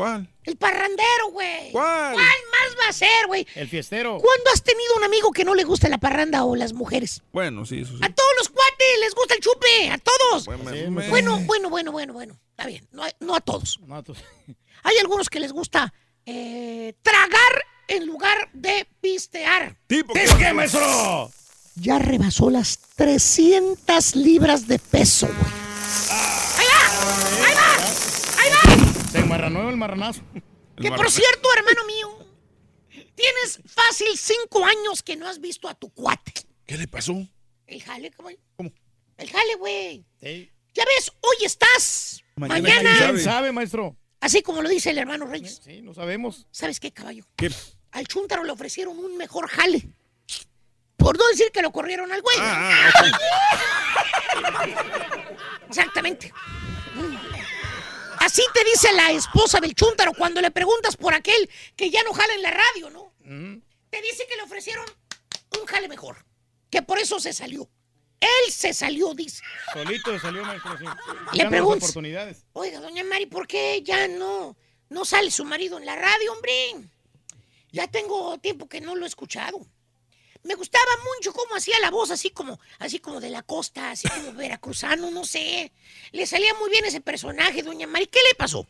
¿Cuál? El parrandero, güey. ¿Cuál? más va a ser, güey? El fiestero. ¿Cuándo has tenido un amigo que no le gusta la parranda o las mujeres? Bueno, sí, eso sí. A todos los cuates les gusta el chupe, a todos. Bueno, Bueno, bueno, bueno, bueno, bueno. Está bien, no, a- no a todos. Hay algunos que les gusta eh, tragar en lugar de pistear. ¿Tipo ¿Tipo qué, maestro? Ya rebasó las 300 libras de peso, güey. ¡Ahí va! ¡Ahí va! ¡Ahí va! Enmarranó el marranazo. Que por cierto, hermano mío, tienes fácil cinco años que no has visto a tu cuate. ¿Qué le pasó? El jale, caballo. ¿Cómo? El jale, güey. Ya ves, hoy estás. Mañana, Mañana. ¿quién sabe, maestro? Así como lo dice el hermano Reyes. Sí, no sabemos. ¿Sabes qué, caballo? ¿Qué? Al Chuntaro le ofrecieron un mejor jale. Por no decir que lo corrieron al güey. Ah, Exactamente. Mm. Así te dice la esposa del Chuntaro cuando le preguntas por aquel que ya no jala en la radio, ¿no? Te dice que le ofrecieron un jale mejor. Que por eso se salió. Él se salió, dice. Solito salió, maestro. Sí. Le preguntas. oportunidades. Oiga, doña Mari, ¿por qué ya no, no sale su marido en la radio, hombre? Ya tengo tiempo que no lo he escuchado. Me gustaba mucho cómo hacía la voz, así como, así como de la costa, así como veracruzano, no sé. Le salía muy bien ese personaje, doña Mari. ¿Qué le pasó?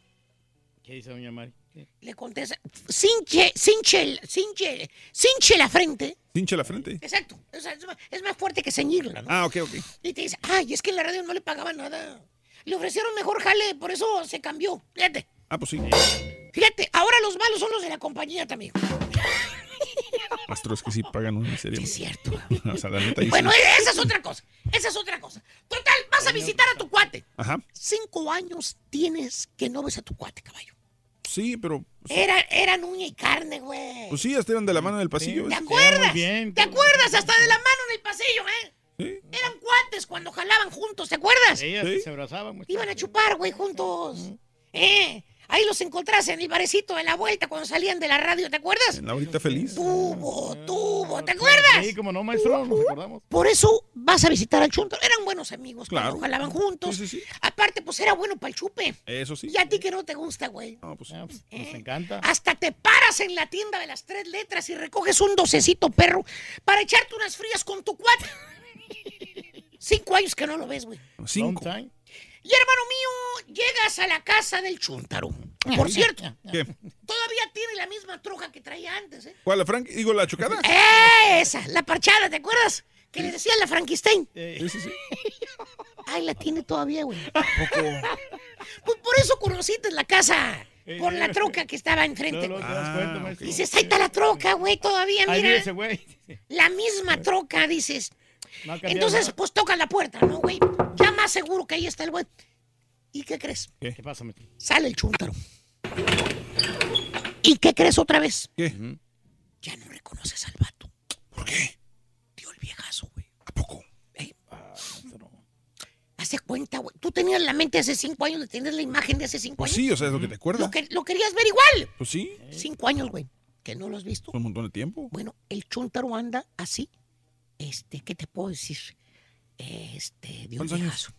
¿Qué dice doña Mari? Le contesta, cinche, cinche, cinche, cinche la frente. Hincha la frente. Exacto. O sea, es, más, es más fuerte que ceñirla, ¿no? Ah, ok, ok. Y te dice, ay, es que en la radio no le pagaba nada. Le ofrecieron mejor jale, por eso se cambió. Fíjate. Ah, pues sí. Fíjate, ahora los malos son los de la compañía también. Maestro, es que sí pagan un miserio. es cierto. o sea, la neta. ahí sí. Bueno, esa es otra cosa. Esa es otra cosa. Total, vas a visitar a tu cuate. Ajá. Cinco años tienes que no ves a tu cuate, caballo. Sí, pero. Era, eran uña y carne, güey. Pues sí, hasta eran de la mano en el pasillo. ¿Te acuerdas? ¿Te acuerdas? Hasta de la mano en el pasillo, ¿eh? Eran cuates cuando jalaban juntos, ¿te acuerdas? Ellas se abrazaban. mucho. Iban a chupar, güey, juntos. ¿Eh? Ahí los encontraste en el barecito de la vuelta cuando salían de la radio, ¿te acuerdas? En la horita feliz. Tubo, tubo, ¿te acuerdas? Sí, como no, maestro, nos acordamos. Por eso vas a visitar al Chunto. Eran buenos amigos, Claro. cuando jalaban juntos. Aparte, pues era bueno para el chupe. Eso sí. Y a ti que no te gusta, güey. No, pues. Nos encanta. Hasta te paras en la tienda de las tres letras y recoges un docecito perro para echarte unas frías con tu cuate. Cinco años que no lo ves, güey. Cinco. Y hermano mío, llegas a la casa del Chuntaro. Por cierto, ¿Qué? todavía tiene la misma troja que traía antes, ¿eh? ¿Cuál, la Frank? Digo, la chocada. Esa, la parchada, ¿te acuerdas? Que le decían la Frankenstein. Sí, sí, sí. Ay, la tiene todavía, güey. Pues por eso conociste la casa. Por la troca que estaba enfrente, No, no, cuenta, maestro. Dices, ahí está la troca, güey, todavía, Ahí mira. ese güey. La misma troca, dices. No Entonces, nada. pues toca la puerta, ¿no, güey? Ya más seguro que ahí está el güey. ¿Y qué crees? ¿Qué, pasa, maestro? Sale el chúntaro. ¿Y qué crees otra vez? ¿Qué? Ya no reconoces al vato. ¿Por qué? Dio el viejazo, güey. ¿A poco? Hace cuenta, güey. Tú tenías la mente hace cinco años tener la imagen de hace cinco Pues años. sí, o sea, es lo que te acuerdas. Lo, que, lo querías ver igual. Pues sí. Cinco años, güey. Que no lo has visto. Un montón de tiempo. Bueno, el chúntaro anda así. Este, ¿qué te puedo decir? Este, dio el ¿Cuántos años? viejazo.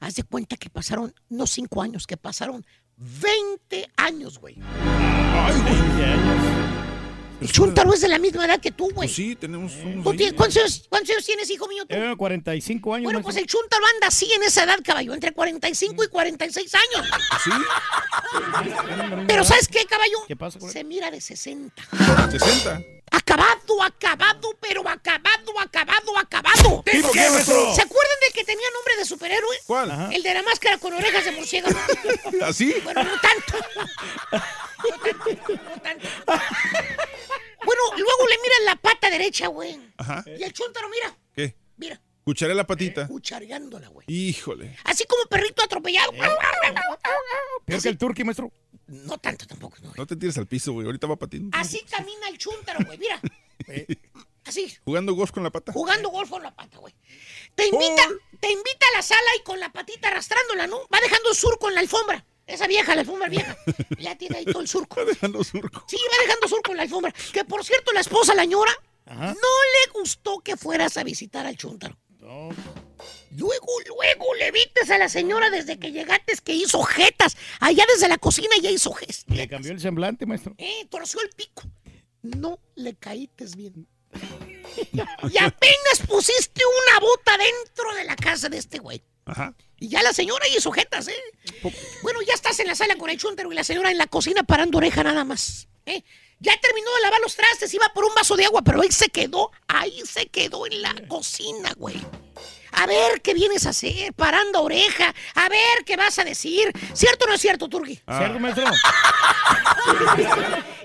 Haz de cuenta que pasaron, no cinco años, que pasaron 20 años, güey. Ay, güey. 20 años. El Chuntaro es de la misma edad que tú, güey. Pues sí, tenemos unos ¿Tú ahí. tienes- ¿Cuántos, años- cuántos años tienes, hijo mío? tú? Eh, 45 años. Bueno, pues el Chuntaro anda así en esa edad, caballo, entre 45 y 46 años. ¿Sí? Pero ¿sabes qué, caballo? ¿Qué pasa? Se mira de 60. 60. Acabado, acabado, pero acabado, acabado, acabado. ¿Tipo qué? ¿Se acuerdan del que tenía nombre de superhéroe? ¿Cuál? Ajá. El de la máscara con orejas de murciélago. ¿Así? Bueno, no tanto. No tanto, no tanto. Bueno, luego le miran la pata derecha, güey. Ajá. Y el chúntaro, mira, ¿Qué? mira, Cucharé la patita. cuchareándola, güey. Híjole. Así como perrito atropellado. Peor que el turqui, maestro. No tanto tampoco, no. No te tires al piso, güey. Ahorita va patín. Así camina el chúntaro, güey, mira. Así, Jugando golf con la pata. jugando golf con la pata, güey. Te invita, te invita a la sala y con la patita arrastrándola, ¿no? Va dejando surco en la alfombra. Esa vieja, la alfombra vieja. Ya tiene ahí todo el surco. Va dejando surco. Sí, va dejando surco en la alfombra. Que por cierto, la esposa, la ñora, no le gustó que fueras a visitar al chúntaro. Luego, luego le vistes a la señora desde que llegaste que hizo jetas. Allá desde la cocina ya hizo gestas. Le cambió el semblante, maestro. Eh, torció el pico. No le caítes bien. y apenas pusiste una bota dentro de la casa de este güey. Y ya la señora hizo jetas, ¿eh? Bueno, ya estás en la sala con el chúntaro y la señora en la cocina parando oreja nada más. ¿eh? Ya terminó de lavar los trastes, iba por un vaso de agua, pero ahí se quedó, ahí se quedó en la cocina, güey. A ver qué vienes a hacer, parando oreja, a ver qué vas a decir. ¿Cierto o no es cierto, Turgi? Ah. ¿Cierto, maestro?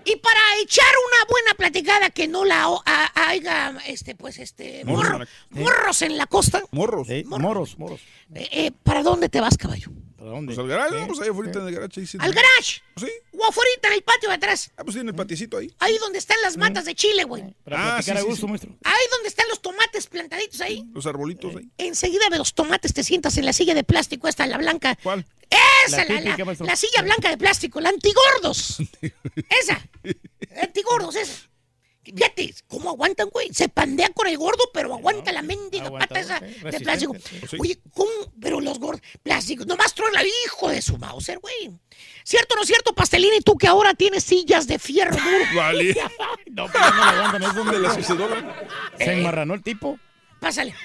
Y para echar una buena platicada que no la a- haya, este, pues, este, Morros morro- en la- morros en la costa. Morros. Eh, moros, moros. Eh, eh, ¿Para dónde te vas, caballo? ¿Para dónde? Pues al garage, vamos ahí afuera en el garage. ahí sí. ¿Al garage? Sí. ¿O afuera en el patio de atrás? Ah, pues sí, en el patiecito ahí. Ahí donde están las matas de chile, güey. Para Ah, platicar sí, a gusto, sí. maestro. Ahí donde están los tomates plantaditos ahí. Los arbolitos ahí. Enseguida de los tomates te sientas en la silla de plástico, esta, la blanca. ¿Cuál? Esa, La la, la- la silla blanca de plástico, la antigordos. esa. Antigordos, esa. Fíjate, ¿cómo aguantan, güey? Se pandea con el gordo, pero aguanta la mendiga pata esa de plástico. sí. Oye, ¿cómo? Pero los gordos, plásticos, nomás el hijo de su Mauser, güey. ¿Cierto o no es cierto, Pastelini, tú que ahora tienes sillas de fierro duro? Vale. No, pero no lo aguantan. Es De donde la sucedora. se enmarranó el tipo. Pásale.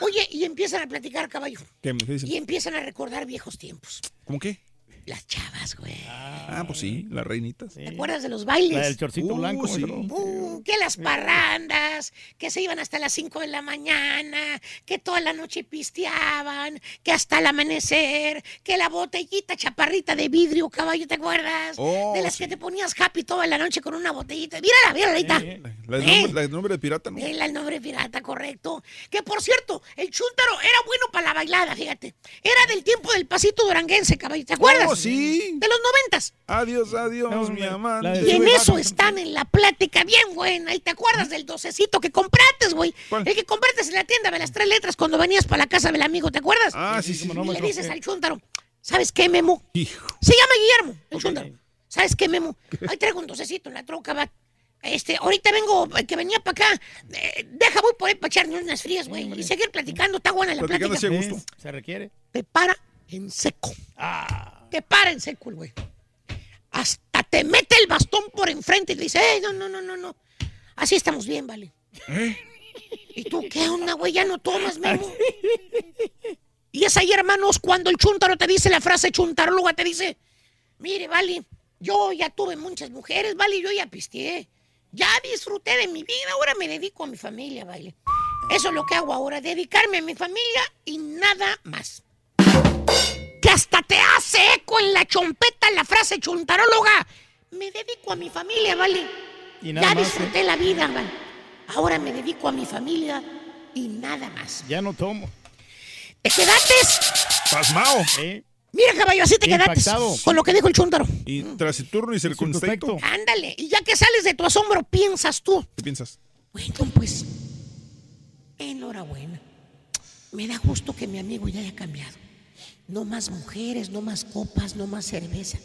Oye, y empiezan a platicar, caballo. ¿Qué me dicen? Y empiezan a recordar viejos tiempos. ¿Cómo qué? Las chavas, güey. Ah, pues sí, las reinitas. ¿Te acuerdas de los La bailes? del chorcito Uh, blanco, sí. Uh, que las parrandas, que se iban hasta las 5 de la mañana, que toda la noche pisteaban, que hasta el amanecer, que la botellita chaparrita de vidrio, caballo, ¿te acuerdas? Oh, de las sí. que te ponías happy toda la noche con una botellita. Mírala, mírala, ahí está. La de ¿Eh? nombre, la de nombre de pirata, ¿no? El, el nombre pirata, correcto. Que por cierto, el chúntaro era bueno para la bailada, fíjate. Era del tiempo del pasito duranguense, caballo. ¿Te acuerdas? Oh, sí. De los noventas. Adiós, adiós, No, mi amante. Y en eso baja. están en la plática bien buena. ¿Y te acuerdas del docecito que compraste, güey? El que compraste en la tienda de las tres letras cuando venías para la casa del amigo, ¿te acuerdas? Ah, sí, sí. cómo no, y le dices al chúntaro, ¿sabes qué, Memo? Hijo. Se llama Guillermo, el chúntaro. ¿Sabes qué, Memo? Ahí traigo un docecito en la troca, va. Este, ahorita vengo, eh, que venía para acá. Eh, deja, voy por ahí para echarme unas frías, güey. Y seguir platicando, está buena la plática. Se requiere. Te para en seco. Ah. En seco el güey. Hasta te mete el bastón por enfrente y te dice, "Ey, no, no, no, no, no. Así estamos bien, vale. ¿Y tú qué onda, güey? Ya no tomas, Memo. Y es ahí, hermanos, cuando el chuntaro te dice la frase chuntaróloga, te dice, mire, vale, yo ya tuve muchas mujeres, vale, yo ya pisteé. Ya disfruté de mi vida, ahora me dedico a mi familia, vale. Eso es lo que hago ahora, dedicarme a mi familia y nada más. Que hasta te hace eco en la chompeta la frase chuntaróloga. Me dedico a mi familia, vale. Y nada ya más, disfruté la vida, vale. Ahora me dedico a mi familia y nada más. Ya no tomo. ¿Te quedaste? Pasmao. ¿Eh? Mira, caballo, así te quedaste con lo que dijo el chúntaro. Y taciturno y. Circunspecto. Ándale, y ya que sales de tu asombro, piensas tú. ¿Qué piensas? Bueno, pues, enhorabuena. Me da gusto que mi amigo ya haya cambiado. No más mujeres, no más copas, no más cerveza.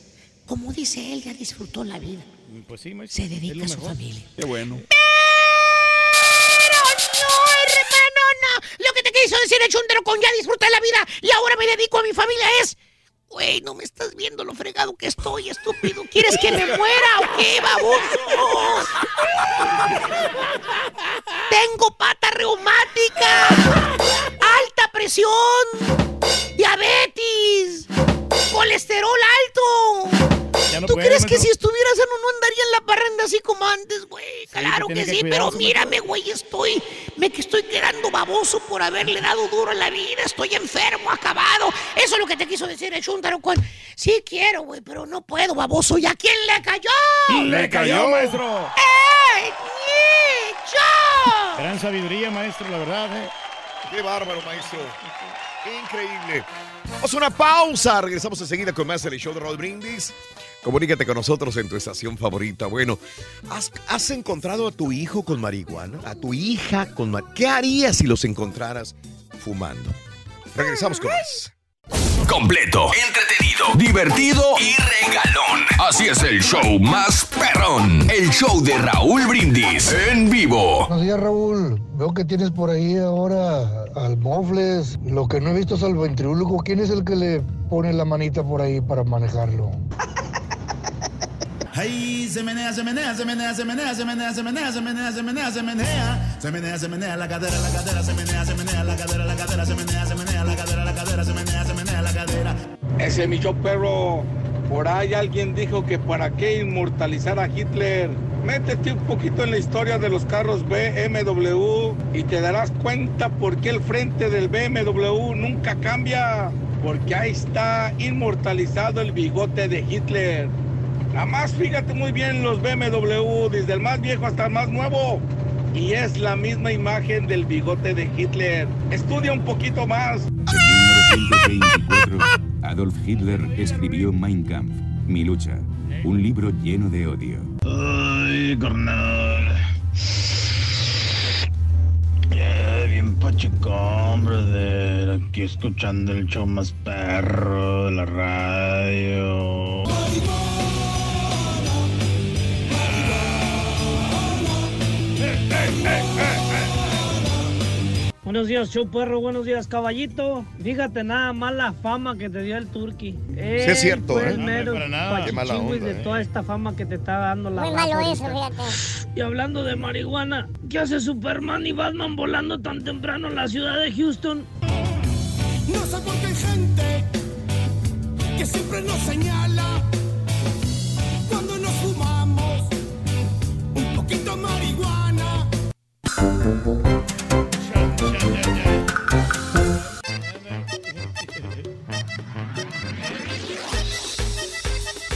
Como dice él, ya disfrutó la vida. Pues sí, maestro. Se dedica a su mejor. familia. Qué bueno. Pero no, hermano, no. Lo que te quiso decir el chúntaro con ya disfruté la vida y ahora me dedico a mi familia es Güey, no me estás viendo lo fregado que estoy, estúpido. ¿Quieres que me muera o qué, baboso? Tengo pata reumática, alta presión, diabetes, colesterol alto. No ¿Tú crees que si estuviera sano no andaría en la parranda así como antes, güey? Claro que sí, pero mírame, güey, estoy, me que estoy quedando baboso por haberle dado duro a la vida, estoy enfermo, acabado. Eso es lo que te quiso decir el Chuntaro con, sí quiero, güey, pero no puedo, baboso. ¿Y a quién le cayó? Le cayó, maestro. ¡Ey, nicho! Gran sabiduría, maestro, la verdad. ¿eh? Qué bárbaro, maestro. Increíble. Vamos a una pausa. Regresamos enseguida con más del show de Roll Brindis. Comunícate con nosotros en tu estación favorita. Bueno, ¿has, has encontrado a tu hijo con marihuana? ¿A tu hija con marihuana? ¿Qué harías si los encontraras fumando? Regresamos con más. Completo, entretenido, divertido y regalón. Así es el show más perrón. El show de Raúl Brindis en vivo. Buenos días, Raúl. Veo que tienes por ahí ahora al Mofles. Lo que no he visto es al ventrílogo. ¿Quién es el que le pone la manita por ahí para manejarlo? Ay, se menea, se menea, se menea, se menea, se menea, se menea, se menea, se menea, se menea, se menea, se menea la cadera, la cadera, se menea, se menea la cadera, la cadera, se menea, se menea la cadera, la cadera, se menea, se menea la cadera. Ese mi perro. Por ahí alguien dijo que para qué inmortalizar a Hitler. Métete un poquito en la historia de los carros BMW y te darás cuenta por qué el frente del BMW nunca cambia. Porque ahí está inmortalizado el bigote de Hitler. Nada más fíjate muy bien los BMW, desde el más viejo hasta el más nuevo. Y es la misma imagen del bigote de Hitler. Estudia un poquito más. En 1924, Adolf Hitler escribió Mein Kampf, Mi lucha, un libro lleno de odio. Ay, carnal. Ya, bien pachecón, brother. Aquí escuchando el show más perro de la radio. Buenos días, show perro. Buenos días, caballito. Fíjate nada más la fama que te dio el turqui. Sí, es cierto, fue ¿eh? mero no, para nada. Qué mala pachichingüis onda, de ¿eh? toda esta fama que te está dando la Muy raza malo eso, ahorita. fíjate. Y hablando de marihuana, ¿qué hace Superman y Batman volando tan temprano en la ciudad de Houston? No sé por qué hay gente que siempre nos señala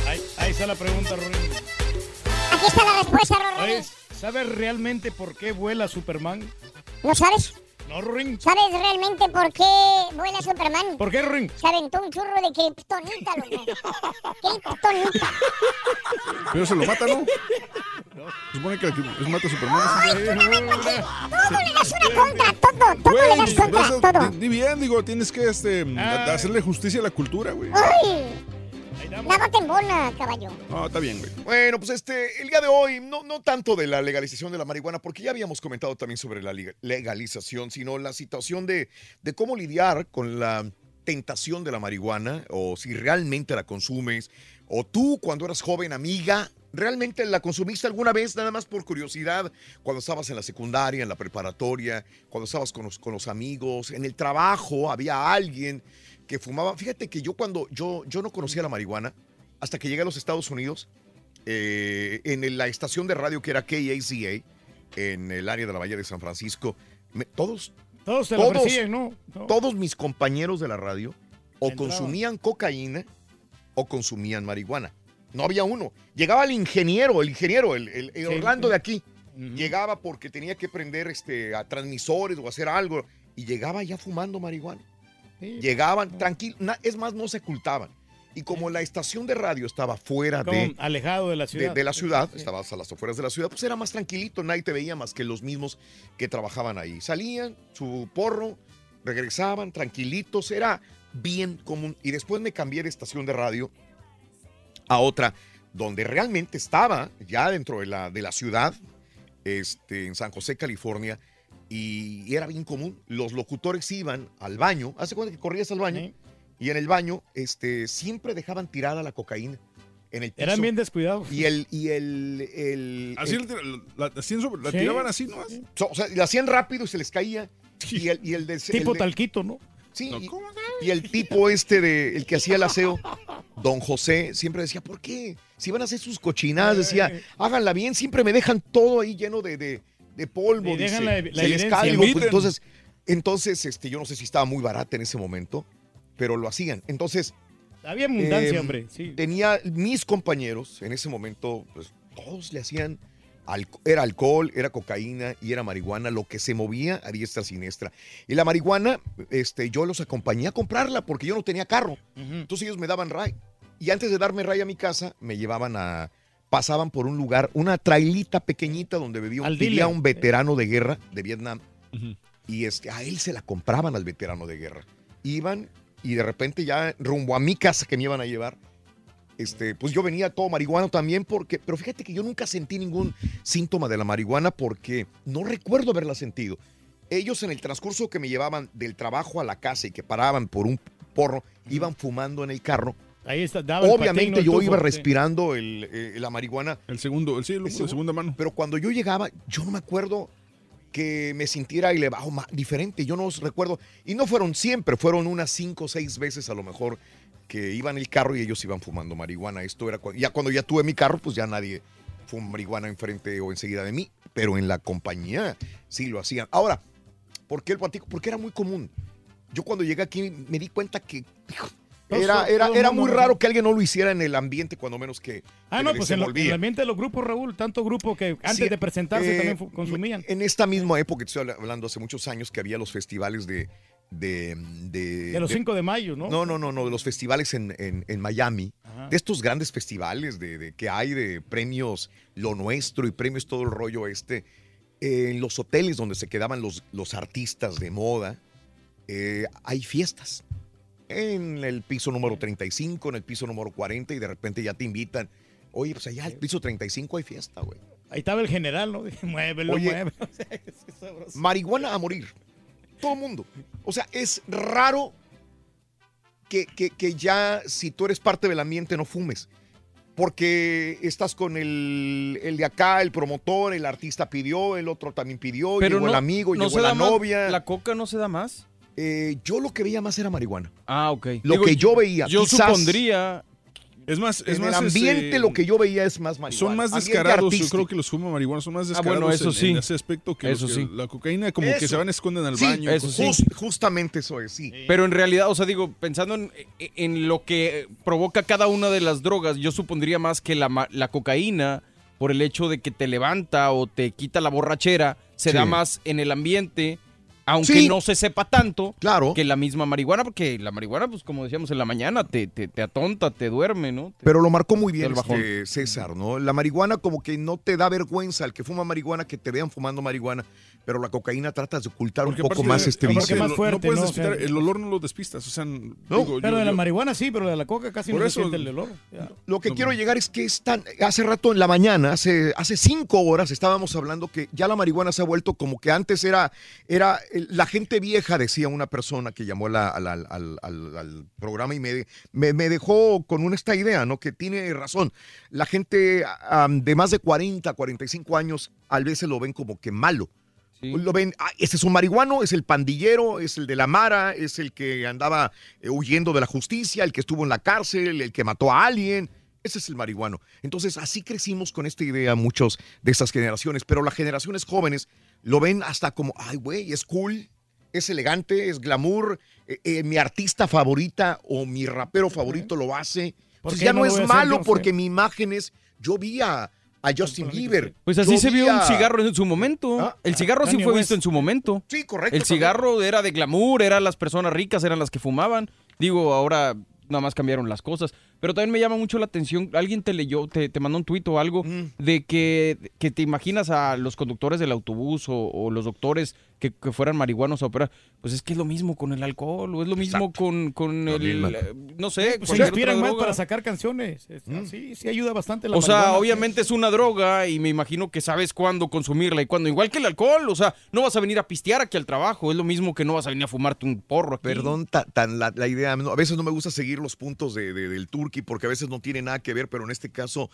Ahí, ahí está la pregunta, Rorín. Aquí está la respuesta, Rorín. ¿Sabes realmente por qué vuela Superman? ¿No sabes? No, Rorín. ¿Sabes realmente por qué vuela Superman? ¿Por qué, Rorín? Se aventó un churro de kriptonita, loco. Kriptonita. Pero se lo mata, ¿no? Se supone que es mata a Superman. Todo le das una contra, todo, todo le das contra, todo. Ni bien, digo, tienes que este, Ah. hacerle justicia a la cultura, güey. ¡Ay! Lávate en caballo. No, está bien, güey. Bueno, pues este, el día de hoy, no, no tanto de la legalización de la marihuana, porque ya habíamos comentado también sobre la lega- legalización, sino la situación de, de cómo lidiar con la tentación de la marihuana, o si realmente la consumes, o tú cuando eras joven, amiga, ¿realmente la consumiste alguna vez nada más por curiosidad? Cuando estabas en la secundaria, en la preparatoria, cuando estabas con los, con los amigos, en el trabajo, había alguien que fumaba. Fíjate que yo cuando yo, yo no conocía la marihuana, hasta que llegué a los Estados Unidos, eh, en la estación de radio que era KACA, en el área de la Bahía de San Francisco, me- todos, Todos ofrecían, ¿no? No. todos mis compañeros de la radio o consumían cocaína o consumían marihuana. No había uno. Llegaba el ingeniero, el ingeniero, el, el- el Sí. Orlando de aquí. Llegaba porque tenía que prender este, a transmisores o hacer algo. Y llegaba ya fumando marihuana. Llegaban tranquilos. Es más, no se ocultaban. Y como la estación de radio estaba fuera Como de, alejado de la ciudad. de la ciudad, estabas a las afueras de la ciudad, pues era más tranquilito, nadie te veía más que los mismos que trabajaban ahí. Salían, su porro, regresaban tranquilitos, era bien común. Y después me cambié de estación de radio a otra, donde realmente estaba ya dentro de la, de la ciudad, este, en San José, California, y era bien común. Los locutores iban al baño, hace cuenta que corrías al baño, Y en el baño, este, siempre dejaban tirada la cocaína en el piso. Eran bien descuidados. Y el, y el, el- Así el- la, la- la hacían sobre- la Sí. tiraban así, ¿no? So- o sea, la hacían rápido y se les caía. Y el, y el de- Tipo el de- talquito, ¿no? Sí, y, y el tipo este de el que hacía el aseo, don José, siempre decía, ¿por qué? Si van a hacer sus cochinadas, decía, háganla bien, siempre me dejan todo ahí lleno de, de- de polvo. Y dice, dejan la- la se les evidencia. cae. Digo, pues, Eviten. entonces, entonces este, yo no sé si estaba muy barata en ese momento, pero lo hacían. Entonces, Había abundancia, eh, hombre. Sí. Tenía mis compañeros en ese momento, pues todos le hacían. Era alcohol, era cocaína y era marihuana, lo que se movía a diestra siniestra. Y la marihuana, este, yo los acompañé a comprarla porque yo no tenía carro. Entonces ellos me daban ray. Y antes de darme ray a mi casa, me llevaban a. Pasaban por un lugar, una trailita pequeñita donde vivía, un veterano de guerra de Vietnam. Y este, a él se la compraban al veterano de guerra. Iban y de repente ya rumbo a mi casa que me iban a llevar, este, pues yo venía todo marihuano también porque, pero fíjate que yo nunca sentí ningún síntoma de la marihuana porque no recuerdo haberla sentido. Ellos en el transcurso que me llevaban del trabajo a la casa y que paraban por un porro, iban fumando en el carro. Ahí está, daba el Obviamente ¿no? El yo iba sí. respirando el, eh, la marihuana. El segundo, el sí, de segunda mano. Pero cuando yo llegaba, yo no me acuerdo que me sintiera elevado, ma- diferente. Yo no os recuerdo. Y no fueron siempre, fueron unas cinco o seis veces a lo mejor que iban en el carro y ellos iban fumando marihuana. Esto era cuando, ya cuando ya tuve mi carro, pues ya nadie fuma marihuana enfrente o enseguida de mí. Pero en la compañía sí lo hacían. Ahora, ¿por qué el platico? Porque era muy común. Yo cuando llegué aquí me di cuenta que hijo, era, era, era muy raro que alguien no lo hiciera en el ambiente, cuando menos que, Ah, que no, pues en, lo- en desenvolvía. el ambiente de los grupos, Raúl, tanto grupo que antes Sí, de presentarse eh, también consumían. En esta misma época, estoy hablando hace muchos años, que había los festivales de... De, de, De los 5 de mayo, ¿no? No, no, no, no, de los festivales en, en- en Miami. Ajá. De estos grandes festivales de, de- que hay de premios Lo Nuestro y premios todo el rollo este. eh, en los hoteles donde se quedaban los, los artistas de moda, eh, hay fiestas. En el piso número 35, en el piso número 40 y de repente ya te invitan. Oye, pues allá al piso 35 hay fiesta, güey. Ahí estaba el general, ¿no? Muévelo, Oye, muévelo. O sea, es. Marihuana a morir. Todo el mundo. O sea, es raro que, que- que ya si tú eres parte del ambiente no fumes. Porque estás con el, el de acá, el promotor, el artista pidió, el otro también pidió, Pero llegó el amigo, no llegó la más- novia. ¿La coca no se da más? Eh, yo lo que veía más era marihuana. Ah, ok. Lo Digo, que yo veía. Yo quizás supondría. Es más, es en más. el ambiente este, lo que yo veía es más marihuana. Son más Ambiente descarados, yo creo que los fuma marihuana son más Ah, descarados bueno, eso en, sí. en ese aspecto que, los Eso que sí. la cocaína como que se van a esconder en el Sí, baño. eso sí. justamente eso es, sí. Pero en realidad, o sea, digo, pensando en, en lo que provoca cada una de las drogas, yo supondría más que la, ma- la cocaína, por el hecho de que te levanta o te quita la borrachera, se Sí. da más en el ambiente, aunque Sí. no se sepa tanto Claro. que la misma marihuana, porque la marihuana, pues como decíamos en la mañana, te, te, te atonta, te duerme, ¿no? Te- Pero lo marcó muy bien este, César, ¿no? La marihuana como que no te da vergüenza el que fuma marihuana que te vean fumando marihuana, pero la cocaína tratas de ocultar Porque un poco más este vicio. más fuerte, no puedes ¿no? O despistar, sea, el olor no lo despistas, o sea, digo, Pero yo- de la yo- marihuana sí, pero de la coca casi Por no eso- se siente el olor. Ya. Lo que No, quiero no. llegar es que es tan, hace rato en la mañana, hace, hace cinco horas estábamos hablando que ya la marihuana se ha vuelto como que antes era, era la gente vieja, decía una persona que llamó la- al, al- al- al- al programa y me, me, me dejó con una, esta idea, ¿no? Que tiene razón. La gente de más de 40, 45 años, a veces lo ven como que malo. Lo ven, ah, ese es un marihuano, es el pandillero, es el de la Mara, es el que andaba eh, huyendo de la justicia, el que estuvo en la cárcel, el que mató a alguien. Ese es el marihuano. Entonces, así crecimos con esta idea muchos de estas generaciones, pero las generaciones jóvenes lo ven hasta como, ay, güey, es cool, es elegante, es glamour, eh, eh, mi artista favorita o mi rapero favorito lo hace. ¿Por Entonces ya no no es malo porque mi imagen es, yo vi a, a Justin Bieber. Pues así yo se vi vio un cigarro en su momento. Ah, el cigarro sí Kanye fue West. visto en su momento. Sí, correcto. El también. cigarro era de glamour, eran las personas ricas, eran las que fumaban. Digo, ahora nada más cambiaron las cosas. Pero también me llama mucho la atención, alguien te leyó, te, te mandó un tuit o algo Mm. de que, que te imaginas a los conductores del autobús o, o los doctores que, que fueran marihuanos a operar. Pues es que es lo mismo con el alcohol o es lo mismo con, con el, mismo. no sé, Pues se inspiran más para sacar canciones. Es- Sí, sí ayuda bastante la O sea, obviamente es una droga y me imagino que sabes cuándo consumirla y cuándo. Igual que el alcohol, o sea, no vas a venir a pistear aquí al trabajo. Es lo mismo que no vas a venir a fumarte un porro aquí. Perdón, ta- tan la, la idea. no, a veces no me gusta seguir los puntos de- de- del turqui porque a veces no tiene nada que ver, pero en este caso,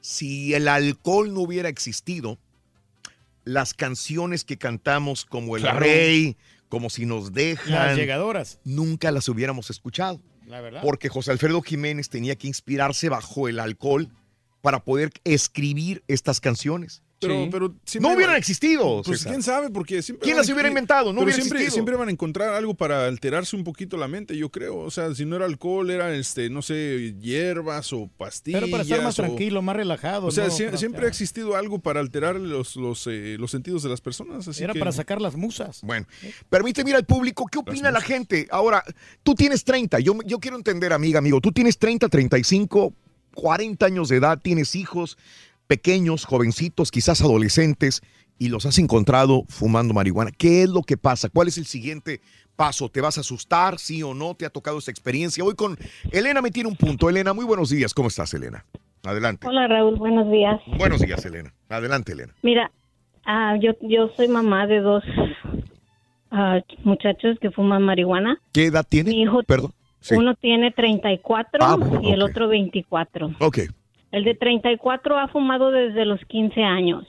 si el alcohol no hubiera existido, las canciones que cantamos como El Claro. Rey, como Si nos dejan, Las llegadoras. nunca las hubiéramos escuchado. La verdad. Porque José Alfredo Jiménez tenía que inspirarse bajo el alcohol para poder escribir estas canciones. Pero, pero no hubieran existido. Pues César. quién sabe, porque siempre. ¿Quién las hubiera inventado? No pero hubiera siempre, existido. siempre van a encontrar algo para alterarse un poquito la mente, yo creo. O sea, si no era alcohol, era este, no sé, hierbas o pastillas. Pero para estar más o- tranquilo, más relajado. O sea, siempre ha existido algo para alterar los, los, eh, los sentidos de las personas. Así Era que- para sacar las musas. Bueno, permíteme ir al público. ¿Qué opina la gente? Ahora, tú tienes 30. Yo, yo quiero entender, amiga, amigo. Tú tienes 30, 35, 40 años de edad. Tienes hijos pequeños, jovencitos, quizás adolescentes, y los has encontrado fumando marihuana. ¿Qué es lo que pasa? ¿Cuál es el siguiente paso? ¿Te vas a asustar? ¿Sí o no? ¿Te ha tocado esta experiencia? Hoy con Elena me tiene un punto. Elena, muy buenos días. ¿Cómo estás, Elena? Adelante. Hola Raúl, buenos días. Buenos días, Elena. Adelante, Elena. Mira, ah, yo, yo soy mamá de dos ah, muchachos que fuman marihuana. ¿Qué edad tiene? Mi hijo, Perdón. Sí. uno tiene 34 Ah, bueno, y el otro 24. Ok, El de 34 ha fumado desde los 15 años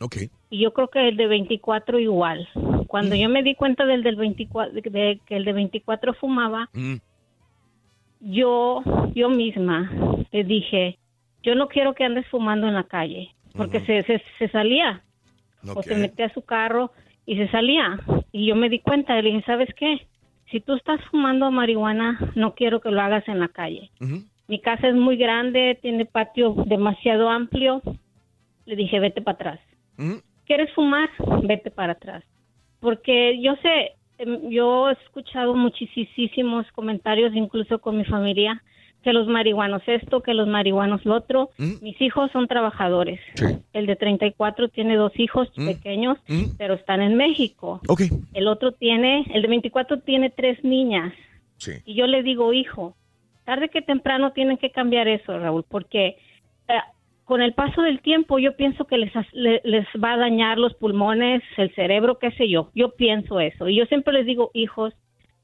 ok. y yo creo que el de 24 igual. Mm. Cuando yo me di cuenta del del 24, de, de que el de 24 fumaba, Mm. yo yo misma le dije, yo no quiero que andes fumando en la calle, porque se, se, se salía o se metía a su carro y se salía. Y yo me di cuenta, le dije, ¿sabes qué? Si tú estás fumando marihuana, no quiero que lo hagas en la calle. Mi casa es muy grande, tiene patio demasiado amplio. Le dije, vete para atrás. ¿Quieres fumar? Vete para atrás. Porque yo sé, em, yo he escuchado muchísimos comentarios, incluso con mi familia, que los marihuanos esto, que los marihuanos lo otro. Mis hijos son trabajadores. El de 34 tiene dos hijos pequeños, pero están en México. Ok. El otro tiene, el de 24 tiene tres niñas. Sí. Y yo le digo, hijo, tarde que temprano tienen que cambiar eso, Raúl, porque eh, con el paso del tiempo yo pienso que les, les va a dañar los pulmones, el cerebro, qué sé yo. Yo pienso eso. Y yo siempre les digo, hijos,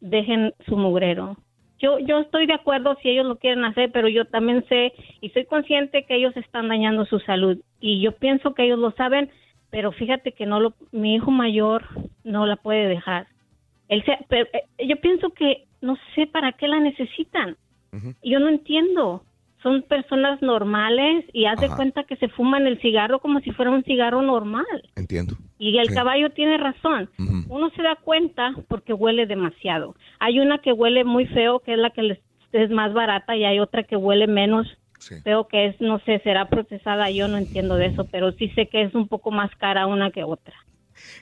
dejen su mugrero. Yo, yo estoy de acuerdo si ellos lo quieren hacer, pero yo también sé y soy consciente que ellos están dañando su salud. Y yo pienso que ellos lo saben, pero fíjate que no lo, mi hijo mayor no la puede dejar. Él se- eh, yo pienso que no sé para qué la necesitan. Yo no entiendo. Son personas normales y haz de cuenta que se fuman el cigarro como si fuera un cigarro normal. Entiendo. Y el Sí. caballo tiene razón. Uno se da cuenta porque huele demasiado. Hay una que huele muy feo, que es la que les- es más barata, y hay otra que huele menos feo, que es, no sé, será procesada. Yo no entiendo de eso, pero sí sé que es un poco más cara una que otra.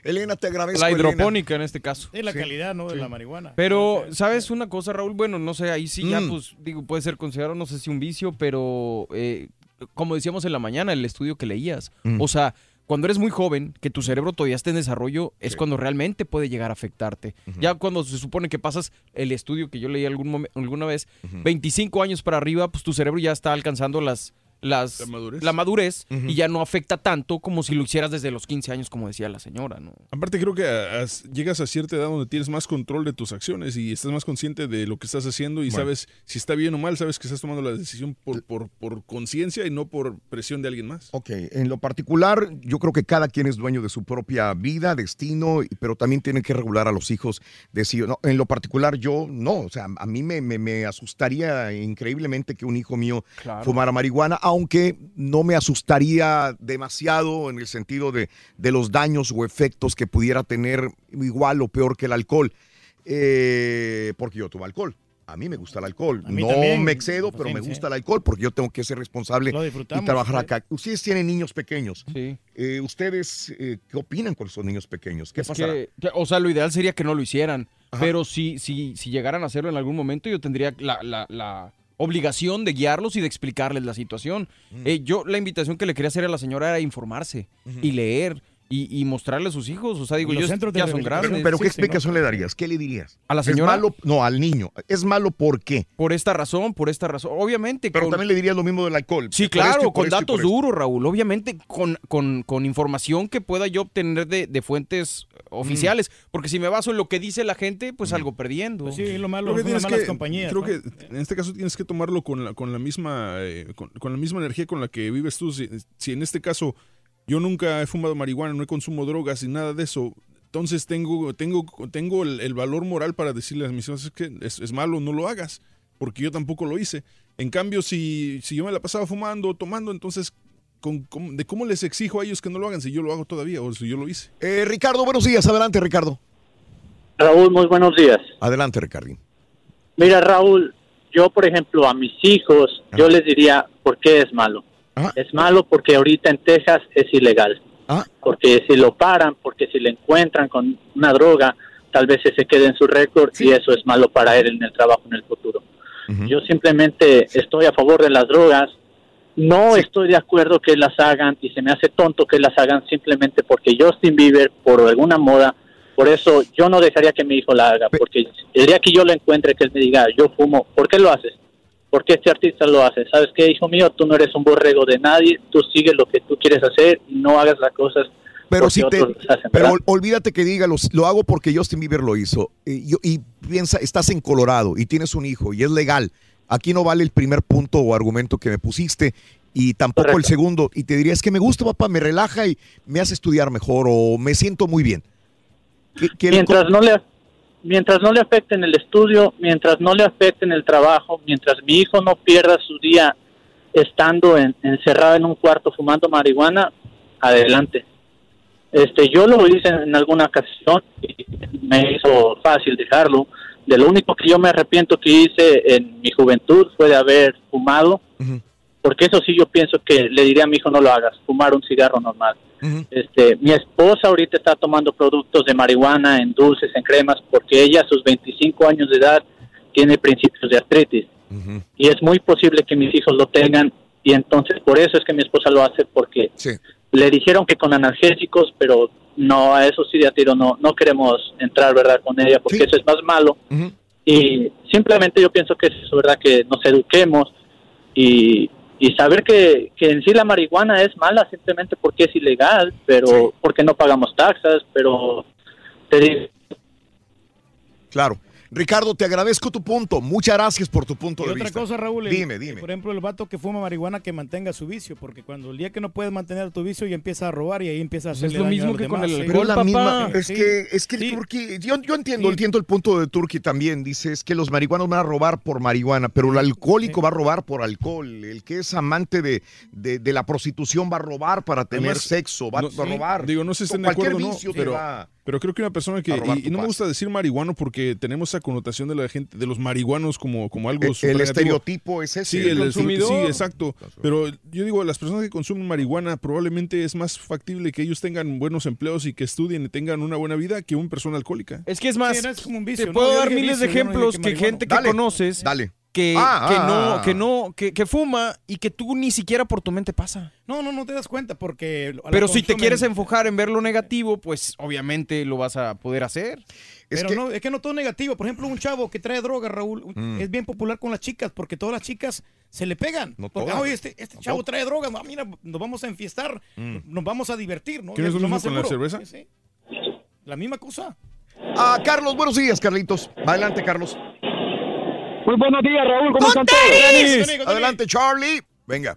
Elena, te agradezco. La Elena. hidropónica en este caso. Es la calidad, ¿no? De la marihuana. Pero, ¿sabes una cosa, Raúl? Bueno, no sé, ahí sí ya, Mm. pues, digo, puede ser considerado, no sé si un vicio, pero eh, como decíamos en la mañana, el estudio que leías, Mm. o sea, cuando eres muy joven, que tu cerebro todavía esté en desarrollo, es cuando realmente puede llegar a afectarte. Ya cuando se supone que pasas el estudio que yo leí algún alguna vez, 25 años para arriba, pues tu cerebro ya está alcanzando las... Las, la madurez, y ya no afecta tanto como si lo hicieras desde los 15 años, como decía la señora, ¿no? Aparte creo que a- a- llegas a cierta edad donde tienes más control de tus acciones y estás más consciente de lo que estás haciendo y Bueno. sabes si está bien o mal, sabes que estás tomando la decisión por, por, por conciencia y no por presión de alguien más. Ok, en lo particular, yo creo que cada quien es dueño de su propia vida, destino, y- pero también tiene que regular a los hijos de sí. o No, en lo particular, yo no. O sea, a mí me, me- me asustaría increíblemente que un hijo mío Claro. fumara marihuana, aunque no me asustaría demasiado en el sentido de, de los daños o efectos que pudiera tener igual o peor que el alcohol. Eh, porque yo tomo alcohol. A mí me gusta el alcohol. No también. me excedo, pero me sí. gusta el alcohol porque yo tengo que ser responsable y trabajar sí. acá. Ustedes tienen niños pequeños. Sí. Eh, ¿Ustedes eh, qué opinan con esos niños pequeños? ¿Qué que, o sea, lo ideal sería que no lo hicieran. Pero si, si, si llegaran a hacerlo en algún momento, yo tendría la, la, la, obligación de guiarlos y de explicarles la situación. Mm. Eh, yo la invitación que le quería hacer a la señora era informarse y leer y, y mostrarle a sus hijos. O sea, digo, Los yo centros de ya son grandes. Pero, pero ¿qué explicación le darías? ¿Qué le dirías? ¿A la señora? ¿Es malo? No, al niño. ¿Es malo por qué? Por esta razón, por esta razón. Obviamente. Pero con- también le dirías lo mismo del alcohol. Sí, claro, con datos duros, Raúl. Obviamente con, con, con información que pueda yo obtener de, de fuentes oficiales. Porque si me baso en lo que dice la gente, pues algo perdiendo. Pues sí, lo malo Creo que son malas que- compañías. Creo ¿no? que en este caso tienes que tomarlo con la, con la misma eh, con, con la misma energía con la que vives tú. Si, si en este caso yo nunca he fumado marihuana, no consumo drogas y nada de eso, entonces tengo tengo tengo el, el valor moral para decirle a mis hijos "Es que es, es malo, no lo hagas, porque yo tampoco lo hice. En cambio, si, si yo me la pasaba fumando, tomando, entonces con- con- de cómo les exijo a ellos que no lo hagan si yo lo hago todavía o si yo lo hice. Eh, Ricardo, buenos días. Adelante, Ricardo. Raúl, muy buenos días. Adelante, Ricardo. Mira, Raúl, yo, por ejemplo, a mis hijos, yo les diría, ¿por qué es malo? Es malo porque ahorita en Texas es ilegal. Porque si lo paran, porque si le encuentran con una droga, tal vez se quede en su récord y eso es malo para él en el trabajo en el futuro. Yo simplemente estoy a favor de las drogas. No estoy de acuerdo que las hagan y se me hace tonto que las hagan simplemente porque Justin Bieber, por alguna moda, por eso yo no dejaría que mi hijo la haga, porque el día que yo lo encuentre, que él me diga, yo fumo, ¿por qué lo haces? ¿Por qué este artista lo hace? ¿Sabes qué, hijo mío? Tú no eres un borrego de nadie, tú sigue lo que tú quieres hacer y no hagas las cosas Pero si te, hacen, pero olvídate que diga, los- lo hago porque Justin Bieber lo hizo. Y, yo- y piensa, estás en Colorado y tienes un hijo y es legal. Aquí no vale el primer punto o argumento que me pusiste y tampoco el segundo. Y te diría, es que me gusta, papá, me relaja y me hace estudiar mejor o me siento muy bien. ¿Qué- qué- mientras no le mientras no le afecte en el estudio, mientras no le afecte en el trabajo, mientras mi hijo no pierda su día estando en- encerrado en un cuarto fumando marihuana, adelante. Este, yo lo hice en alguna ocasión y me hizo fácil dejarlo. De lo único que yo me arrepiento que hice en mi juventud fue de haber fumado, porque eso sí yo pienso que le diría a mi hijo no lo hagas, fumar un cigarro normal. Este, mi esposa ahorita está tomando productos de marihuana en dulces, en cremas, porque ella a sus 25 años de edad tiene principios de artritis. Y es muy posible que mis hijos lo tengan y entonces por eso es que mi esposa lo hace porque le dijeron que con analgésicos, pero no, a eso sí de a tiro no, no queremos entrar, ¿verdad? Con ella porque eso es más malo. Y simplemente yo pienso que es ¿verdad? Que nos eduquemos y, y saber que, que en sí la marihuana es mala simplemente porque es ilegal, pero porque no pagamos taxas, pero te digo, Claro. Ricardo, te agradezco tu punto. Muchas gracias por tu punto Y de otra vista. cosa, Raúl, el- Dime, dime. por ejemplo, el vato que fuma marihuana que mantenga su vicio, porque cuando el día que no puedes mantener tu vicio ya empieza a robar y ahí empieza a Pues hacerle lo daño mismo que con demás, el sí. Pero es la misma, es Sí. que, es que el Turqui, yo, yo entiendo, entiendo el punto de Turqui también, dice, es que los marihuanos van a robar por marihuana, pero el alcohólico va a robar por alcohol, el que es amante de, de, de la prostitución va a robar para tener Además, sexo, va no- a robar. Digo, no sé si estén de Cualquier acuerdo o no, vicio te pero, va- pero creo que una persona que... Y, y no me gusta decir marihuano porque tenemos esa connotación de la gente, de los marihuanos como, como algo El- súper el negativo. estereotipo es ese, Sí, el el, consumidor. Sí, exacto. Pero yo digo, las personas que consumen marihuana probablemente es más factible que ellos tengan buenos empleos y que estudien y tengan una buena vida que una persona alcohólica. Es que es más, Sí, no, es como un vicio, te ¿no? puedo Yo dar miles de vicio, ejemplos que gente que Dale, conoces dale. Que, Ah, que ah, no, ah. que no, que, que fuma y que tú ni siquiera por tu mente pasa. No, no, no te das cuenta porque... la Pero si te quieres enfocar en ver lo negativo, pues obviamente lo vas a poder hacer. Pero no, es que no todo es negativo. Por ejemplo, un chavo que trae droga, Raúl, Mm. es bien popular con las chicas porque todas las chicas se le pegan. No porque, todas. oye, este, este chavo trae droga, no, mira, nos vamos a enfiestar, Mm. nos vamos a divertir, ¿no? ¿Qué no es Es lo más con la seguro. cerveza? Sí, sí. La misma cosa. Ah, Carlos, buenos días, Carlitos. Adelante, Carlos. Muy buenos días, Raúl. ¿Cómo están todos? Adelante, Charlie. Venga.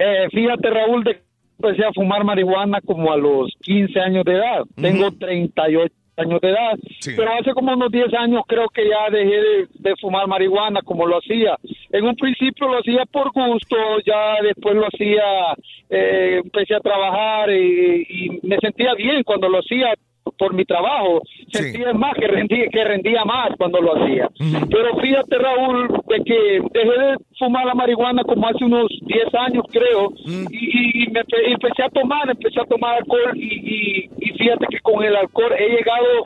Eh, fíjate, Raúl, de empecé a fumar marihuana como a los 15 años de edad. Tengo 38 años de edad. Pero hace como unos 10 años creo que ya dejé de, de fumar marihuana como lo hacía. En un principio lo hacía por gusto, ya después lo hacía, eh, empecé a trabajar y, y me sentía bien cuando lo hacía por mi trabajo. Sentía más que rendía, que rendía más cuando lo hacía. Pero fíjate, Raúl, de que dejé de fumar la marihuana como hace unos 10 años, creo, y, y- y me empe- empecé a tomar, empecé a tomar alcohol y, y- y fíjate que con el alcohol he llegado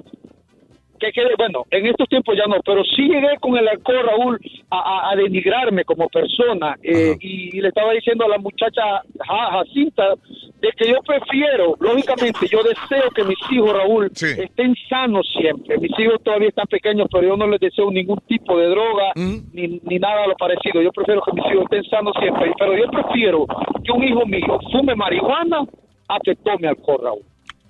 que quede, bueno, en estos tiempos ya no, pero sí llegué con el alcohol, Raúl, a, a- a denigrarme como persona. eh, y, le estaba diciendo a la muchacha Ja- Jacinta de que yo prefiero, lógicamente, yo deseo que mis hijos, Raúl, estén sanos siempre. Mis hijos todavía están pequeños, pero yo no les deseo ningún tipo de droga ni, ni nada de lo parecido. Yo prefiero que mis hijos estén sanos siempre. Pero yo prefiero que un hijo mío fume marihuana a que tome alcohol, Raúl.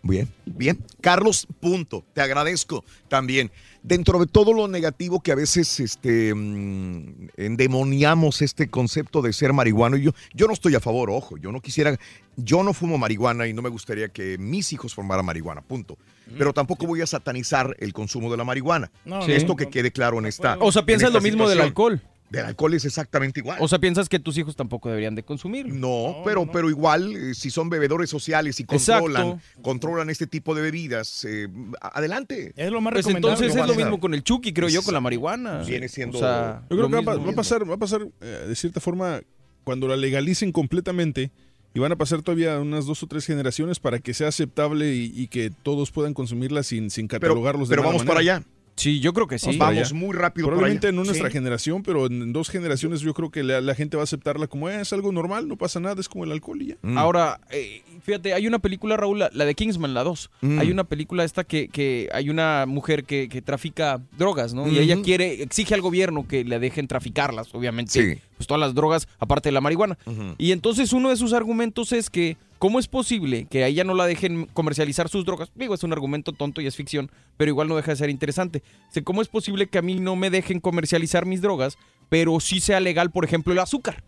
Bien, bien. Carlos, punto. Te agradezco también. Dentro de todo lo negativo que a veces este, mm, endemoniamos este concepto de ser marihuano, y yo, yo no estoy a favor, ojo, yo no quisiera, yo no fumo marihuana y no me gustaría que mis hijos fumaran marihuana, punto. Pero tampoco voy a satanizar el consumo de la marihuana. No. Esto que quede claro en esta. O sea, en piensas lo mismo del alcohol. Del alcohol es exactamente igual. O sea, piensas que tus hijos tampoco deberían de consumir. No, pero, pero igual, eh, si son bebedores sociales y controlan, Exacto. controlan este tipo de bebidas, eh, adelante. Es lo más Pues entonces es lo mismo con el Chucky, creo yo, con la marihuana. Viene siendo- O sea, Yo creo lo que va, a pa- mismo. va a pasar, va a pasar eh, de cierta forma cuando la legalicen completamente y van a pasar todavía unas dos o tres generaciones para que sea aceptable y, y que todos puedan consumirla sin, sin catalogarlos de pero mala vamos para allá. Sí, yo creo que sí. Vamos, muy rápido Probablemente allá. no nuestra Sí. generación, pero en dos generaciones yo creo que la, la gente va a aceptarla como "Eh, es algo normal, no pasa nada, es como el alcohol y ya. Mm. Ahora, eh, fíjate, hay una película, Raúl, la, la de Kingsman, la 2. Mm. Hay una película esta que, que hay una mujer que, que trafica drogas, ¿no? Y ella quiere, exige al gobierno que le dejen traficarlas, obviamente. Sí. Pues todas las drogas, aparte de la marihuana. Y entonces uno de sus argumentos es que, ¿cómo es posible que a ella no la dejen comercializar sus drogas? Digo, es un argumento tonto y es ficción, pero igual no deja de ser interesante. Dice, ¿cómo es posible que a mí no me dejen comercializar mis drogas, pero sí sea legal, por ejemplo, el azúcar?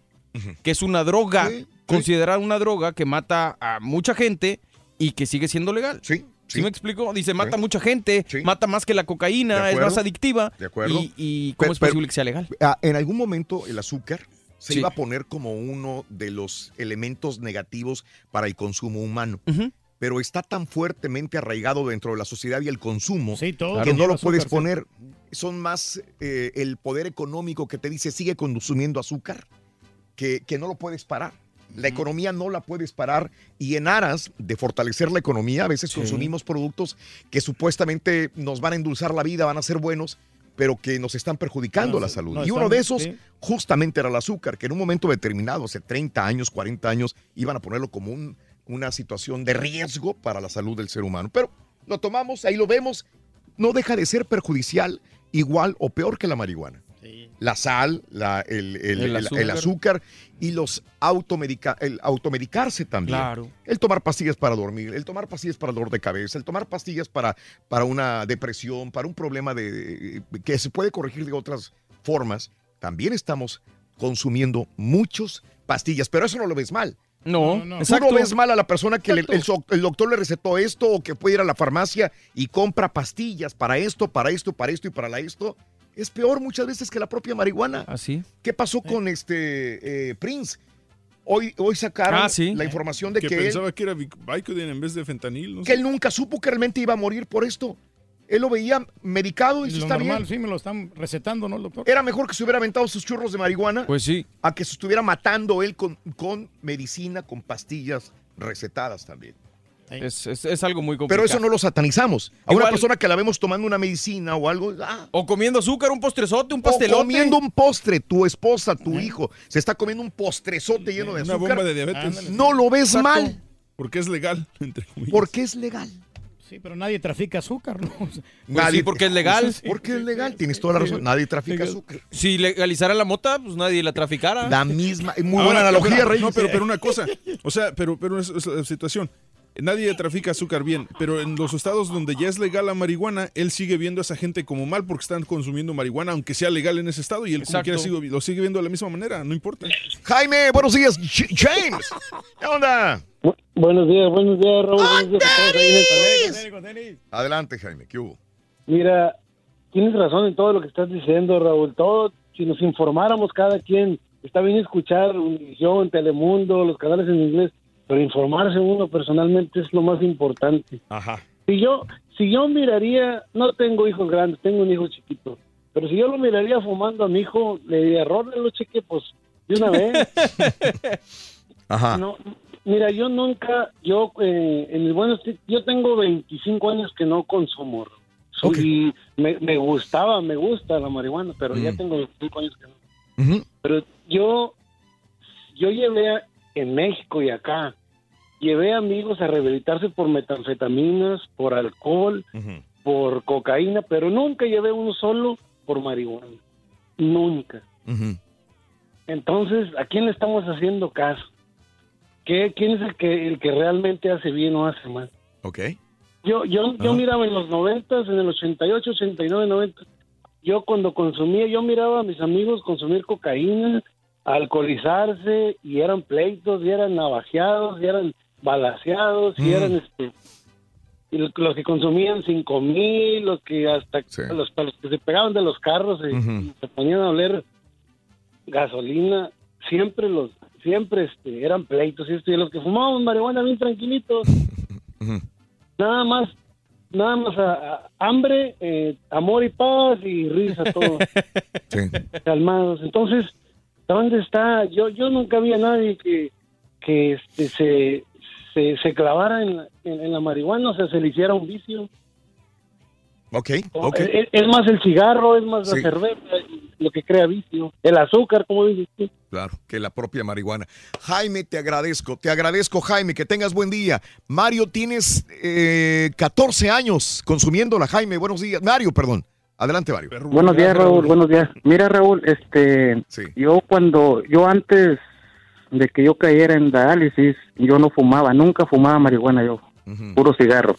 Que es una droga, considerada una droga que mata a mucha gente y que sigue siendo legal. Sí. ¿Sí, me explico? Dice, mata mucha gente, mata más que la cocaína, es más adictiva. De acuerdo. ¿Y, y cómo es pero- posible que sea legal? Ah, en algún momento el azúcar se Sí. iba a poner como uno de los elementos negativos para el consumo humano. Pero está tan fuertemente arraigado dentro de la sociedad y el consumo todo que no lo azúcar, puedes sí. poner. Son más eh, el poder económico que te dice sigue consumiendo azúcar que, que no lo puedes parar. La economía no la puedes parar y en aras de fortalecer la economía a veces consumimos productos que supuestamente nos van a endulzar la vida, van a ser buenos, pero que nos están perjudicando No, la salud. no, y uno de esos sí. justamente era el azúcar, que en un momento determinado, hace 30 años, 40 años, iban a ponerlo como un- una situación de riesgo para la salud del ser humano. Pero lo tomamos, ahí lo vemos, no deja de ser perjudicial igual o peor que la marihuana. La sal, la- el, el- El el- el azúcar. y los automedica, el automedicarse también. Claro. El tomar pastillas para dormir, el tomar pastillas para dolor de cabeza, el tomar pastillas para, para una depresión, para un problema de, que se puede corregir de otras formas. También estamos consumiendo muchas pastillas, pero eso no lo ves mal. No, Tú no exacto. ves mal a la persona que le- el doctor le recetó esto o que puede ir a la farmacia y compra pastillas para esto, para esto, para esto y para la esto. Es peor muchas veces que la propia marihuana. ¿Así? ¿Qué pasó con este eh, Prince? Hoy, hoy sacaron Ah, sí. la información de que, que, él, pensaba que era Vic- Vicodin en vez de fentanil. No que sé. él nunca supo que realmente iba a morir por esto. Él lo veía medicado y Lo está normal, bien. sí, me lo están recetando, ¿no, doctor? Era mejor que se hubiera aventado sus churros de marihuana Pues sí. a que se estuviera matando él con, con medicina, con pastillas recetadas también. Es, es- es algo muy Pero complicado. eso no lo satanizamos. A una persona que la vemos tomando una medicina o algo, ah, O comiendo azúcar, un postrezote, un o pastelote. comiendo un postre, tu esposa, tu hijo, se está comiendo un postrezote lleno de Una azúcar. bomba de diabetes. No lo ves Exacto. mal, Porque es legal, entre comillas. porque es legal. Sí, pero nadie trafica azúcar, ¿no? Pues sí, porque es legal. Porque es legal, tienes toda la razón. Nadie trafica azúcar. Si legalizara la mota, pues nadie la traficara. La misma, muy Ahora, buena analogía, pero- Rey. No, pero, pero una cosa. O sea, pero, pero es, es la situación. Nadie trafica azúcar bien, pero en los estados donde ya es legal la marihuana, él sigue viendo a esa gente como mal porque están consumiendo marihuana, aunque sea legal en ese estado, y él como quiera sigo- lo sigue viendo de la misma manera, no importa. Jaime, buenos días. James, ¿qué onda? buenos días, buenos días, Raúl. buenos días ahí en el canal. Adelante, Jaime, ¿qué hubo? Mira, tienes razón en todo lo que estás diciendo, Raúl. Todo, si nos informáramos cada quien, está bien escuchar Univisión, Telemundo, los canales en inglés, pero informarse uno personalmente es lo más importante. Ajá. Si yo, si yo miraría, no tengo hijos grandes, tengo un hijo chiquito, pero si yo lo miraría fumando a mi hijo, le diría, lo cheque, pues, de una vez. Ajá. No, mira, yo nunca, yo eh, en el bueno, yo tengo 25 años que no consumo. So, Y me, me gustaba, me gusta la marihuana, pero ya Mm. tengo cinco años que no. Pero yo, yo llevé a- en México y acá, llevé amigos a rehabilitarse por metanfetaminas, por alcohol, por cocaína, pero nunca llevé uno solo por marihuana. Nunca. Entonces, ¿a quién le estamos haciendo caso? ¿Qué, ¿Quién es el que, el que realmente hace bien o hace mal? Ok. Yo, yo, yo miraba en los noventas, en el 88, 89, 90, yo cuando consumía, yo miraba a mis amigos consumir cocaína, alcoholizarse, y eran pleitos, y eran navajeados, y eran balaseados, y Mm. eran este, y los que consumían cinco mil, los que hasta los, los que se pegaban de los carros y, se ponían a oler gasolina, siempre los, siempre este, eran pleitos y esto, y los que fumaban marihuana bien tranquilitos, nada más, nada más a- a- hambre, eh, amor y paz y risa todo, calmados. Entonces, ¿dónde está? Yo, yo nunca vi a nadie que, que este, se, se, se clavara en la, en, en la marihuana, o sea, se le hiciera un vicio. Ok, ok. Es, es más el cigarro, es más Sí. la cerveza, lo que crea vicio. El azúcar, como dices tú. Claro, que la propia marihuana. Jaime, te agradezco, te agradezco, Jaime, que tengas buen día. Mario, tienes eh, 14 años consumiéndola, Jaime, buenos días. Mario, perdón. Adelante, Mario. Buenos días, Raúl. Buenos días. Mira, Raúl, este, yo cuando, yo antes de que yo cayera en diálisis, yo no fumaba, nunca fumaba marihuana yo, puro cigarro.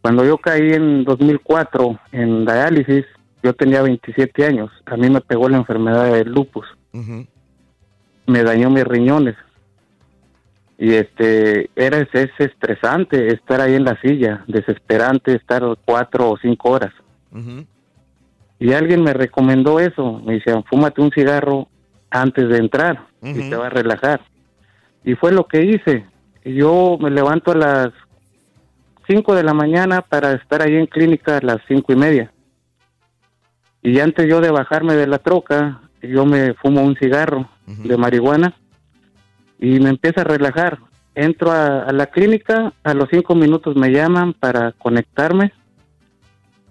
Cuando yo caí en 2004 en diálisis, yo tenía 27 años. A mí me pegó la enfermedad del lupus. Me dañó mis riñones. Y este, era es, es estresante estar ahí en la silla, desesperante estar cuatro o cinco horas. Y alguien me recomendó eso. Me dice, fúmate un cigarro antes de entrar y te va a relajar. Y fue lo que hice. Yo me levanto a las 5 de la mañana para estar ahí en clínica a las cinco y media. Y antes yo de bajarme de la troca, yo me fumo un cigarro de marihuana y me empieza a relajar. Entro a, a la clínica, a los cinco minutos me llaman para conectarme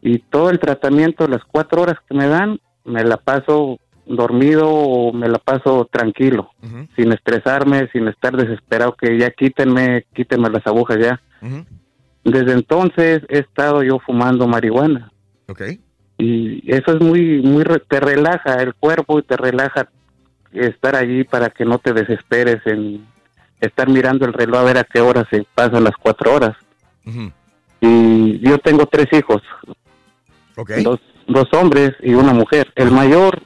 y todo el tratamiento, las cuatro horas que me dan, me la paso dormido o me la paso tranquilo, sin estresarme, sin estar desesperado que ya quítenme, quítenme las agujas ya. Desde entonces he estado yo fumando marihuana. Ok. Y eso es muy, muy, re- te relaja el cuerpo y te relaja estar allí para que no te desesperes en estar mirando el reloj a ver a qué hora se pasan las cuatro horas. Y yo tengo tres hijos, dos, dos hombres y una mujer. El mayor,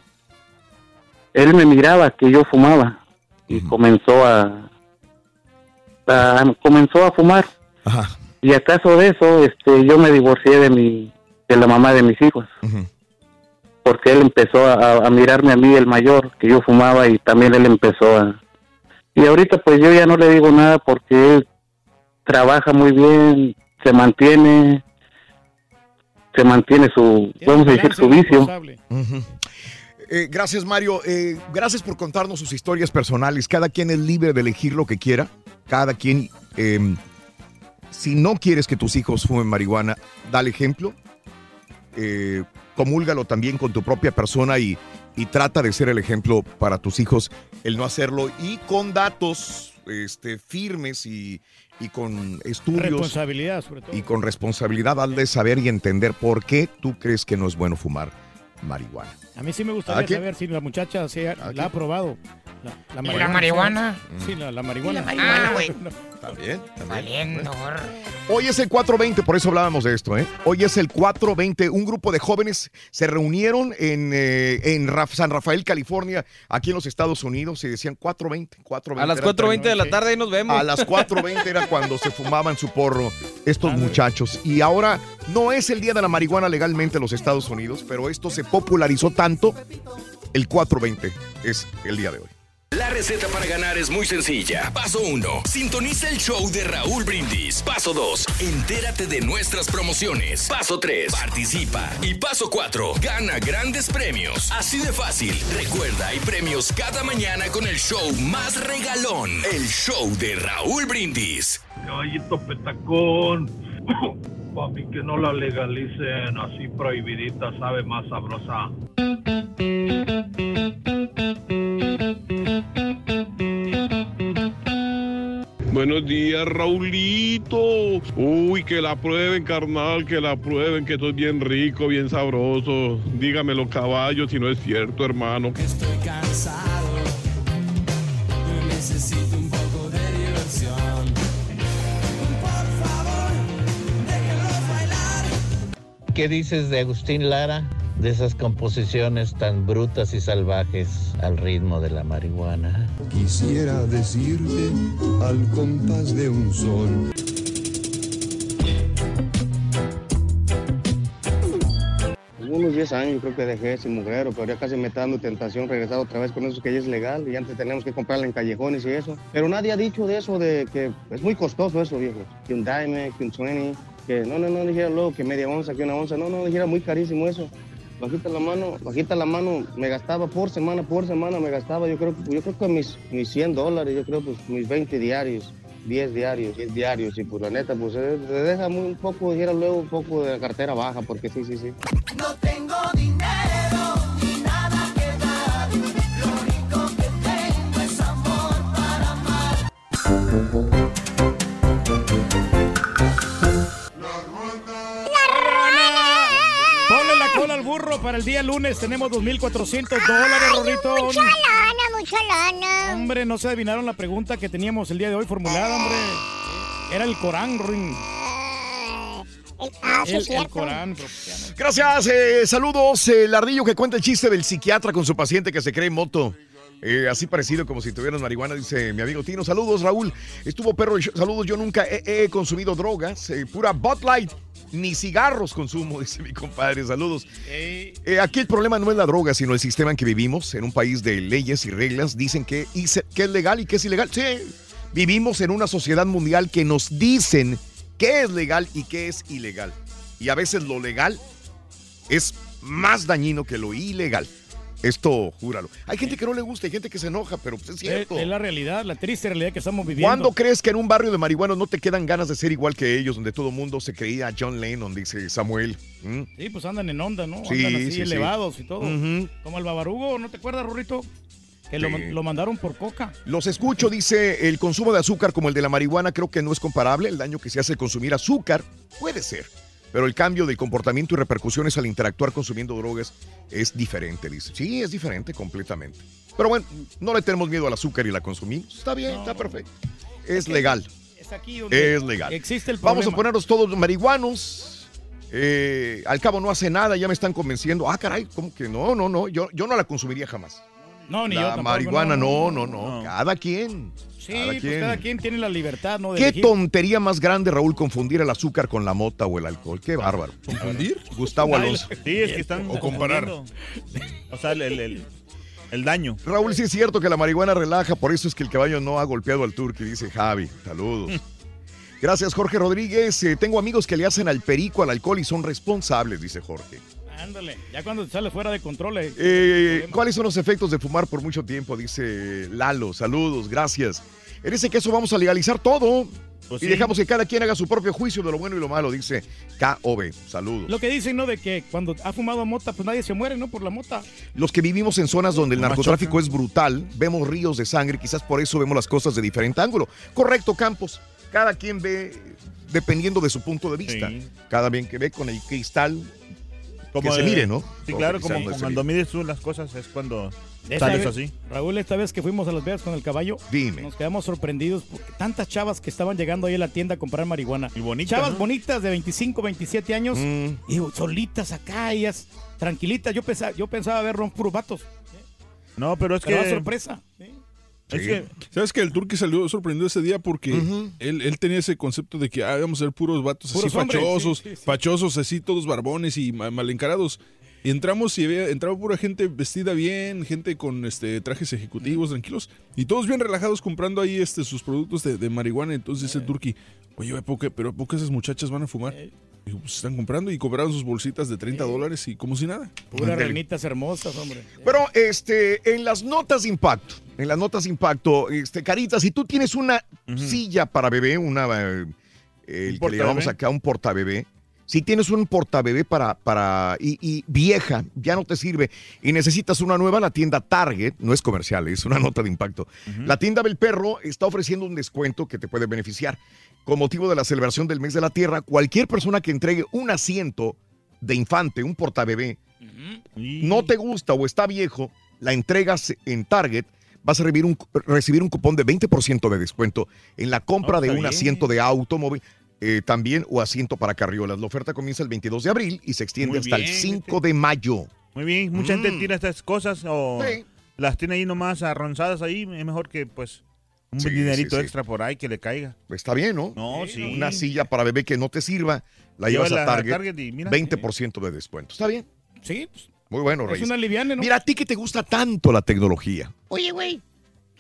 él me miraba que yo fumaba y comenzó a, a- comenzó a fumar. Y a caso de eso, este, yo me divorcié de mi, de la mamá de mis hijos. Porque él empezó a, a mirarme a mí, el mayor, que yo fumaba y también él empezó a... Y ahorita pues yo ya no le digo nada porque él trabaja muy bien, se mantiene, se mantiene su, vamos a decir, su vicio. Eh, gracias, Mario. Eh, gracias por contarnos sus historias personales. Cada quien es libre de elegir lo que quiera. Cada quien, eh, si no quieres que tus hijos fumen marihuana, dale ejemplo. Eh, comúlgalo también con tu propia persona y, y trata de ser el ejemplo para tus hijos, el no hacerlo y con datos este, firmes y, y con estudios Responsabilidad, sobre todo. y con responsabilidad al de saber y entender por qué tú crees que no es bueno fumar marihuana. A mí sí me gustaría saber si la muchacha se ha- la ha probado. La, ¿Y la marihuana? Sí, la, la marihuana. la marihuana, güey. También, Valiendo. Hoy es el 420, por eso hablábamos de esto, ¿eh? Hoy es el 420. Un grupo de jóvenes se reunieron en, eh, en Ra- San Rafael, California, aquí en los Estados Unidos, y decían 420, 420. A las Era 4.20 de la tarde. tarde ahí nos vemos. A las 4.20 era cuando se fumaban su porro estos muchachos. Y ahora no es el día de la marihuana legalmente en los Estados Unidos, pero esto se popularizó tanto. El 420 es el día de hoy. La receta para ganar es muy sencilla. Paso 1. Sintoniza el show de Raúl Brindis. Paso 2. Entérate de nuestras promociones. Paso 3. Participa. Y paso 4. Gana grandes premios. Así de fácil. Recuerda, hay premios cada mañana con el show más regalón. El show de Raúl Brindis. Caballito petacón. papi, que no la legalicen así prohibidita, sabe más sabrosa. Buenos días, Raulito. Uy, que la prueben, carnal, que la prueben, que esto es bien rico, bien sabroso. Dígamelo, caballo, si no es cierto, hermano. Estoy cansado, necesito un poco de diversión. Por favor, déjenlos bailar. ¿Qué dices de Agustín Lara? De esas composiciones tan brutas y salvajes al ritmo de la marihuana. Quisiera decirte al compás de un sol. Unos 10 años creo que dejé ese mugrero, pero ya casi me está dando tentación regresar otra vez con eso que ya es legal y antes tenemos que comprarla en callejones y eso. Pero nadie ha dicho de eso, de que es muy costoso eso, viejo. Que un dime, que un 20, que no, no, no, dijera luego que media onza, que una onza, no, no, dijera muy carísimo eso. Bajita la mano, bajita la mano, me gastaba por semana, por semana me gastaba, yo creo, yo creo que mis, mis 100 dólares, yo creo pues mis 20 diarios, 10 diarios, 10 diarios, y pues la neta, pues se deja muy, un poco, dijera luego un poco de la cartera baja, porque sí, sí, sí. No tengo dinero ni nada que dar. Lo único que tengo es amor para amar. Burro para el día lunes. Tenemos 2.400 dólares, Rorrito. Mucha lana, mucha lana. Hombre, no se adivinaron la pregunta que teníamos el día de hoy formulada, hombre. Era el Corán, Ring. Ah, sí, El, es el. Corán. Gracias, eh, saludos. El ardillo que cuenta el chiste del psiquiatra con su paciente que se cree moto. Eh, así parecido como si tuvieras marihuana, dice mi amigo Tino. Saludos, Raúl. Estuvo perro. Saludos, yo nunca he, he consumido drogas. eh, pura Bud Light. Ni cigarros consumo, dice mi compadre. Saludos. Eh, aquí el problema no es la droga, sino el sistema en que vivimos. En un país de leyes y reglas, dicen que, que es legal y que es ilegal. Sí, vivimos en una sociedad mundial que nos dicen qué es legal y qué es ilegal. Y a veces lo legal es más dañino que lo ilegal. Esto, júralo. Hay gente que no le gusta, hay gente que se enoja, pero pues es cierto. es la realidad, la triste realidad que estamos viviendo. ¿Cuándo crees que en un barrio de marihuanos no te quedan ganas de ser igual que ellos, donde todo el mundo se creía John Lennon, dice Samuel? ¿Mm? Sí, pues andan en onda, ¿no? Sí, andan así sí, sí. elevados y todo. Como el babarugo, ¿no te acuerdas, Rorrito? Que lo, lo mandaron por coca. Los escucho, dice, el consumo de azúcar como el de la marihuana creo que no es comparable. El daño que se hace al consumir azúcar puede ser, pero el cambio del comportamiento y repercusiones al interactuar consumiendo drogas es diferente, dice. Sí, es diferente completamente. Pero bueno, no le tenemos miedo al azúcar y la consumimos. Está bien, está perfecto. Es legal. Es aquí donde Es legal. existe el Vamos a problema. ponernos todos marihuanos. Eh, al cabo no hace nada, ya me están convenciendo. Ah, caray, ¿cómo que no? No, no, yo, yo no la consumiría jamás. No, ni yo la marihuana, no, no, no, no, no, Cada quien. Sí, cada pues quien. cada quien tiene la libertad, ¿no? De Qué elegir. tontería más grande, Raúl, confundir el azúcar con la mota o el alcohol. Qué bárbaro. ¿Confundir? Gustavo Alonso. Sí, es que están O comparar. O sea, el, el- el- el daño. Raúl, sí es cierto que la marihuana relaja, por eso es que el caballo no ha golpeado al turqui, dice Javi. Saludos. Gracias, Jorge Rodríguez. Eh, tengo amigos que le hacen al perico, al alcohol y son responsables, dice Jorge. Ándale, ya cuando sale fuera de control. eh, Eh, ¿Cuáles son los efectos de fumar por mucho tiempo? Dice Lalo. Saludos, gracias. En ese caso vamos a legalizar todo. Pues y sí. dejamos que cada quien haga su propio juicio de lo bueno y lo malo, dice KOB. Saludos. Lo que dicen, ¿no? De que cuando ha fumado mota, pues nadie se muere, ¿no? Por la mota. Los que vivimos en zonas donde el narcotráfico es brutal, vemos ríos de sangre, quizás por eso vemos las cosas de diferente ángulo. Correcto, Campos. Cada quien ve dependiendo de su punto de vista. Sí. Cada bien que ve con el cristal que se mire, ¿no? Sí, claro, como cuando mides tú las cosas es cuando sales vez- así. Raúl, esta vez que fuimos a Las Vegas con el caballo, Dime. nos quedamos sorprendidos porque tantas chavas que estaban llegando ahí a la tienda a comprar marihuana. Y bonitas, Chavas ¿no? bonitas de 25, 27 años Mm. y solitas acá, ellas tranquilitas. Yo pensaba, yo pensaba ver ron puros vatos. No, pero es Pero que... sorpresa. Es Sí. que, ¿sabes que El Turqui salió sorprendido ese día porque él, él tenía ese concepto de que ah, vamos a ser puros vatos Puros así hombres, fachosos, sí, sí, sí. fachosos así, todos barbones y ma- mal encarados. Y entramos y había, entraba pura gente vestida bien, gente con este trajes ejecutivos, tranquilos, y todos bien relajados comprando ahí este sus productos de, de marihuana. Entonces dice el Turqui, oye, ¿a poco- pero ¿a poco esas muchachas van a fumar? Digo, pues están comprando y cobraron sus bolsitas de 30 dólares y como si nada. Puras renitas hermosas, hombre. Pero este, en las notas de impacto, en las notas de impacto, este, Carita, si tú tienes una silla para bebé, una eh, el que le llamamos acá un portabebé, Si tienes un portabebé para, para y, y vieja, ya no te sirve y necesitas una nueva, la tienda Target, no es comercial, es una nota de impacto. La tienda del perro está ofreciendo un descuento que te puede beneficiar. Con motivo de la celebración del mes de la tierra, cualquier persona que entregue un asiento de infante, un portabebé, no te gusta o está viejo, la entregas en Target, vas a recibir un, recibir un cupón de 20% de descuento en la compra Oh, de un asiento de automóvil. Eh, también o asiento para carriolas. La oferta comienza el 22 de abril y se extiende Muy hasta el bien, 5 de mayo. Muy bien, mucha Mm. gente tira estas cosas o Sí. las tiene ahí nomás arronzadas ahí. Es mejor que, pues, un Sí, dinerito sí, sí. extra por ahí que le caiga. Está bien, ¿no? No, sí. Una silla para bebé que no te sirva, la llevas a a Target, Target y mira, 20% de descuento. ¿Está bien? Sí, pues, Muy bueno, es Reyes. una liviana, ¿no? Mira, a ti que te gusta tanto la tecnología. Oye, güey.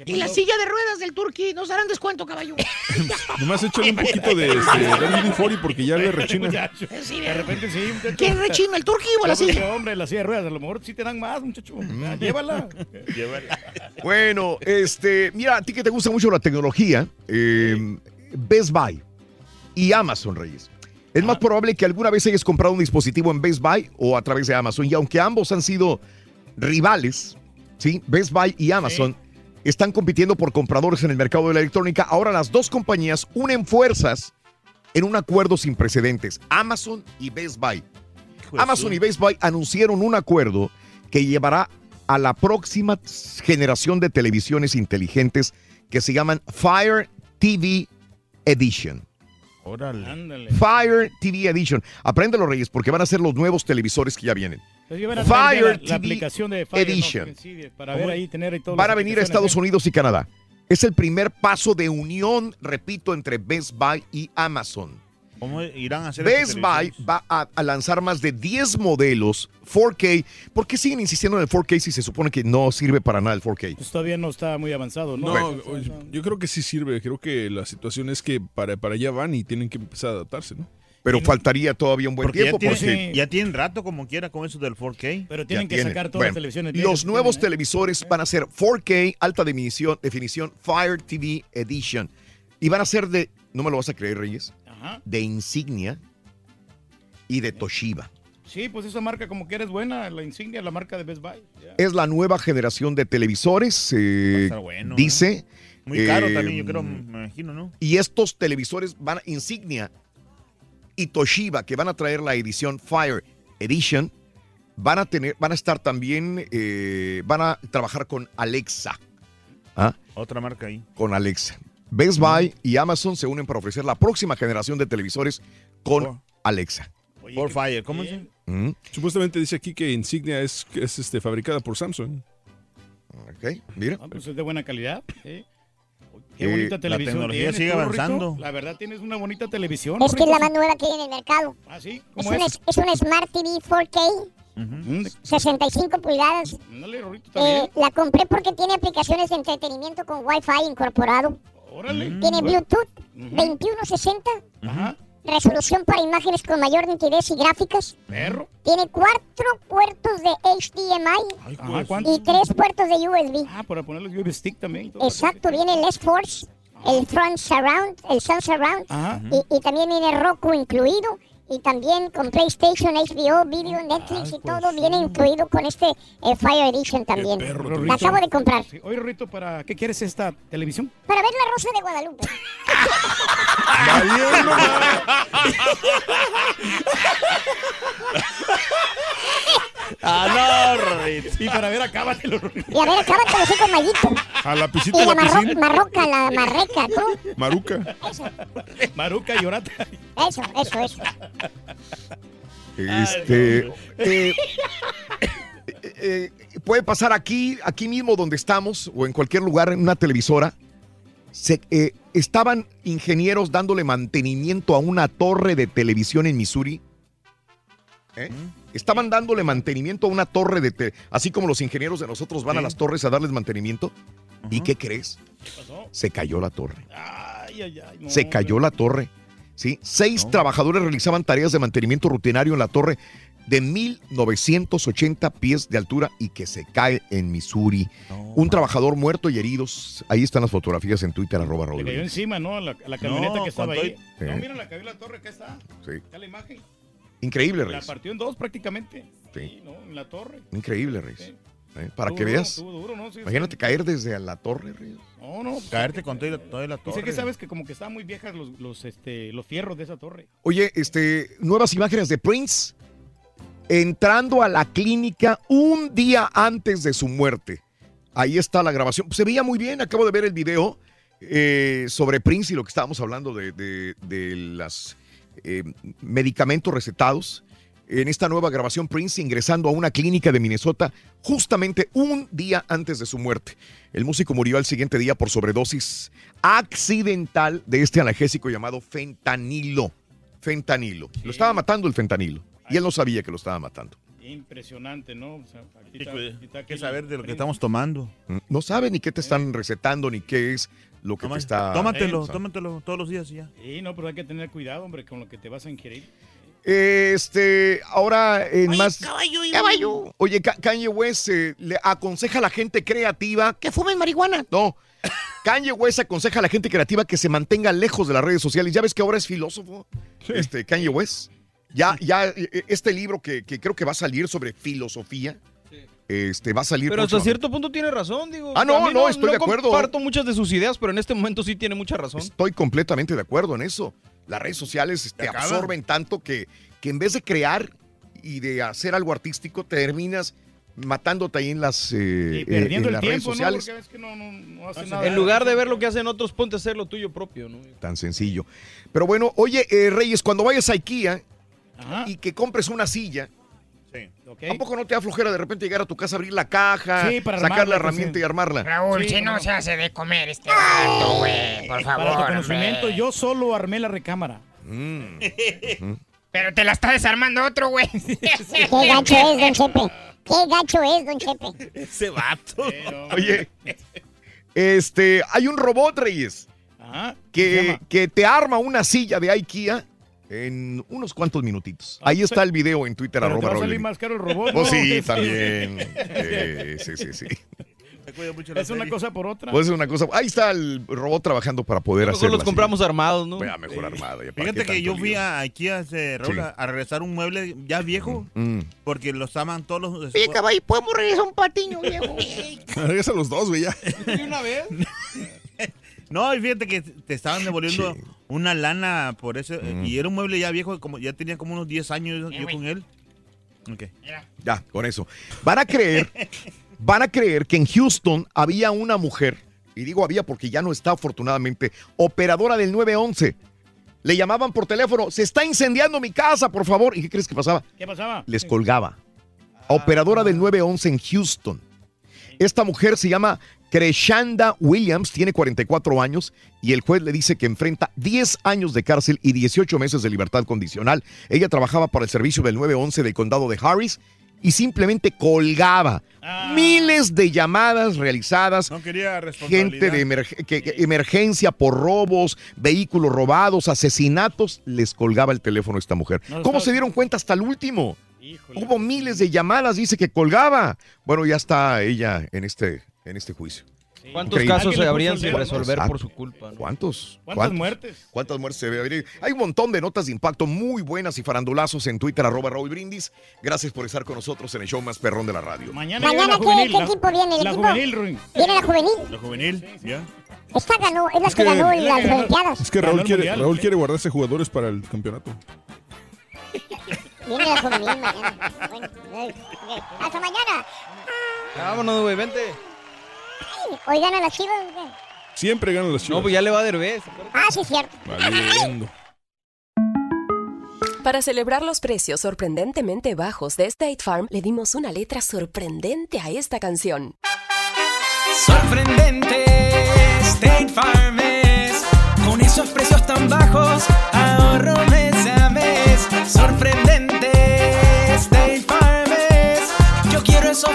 ¿Y la silla de ruedas del Turqui nos darán descuento, caballo? Nomás échale un poquito de este, Fori porque ya le rechina. Muchacho. De repente sí, muchacho. ¿Quién rechina, el Turqui o la silla? hombre, la silla de ruedas, a lo mejor sí te dan más, muchacho. Ya, Llévala. Bueno, este, mira, a ti que te gusta mucho la tecnología, eh, Best Buy y Amazon, Reyes. Es más probable que alguna vez hayas comprado un dispositivo en Best Buy o a través de Amazon. Y aunque ambos han sido rivales, ¿sí? Best Buy y Amazon están compitiendo por compradores en el mercado de la electrónica. Ahora las dos compañías unen fuerzas en un acuerdo sin precedentes. Amazon y Best Buy. Amazon y Best Buy anunciaron un acuerdo que llevará a la próxima generación de televisiones inteligentes que se llaman Fire TV Edition. Órale. Fire TV Edition. Aprende los reyes porque van a ser los nuevos televisores que ya vienen. Fire la, la TV aplicación de Fire, ¿no? Edition. Sí, para ver ahí, tener ahí todas Van a venir a Estados. Unidos y Canadá. Es el primer paso de unión, repito, entre Best Buy y Amazon. ¿Cómo irán a hacer Best Buy va a, a lanzar más de 10 modelos 4K. ¿Por qué siguen insistiendo en el 4K si se supone que no sirve para nada el 4K? Pues todavía no está muy avanzado, ¿no? No, yo creo que sí sirve. Creo que la situación es que para, para allá van y tienen que empezar a adaptarse, ¿no? Pero faltaría todavía un buen Porque tiempo ya, porque tienen, ya tienen rato como quiera con eso del 4K. Pero ya tienen que tienen. sacar todas Bueno, las televisiones. Los nuevos tienen, ¿eh? televisores van a ser 4K, alta definición, definición Fire TV Edition. Y van a ser de, no me lo vas a creer, Reyes, Ajá. de Insignia y de Toshiba. Sí, pues esa marca como que eres buena, la insignia, la marca de Best Buy. Es la nueva generación de televisores, eh, estar bueno, dice. Muy caro eh, también, yo creo, me imagino, ¿no? Y estos televisores van a Insignia y Toshiba, que van a traer la edición Fire Edition, van a tener, van a estar también, eh, van a trabajar con Alexa. ¿Ah? Otra marca ahí. Con Alexa. Best Buy y Amazon se unen para ofrecer la próxima generación de televisores con Alexa. Por Fire, ¿cómo se Mm. Supuestamente dice aquí que Insignia es, es este, fabricada por Samsung. Ok, mira. Ah, pues es de buena calidad. sí. Qué bonita la televisión. tecnología tienes, sigue avanzando. La verdad, tienes una bonita televisión. Es que es la más nueva que hay en el mercado. Ah, sí. Es ¿Cómo una, es? es una Smart TV 4K, Mm, 65 pulgadas. Eh, la compré porque tiene aplicaciones de entretenimiento con Wi-Fi incorporado. Órale. Tiene Bueno. Bluetooth Ujú. 2160, Ajá. Resolución para imágenes con mayor nitidez y gráficas. Perro. Tiene cuatro puertos de HDMI Ajá, y tres puertos de USB. Ah, para poner los USB stick también. Exacto, viene el S-Force, el Front Surround, el Sun Surround y, y también viene Roku incluido. Y también con PlayStation, HBO, Video, Netflix y todo viene incluido con este eh, Fire Edition también. La acabo de comprar. Sí. Oye, Rorrito, ¿para qué quieres esta televisión? Para ver la Rosa de Guadalupe. Ah, no. Y para ver, acábatelo, Rorrito. Y a ver, acábate así con Mayito. A la Y piscita de la la marro- piscina. marroca, la marreca, ¿tú? Maruca. Eso, Maruca y Orata. eso, eso, eso. Este, eh, eh, puede pasar aquí, aquí mismo donde estamos o en cualquier lugar en una televisora. Se, eh, estaban ingenieros dándole mantenimiento a una torre de televisión en Missouri. ¿Eh? Estaban dándole mantenimiento a una torre de te- así como los ingenieros de nosotros van a las torres a darles mantenimiento. ¿Y qué crees? pasó? Se cayó la torre. Ay, ay, ay. no, Se cayó la torre. ¿sí? Seis trabajadores realizaban tareas de mantenimiento rutinario en la torre de 1980 pies de altura y que se cae en Missouri. Un trabajador muerto y heridos. Ahí están las fotografías en Twitter, arroba Le cayó encima, ¿no? La, camioneta No, que estaba ahí. No, mira, la cayó la torre, acá está. Sí. Está la imagen. Increíble, La Reyes. partió en dos prácticamente. Sí. ¿no? En la torre. Increíble, Reyes. ¿Eh? Para que duro, veas. estuvo duro, ¿no? Sí, Imagínate caer desde la torre, Reyes. No, no. Caerte con toda la, toda la Y sé torre. que sabes que como que estaban muy viejas los, los, este, los fierros de esa torre. Oye, este, nuevas imágenes de Prince entrando a la clínica un día antes de su muerte. Ahí está la grabación. Se veía muy bien, acabo de ver el video eh, sobre Prince y lo que estábamos hablando de, de, de los medicamentos recetados. En esta nueva grabación, Prince ingresando a una clínica de Minnesota justamente un día antes de su muerte. El músico murió al siguiente día por sobredosis accidental de este analgésico llamado fentanilo. Fentanilo. Lo estaba matando el fentanilo. Y él no sabía que lo estaba matando. Impresionante, ¿no? O sea, aquí Hay está- que- aquí está hay que aquel saber de lo que estamos tomando. Mm, No sabe ni qué te están recetando, ni qué es lo que te está... Tómatelo, tómatelo todos los días y ya. Sí, no, pero hay que tener cuidado, hombre, con lo que te vas a ingerir. Este, ahora en más... Caballo, Caballo. Oye, Ka- Kanye West eh, le aconseja a la gente creativa que fumen marihuana. No. Kanye West aconseja a la gente creativa que se mantenga lejos de las redes sociales. Ya ves que ahora es filósofo, este Kanye West. Ya, ya, eh, este libro que, que creo que va a salir sobre filosofía, este, va a salir Pero hasta cierto punto tiene razón, digo. Ah, no, A mí no, estoy de acuerdo. comparto muchas de sus ideas, pero en este momento sí tiene mucha razón. Estoy completamente de acuerdo en eso. Las redes sociales te acaban. absorben tanto que, que en vez de crear y de hacer algo artístico, terminas matándote ahí en las, eh, Y perdiendo eh, en el las redes tiempo, ¿no? sociales. Porque ves que no, no, no hace nada. En lugar de ver lo que hacen otros, ponte a hacer lo tuyo propio, ¿no? Tan sencillo. Pero bueno, oye, eh, Reyes, cuando vayas a IKEA y que compres una silla, ¿a poco no te da flojera de repente llegar a tu casa, abrir la caja, Sí, para sacar armarla, la herramienta sí. y armarla? Raúl, Sí, si no se hace de comer este vato, güey. Por favor, Para tu conocimiento, yo solo armé la recámara. Mm. Pero te la está desarmando otro, güey. Qué gacho es, don Chepe. Qué gacho es, don Chepe. Ese vato. Oye, este, hay un robot, Reyes, Ajá. que, que te arma una silla de IKEA en unos cuantos minutitos. Ahí está el video en Twitter, Pero te arroba va a salir más caro el robot, Pues ¿no? sí, también. Eh, sí, sí, sí. Es una cosa por otra. Pues es una cosa. Ahí está el robot trabajando para poder hacer. los compramos armados, ¿no? Ya, mejor armado. ya, ¿para Fíjate que yo fui lío? a Raúl, Sí. a, regresar un mueble ya viejo, Mm. porque los estaban todos los... Oye, caballo, ¿podemos regresar un patiño, viejo? Regresa los dos, güey, ya. ¿De una vez? No, y fíjate que te estaban devolviendo una lana por eso. Mm. Y era un mueble ya viejo, como ya tenía como unos 10 años yo con él. Ok. Ya, con eso. Van a creer, van a creer que en Houston había una mujer, y digo había porque ya no está afortunadamente, operadora del 911. Le llamaban por teléfono, se está incendiando mi casa, por favor. ¿Y qué crees que pasaba? ¿Qué pasaba? Les colgaba. Operadora del 911 en Houston. Esta mujer se llama Creshanda Williams, tiene 44 años y el juez le dice que enfrenta 10 años de cárcel y 18 meses de libertad condicional. Ella trabajaba para el servicio del 911 del condado de Harris y simplemente colgaba miles de llamadas realizadas, No quería gente de que- emergencia por robos, vehículos robados, asesinatos, les colgaba el teléfono a esta mujer. No, ¿Cómo se dieron cuenta hasta el último? Hubo miles de llamadas, dice que colgaba. Bueno, ya está ella en este, en este juicio. ¿Cuántos Increíble. casos se habrían sin resolver por su culpa? ¿no? ¿Cuántos? ¿Cuántas muertes? ¿Cuántas muertes se ve? Hay un montón de notas de impacto muy buenas y farandulazos en Twitter, arroba Raúl Brindis. Gracias por estar con nosotros en el show más perrón de la radio. Mañana, Mañana, ¿qué, juvenil. qué la- equipo viene? ¿El La equipo? juvenil, Ruin. ¿Viene la juvenil? La juvenil, ya. Esta ganó, es la Es que, que- ganó en la las. Olimpiadas. Es que Raúl quiere, mundial, Raúl sí. quiere guardarse jugadores para el campeonato. Viene la juvenil mañana. Bueno, eh, ok. hasta mañana. Vámonos, güey, vente. Ay, Hoy gana la chivas. Siempre ganan las chivas. No, pues ya le va a Derbez. Ah, sí, es cierto. Valiendo. Para celebrar los precios sorprendentemente bajos de State Farm, le dimos una letra sorprendente a esta canción. Sorprendente, State Farm es. Con esos precios tan bajos, ahorro mes